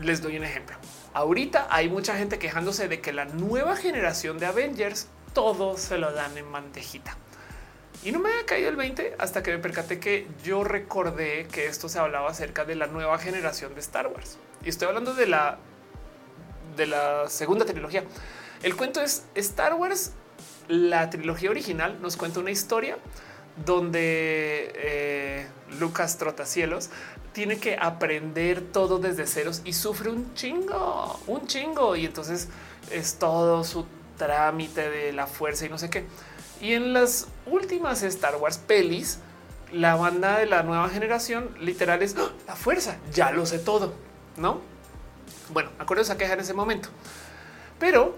Les doy un ejemplo. Ahorita hay mucha gente quejándose de que la nueva generación de Avengers todo se lo dan en mantejita. Y no me había caído el 20 hasta que me percaté que yo recordé que esto se hablaba acerca de la nueva generación de Star Wars. Y estoy hablando de la de la segunda trilogía. El cuento es Star Wars, la trilogía original nos cuenta una historia donde eh, Lucas Trotacielos tiene que aprender todo desde ceros y sufre un chingo, un chingo. Y entonces es todo su trámite de la fuerza y no sé qué. Y en las últimas Star Wars pelis, la banda de la nueva generación literal es ¡Ah! la fuerza. Ya lo sé todo, no? Bueno, acuerdo esa queja en ese momento, pero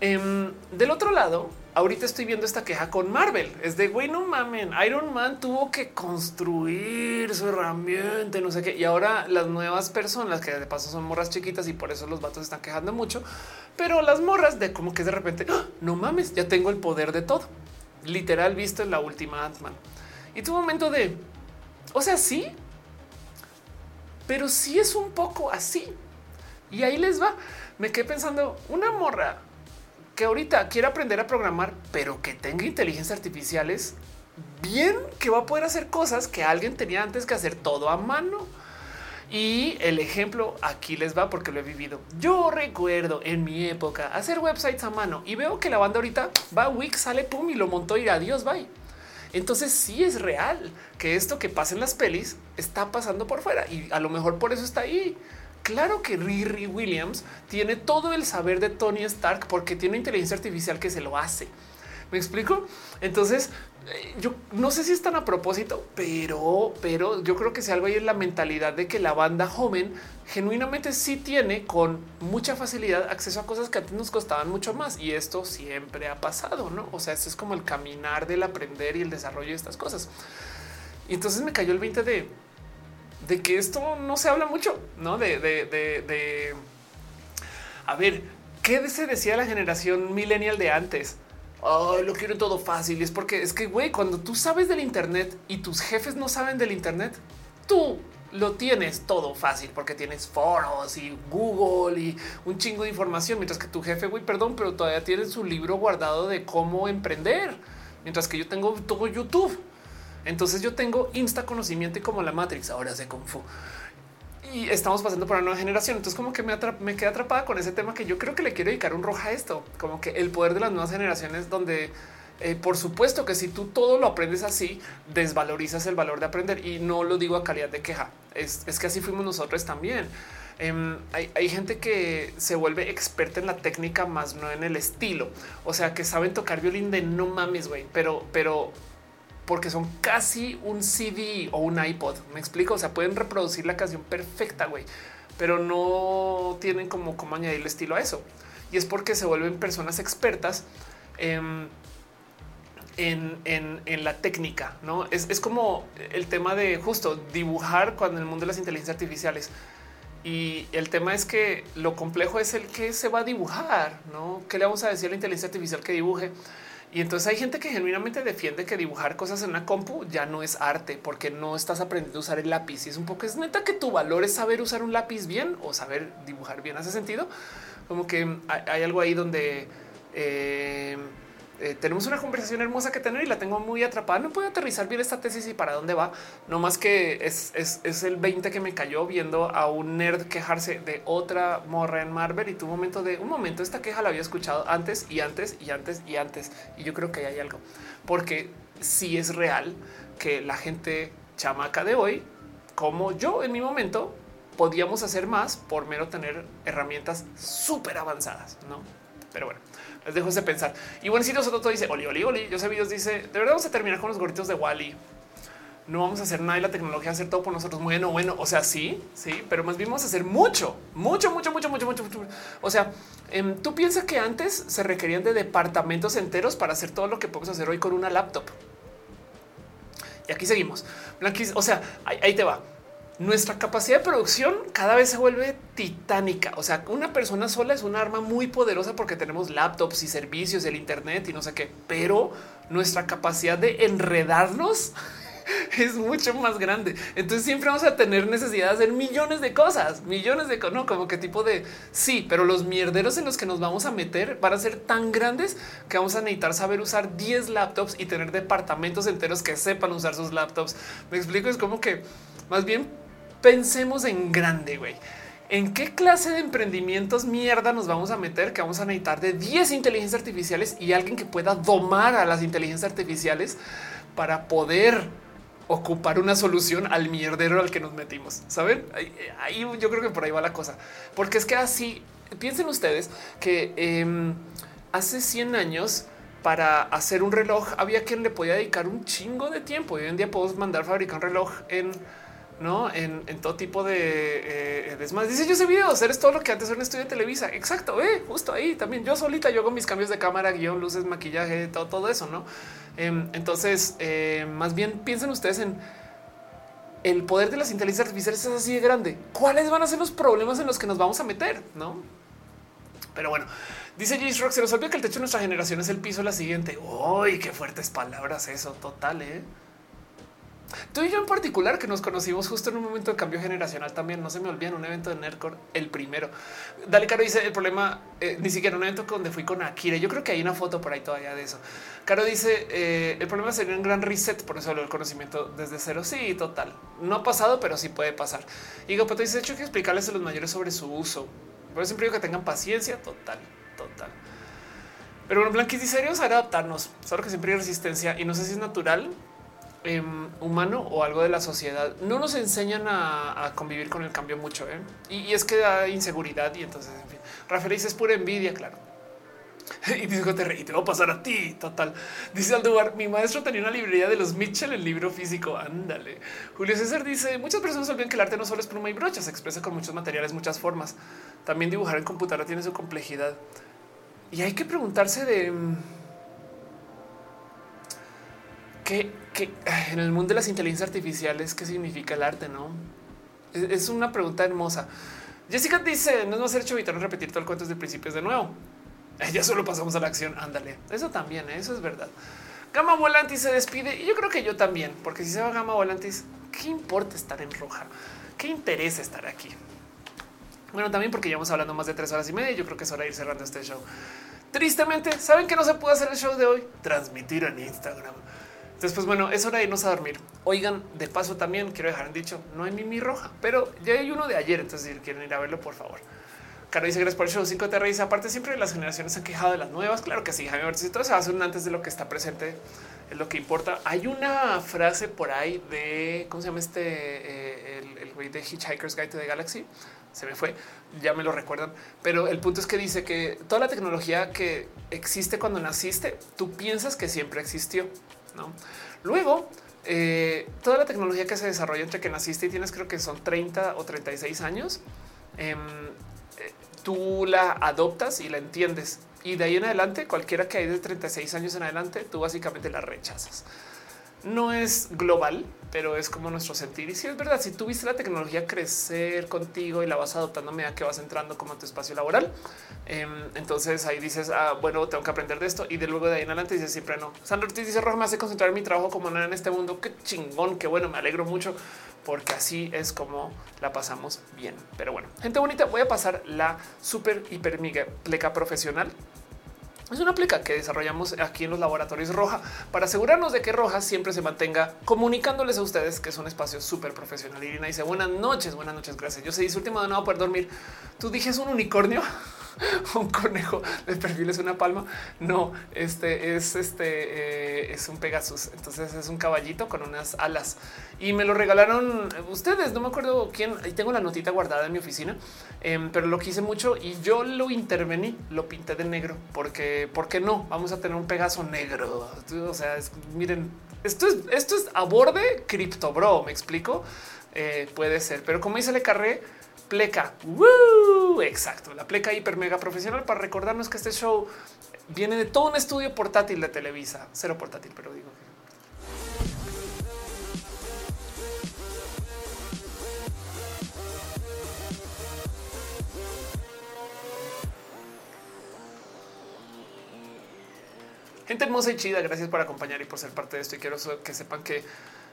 em, del otro lado, ahorita estoy viendo esta queja con Marvel. Es de güey, no mamen. Iron Man tuvo que construir su herramienta, no sé qué. Y ahora las nuevas personas que de paso son morras chiquitas y por eso los vatos están quejando mucho. Pero las morras de como que de repente ¡Ah! no mames, ya tengo el poder de todo. Literal visto en la última Ant-Man. Y tu momento de o sea, sí, pero sí es un poco así. Y ahí les va. Me quedé pensando una morra que ahorita quiere aprender a programar, pero que tenga inteligencia artificiales, bien que va a poder hacer cosas que alguien tenía antes que hacer todo a mano. Y el ejemplo aquí les va porque lo he vivido. Yo recuerdo en mi época hacer websites a mano y veo que la banda ahorita va Wix, sale pum y lo montó y adiós, bye. Entonces sí es real que esto que pasa en las pelis está pasando por fuera y a lo mejor por eso está ahí. Claro que Riri Williams tiene todo el saber de Tony Stark porque tiene inteligencia artificial que se lo hace. ¿Me explico? Entonces, eh, yo no sé si es tan a propósito, pero, pero yo creo que si algo hay en la mentalidad de que la banda joven genuinamente sí tiene con mucha facilidad acceso a cosas que antes nos costaban mucho más. Y esto siempre ha pasado, ¿no? O sea, esto es como el caminar del aprender y el desarrollo de estas cosas. Y entonces me cayó el 20 de de que esto no se habla mucho, no de, de, de, a ver, ¿qué se decía la generación millennial de antes? Oh, lo quiero todo fácil. Es porque es que, güey, cuando tú sabes del Internet y tus jefes no saben del Internet, tú lo tienes todo fácil porque tienes foros y Google y un chingo de información, mientras que tu jefe, güey, perdón, pero todavía tiene su libro guardado de cómo emprender, mientras que yo tengo todo YouTube. Entonces yo tengo insta conocimiento y como la Matrix ahora se Kung Fu. Y estamos pasando por una nueva generación. Entonces como que me, me quedé atrapada con ese tema que yo creo que le quiero dedicar un roja a esto, como que el poder de las nuevas generaciones donde eh, por supuesto que si tú todo lo aprendes así, desvalorizas el valor de aprender y no lo digo a calidad de queja. Es, es que así fuimos nosotros también. Em, hay, gente que se vuelve experta en la técnica, más no en el estilo. O sea, que saben tocar violín de no mames, güey, pero, pero porque son casi un CD o un iPod. Me explico. O sea, pueden reproducir la canción perfecta, güey, pero no tienen como cómo añadirle estilo a eso. Y es porque se vuelven personas expertas. en, en, la técnica, no es, es, como el tema de justo dibujar cuando en el mundo de las inteligencias artificiales y el tema es que lo complejo es el que se va a dibujar, ¿no? ¿Qué le vamos a decir a la inteligencia artificial que dibuje? Y entonces hay gente que genuinamente defiende que dibujar cosas en una compu ya no es arte porque no estás aprendiendo a usar el lápiz. Y es un poco, es neta que tu valor es saber usar un lápiz bien o saber dibujar bien. ¿Hace sentido? Como que hay, algo ahí donde... Eh, eh, tenemos una conversación hermosa que tener y la tengo muy atrapada. No puedo aterrizar bien esta tesis y para dónde va. No más que es, es, el 20 que me cayó viendo a un nerd quejarse de otra morra en Marvel y tu momento de un momento. Esta queja la había escuchado antes y antes y antes y antes. Y yo creo que hay algo porque si es real que la gente chamaca de hoy, como yo en mi momento, podíamos hacer más por mero tener herramientas súper avanzadas, no? Pero bueno, les dejo ese pensar. Y bueno, si nosotros dice Oli, Oli, Oli. Yo sé videos dice de verdad vamos a terminar con los gorritos de Wally. No vamos a hacer nada y la tecnología va a hacer todo por nosotros. Bueno, bueno, o sea, sí, sí, pero más bien vamos a hacer mucho, mucho, mucho, mucho, mucho, mucho. mucho. O sea, em, tú piensas que antes se requerían de departamentos enteros para hacer todo lo que podemos hacer hoy con una laptop. Y aquí seguimos. Blanquis, o sea, ahí te va nuestra capacidad de producción cada vez se vuelve titánica. O sea, una persona sola es un arma muy poderosa porque tenemos laptops y servicios, el Internet y no sé qué, pero nuestra capacidad de enredarnos [laughs] es mucho más grande. Entonces siempre vamos a tener necesidad de hacer millones de cosas, millones de no como qué tipo de sí, pero los mierderos en los que nos vamos a meter van a ser tan grandes que vamos a necesitar saber usar 10 laptops y tener departamentos enteros que sepan usar sus laptops. Me explico, es como que más bien pensemos en grande, güey. ¿En qué clase de emprendimientos mierda nos vamos a meter que vamos a necesitar de 10 inteligencias artificiales y alguien que pueda domar a las inteligencias artificiales para poder ocupar una solución al mierdero al que nos metimos? Saben? Ahí, yo creo que por ahí va la cosa, porque es que así piensen ustedes que em, hace 100 años para hacer un reloj había quien le podía dedicar un chingo de tiempo y hoy en día podemos mandar fabricar un reloj en no en, todo tipo de eh, desmadre. Dice yo ese video, hacer es todo lo que antes era un estudio de Televisa. Exacto, eh, justo ahí también. Yo solita yo hago mis cambios de cámara, guion, luces, maquillaje, todo, todo eso, no? Em, entonces, eh, más bien piensen ustedes en el poder de las inteligencias artificiales es así de grande. ¿Cuáles van a ser los problemas en los que nos vamos a meter? No, pero bueno, dice Jace Rock, se nos olvida que el techo de nuestra generación es el piso la siguiente. Uy, qué fuertes palabras eso, total, eh. Tú y yo en particular, que nos conocimos justo en un momento de cambio generacional también, no se me olvida un evento de Nerdcore, el primero. Dale, Caro dice el problema, eh, ni siquiera un evento donde fui con Akira. Yo creo que hay una foto por ahí todavía de eso. Caro dice eh, el problema sería un gran reset, por eso el conocimiento desde cero. Sí, total. No ha pasado, pero sí puede pasar. Y Gapato dice, de hecho, que explicarles a los mayores sobre su uso. Por eso siempre digo que tengan paciencia, total, total. Pero bueno, Blanquis dice, serio, adaptarnos. Solo que siempre hay resistencia y no sé si es natural Em, humano o algo de la sociedad no nos enseñan a, convivir con el cambio mucho. ¿eh? Y, es que da inseguridad y entonces, en fin, Rafael dice es pura envidia, claro. [laughs] y dice y te va a pasar a ti. Total. Dice Aldubar, mi maestro tenía una librería de los Mitchell, el libro físico. Ándale. Julio César dice muchas personas olvidan que el arte no solo es pluma y brocha, se expresa con muchos materiales, muchas formas. También dibujar en computadora tiene su complejidad. Y hay que preguntarse de qué que en el mundo de las inteligencias artificiales, ¿qué significa el arte? No es una pregunta hermosa. Jessica dice: No es más evitar repetir todo el cuento desde principios de nuevo. [laughs] Ya solo pasamos a la acción. Ándale. Eso también, ¿eh? eso es verdad. Gama Volantis se despide y yo creo que yo también, porque si se va Gama Volantis, ¿qué importa estar en roja? ¿Qué interesa estar aquí? Bueno, también porque llevamos hablando más de tres horas y media. Yo creo que es hora de ir cerrando este show. Tristemente, saben que no se puede hacer el show de hoy, transmitir en Instagram. Después, bueno, es hora de irnos a dormir. Oigan, de paso también quiero dejar en dicho, no hay Mimi Roja, pero ya hay uno de ayer, entonces si quieren ir a verlo, por favor. Caro dice gracias por el show 5 te reís. Aparte, siempre las generaciones se han quejado de las nuevas. Claro que sí, Jaime si todo se hace un antes de lo que está presente es lo que importa. Hay una frase por ahí de cómo se llama este eh, el güey de Hitchhiker's Guide to the Galaxy. Se me fue, ya me lo recuerdan, pero el punto es que dice que toda la tecnología que existe cuando naciste, tú piensas que siempre existió. ¿No? Luego, eh, toda la tecnología que se desarrolla entre que naciste y tienes, creo que son 30 o 36 años, em, eh, tú la adoptas y la entiendes y de ahí en adelante, cualquiera que hay de 36 años en adelante, tú básicamente la rechazas. No es global, pero es como nuestro sentir. Y si es verdad, si tú viste la tecnología crecer contigo y la vas adoptando a medida que vas entrando como a tu espacio laboral, em, entonces ahí dices, ah, bueno, tengo que aprender de esto. Y de luego de ahí en adelante dices siempre no. Sandra Ortiz dice, Roja, me hace concentrar en mi trabajo como nada en este mundo. Qué chingón, qué bueno, me alegro mucho porque así es como la pasamos bien. Pero bueno, gente bonita, voy a pasar la super hiper pleca profesional. Es una pleca que desarrollamos aquí en los laboratorios Roja para asegurarnos de que Roja siempre se mantenga comunicándoles a ustedes que es un espacio súper profesional. Irina dice buenas noches, buenas noches, gracias. Yo se dice último de no poder dormir. Tú dijes un unicornio. [laughs] un conejo de perfil es una palma. No, este es este eh, es un Pegasus. Entonces es un caballito con unas alas y me lo regalaron ustedes. No me acuerdo quién. Ahí tengo la notita guardada en mi oficina, em, pero lo quise mucho y yo lo intervení, lo pinté de negro porque, ¿por qué no? Vamos a tener un Pegaso negro. O sea, miren, esto es, esto es a borde cripto, bro. Me explico. Eh, puede ser, pero como dice Le Carré, pleca. Exacto, la pleca hiper mega profesional para recordarnos que este show viene de todo un estudio portátil de Televisa, cero portátil, pero digo Gente hermosa y chida, gracias por acompañar y por ser parte de esto. Y quiero que sepan que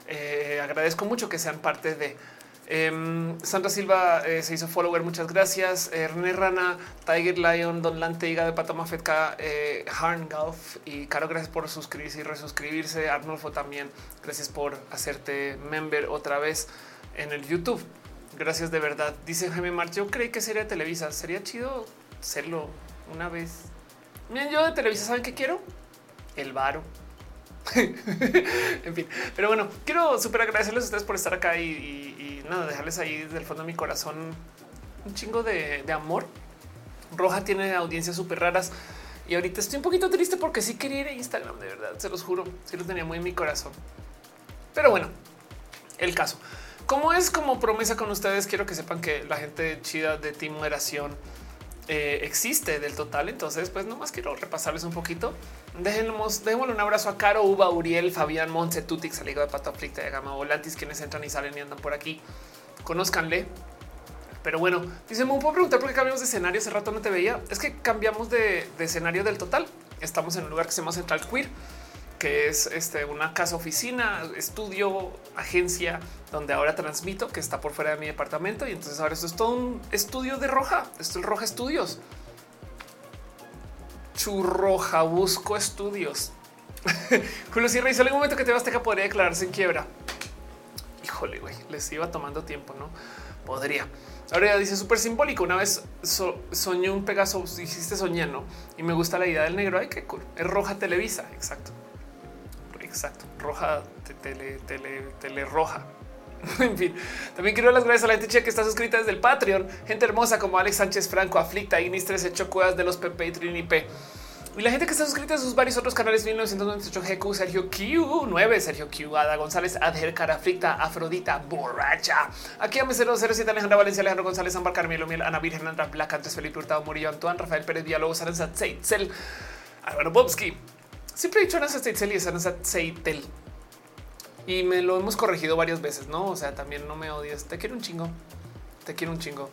eh, agradezco mucho que sean parte de Em, Sandra Silva eh, se hizo follower, muchas gracias. Eh, René Rana, Tiger Lion, Don Lante, Iga de Patama eh, Harn Golf y Caro, gracias por suscribirse y resuscribirse. Arnulfo también, gracias por hacerte member otra vez en el YouTube. Gracias de verdad. Dice Jaime March, yo creí que sería Televisa. Sería chido serlo una vez. Miren, yo de Televisa, ¿saben qué quiero? El varo. [laughs] en fin, pero bueno, quiero súper agradecerles a ustedes por estar acá y nada, dejarles ahí del fondo de mi corazón un chingo de, amor. Roja tiene audiencias súper raras y ahorita estoy un poquito triste porque sí quería ir a Instagram, de verdad, se los juro, sí lo tenía muy en mi corazón. Pero bueno, el caso. Como es como promesa con ustedes, quiero que sepan que la gente chida de Team Moderación eh, existe del total. Entonces, pues nomás quiero repasarles un poquito. Déjenos, démosle un abrazo a Caro, Uba, Uriel, Fabián, Monse, Tutix, Aligo de Pato Aflicta de Gama Volantis, quienes entran y salen y andan por aquí. Conozcanle. Pero bueno, dice, ¿me puedo preguntar por qué cambiamos de escenario? Hace rato no te veía. Es que cambiamos de, de escenario del total. Estamos en un lugar que se llama Central Queer que es este, una casa oficina, estudio, agencia, donde ahora transmito, que está por fuera de mi departamento. Y entonces ahora esto es todo un estudio de Roja. Esto es Roja Estudios. Churroja Busco Estudios. [laughs] Julio Sierra dice algún momento que te vas a podría declararse en quiebra. Híjole, güey, les iba tomando tiempo, no podría. Ahora dice súper simbólico. Una vez soñé un Pegaso, hiciste soñando y me gusta la idea del negro. Ay, qué cool. Es roja Televisa. Exacto. Exacto. Roja, tele, tele, tele roja. [laughs] en fin, también quiero dar las gracias a la gente que está suscrita desde el Patreon. Gente hermosa como Alex Sánchez Franco, Aflicta, Ignis 13, Chocuas de los PP y P. Y la gente que está suscrita a sus varios otros canales 1998 GQ, Sergio Q9, Sergio Q, Ada González, Adher, Caraflicta, Afrodita, Borracha. Aquí a 007, Alejandra Valencia, Alejandro González, Ambar Carmelo Miel, Ana Virgen, Andra Black, Andrés Felipe Hurtado, Murillo, Antoine, Rafael Pérez Villalobos, Aranza Tzeitzel, Álvaro Bobsky, Siempre he dicho Aranza Tzeitzel y Aranza Tzeitel. Y me lo hemos corregido varias veces, ¿no? O sea, también no me odias. Te quiero un chingo. Te quiero un chingo.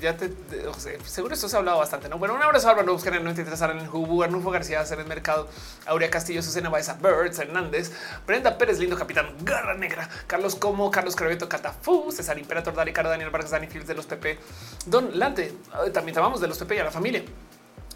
Ya, te, o sea, seguro esto se ha hablado bastante, ¿no? Bueno, un abrazo a Álvaro busquen en el 93 en el Hubu, Arnulfo García, hacer el mercado, Aurea Castillo, Susana Baeza, Birds, Hernández, Brenda Pérez, lindo capitán, Garra Negra, Carlos Como, Carlos Craveto, Catafú, César Imperator, Dani Caro, Daniel Vargas, Dani Fields de los PP, Don Lante, también te de los PP y a la familia.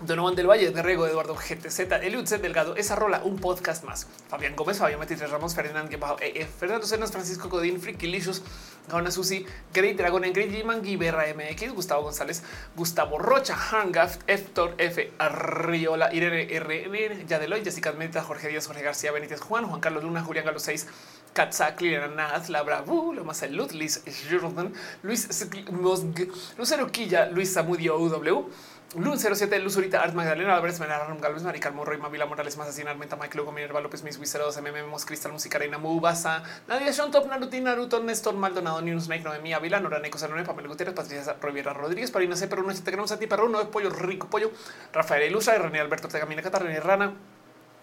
Donovan del Valle, de Rego, Eduardo GTZ, Eliud Z Delgado, esa rola, un podcast más. Fabián Gómez, Fabián Matitres Ramos, Ferdinand e Fernando Cenas, Francisco Codín, Frikilicious, Gauna Susi, Great Dragon, Great G-Man, Guiberra MX, Gustavo González, Gustavo Rocha, Hangaft, Héctor F, Arriola, Irene R, Yadeloy, Jessica Meta, Jorge Díaz, Jorge García, Benítez Juan, Juan Carlos Luna, Julián Galo 6, Katzak, Liliana Naz, Labra, Lo más Salud, Liz Jordan, Luis Lucero Quilla, Luis Samudio UW. Lun 07, Luz Urita, Art Magdalena, Álvarez, Menarram, Galvez, Marical Morro y Mavila Morales, así, Armenta, Mike Lugo, Minerva López, Mis Wiseros, MM, Cristal, Música, Reina, Mubasa, Nadia, Sean Top, Naruto, Naruto, Néstor, Maldonado, News, Snake, Noemí, Ávila, Noraneco, Sanone, Pamela Gutiérrez, Patricia Roviera Rodríguez, Parina C, Perú, te queremos a ti, Perú, no pollo, rico pollo, Rafael Ilustra, René Alberto Tegamina, Catarina Rana,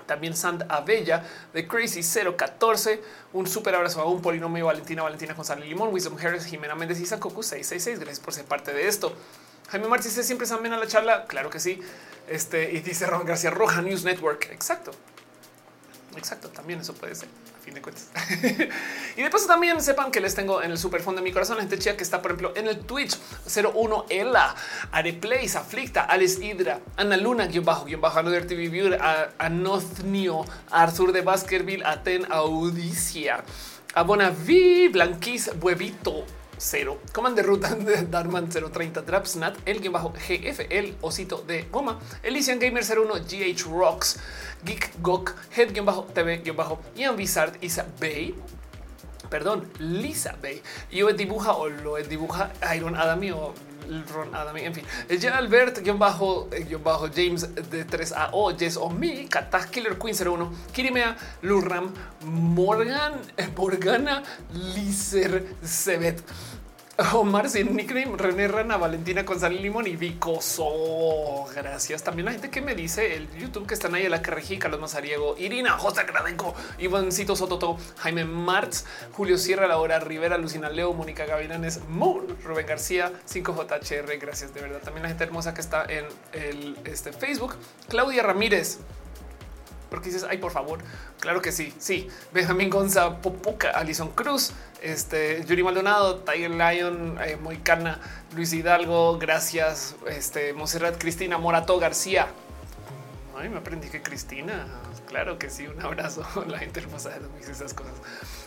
también Sand Abella de Crazy 014. Un súper abrazo a un polinomio Valentina, Valentina González Limón, Wisdom Harris, Jimena Méndez y Sankoku 666. Gracias por ser parte de esto. Jaime Martí siempre se amena la charla. Claro que sí. Este y dice Ron García Roja News Network. Exacto. Exacto. También eso puede ser a fin de cuentas. [laughs] y de paso también sepan que les tengo en el super fondo de mi corazón gente chía que está, por ejemplo, en el Twitch 01 Ella, Areplays, Aflicta, Alex Hydra, Ana Luna, guion bajo, guion bajo, Another TV Viewer, Anothnio, Arthur de Baskerville, Aten Audicia, Abonaví, Blanquis, Huevito, cero. Command de ruta de Darman 030 Drapsnat, el guion bajo GF, el osito de goma, Elysian Gamer 01, GH Rocks, Geek Gok, Head guion bajo TV guion bajo, Ian Bizard, Isa Bay, perdón, Lisa Bay, yo dibuja o lo dibuja Iron Adami o Ron Adami, en fin, ya Albert, guion bajo, eh, guion bajo James de 3A o Jess o mi, Kata Killer Queen 01, Kirimea, Luram, Morgan, eh, Morgana, Lizer, Sebet. [laughs] Omar sin nickname, René Rana, Valentina González Limón y Vicoso. Gracias. También la gente que me dice el YouTube que están ahí, la Carrejí, Carlos Mazariego, Irina, José Gradenco, Ivancito Sototo, Jaime Martz, Julio Sierra, Laura Rivera, Lucina Leo, Mónica Gavilanes, Moon, Rubén García, 5JHR. Gracias de verdad. También la gente hermosa que está en el este, Facebook, Claudia Ramírez, porque dices, ay, por favor. Claro que sí. Sí. Benjamín Gonza, Popuca, Alison Cruz, este Yuri Maldonado, Tiger Lion, eh, Moicana, Luis Hidalgo, gracias. Este Monserrat Cristina Morato García. Ay, me aprendí que Cristina. Claro que sí. Un abrazo. [laughs] La gente hermosa de esas cosas.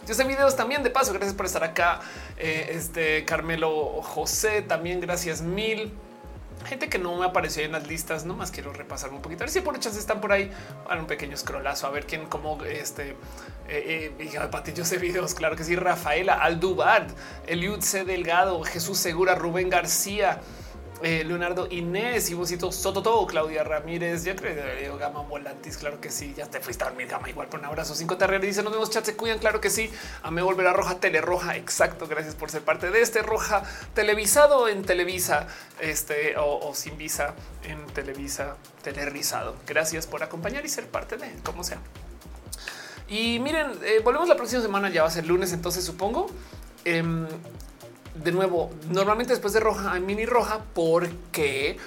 Yo sé videos también de paso. Gracias por estar acá. Eh, este Carmelo José también. Gracias mil gente que no me apareció en las listas, no más quiero repasar un poquito. A ver si por hechas están por ahí. Para un pequeño scrollazo a ver quién, cómo este eh, eh, Patillo sé videos. Claro que sí. Rafaela Aldubard, Eliud C. Delgado, Jesús Segura, Rubén García. Eh, Leonardo Inés y Bocito Sototo, Claudia Ramírez, ya creo Gama Volantis, claro que sí, ya te fuiste a dormir Gama igual por un abrazo. Cinco Terreros dice nos vemos chat, se cuidan, claro que sí. A me volverá roja, tele roja, exacto, gracias por ser parte de este roja televisado en Televisa, este o, sin visa en Televisa, telerizado. Gracias por acompañar y ser parte de como sea. Y miren, eh, volvemos la próxima semana, ya va a ser lunes, entonces supongo. Em, de nuevo, normalmente después de roja hay mini roja porque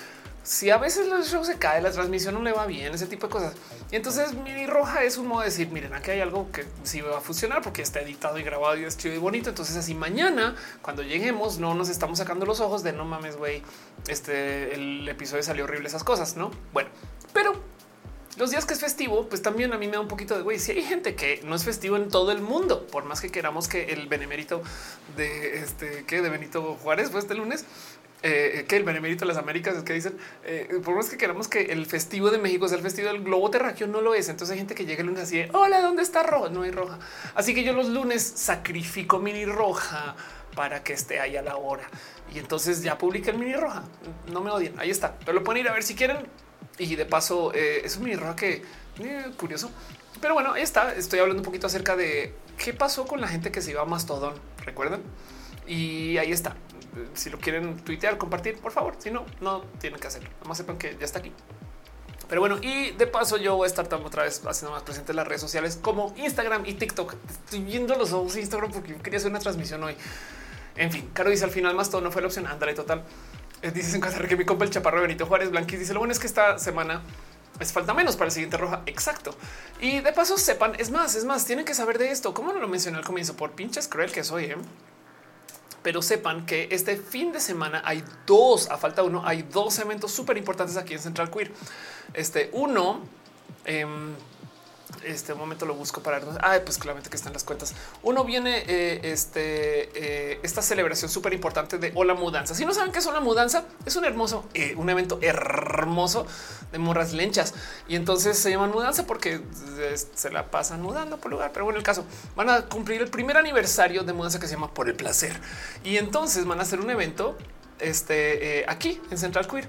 si a veces el show se cae, la transmisión no le va bien, ese tipo de cosas. Y entonces mini roja es un modo de decir, miren, aquí hay algo que sí va a funcionar porque está editado y grabado y es chido y bonito. Entonces así mañana, cuando lleguemos, no nos estamos sacando los ojos de no mames, güey, este, el episodio salió horrible, esas cosas, ¿no? Bueno, pero los días que es festivo, pues también a mí me da un poquito de güey. Si hay gente que no es festivo en todo el mundo, por más que queramos que el benemérito de este que de Benito Juárez, pues este lunes, eh, que el benemérito de las Américas es que dicen, eh, por más que queramos que el festivo de México sea el festivo del globo terráqueo, no lo es. Entonces hay gente que llega el lunes así de hola, ¿dónde está roja? No hay roja. Así que yo los lunes sacrifico mini roja para que esté ahí a la hora. Y entonces ya publica el mini roja. No me odien. Ahí está. Pero lo pueden ir a ver si quieren. Y de paso, eh, es un mini que eh, curioso. Pero bueno, ahí está. Estoy hablando un poquito acerca de qué pasó con la gente que se iba a Mastodon. Recuerdan? Y ahí está. Si lo quieren tuitear, compartir, por favor. Si no, no tienen que hacerlo. Nomás sepan que ya está aquí. Pero bueno, y de paso yo voy a estar otra vez haciendo más presente en las redes sociales como Instagram y TikTok. Estoy viendo los ojos Instagram porque quería hacer una transmisión hoy. En fin, Caro dice al final más todo no fue la opción. Ándale, total. Eh, dices en casa que mi compa el chaparro de Benito Juárez Blanquis dice lo bueno es que esta semana es falta menos para el siguiente roja. Exacto. Y de paso sepan, es más, es más, tienen que saber de esto. Como no lo mencioné al comienzo por pinches cruel que soy. ¿eh? pero sepan que este fin de semana hay dos, a falta uno, hay dos eventos súper importantes aquí en Central Queer. Este uno, eh, este momento lo busco para ah, pues claramente que están las cuentas. Uno viene eh, este, eh, esta celebración súper importante de Hola Mudanza. Si no saben qué es una mudanza, es un hermoso, eh, un evento hermoso de morras lenchas. Y entonces se llaman mudanza porque se la pasan mudando por lugar. Pero bueno, el caso van a cumplir el primer aniversario de mudanza que se llama Por el Placer. Y entonces van a hacer un evento este, aquí en Central Queer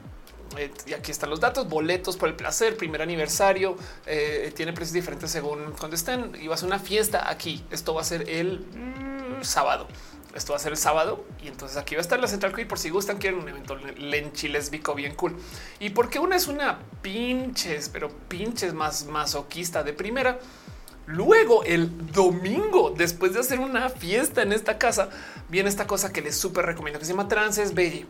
eh, y aquí están los datos, boletos por el placer, primer aniversario, eh, tiene precios diferentes según cuando estén. Y va a ser una fiesta aquí. Esto va a ser el mm, sábado. Esto va a ser el sábado y entonces aquí va a estar la Central Queer por si gustan, quieren un evento lenchi lesbico bien cool. Y porque una es una pinches, pero pinches más masoquista de primera. Luego el domingo, después de hacer una fiesta en esta casa, viene esta cosa que les súper recomiendo que se llama Trances Belly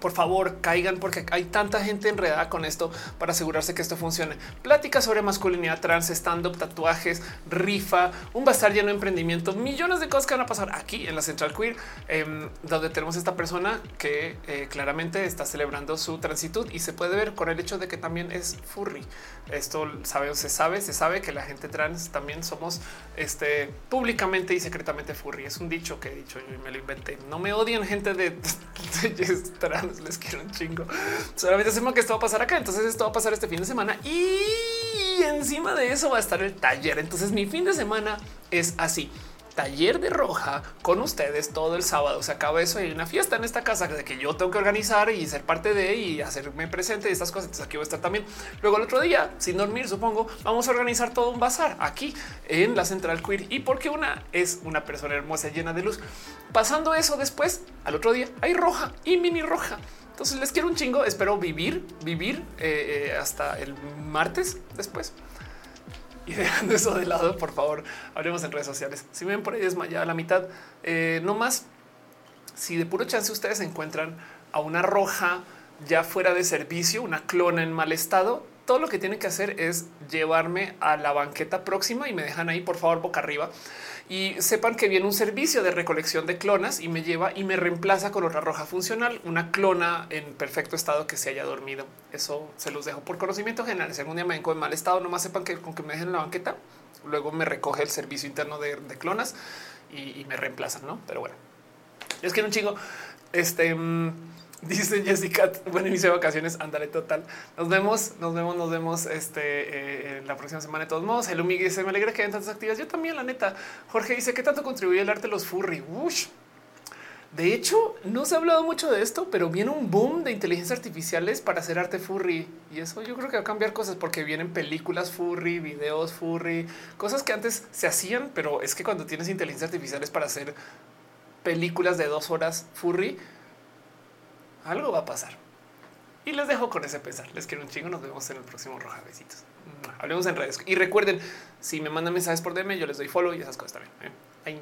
por favor caigan porque hay tanta gente enredada con esto para asegurarse que esto funcione. Plática sobre masculinidad trans, stand up, tatuajes, rifa, un bazar lleno de emprendimiento, millones de cosas que van a pasar aquí en la Central Queer, em, donde tenemos esta persona que eh, claramente está celebrando su transitud y se puede ver con el hecho de que también es furry. Esto sabe, se sabe, se sabe que la gente trans también somos este públicamente y secretamente furry. Es un dicho que he dicho y me lo inventé. No me odian gente de [laughs] trans [laughs] les quiero un chingo. Solamente sepan que esto va a pasar acá. Entonces esto va a pasar este fin de semana y encima de eso va a estar el taller. Entonces mi fin de semana es así taller de roja con ustedes todo el sábado. Se acaba eso y hay una fiesta en esta casa de que yo tengo que organizar y ser parte de y hacerme presente y estas cosas. Entonces aquí voy a estar también. Luego el otro día, sin dormir, supongo, vamos a organizar todo un bazar aquí en la Central Queer y porque una es una persona hermosa llena de luz. Pasando eso después, al otro día hay roja y mini roja. Entonces les quiero un chingo. Espero vivir, vivir eh, eh, hasta el martes después. Y dejando eso de lado, por favor, hablemos en redes sociales. Si ven por ahí desmayada la mitad, eh, no más. Si de puro chance ustedes encuentran a una roja ya fuera de servicio, una clona en mal estado, todo lo que tienen que hacer es llevarme a la banqueta próxima y me dejan ahí, por favor, boca arriba y sepan que viene un servicio de recolección de clonas y me lleva y me reemplaza con otra roja funcional, una clona en perfecto estado que se haya dormido. Eso se los dejo por conocimiento general. Si algún día me vengo en mal estado, nomás sepan que con que me dejen en la banqueta, luego me recoge el servicio interno de, clonas y, me reemplazan, ¿no? Pero bueno, es que un chingo. Este... Mm, [laughs] Dice Jessica, buen inicio de vacaciones, ándale total. Nos vemos, nos vemos, nos vemos este, eh, la próxima semana de todos modos. El Miguel dice, me alegra que hayan tantas actividades. Yo también, la neta. Jorge dice, ¿qué tanto contribuye el arte de los furry? De hecho, no se ha hablado mucho de esto, pero viene un boom de inteligencias artificiales para hacer arte furry. Y eso yo creo que va a cambiar cosas porque vienen películas furry, videos furry, cosas que antes se hacían, pero es que cuando tienes inteligencias artificiales para hacer películas de dos horas furry, algo va a pasar. Y les dejo con ese pensar. Les quiero un chingo. Nos vemos en el próximo Roja. Besitos. Hablemos en redes. Y recuerden, si me mandan mensajes por DM, yo les doy follow y esas cosas también. ¿eh?